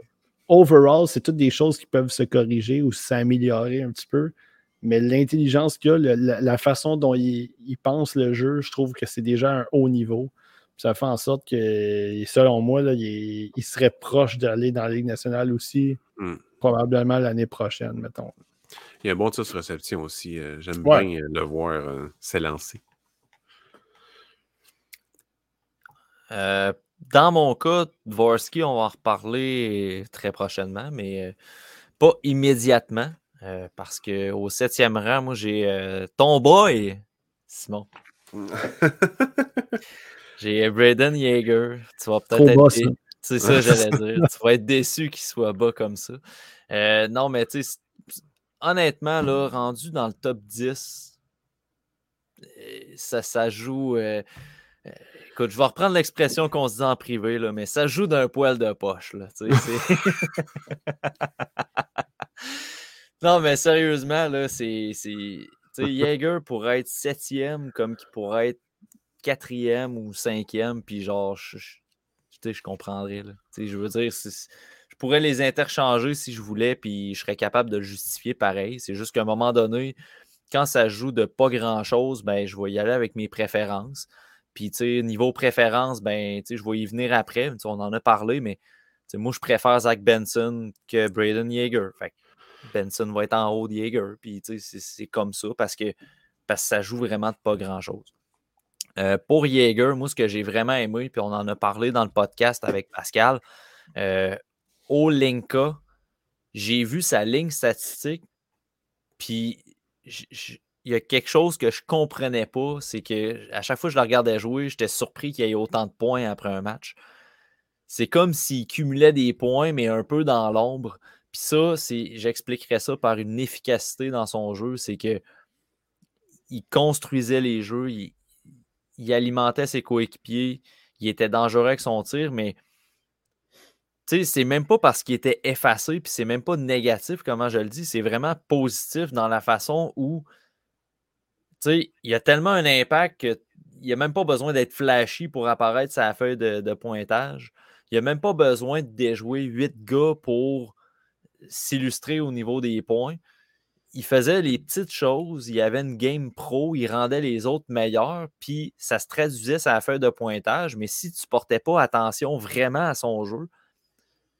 overall, c'est toutes des choses qui peuvent se corriger ou s'améliorer un petit peu. Mais l'intelligence qu'il a, la, façon dont il, pense le jeu, je trouve que c'est déjà un haut niveau. Ça fait en sorte que, selon moi, là, il, serait proche d'aller dans la Ligue nationale aussi, hmm. Probablement l'année prochaine, mettons. Il y a un bon tir de réception aussi. Euh, j'aime bien euh, le voir s'élancer. Euh, dans mon cas, Dvorsky, on va en reparler très prochainement, mais euh, pas immédiatement. Euh, parce qu'au septième rang, moi, j'ai ton boy, Simon. j'ai Braden Yeager. Tu vas peut-être être. C'est ça, j'allais dire. Tu vas être déçu qu'il soit bas comme ça. non, mais tu sais, honnêtement, là, rendu dans le top 10, ça, ça joue. Écoute, je vais reprendre l'expression qu'on se dit en privé, là, mais ça joue d'un poil de poche. Là, non, mais sérieusement, là, c'est. Jaeger pourrait être septième comme qu'il pourrait être quatrième ou cinquième, puis genre, je, je, je comprendrais. Là. Je veux dire, je pourrais les interchanger si je voulais, puis je serais capable de justifier pareil. C'est juste qu'à un moment donné, quand ça joue de pas grand-chose, ben, je vais y aller avec mes préférences. Puis, niveau préférence, ben, je vais y venir après. On en a parlé, mais moi, je préfère Zach Benson que Braden Yeager. Benson va être en haut de Yeager. Puis, c'est comme ça parce que, parce que ça joue vraiment de pas grand-chose. Euh, pour Yeager, moi, ce que j'ai vraiment aimé, puis on en a parlé dans le podcast avec Pascal, euh, au Linka, j'ai vu sa ligne statistique, puis il y a quelque chose que je comprenais pas, c'est que à chaque fois que je le regardais jouer, j'étais surpris qu'il y ait autant de points après un match. C'est comme s'il cumulait des points, mais un peu dans l'ombre. Puis ça, j'expliquerais ça par une efficacité dans son jeu, c'est que il construisait les jeux, il, il alimentait ses coéquipiers, il était dangereux avec son tir, mais c'est même pas parce qu'il était effacé, puis c'est même pas négatif, comment je le dis, c'est vraiment positif dans la façon où il y a tellement un impact qu'il n'y a même pas besoin d'être flashy pour apparaître sa feuille de, pointage. Il n'y a même pas besoin de déjouer huit gars pour s'illustrer au niveau des points. Il faisait les petites choses, il avait une game pro, il rendait les autres meilleurs, puis ça se traduisait la feuille de pointage. Mais si tu ne portais pas attention vraiment à son jeu,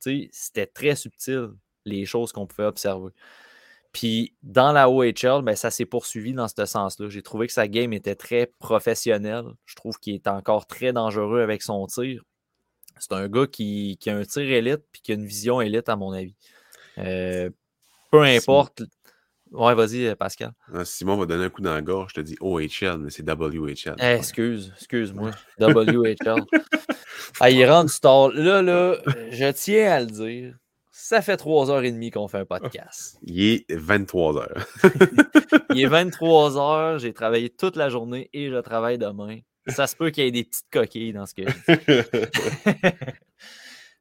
c'était très subtil, les choses qu'on pouvait observer. Puis dans la OHL, ben, ça s'est poursuivi dans ce sens-là. J'ai trouvé que sa game était très professionnelle. Je trouve qu'il est encore très dangereux avec son tir. C'est un gars qui, a un tir élite puis qui a une vision élite, à mon avis. Euh, peu importe. Ouais, vas-y, euh, Pascal. Ah, Simon va donner un coup dans la gorge. Je te dis OHL, mais c'est WHL. Eh, excuse, excuse-moi. WHL. ah, il rentre du Là, là, je tiens à le dire. Ça fait 3h30 qu'on fait un podcast. Il est 23h. il est 23h. J'ai travaillé toute la journée et je travaille demain. Ça se peut qu'il y ait des petites coquilles dans ce que je dis.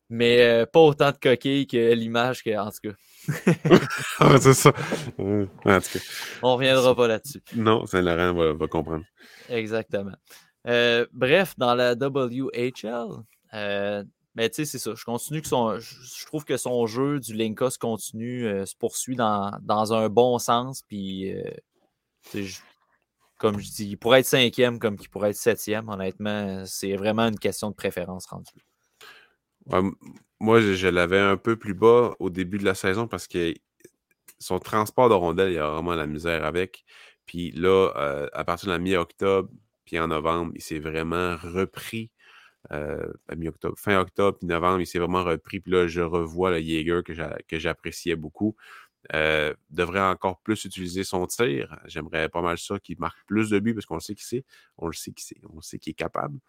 Mais euh, pas autant de coquilles que l'image que, en tout cas. c'est ça. On reviendra pas là-dessus. Non, Saint-Laurent va, comprendre. Exactement. Euh, bref, dans la WHL, euh, ben, tu sais, c'est ça. Je continue que son. Je trouve que son jeu du Linka se continue, euh, se poursuit dans, un bon sens. Puis, comme je dis, il pourrait être cinquième comme qu'il pourrait être septième. Honnêtement, c'est vraiment une question de préférence rendue moi, je, l'avais un peu plus bas au début de la saison parce que son transport de rondelles, il y a vraiment la misère avec. Puis là, euh, à partir de la mi-octobre, puis en novembre, il s'est vraiment repris. Euh, mi-octobre, fin octobre, puis novembre, il s'est vraiment repris. Puis là, je revois le Jaeger que j'appréciais beaucoup. Euh, devrait encore plus utiliser son tir. J'aimerais pas mal ça qu'il marque plus de buts parce qu'on le sait. On le sait. On sait qu'il est capable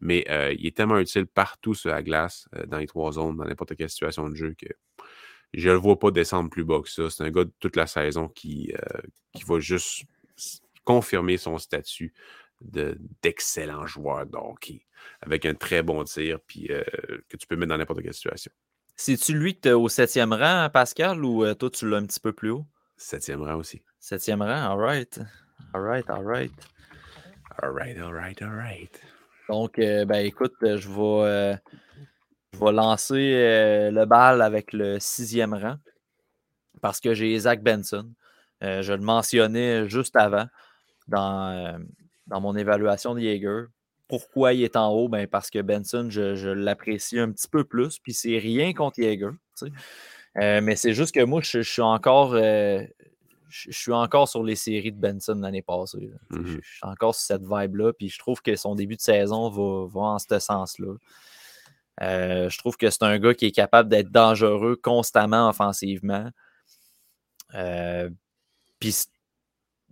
mais euh, il est tellement utile partout sur la glace, euh, dans les trois zones, dans n'importe quelle situation de jeu, que je ne le vois pas descendre plus bas que ça. C'est un gars de toute la saison qui, euh, qui va juste confirmer son statut d'excellent joueur de avec un très bon tir, puis que tu peux mettre dans n'importe quelle situation. C'est-tu lui que tu es au septième rang, Pascal, ou toi, tu l'as un petit peu plus haut? Septième rang aussi. Septième rang, all right. All right, all right. All right, all right, all right. Donc, euh, ben, écoute, euh, je vais, euh, je vais lancer le bal avec le sixième rang parce que j'ai Zach Benson. je le mentionnais juste avant dans, dans mon évaluation de Jaeger. Pourquoi il est en haut? Ben parce que Benson, je, l'apprécie un petit peu plus. Puis c'est rien contre Jaeger. mais c'est juste que moi, je, suis encore je suis encore sur les séries de Benson l'année passée. Mmh je, suis encore sur cette vibe-là. Puis je trouve que son début de saison va, en ce sens-là. Euh, je trouve que c'est un gars qui est capable d'être dangereux constamment offensivement. Euh, puis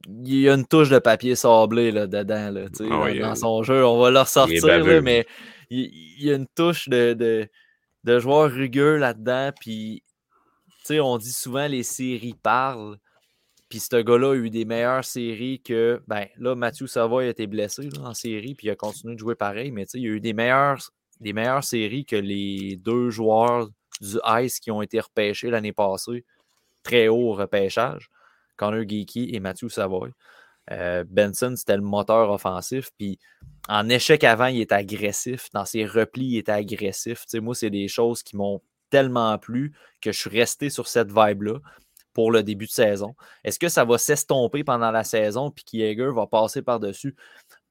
il y a une touche de papier sablé là, dedans, là, ah dans son jeu. On va le ressortir, mais il, y a une touche de, de, de joueur rugueux là-dedans. Puis, on dit souvent les séries parlent. Puis ce gars-là a eu des meilleures séries que. Ben là, Mathieu Savoy a été blessé en série, puis il a continué de jouer pareil, mais il a eu des meilleures, séries que les deux joueurs du Ice qui ont été repêchés l'année passée, très haut au repêchage, Connor Geeky et Mathieu Savoy. Euh, Benson, c'était le moteur offensif. Puis en échec avant, il était agressif. Dans ses replis, il était agressif. moi, c'est des choses qui m'ont tellement plu que je suis resté sur cette vibe-là pour le début de saison. Est-ce que ça va s'estomper pendant la saison puis qu'Yager va passer par-dessus?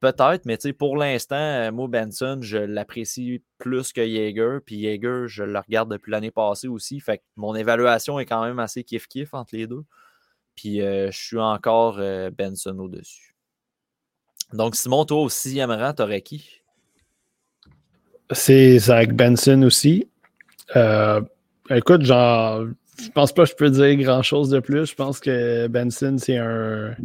Peut-être, mais pour l'instant, euh, moi, Benson, je l'apprécie plus que Jaeger. Puis Jaeger, je le regarde depuis l'année passée aussi. Fait mon évaluation est quand même assez kiff-kiff entre les deux. Puis euh, je suis encore euh, Benson au-dessus. Donc, Simon, toi, au sixième rang, t'aurais qui? C'est Zach Benson aussi. écoute, genre, je pense pas que je peux dire grand chose de plus. Je pense que Benson, c'est un,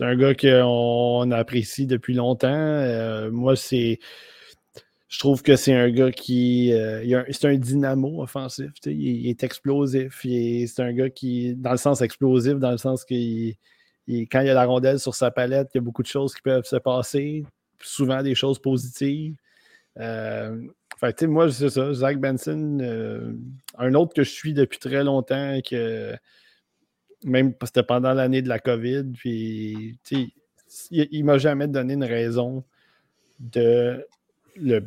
un gars qu'on apprécie depuis longtemps. Euh, moi, c'est. Je trouve que c'est un gars qui. Euh, c'est un dynamo offensif. Il, est explosif. C'est un gars qui. Dans le sens explosif, dans le sens qu'il. quand il y a la rondelle sur sa palette, il y a beaucoup de choses qui peuvent se passer. souvent des choses positives. Euh, fait, moi, c'est ça. Zach Benson, euh, un autre que je suis depuis très longtemps, que même c'était pendant l'année de la COVID, puis il, il m'a jamais donné une raison de le.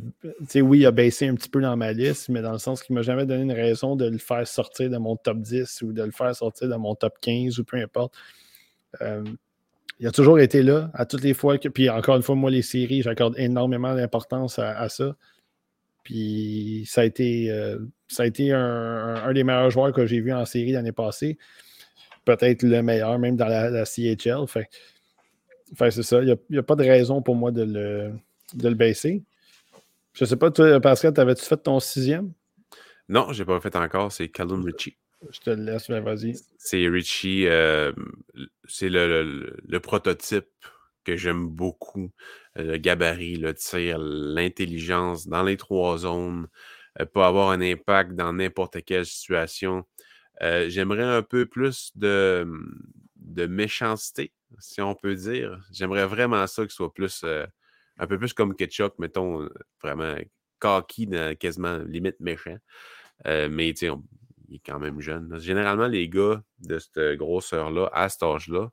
Oui, il a baissé un petit peu dans ma liste, mais dans le sens qu'il m'a jamais donné une raison de le faire sortir de mon top 10 ou de le faire sortir de mon top 15 ou peu importe. Euh, il a toujours été là à toutes les fois que. Puis encore une fois, moi, les séries, j'accorde énormément d'importance à, ça. Puis ça a été, euh, ça a été un, des meilleurs joueurs que j'ai vu en série l'année passée. Peut-être le meilleur, même dans la, CHL. Fait, c'est ça. Il n'y a, pas de raison pour moi de le, de le baisser. Je ne sais pas, toi, Pascal, t'avais-tu fait ton sixième? Non, je n'ai pas fait encore. C'est Callum Ritchie. Je te laisse, mais vas-y. C'est Richie, euh, c'est le, prototype que j'aime beaucoup. Le gabarit, le tir, l'intelligence dans les trois zones, peut avoir un impact dans n'importe quelle situation. J'aimerais un peu plus de, de méchanceté, si on peut dire. J'aimerais vraiment ça qu'il soit plus, un peu plus comme Ketchup, mettons, vraiment cocky, quasiment limite méchant. mais il est quand même jeune. Généralement, les gars de cette grosseur-là, à cet âge-là,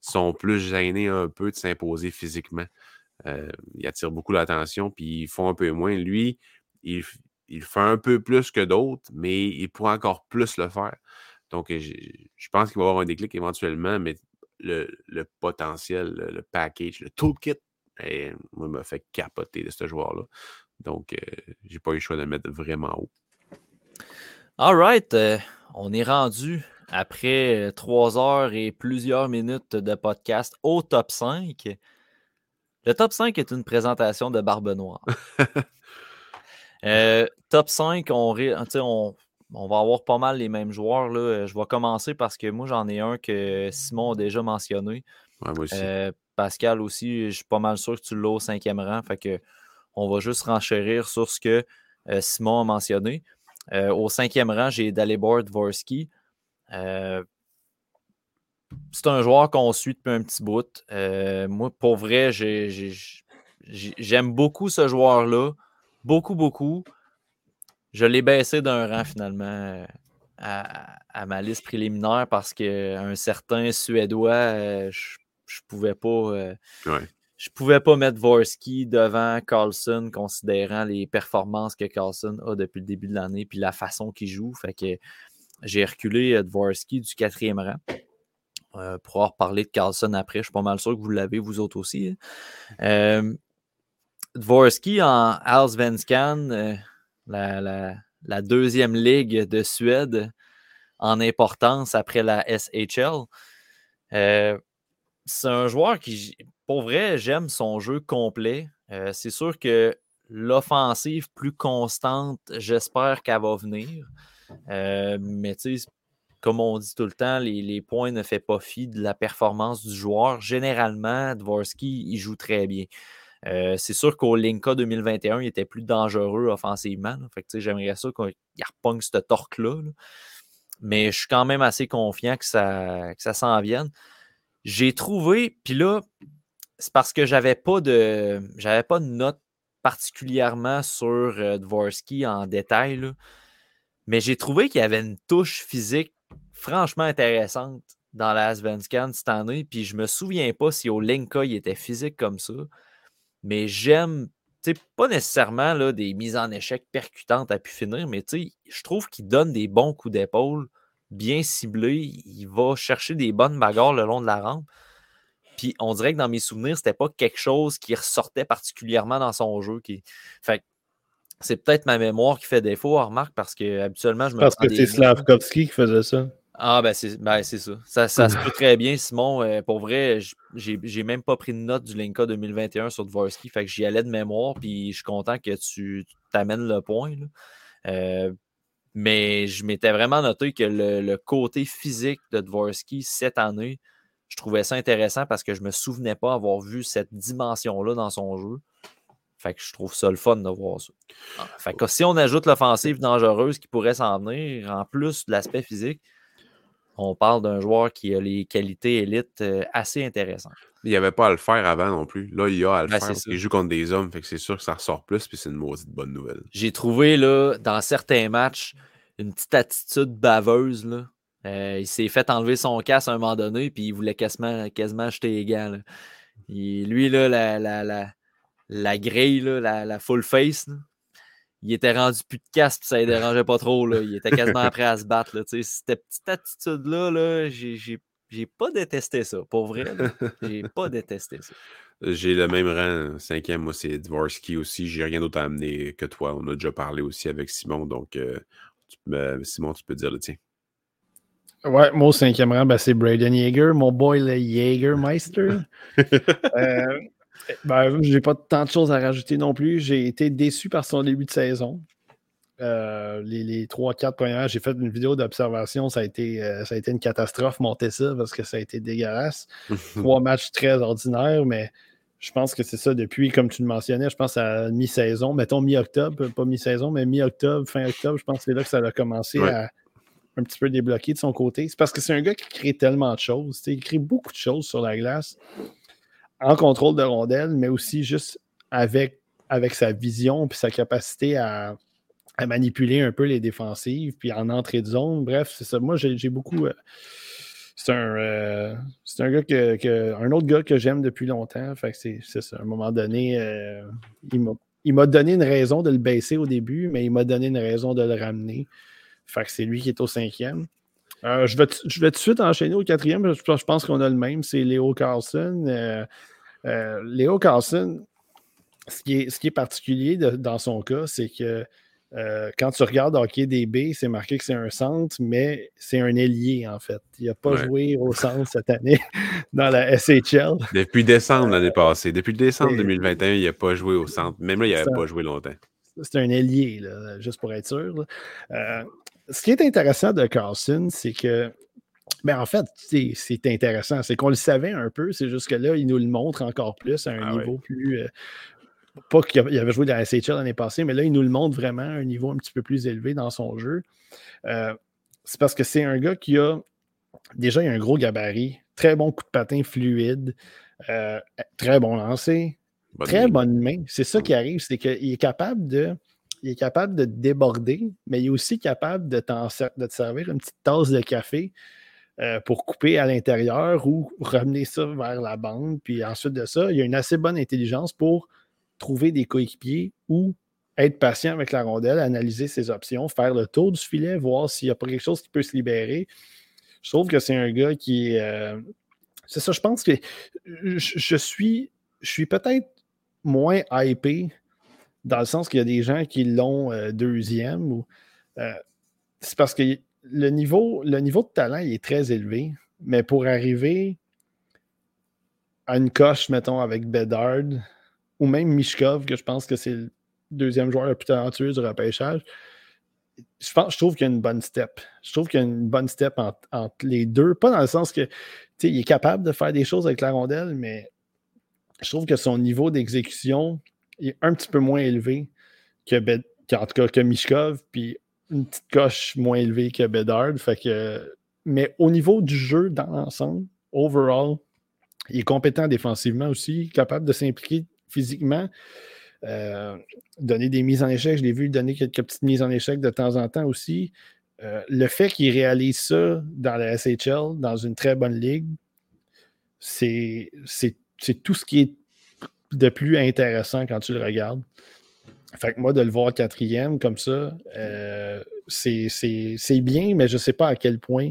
sont plus gênés un peu de s'imposer physiquement. Euh, ils attirent beaucoup l'attention, puis ils font un peu moins. Lui, il, fait un peu plus que d'autres, mais il pourrait encore plus le faire. Donc, je pense qu'il va y avoir un déclic éventuellement, mais le, potentiel, le, package, le toolkit, eh, moi, m'a fait capoter de ce joueur-là. Donc, je euh, j'ai pas eu le choix de le mettre vraiment haut. All right, euh, on est rendu après euh, trois heures et plusieurs minutes de podcast au top 5. Le top 5 est une présentation de Barbe Noire. Euh, top 5, on, on, va avoir pas mal les mêmes joueurs. Là. Je vais commencer parce que moi, j'en ai un que Simon a déjà mentionné. moi aussi. Pascal aussi, je suis pas mal sûr que tu l'as au cinquième rang. Fait que on va juste renchérir sur ce que Simon a mentionné. Euh, au cinquième rang, j'ai Dalibor Dvorsky. Euh, c'est un joueur qu'on suit depuis un petit bout. Euh, moi, pour vrai, j'aime beaucoup ce joueur-là. Beaucoup, beaucoup. Je l'ai baissé d'un rang finalement à, ma liste préliminaire parce qu'un certain Suédois, je ne pouvais pas je pouvais pas mettre Vorsky devant Carlson, considérant les performances que Carlson a depuis le début de l'année puis la façon qu'il joue. Fait que j'ai reculé euh, Dvorsky du quatrième rang. Euh, pour avoir parlé de Carlson après, je suis pas mal sûr que vous l'avez, vous autres aussi. Hein. Euh, Dvorsky en Allsvenskan, euh, la, la, deuxième ligue de Suède en importance après la SHL. c'est un joueur qui, pour vrai, j'aime son jeu complet. C'est sûr que l'offensive plus constante, j'espère qu'elle va venir. Euh, mais tu sais, comme on dit tout le temps, les, points ne font pas fi de la performance du joueur. Généralement, Dvorsky, il joue très bien. Euh, c'est sûr qu'au Linka 2021, il était plus dangereux offensivement. Fait que, j'aimerais ça qu'il repogne ce torque-là. Mais je suis quand même assez confiant que ça, que ça s'en vienne. J'ai trouvé, puis là, c'est parce que j'avais pas de j'avais pas de notes particulièrement sur euh, Dvorsky en détail. Mais j'ai trouvé qu'il y avait une touche physique franchement intéressante dans la Svenskan cette année. Puis je me souviens pas si au Linka il était physique comme ça. Mais j'aime, tu sais, pas nécessairement des mises en échec percutantes à pu finir, mais tu sais, je trouve qu'il donne des bons coups d'épaule bien ciblés. Il va chercher des bonnes bagarres le long de la rampe. Puis on dirait que dans mes souvenirs, c'était pas quelque chose qui ressortait particulièrement dans son jeu. Qui... Fait c'est peut-être ma mémoire qui fait défaut, remarque, parce que habituellement, je me Parce que c'est Slavkovski qui faisait ça. Ah, ben c'est ben, ça. Ça, ça se peut très bien, Simon. Euh, pour vrai, j'ai même pas pris de note du Linka 2021 sur Dvorsky. Fait que j'y allais de mémoire, puis je suis content que tu t'amènes le point. Euh, mais je m'étais vraiment noté que le, le, côté physique de Dvorsky cette année, je trouvais ça intéressant parce que je ne me souvenais pas avoir vu cette dimension-là dans son jeu. Fait que je trouve ça le fun de voir ça. Ah, fait que si on ajoute l'offensive dangereuse qui pourrait s'en venir, en plus de l'aspect physique, on parle d'un joueur qui a les qualités élites euh, assez intéressantes. Il n'y avait pas à le faire avant non plus. Là, il y a à le Ben, faire. parce qu'il joue contre des hommes, fait que c'est sûr que ça ressort plus, puis c'est une maudite bonne nouvelle. J'ai trouvé, là, dans certains matchs, une petite attitude baveuse, là. Euh, il s'est fait enlever son casque à un moment donné, puis il voulait quasiment, quasiment jeter les gants. là. Il- lui, là, la, la, la, la grille, là, la, la full face, là, il était rendu plus de casque, puis ça ne dérangeait pas trop. Là. Il était quasiment prêt à se battre. Là, tu sais. Cette petite attitude-là, là, j'ai- pas détesté ça. Pour vrai, j'ai pas détesté ça. J'ai le même rang, cinquième, moi c'est Dvorsky aussi. J'ai rien d'autre à amener que toi. On a déjà parlé aussi avec Simon, donc euh, tu peux- Simon, tu peux dire le tien. Ouais, moi au cinquième rang, ben, c'est Braden Yeager, mon boy le Jägermeister. euh, ben, j'ai pas tant de choses à rajouter non plus. J'ai été déçu par son début de saison. Euh, les, les 3-4 premières, j'ai fait une vidéo d'observation. Ça, a été, euh, ça a été une catastrophe monter ça parce que ça a été dégueulasse. Trois matchs très ordinaires, mais je pense que c'est ça depuis, comme tu le mentionnais, je pense à mi-saison, mettons mi-octobre, pas mi-saison, mais mi-octobre, fin octobre, je pense que c'est là que ça a commencé Ouais. à un petit peu débloquer de son côté. C'est parce que c'est un gars qui crée tellement de choses. Il crée beaucoup de choses sur la glace en contrôle de rondelle, mais aussi juste avec, avec sa vision puis sa capacité à, à manipuler un peu les défensives, puis en entrée de zone. Bref, c'est ça. Moi, j'ai beaucoup. euh, c'est un, euh, c'est un gars que, que- un autre gars que j'aime depuis longtemps. Fait que c'est ça. À un moment donné, euh, il m'a donné une raison de le baisser au début, mais il m'a donné une raison de le ramener. Fait que c'est lui qui est au cinquième. Euh, je, vais t- je vais tout de suite enchaîner au quatrième. Je, je pense qu'on a le même. C'est Léo Carlson. Euh, euh, Léo Carlson, ce qui est, ce qui est particulier de- dans son cas, c'est que quand tu regardes Hockey DB, c'est marqué que c'est un centre, mais c'est un ailier en fait. Il n'a pas Ouais. joué au centre cette année dans la SHL. Depuis décembre l'année passée. Depuis décembre c'est- 2021, il n'a pas joué au centre. Même là, il n'avait pas joué longtemps. C'est un ailier, là, juste pour être sûr. Euh, ce qui est intéressant de Carlson, c'est que, ben en fait, c'est intéressant. C'est qu'on le savait un peu, c'est juste que là, il nous le montre encore plus à un Ah niveau plus. euh, pas qu'il avait- joué dans la SHL l'année passée, mais là, il nous le montre vraiment à un niveau un petit peu plus élevé dans son jeu. Euh, c'est parce que c'est un gars qui a déjà il a un gros gabarit, très bon coup de patin fluide, euh, très bon lancer, Bonne très bonne main. C'est ça qui arrive, c'est qu'il est capable de. Il est capable de déborder, mais il est aussi capable de, te servir une petite tasse de café euh, pour couper à l'intérieur ou ramener ça vers la bande. Puis ensuite de ça, il a une assez bonne intelligence pour trouver des coéquipiers ou être patient avec la rondelle, analyser ses options, faire le tour du filet, voir s'il n'y a pas quelque chose qui peut se libérer. Je trouve que c'est un gars qui euh, c'est ça, je pense que je, je suis, je suis peut-être moins hypé dans le sens qu'il y a des gens qui l'ont euh, deuxième. Euh, c'est parce que le niveau, le niveau de talent il est très élevé, mais pour arriver à une coche, mettons, avec Bedard ou même Mishkov, que je pense que c'est le deuxième joueur le plus talentueux du repêchage, je, pense, je trouve qu'il y a une bonne step. Je trouve qu'il y a une bonne step entre, entre les deux. Pas dans le sens que il est capable de faire des choses avec la rondelle, mais je trouve que son niveau d'exécution est un petit peu moins élevé que, qu'en tout cas que Mishkov, puis une petite coche moins élevée que Bedard. Fait que, mais au niveau du jeu dans l'ensemble, overall, il est compétent défensivement aussi, capable de s'impliquer physiquement. euh, donner des mises en échec, je l'ai vu donner quelques petites mises en échec de temps en temps aussi. Euh, le fait qu'il réalise ça dans la SHL, dans une très bonne ligue, c'est tout ce qui est de plus intéressant quand tu le regardes. Fait que moi, de le voir quatrième comme ça, euh, c'est bien, mais je ne sais pas à quel point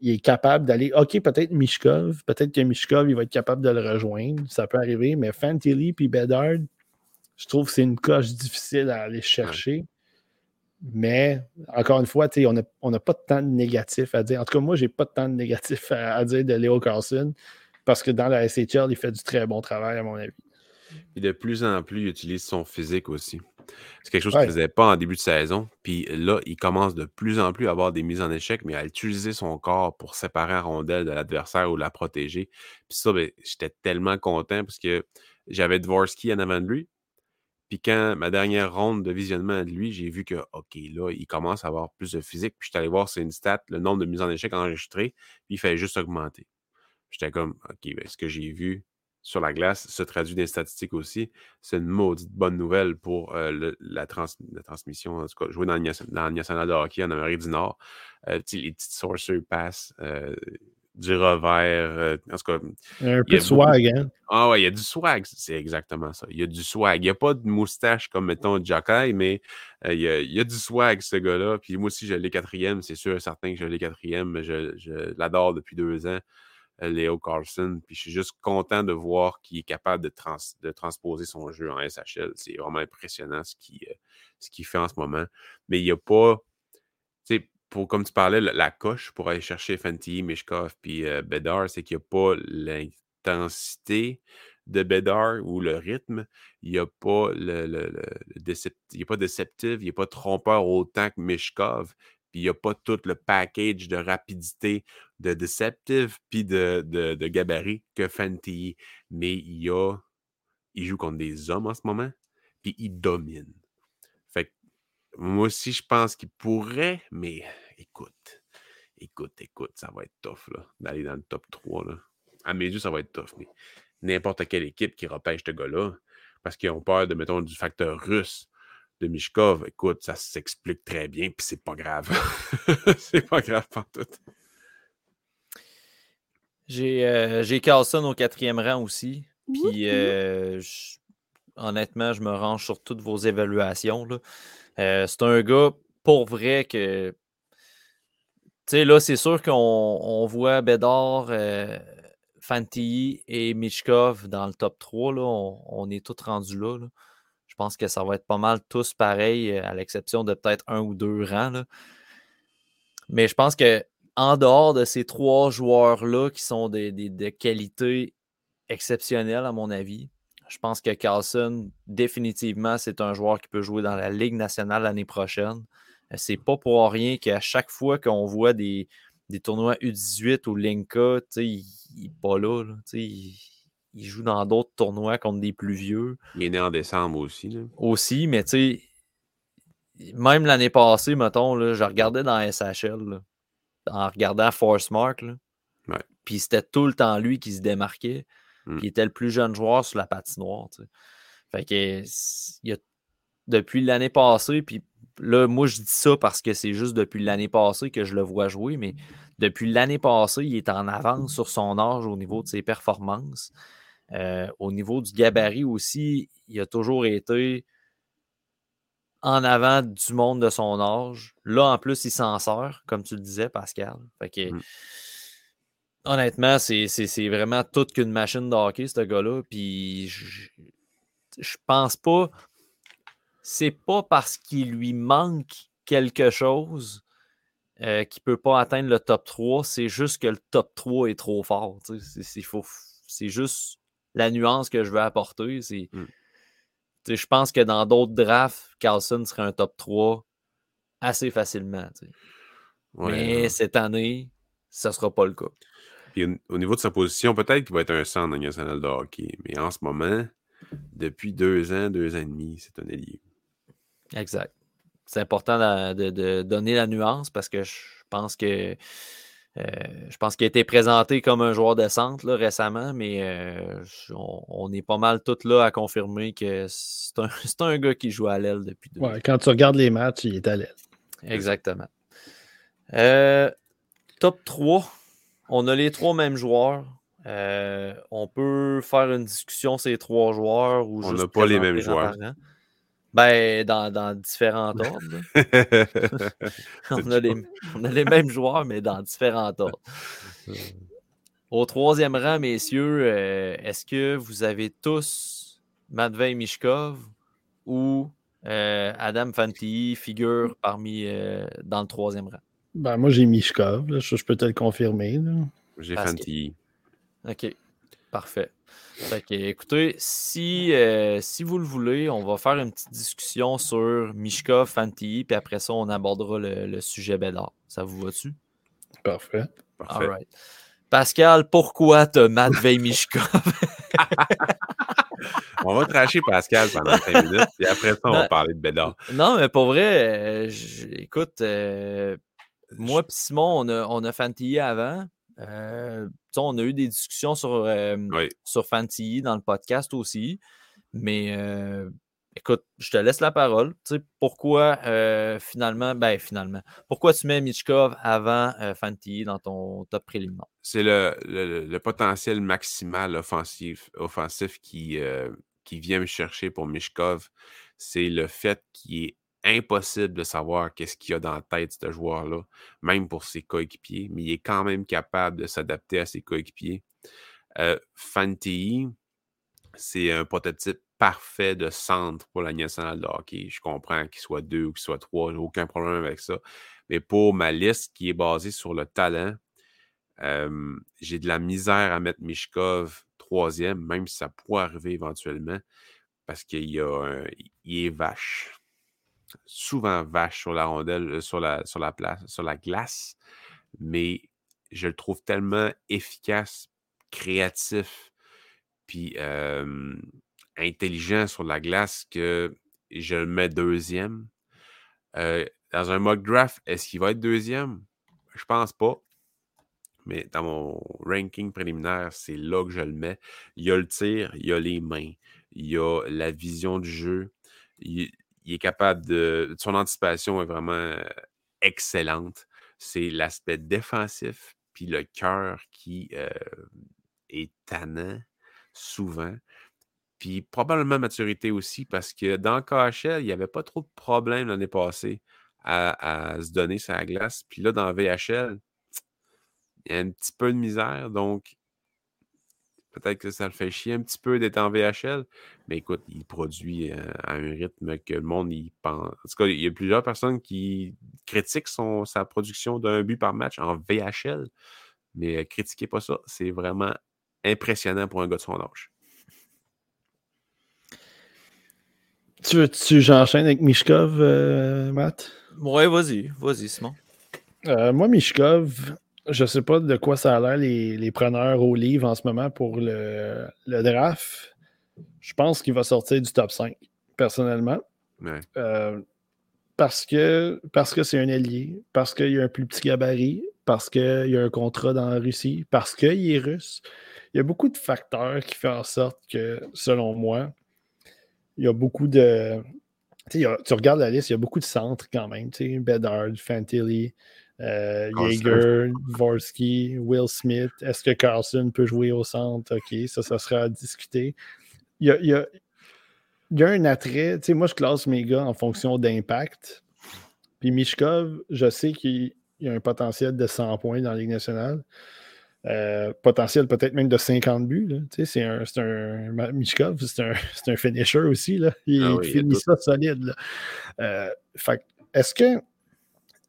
il est capable d'aller. OK, peut-être Mishkov, peut-être que Mishkov, il va être capable de le rejoindre. Ça peut arriver, mais Fantilli puis Bedard, je trouve que c'est une coche difficile à aller chercher. Mais encore une fois, on n'a on n'a pas temps de négatif à dire. En tout cas, moi, j'ai pas temps de négatif à, à dire de Léo Carlson parce que dans la SHL, il fait du très bon travail, à mon avis. Et de plus en plus, il utilise son physique aussi. C'est quelque chose Ouais. qu'il ne faisait pas en début de saison. Puis là, il commence de plus en plus à avoir des mises en échec, mais à utiliser son corps pour séparer la rondelle de l'adversaire ou la protéger. Puis ça, ben, j'étais tellement content parce que j'avais Dvorsky en avant de lui. Puis quand ma dernière ronde de visionnement de lui, j'ai vu que, OK, là, il commence à avoir plus de physique. Puis je suis allé voir, c'est une stat, le nombre de mises en échec enregistrées, puis il fait juste augmenter. j'étais comme, OK, ben, ce que j'ai vu sur la glace se traduit les statistiques aussi. C'est une maudite bonne nouvelle pour euh, la, transmission, en tout cas, jouer dans le, dans national de hockey en Amérique du Nord. les petites sorcerer pass, du revers. Euh, en tout cas, un peu de swag, hein? Ah ouais, il y a du swag, c'est exactement ça. Il y a du swag. Il n'y a pas de moustache comme, mettons, Jacky, mais euh, il, y a, du swag, ce gars-là. Puis moi aussi, je l'ai quatrième, c'est sûr et certain que je l'ai quatrième. Je, je l'adore depuis deux ans, euh, Léo Carlson. Puis je suis juste content de voir qu'il est capable de, transposer son jeu en SHL. C'est vraiment impressionnant ce qu'il fait en ce moment. Mais il n'y a pas. Tu sais, comme tu parlais, la, coche pour aller chercher Fenty, Mishkov puis euh, Bedard, c'est qu'il n'y a pas l'intensité de Bedard ou le rythme. Il n'y a pas le, le, il a pas déceptif, il n'y a pas trompeur autant que Mishkov. Puis il n'y a pas tout le package de rapidité, de deceptive, puis de, de, gabarit que Fenty. Mais il a. Il joue contre des hommes en ce moment, puis il domine. Moi aussi, je pense qu'il pourrait, mais écoute, écoute, écoute, ça va être tough d'aller dans le top 3. Là. À mes yeux, ça va être tough. Mais n'importe quelle équipe qui repêche ce gars-là, parce qu'ils ont peur de, mettons, du facteur russe de Mishkov, écoute, ça s'explique très bien, puis c'est pas grave. c'est pas grave tout. J'ai euh, Carlson au quatrième rang aussi. Puis, euh, honnêtement, je me range sur toutes vos évaluations. Là. Euh, c'est un gars, pour vrai, que. Tu sais, là, c'est sûr qu'on voit Bédard, euh, Fantilly et Michkov dans le top 3. Là, on, est tous rendus là, Je pense que ça va être pas mal tous pareils, à l'exception de peut-être un ou deux rangs. Mais je pense que en dehors de ces trois joueurs-là qui sont des, de qualité exceptionnelle, à mon avis, je pense que Carlson, définitivement, c'est un joueur qui peut jouer dans la Ligue nationale l'année prochaine. Euh, c'est pas pour rien qu'à chaque fois qu'on voit des, tournois U18 ou Linka, il n'est pas là. il, joue dans d'autres tournois contre des plus vieux. Il est né en décembre aussi. Aussi, mais tu même l'année passée, mettons, je regardais dans SHL, en regardant Force Mark, puis c'était tout le temps lui qui se démarquait. Mmh. qui était le plus jeune joueur sur la patinoire. Fait que il a, depuis l'année passée, puis là, moi je dis ça parce que c'est juste depuis l'année passée que je le vois jouer, mais depuis l'année passée, il est en avance sur son âge au niveau de ses performances. Euh, au niveau du gabarit aussi, il a toujours été en avant du monde de son âge. Là, en plus, il s'en sort, comme tu le disais, Pascal. Fait que, mmh. Honnêtement, c'est vraiment toute qu'une machine de hockey, ce gars-là. Puis je, je pense pas. C'est pas parce qu'il lui manque quelque chose euh, qu'il ne peut pas atteindre le top 3. C'est juste que le top 3 est trop fort. C'est juste la nuance que je veux apporter. Mm. Je pense que dans d'autres drafts, Carlson serait un top 3 assez facilement. Mais cette année, ça ne sera pas le cas au niveau de sa position, peut-être qu'il va être un centre dans le national de hockey. Mais en ce moment, depuis deux ans, deux ans et demi, c'est un ailier. Exact. C'est important de, donner la nuance parce que je pense que euh, je pense qu'il a été présenté comme un joueur de centre récemment, mais euh, on, est pas mal tous là à confirmer que c'est un, un, gars qui joue à l'aile depuis deux ouais, Quand tu regardes les matchs, il est à l'aile. Exactement. Euh, top 3, on a les trois mêmes joueurs. Euh, on peut faire une discussion ces trois joueurs ou On n'a pas les mêmes joueurs. Ben, dans, différents ordres. on, a les, mêmes joueurs, mais dans différents ordres. Au troisième rang, messieurs, euh, est-ce que vous avez tous Matvei Mishkov ou euh, Adam Fantilly figure parmi dans le troisième rang? Ben, moi, j'ai Mishkov. je, peux te le confirmer. J'ai Fantilly. OK. Parfait. Écoutez, si, euh, si vous le voulez, on va faire une petite discussion sur Mishkov, Fantilly, puis après ça, on abordera le, sujet Bédard. Ça vous va-tu? Parfait. All right. Pascal, pourquoi te Matvei Mishkov? on va tracher Pascal pendant 5 minutes, et après ça, on va parler de Bédard. Non, mais pour vrai, euh, écoute, euh, moi et Simon, on a, on a Fantilly avant. Euh, on a eu des discussions sur, euh, sur Fantilly dans le podcast aussi. Mais euh, écoute, je te laisse la parole. pourquoi finalement, ben finalement, pourquoi tu mets Michkov avant Fantilly dans ton top préliminaire? C'est le, potentiel maximal offensif, offensif qui, qui vient me chercher pour Mishkov. C'est le fait qu'il est impossible de savoir qu'est-ce qu'il y a dans la tête de ce joueur-là, même pour ses coéquipiers, mais il est quand même capable de s'adapter à ses coéquipiers. Euh, c'est un prototype parfait de centre pour la nationale de hockey. Je comprends qu'il soit deux ou qu'il soit trois, aucun problème avec ça. Mais pour ma liste qui est basée sur le talent, euh, j'ai de la misère à mettre Mishkov troisième, même si ça pourrait arriver éventuellement, parce qu'il est vache souvent vache sur la rondelle, euh, sur la, sur la, place, sur la glace, mais je le trouve tellement efficace, créatif, puis intelligent sur la glace que je le mets deuxième. Euh, dans un mock draft, est-ce qu'il va être deuxième? Je pense pas. Mais dans mon ranking préliminaire, c'est là que je le mets. Il y a le tir, il y a les mains, il y a la vision du jeu. Il est capable de. Son anticipation est vraiment euh, excellente. C'est l'aspect défensif, puis le cœur qui euh, est tannant souvent. Puis probablement maturité aussi, parce que dans KHL, il n'y avait pas trop de problèmes l'année passée à, se donner sa glace. Puis là, dans VHL, il y a un petit peu de misère. Donc, Peut-être que ça le fait chier un petit peu d'être en VHL, mais écoute, il produit euh, à un rythme que le monde y pense. En tout cas, il y a plusieurs personnes qui critiquent son, sa production d'un but par match en VHL, mais euh, critiquez pas ça. C'est vraiment impressionnant pour un gars de son âge. Tu veux-tu j'enchaîne avec Mishkov, euh, Matt? Ouais, vas-y, vas-y, Simon. moi, Mishkov, je sais pas de quoi ça a l'air les, preneurs au livre en ce moment pour le, draft. Je pense qu'il va sortir du top 5, personnellement. Euh, parce que parce que c'est un allié, parce qu'il y a un plus petit gabarit, parce qu'il y a un contrat dans la Russie, parce qu'il est russe. Il y a beaucoup de facteurs qui font en sorte que, selon moi, il y a beaucoup de. tu regardes la liste, il y a beaucoup de centres quand même. Bedard, Fantilli, euh, Jaeger, Dvorsky, Will Smith. Est-ce que Carlson peut jouer au centre? OK, ça, ça sera à discuter. Il y a, un attrait. Tu sais, moi, je classe mes gars en fonction d'impact. Puis Mishkov, je sais qu'il y a un potentiel de 100 points dans la Ligue nationale. Euh, potentiel peut-être même de 50 buts. C'est un, un Mishkov, c'est un, un, finisher aussi. Là. Il, ah finit ça solide. Euh, est-ce que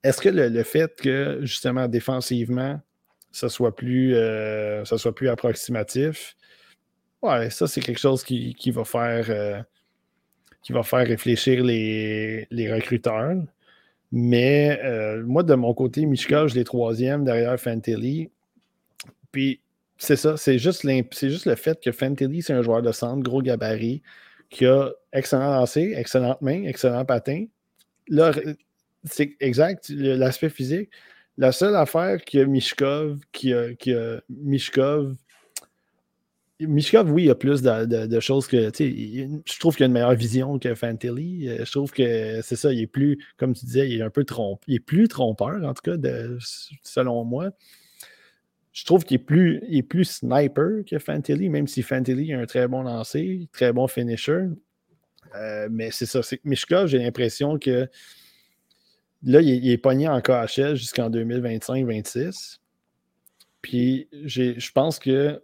est-ce que le, fait que, justement, défensivement, ça soit plus, euh, ça soit plus approximatif, ouais, ça, c'est quelque chose qui, va faire euh, qui va faire réfléchir les, recruteurs. Mais euh, moi, de mon côté, Michka, je l'ai troisième derrière Fantilli. Puis c'est ça, c'est juste, juste le fait que Fantilli, c'est un joueur de centre, gros gabarit, qui a excellent lancé, excellente main, excellent patin. Là, c'est exact, l'aspect physique. La seule affaire a Mishkov, qui a, qui a Mishkov, Mishkov, oui, il y a plus de, choses que. Je trouve qu'il a une meilleure vision que Fantilli. Euh, je trouve que c'est ça, il est plus, comme tu disais, il est un peu trompeur. Il est plus trompeur, en tout cas, selon moi. Je trouve qu'il est plus, est plus sniper que Fantilli, même si Fantilli a un très bon lancer, très bon finisher. Euh, mais c'est ça, c'est Mishkov, j'ai l'impression que Là, il, est pogné en KHL jusqu'en 2025-26. Puis je pense que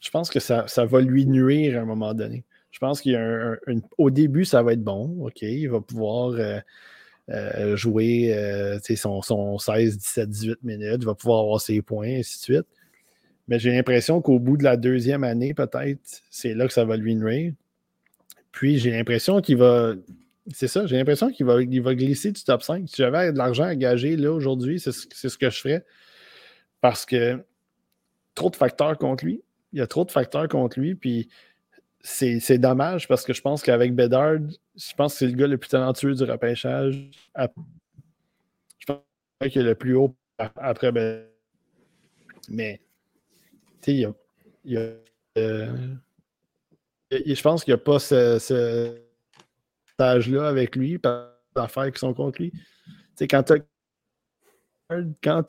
je pense que ça, va lui nuire à un moment donné. Je pense qu'au début, ça va être bon. OK, il va pouvoir euh, euh, jouer euh, son, son, 16, 17, 18 minutes. Il va pouvoir avoir ses points, et ainsi de suite. Mais j'ai l'impression qu'au bout de la deuxième année, peut-être, c'est là que ça va lui nuire. Puis j'ai l'impression qu'il va, c'est ça, j'ai l'impression qu'il va, va glisser du top 5. Si j'avais de l'argent à gager là aujourd'hui, c'est ce que je ferais. Parce que trop de facteurs contre lui. Il y a trop de facteurs contre lui. Puis c'est dommage parce que je pense qu'avec Bedard, je pense que c'est le gars le plus talentueux du repêchage. Je pense qu'il est le plus haut après Bedard. Mais, tu sais, il y a. Euh, je pense qu'il n'y a pas ce, ce stage-là avec lui, par affaires qui sont contre lui. Tu sais, quand tu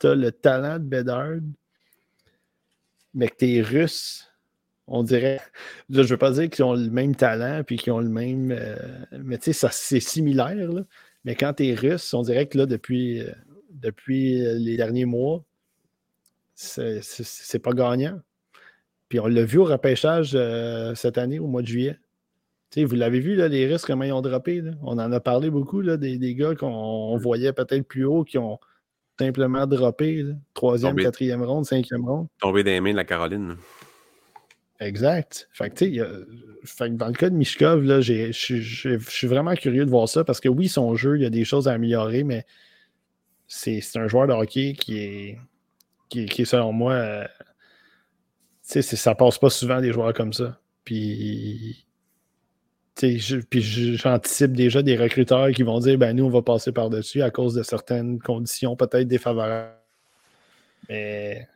as, le talent de Bedard, mais que tu es russe, on dirait. je veux pas dire qu'ils ont le même talent puis qu'ils ont le même. Euh, mais tu sais, c'est similaire. Là. Mais quand tu es russe, on dirait que là, depuis, euh, depuis les derniers mois, c'est pas gagnant. Puis on l'a vu au repêchage euh, cette année, au mois de juillet. Vous l'avez vu, là, les Russes, comment ils ont droppé. On en a parlé beaucoup, là, des, des, gars qu'on voyait peut-être plus haut, qui ont simplement droppé. Troisième, quatrième ronde, cinquième ronde. Tombé dans les mains de la Caroline. Exact. Fait que, dans le cas de Mishkov, je suis vraiment curieux de voir ça parce que oui, son jeu, il y a des choses à améliorer, mais c'est un joueur de hockey qui est, qui, est selon moi, euh, ça passe pas souvent des joueurs comme ça. Puis, j'anticipe déjà des recruteurs qui vont dire ben nous, on va passer par-dessus à cause de certaines conditions peut-être défavorables. Mais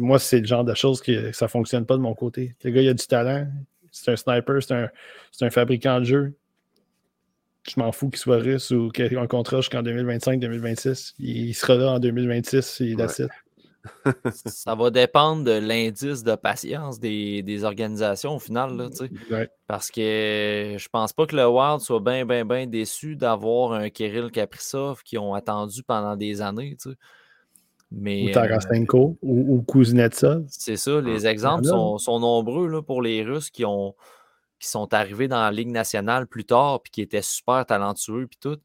moi, c'est le genre de choses que ça fonctionne pas de mon côté. Le gars, il a du talent. C'est un sniper, c'est un, un, fabricant de jeu. Je m'en fous qu'il soit russe ou qu'il ait un contrat jusqu'en 2025-2026. Il sera là en 2026 et ouais. Ça va dépendre de l'indice de patience des, organisations au final. Là, Parce que je pense pas que le Wild soit bien, bien, bien déçu d'avoir un Kirill Kaprizov qui ont attendu pendant des années. Mais, ou Tarasenko ou, Kuznetsov. C'est ça, les exemples sont, nombreux là, pour les Russes qui, ont, qui sont arrivés dans la Ligue nationale plus tard puis qui étaient super talentueux puis tout.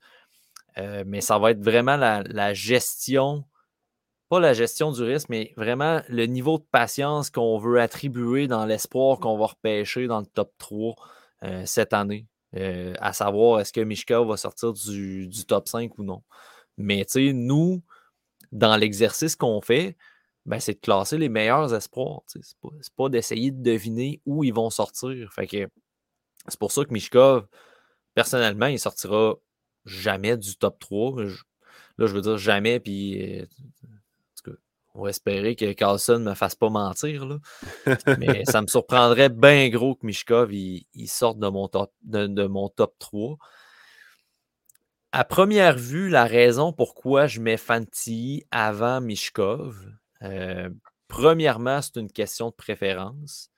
Euh, mais ça va être vraiment la gestion pas la gestion du risque, mais vraiment le niveau de patience qu'on veut attribuer dans l'espoir qu'on va repêcher dans le top 3 euh, cette année. Euh, à savoir, est-ce que Mishka va sortir du, top 5 ou non. Mais tu sais, nous, dans l'exercice qu'on fait, ben, c'est de classer les meilleurs espoirs. C'est pas, pas d'essayer de deviner où ils vont sortir. Fait c'est pour ça que Mishkov, personnellement, il sortira jamais du top 3. là, je veux dire jamais, puis euh, on va espérer que Carlson ne me fasse pas mentir. Là. Mais ça me surprendrait bien gros que Mishkov il, sorte de mon, top, de, mon top 3. À première vue, la raison pourquoi je mets Fanti avant Mishkov, euh, premièrement, c'est une question de préférence.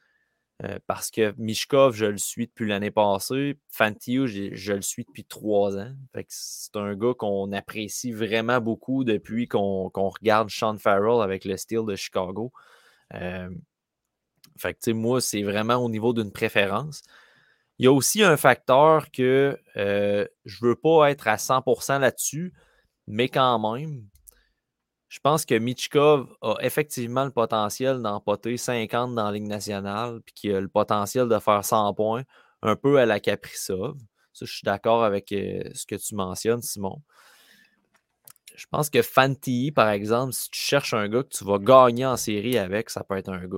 Euh, parce que Mishkov, je le suis depuis l'année passée. Fantiu, je, le suis depuis trois ans. c'est un gars qu'on apprécie vraiment beaucoup depuis qu'on regarde Sean Farrell avec le style de Chicago. Euh, fait moi, c'est vraiment au niveau d'une préférence. Il y a aussi un facteur que euh, je ne veux pas être à 100% là-dessus, mais quand même, je pense que Michkov a effectivement le potentiel d'empoter 50 dans la Ligue nationale, puis qu'il a le potentiel de faire 100 points, un peu à la Kaprizov. Ça, je suis d'accord avec euh, ce que tu mentionnes, Simon. Je pense que Fanti, par exemple, si tu cherches un gars que tu vas gagner en série avec, ça peut être un gars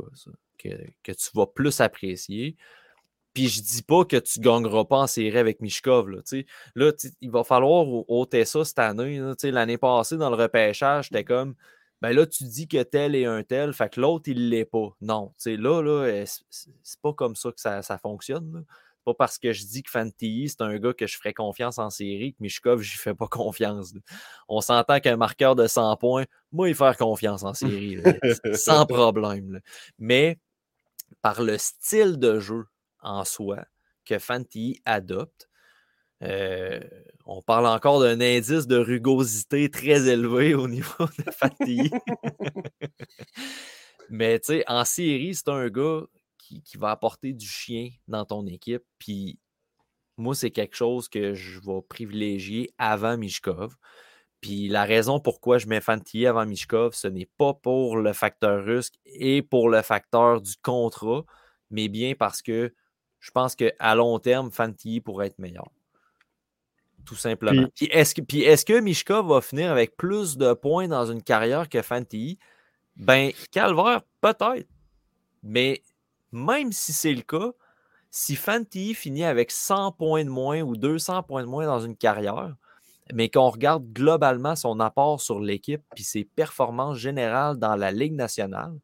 que, que, tu vas plus apprécier. Puis je dis pas que tu gagneras pas en série avec Mishkov. Là, là il va falloir ôter ça cette année. L'année passée, dans le repêchage, c'était comme ben là, tu dis que tel est un tel, fait que l'autre, il l'est pas. Non. Là, là, eh, c'est pas comme ça que ça, fonctionne. Pas parce que je dis que Fantilly, c'est un gars que je ferais confiance en série, que Mishkov, j'y fais pas confiance. On s'entend qu'un marqueur de 100 points, moi, il faire confiance en série. sans problème. Mais par le style de jeu, en soi que Fanti adopte. Euh, on parle encore d'un indice de rugosité très élevé au niveau de Fanti. Mais tu sais, en série, c'est un gars qui, va apporter du chien dans ton équipe. Puis moi, c'est quelque chose que je vais privilégier avant Mishkov. Puis la raison pourquoi je mets Fanti avant Mishkov, ce n'est pas pour le facteur russe et pour le facteur du contrat, mais bien parce que je pense qu'à long terme, Fantilly pourrait être meilleur. Tout simplement. Puis, est-ce que, est que Mishka va finir avec plus de points dans une carrière que Fantilly? Ben, Calvaire, peut-être. Mais même si c'est le cas, si Fantilly finit avec 100 points de moins ou 200 points de moins dans une carrière, mais qu'on regarde globalement son apport sur l'équipe puis ses performances générales dans la Ligue nationale,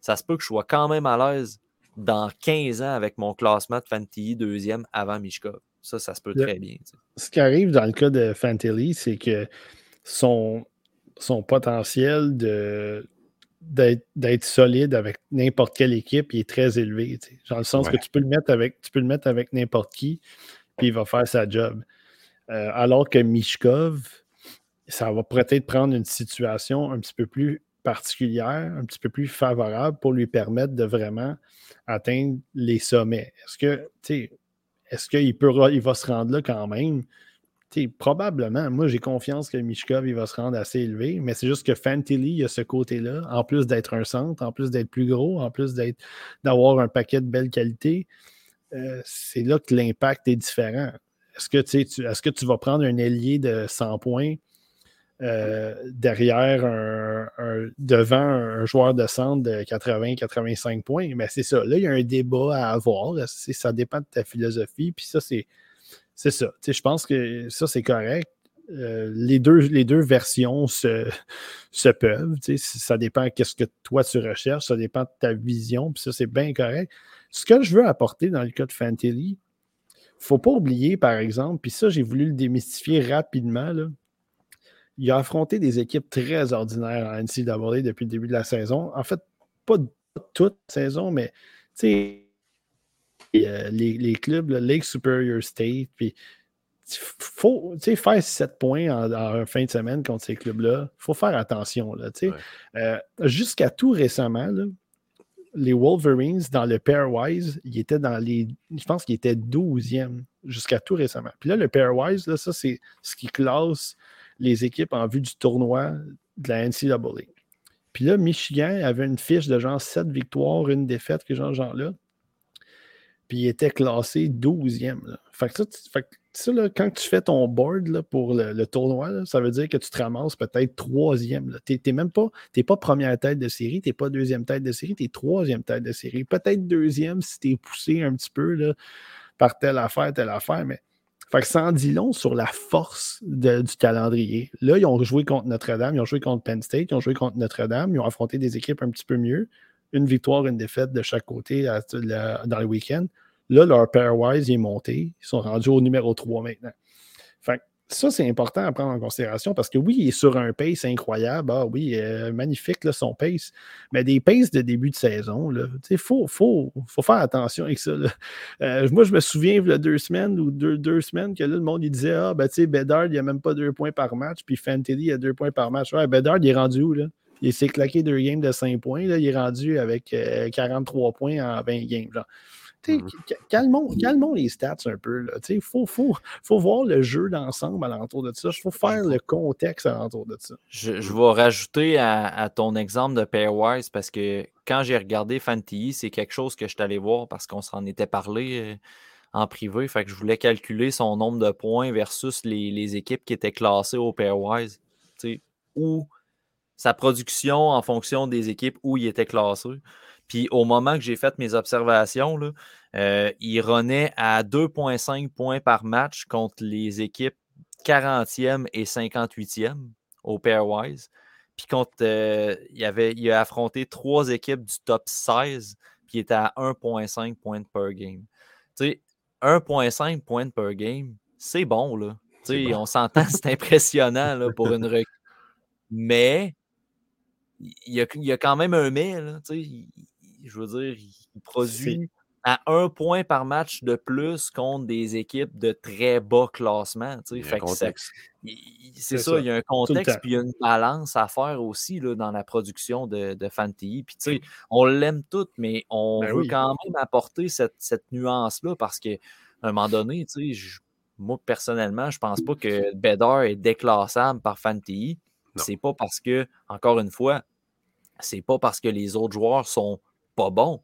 ça se peut que je sois quand même à l'aise dans 15 ans avec mon classement de Fantilly deuxième avant Mishkov. Ça, ça se peut très bien. Ce qui arrive dans le cas de Fantilly, c'est que son, son potentiel de d'être solide avec n'importe quelle équipe il est très élevé. Dans le sens que tu peux le mettre avec tu peux le mettre avec n'importe qui, puis il va faire sa job. Euh, alors que Mishkov, ça va peut-être prendre une situation un petit peu plus particulière, un petit peu plus favorable pour lui permettre de vraiment atteindre les sommets. Est-ce que, est-ce qu'il il va se rendre là quand même? probablement. Moi, j'ai confiance que Mishkov il va se rendre assez élevé, mais c'est juste que Fantilly, il a ce côté-là, en plus d'être un centre, en plus d'être plus gros, en plus d'avoir un paquet de belles qualités, euh, c'est là que l'impact est différent. Est-ce que, tu, est-ce que tu vas prendre un ailier de 100 points euh, derrière devant un joueur de centre de 80-85 points? Mais c'est ça. Là, il y a un débat à avoir. Ça dépend de ta philosophie? Puis ça, c'est, ça. Je pense que ça, c'est correct. Euh, les, deux, versions se, se peuvent. Ça dépend de ce que toi tu recherches, ça dépend de ta vision, puis ça, c'est bien correct. Ce que je veux apporter dans le cas de Fantilly, ne faut pas oublier, par exemple, puis ça, j'ai voulu le démystifier rapidement. Il a affronté des équipes très ordinaires en NCAA depuis le début de la saison. En fait, pas toute saison, mais euh, les, les, clubs, le Lake Superior State, puis faut faire 7 points en, fin de semaine contre ces clubs-là. Il faut faire attention. Là, euh, Jusqu'à tout récemment, là, les Wolverines, dans le pairwise, ils étaient dans les. Je pense qu'ils étaient 12e jusqu'à tout récemment. Puis là, le pairwise, là, ça, c'est ce qui classe les équipes en vue du tournoi de la NCAA. Puis là, Michigan avait une fiche de genre 7 victoires, une défaite, que genre, genre là. Puis il était classé 12e. Là. Fait que ça, quand tu fais ton board pour le, tournoi, ça veut dire que tu te ramasses peut-être troisième. Tu n'es même pas, pas première tête de série, tu n'es pas deuxième tête de série, tu es troisième tête de série. Peut-être deuxième si tu es poussé un petit peu par telle affaire, telle affaire, mais fait que ça dit long sur la force du calendrier. Là, ils ont joué contre Notre-Dame, ils ont joué contre Penn State, ils ont joué contre Notre-Dame, ils ont affronté des équipes un petit peu mieux. Une victoire, une défaite de chaque côté dans le week-end. Là, leur pairwise est monté. Ils sont rendus au numéro 3 maintenant. Ça, c'est important à prendre en considération parce que oui, il est sur un pace incroyable. Ah oui, euh, magnifique là, son pace. Mais des paces de début de saison, il faut, faut, faire attention avec ça. Euh, moi, je me souviens, il y a deux semaines ou deux, deux semaines, que là, le monde il disait Ah, ben tu sais, Bedard, il n'y a même pas deux points par match, puis Fantilly, il a deux points par match. Ouais, Bedard, il est rendu où? Là? Il s'est claqué deux games de 5 points. Là, il est rendu avec 43 euh, points en 20 games. Genre. Mmh. Calmons, les stats un peu. Il faut, faut, faut, voir le jeu d'ensemble alentour de ça. Il faut faire le contexte alentour de ça. Je, vais rajouter à, ton exemple de Pairwise parce que quand j'ai regardé Fantilly, c'est quelque chose que je suis allé voir parce qu'on s'en était parlé euh, en privé. Fait que je voulais calculer son nombre de points versus les, équipes qui étaient classées au Pairwise. Ou sa production en fonction des équipes où il était classé. Puis au moment que j'ai fait mes observations, là, euh, il renaît à 2,5 points par match contre les équipes 40e et 58e au pairwise. Puis contre, euh, il, avait, il a affronté trois équipes du top 16, puis il était à 1,5 points per game. Tu sais, 1,5 points per game, c'est bon, là. Tu sais, on s'entend, c'est impressionnant là, pour une recrue. Mais il y, a, il y, a, quand même un mais, là, tu sais, je veux dire, il produit à un point par match de plus contre des équipes de très bas classement. C'est ça, il y a un contexte puis il y a une balance à faire aussi là, dans la production de, de Fantilly. Puis, on l'aime toutes, mais on ben veut quand même apporter cette, nuance-là parce qu'à un moment donné, moi personnellement, je pense pas que Bedard est déclassable par Fantilly. C'est pas parce que, encore une fois, c'est pas parce que les autres joueurs sont pas bons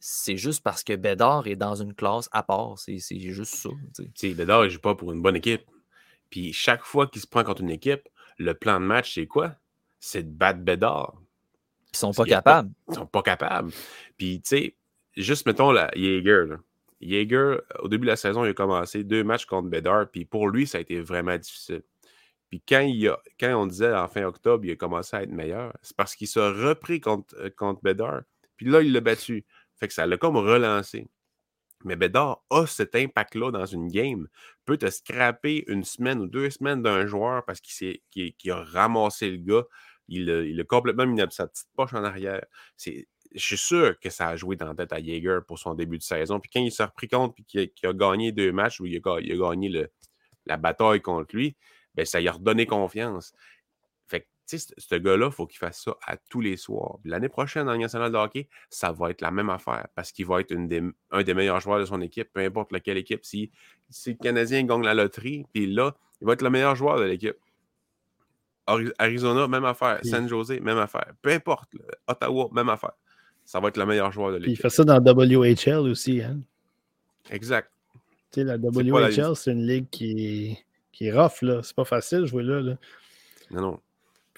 c'est juste parce que Bédard est dans une classe à part. C'est juste ça. Bédard, il joue pas pour une bonne équipe. Puis chaque fois qu'il se prend contre une équipe, le plan de match, c'est quoi? C'est de battre Bédard. Ils sont pas capables. ils sont pas capables. Puis, tu sais, juste mettons la Jaeger. Là. Jaeger, au début de la saison, il a commencé deux matchs contre Bédard. Puis pour lui, ça a été vraiment difficile. Puis quand, il a, quand on disait en fin octobre, il a commencé à être meilleur, c'est parce qu'il s'est repris contre, euh, contre Bédard. Puis là, il l'a battu. Fait que ça l'a comme relancé. Mais Bédard a cet impact-là dans une game, peut te scraper une semaine ou deux semaines d'un joueur parce qu'il a ramassé le gars. Il a, complètement mis sa petite poche en arrière. Je suis sûr que ça a joué dans la tête à Jaeger pour son début de saison. Puis quand il s'est repris compte et qu'il a, gagné deux matchs où il a, gagné la bataille contre lui, ben, ça lui a redonné confiance. Tu sais, ce gars-là, il faut qu'il fasse ça à tous les soirs. L'année prochaine, dans le national de hockey, ça va être la même affaire parce qu'il va être une des, un des meilleurs joueurs de son équipe, peu importe laquelle équipe. Si, si le Canadien gagne la loterie, puis là, il va être le meilleur joueur de l'équipe. Arizona, même affaire. San Jose, même affaire. Peu importe. Ottawa, même affaire. Ça va être le meilleur joueur de l'équipe. Il fait ça dans WHL aussi. Hein? Exact. Tu sais, la WHL, c'est une ligue qui est qui est rough. C'est pas facile de jouer là, là. Non, non.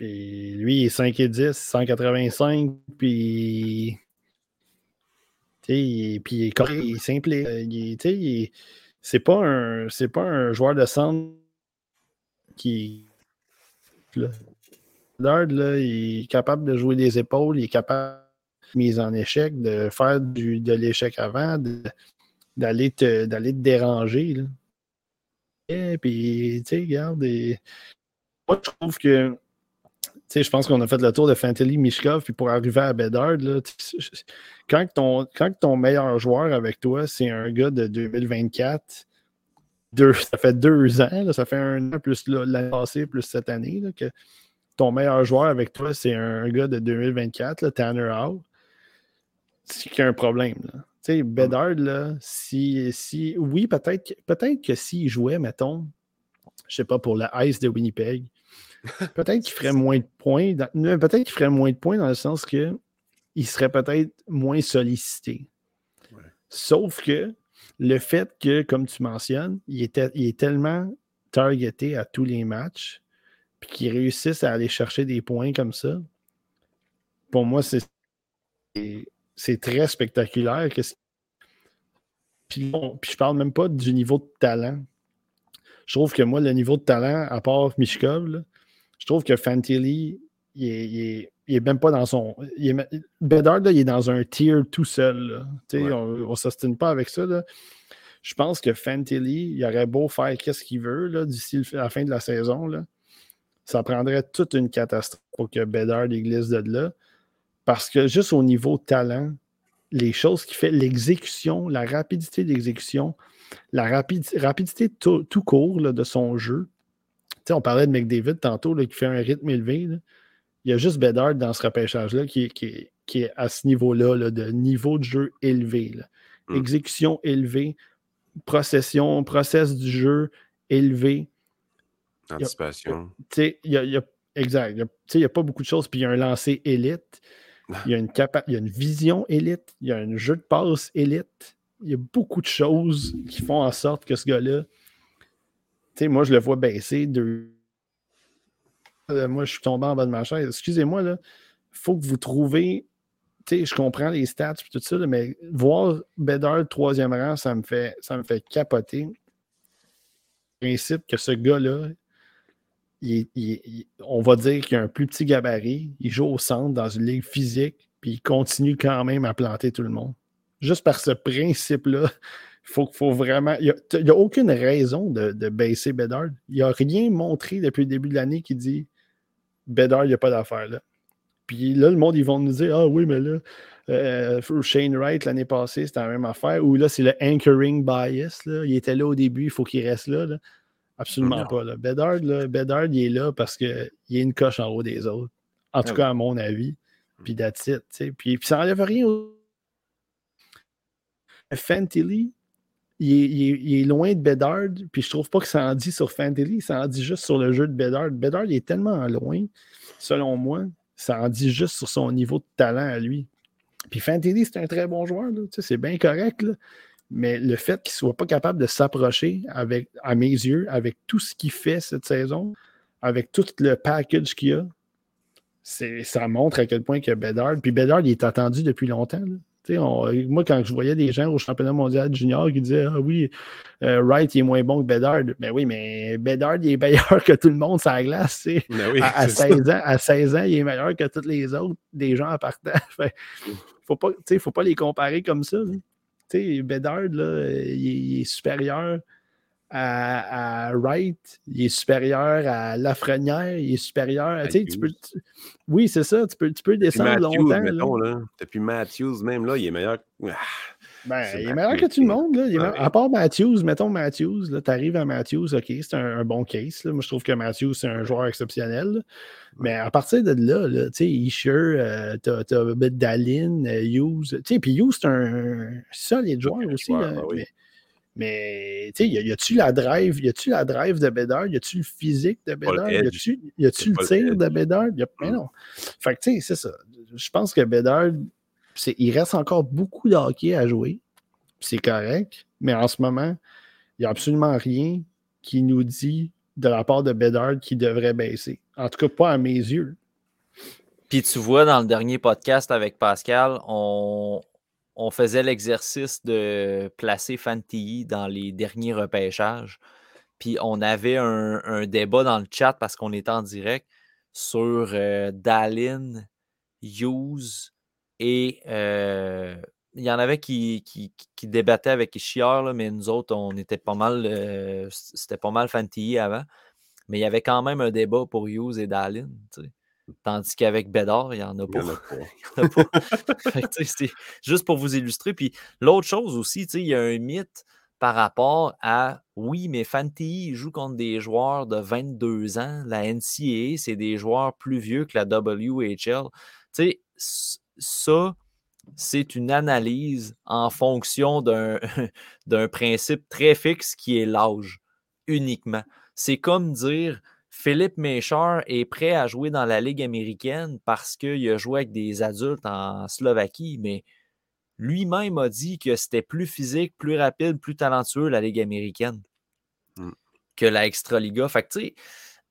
Puis lui, il est 5 et 10, 185, puis. Puis il est, simple. Il est, c'est pas un c'est pas un joueur de centre qui là, il est capable de jouer des épaules, il est capable de mise en échec, de faire du, de l'échec avant, d'aller te, te déranger. Là puis, tu sais, regarde, moi, je trouve que, sais, je pense qu'on a fait le tour de Fantilly, Mishkov, puis pour arriver à Bedard, là, quand, ton, quand ton meilleur joueur avec toi, c'est un gars de 2024, deux, ça fait deux ans, ça fait un an plus l'année passée, plus cette année, que ton meilleur joueur avec toi, c'est un gars de 2024, Tanner Howe, c'est qu'il y a un problème. Là. Tu sais, Bedard, là, si, si oui, peut-être peut que s'il jouait, mettons, je sais pas, pour la Ice de Winnipeg, peut-être qu'il ferait moins de points. Peut-être qu'il ferait moins de points dans le sens que il serait peut-être moins sollicité. Sauf que le fait que, comme tu mentionnes, il, était, il est tellement targeté à tous les matchs, puis qu'il réussisse à aller chercher des points comme ça, pour moi, c'est c'est très spectaculaire. Puis, bon, puis je parle même pas du niveau de talent. Je trouve que moi, le niveau de talent, à part Mishkov, je trouve que Fantilli, il est, même pas dans son. Il Bedard, il est dans un tier tout seul. On ne s'ostine pas avec ça. Je pense que Fantilli, il aurait beau faire qu'est-ce qu'il veut d'ici la fin de la saison. Là. Ça prendrait toute une catastrophe pour que Bedard glisse de là. Parce que juste au niveau talent, les choses qu'il fait, l'exécution, la rapidité d'exécution, la rapidité tout, court de son jeu. On parlait de McDavid tantôt qui fait un rythme élevé. Il y a juste Bedard dans ce repêchage-là qui, est à ce niveau-là, de niveau de jeu élevé. Hmm. Exécution élevée, procession, process du jeu élevé. Anticipation. Il y a, exact. Il n'y a, pas beaucoup de choses. Puis il y a un lancer élite. Il y, a une il y a une vision élite, il y a un jeu de passe élite. Il y a beaucoup de choses qui font en sorte que ce gars-là, moi, je le vois baisser de. Euh, moi, je suis tombé en bas de ma chaise. Excusez-moi, là. Il faut que vous sais, je comprends les stats et tout ça, mais voir Bedard troisième rang, ça me fait, ça me fait capoter. Le principe que ce gars-là, on va dire qu'il a un plus petit gabarit, il joue au centre dans une ligue physique, puis il continue quand même à planter tout le monde. Juste par ce principe-là, il faut, faut, vraiment. Il n'y a, aucune raison de, baisser Bedard. Il n'y a rien montré depuis le début de l'année qui dit Bedard, il n'y a pas d'affaire là. Puis là, le monde, ils vont nous dire Ah oui, mais là, euh, Shane Wright l'année passée, c'était la même affaire. Ou là, c'est le anchoring bias. Là. Il était là au début, il faut qu'il reste là. là. Absolument pas. Là. Bedard, il est là parce qu'il est une coche en haut des autres. En tout ah cas, à mon avis. Mmh. Puis that's it. Puis, puis ça n'enlève rien au. Fantilly, il est, loin de Bedard, puis je trouve pas que ça en dit sur Fantilly, ça en dit juste sur le jeu de Bedard. Bedard, il est tellement loin, selon moi, ça en dit juste sur son niveau de talent à lui. Puis Fantilly, c'est un très bon joueur, c'est bien correct. Mais le fait qu'il soit pas capable de s'approcher, avec, à mes yeux, avec tout ce qu'il fait cette saison, avec tout le package qu'il a, ça montre à quel point que Bedard. Puis Bedard, il est attendu depuis longtemps. Moi, quand je voyais des gens au championnat mondial junior qui disaient Ah oui, euh, Wright il est moins bon que Bedard. Ben oui, mais Bedard il est meilleur que tout le monde sur la glace. Ben à, 16 ans, à 16 ans, il est meilleur que tous les autres, des gens en partant. faut pas, faut pas les comparer comme ça. Bedard, là, il, est supérieur à, Wright, il est supérieur à Lafrenière, il est supérieur. Tu peux, oui, c'est ça, tu peux, tu peux descendre longtemps. Mettons, là. Depuis Matthews, même là, il est meilleur. Ah, ben, il est meilleur que tout le monde. Là. À part Matthews, mettons Matthews, tu arrives à Matthews, OK, c'est un, bon case. Là. Moi, je trouve que Matthews, c'est un joueur exceptionnel. Mais à partir de là, là tu sais, Isher, euh, t'as Dallin, euh, Hughes. Puis Hughes, c'est un solide joueur aussi. là, ben mais, mais, tu sais, y a-tu la drive, y a-tu la drive de Bedard? Y a-tu le physique de Bedard? Y a-tu le tir de Bedard? Y a... Mais mm. non. Fait que, tu sais, c'est ça. Je pense que Bedard, il reste encore beaucoup de hockey à jouer. C'est correct. Mais en ce moment, il n'y a absolument rien qui nous dit de la part de Bedard qu'il devrait baisser. En tout cas, pas à mes yeux. Puis tu vois, dans le dernier podcast avec Pascal, on, on faisait l'exercice de placer Fantilly dans les derniers repêchages. Puis on avait un, débat dans le chat parce qu'on était en direct sur euh, Hughes et euh, il y en avait qui, débattaient avec Chiar, mais nous autres, on était pas mal. Euh, c'était pas mal Fantilly avant. Mais il y avait quand même un débat pour Hughes et Dallin. Tandis qu'avec Bédard, il n'y en a pas. c'est juste pour vous illustrer. Puis l'autre chose aussi, il y a un mythe par rapport à oui, mais Fanti joue contre des joueurs de 22 ans. La NCAA, c'est des joueurs plus vieux que la WHL. Tu sais, ça, c'est une analyse en fonction d'un principe très fixe qui est l'âge uniquement. C'est comme dire Philippe Méchard est prêt à jouer dans la Ligue américaine parce qu'il a joué avec des adultes en Slovaquie, mais lui-même a dit que c'était plus physique, plus rapide, plus talentueux la Ligue américaine mmh. que la Extraliga. Fait que, tu sais,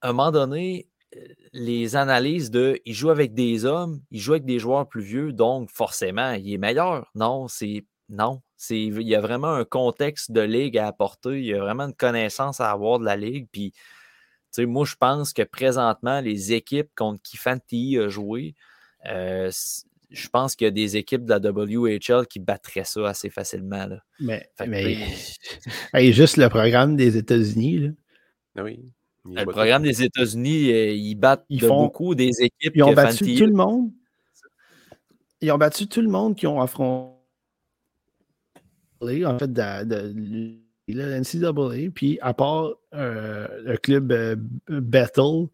à un moment donné, euh, les analyses de il joue avec des hommes, il joue avec des joueurs plus vieux, donc forcément, il est meilleur. Non, c'est non. Il y a vraiment un contexte de ligue à apporter, il y a vraiment une connaissance à avoir de la ligue. Puis moi, je pense que présentement, les équipes contre qui Fanti a joué, euh, je pense qu'il y a des équipes de la WHL qui battraient ça assez facilement. Mais, juste le programme des États-Unis. Ah oui. Le programme des États-Unis, euh, ils battent beaucoup des équipes. Ils ont battu tout le monde. Ils ont battu tout le monde qui ont affronté en fait de la NCAA, puis à part euh, le club euh, Bethel,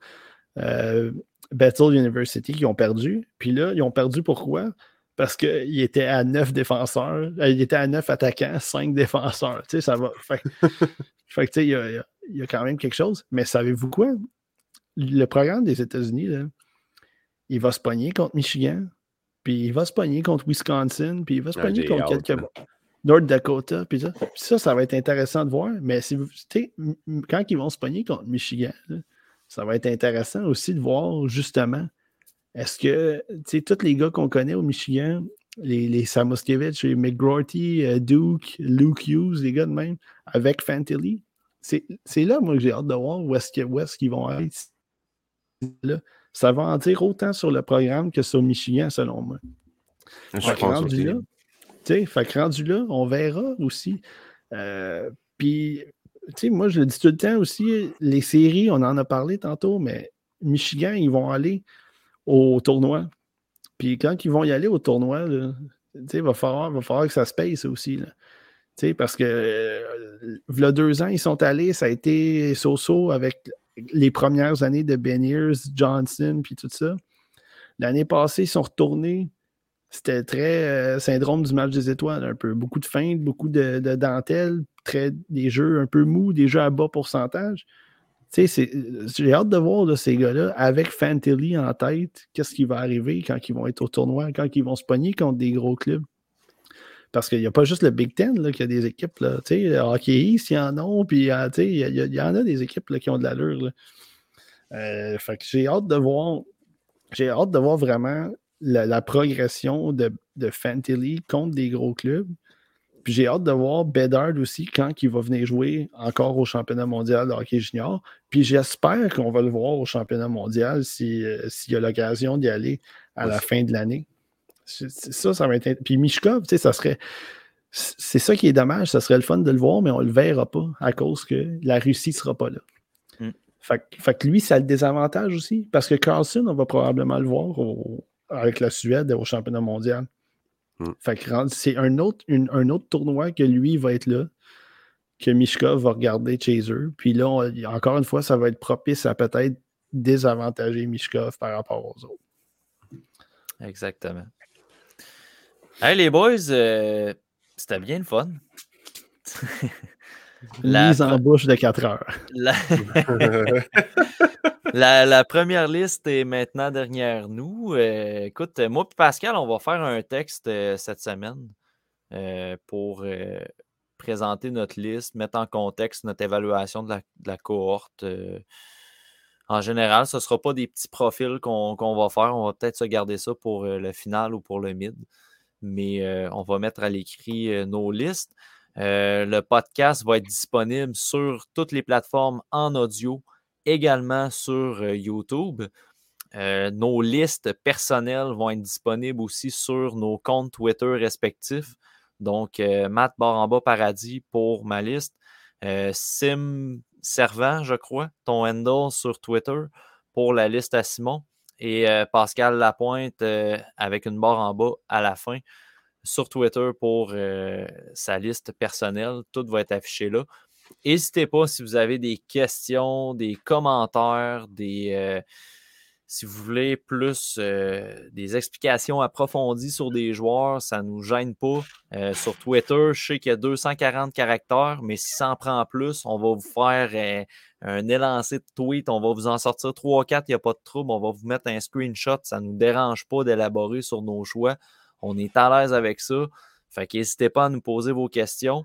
euh, University, qui ont perdu. Puis là, ils ont perdu pourquoi? Parce qu'ils étaient à neuf défenseurs, ils étaient à neuf attaquants, cinq défenseurs. Tu sais, ça va. Fait, fait que, tu sais, il y, a, quand même quelque chose. Mais savez-vous quoi? Le programme des États-Unis, il va se pogner contre Michigan, puis il va se pogner contre Wisconsin, puis il va se pogner contre quelques. North Dakota, puis ça. ça, ça va être intéressant de voir. Mais si vous, quand ils vont se pogner contre Michigan, ça va être intéressant aussi de voir justement est-ce que tous les gars qu'on connaît au Michigan, les, les Samoskevich, les McGrorty, euh, Duke, Luke Hughes, les gars de même, avec Fantilly, c'est là, moi, que j'ai hâte de voir où est-ce qu'ils vont aller. Là, ça va en dire autant sur le programme que sur Michigan, selon moi. Je pense Fait que rendu là, on verra aussi. Euh, puis, moi, je le dis tout le temps aussi, les séries, on en a parlé tantôt, mais Michigan, ils vont aller au tournoi. Puis quand ils vont y aller au tournoi, il va falloir, va falloir que ça se paye, ça aussi. Là. Parce que euh, deux ans, ils sont allés, ça a été so-so avec les premières années de Beniers, Johnson, puis tout ça. L'année passée, ils sont retournés c'était très euh, syndrome du match des étoiles, un peu. Beaucoup de feintes, beaucoup de, de dentelles, très, des jeux un peu mous, des jeux à bas pourcentage. J'ai hâte de voir ces gars-là, avec Fantilly en tête, qu'est-ce qui va arriver quand ils vont être au tournoi, quand ils vont se pogner contre des gros clubs. Parce qu'il n'y a pas juste le Big Ten là, qui a des équipes. Là, le Hockey East, il y en a, puis euh, il y, en a des équipes là, qui ont de l'allure. Euh, j'ai hâte de voir. J'ai hâte de voir vraiment la, progression de, de Fantilly contre des gros clubs. Puis j'ai hâte de voir Bedard aussi quand il va venir jouer encore au championnat mondial de hockey junior. Puis j'espère qu'on va le voir au championnat mondial euh, s'il y a l'occasion d'y aller à la fin de l'année. Ça, ça va être. Puis Mishkov, tu sais, ça serait. C'est ça qui est dommage. Ça serait le fun de le voir, mais on ne le verra pas à cause que la Russie ne sera pas là. Mm. Fait, que lui, ça a le désavantage aussi. Parce que Carlson, on va probablement le voir avec la Suède au championnat mondial. Mm. Fait que c'est un autre, un autre tournoi que lui va être là, que Mishkov va regarder Chaser. Puis là, encore une fois, ça va être propice à peut-être désavantager Mishkov par rapport aux autres. Exactement. Hey les boys, euh, c'était bien le fun. La mise en bouche de 4 heures. La... première liste est maintenant derrière nous. Euh, écoute, moi et Pascal, on va faire un texte euh, cette semaine pour présenter notre liste, mettre en contexte notre évaluation de la, cohorte. en général, ce ne sera pas des petits profils qu'on va faire. On va peut-être se garder ça pour le final ou pour le mid mais euh, on va mettre à l'écrit euh, nos listes. Euh, le podcast va être disponible sur toutes les plateformes en audio, également sur YouTube. nos listes personnelles vont être disponibles aussi sur nos comptes Twitter respectifs. Donc, Matt Baramba Paradis pour ma liste. Sim Servant, je crois, ton handle sur Twitter pour la liste à Simon et euh, Pascal Lapointe euh, avec une barre en bas à la fin sur Twitter pour euh, sa liste personnelle. Tout va être affiché là. N'hésitez pas si vous avez des questions, des commentaires, des, si vous voulez plus des explications approfondies sur des joueurs, ça ne nous gêne pas. sur Twitter, je sais qu'il y a 240 caractères, mais si ça en prend plus, on va vous faire un élancé de tweet. On va vous en sortir 3-4, il n'y a pas de trouble. On va vous mettre un screenshot. Ça ne nous dérange pas d'élaborer sur nos choix. On est à l'aise avec ça. Fait qu'hésitez pas à nous poser vos questions.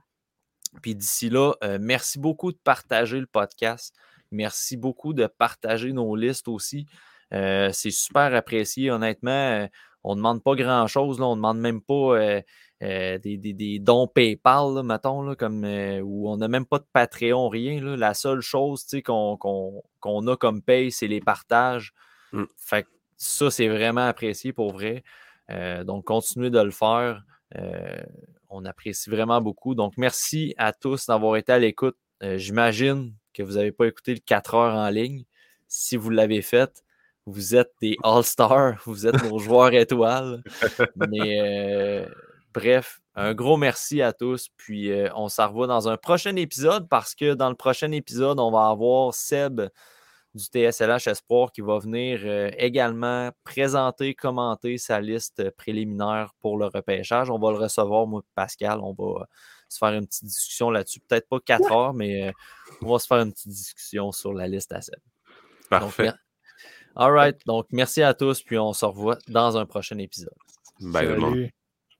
Puis d'ici là, euh, merci beaucoup de partager le podcast. Merci beaucoup de partager nos listes aussi. Euh, c'est super apprécié. Honnêtement, euh, on ne demande pas grand-chose. On ne demande même pas euh, des, dons PayPal, mettons, là, comme, où on n'a même pas de Patreon, rien. La seule chose qu'on a comme paye, c'est les partages. Mm. Fait ça, c'est vraiment apprécié pour vrai. Euh, donc, continuez de le faire. on apprécie vraiment beaucoup. Donc, merci à tous d'avoir été à l'écoute. J'imagine que vous n'avez pas écouté le 4 heures en ligne. Si vous l'avez fait, vous êtes des All-Stars, vous êtes nos joueurs étoiles. Mais Bref, un gros merci à tous. Puis euh, on se revoit dans un prochain épisode parce que dans le prochain épisode, on va avoir Seb du TSLH Espoir qui va venir euh, également présenter, commenter sa liste préliminaire pour le repêchage. On va le recevoir, moi Pascal. On va se faire une petite discussion là-dessus. Peut-être pas quatre heures, mais euh, on va se faire une petite discussion sur la liste à Seb. Parfait. all right. Donc, merci à tous. Puis on se revoit dans un prochain épisode. Bye,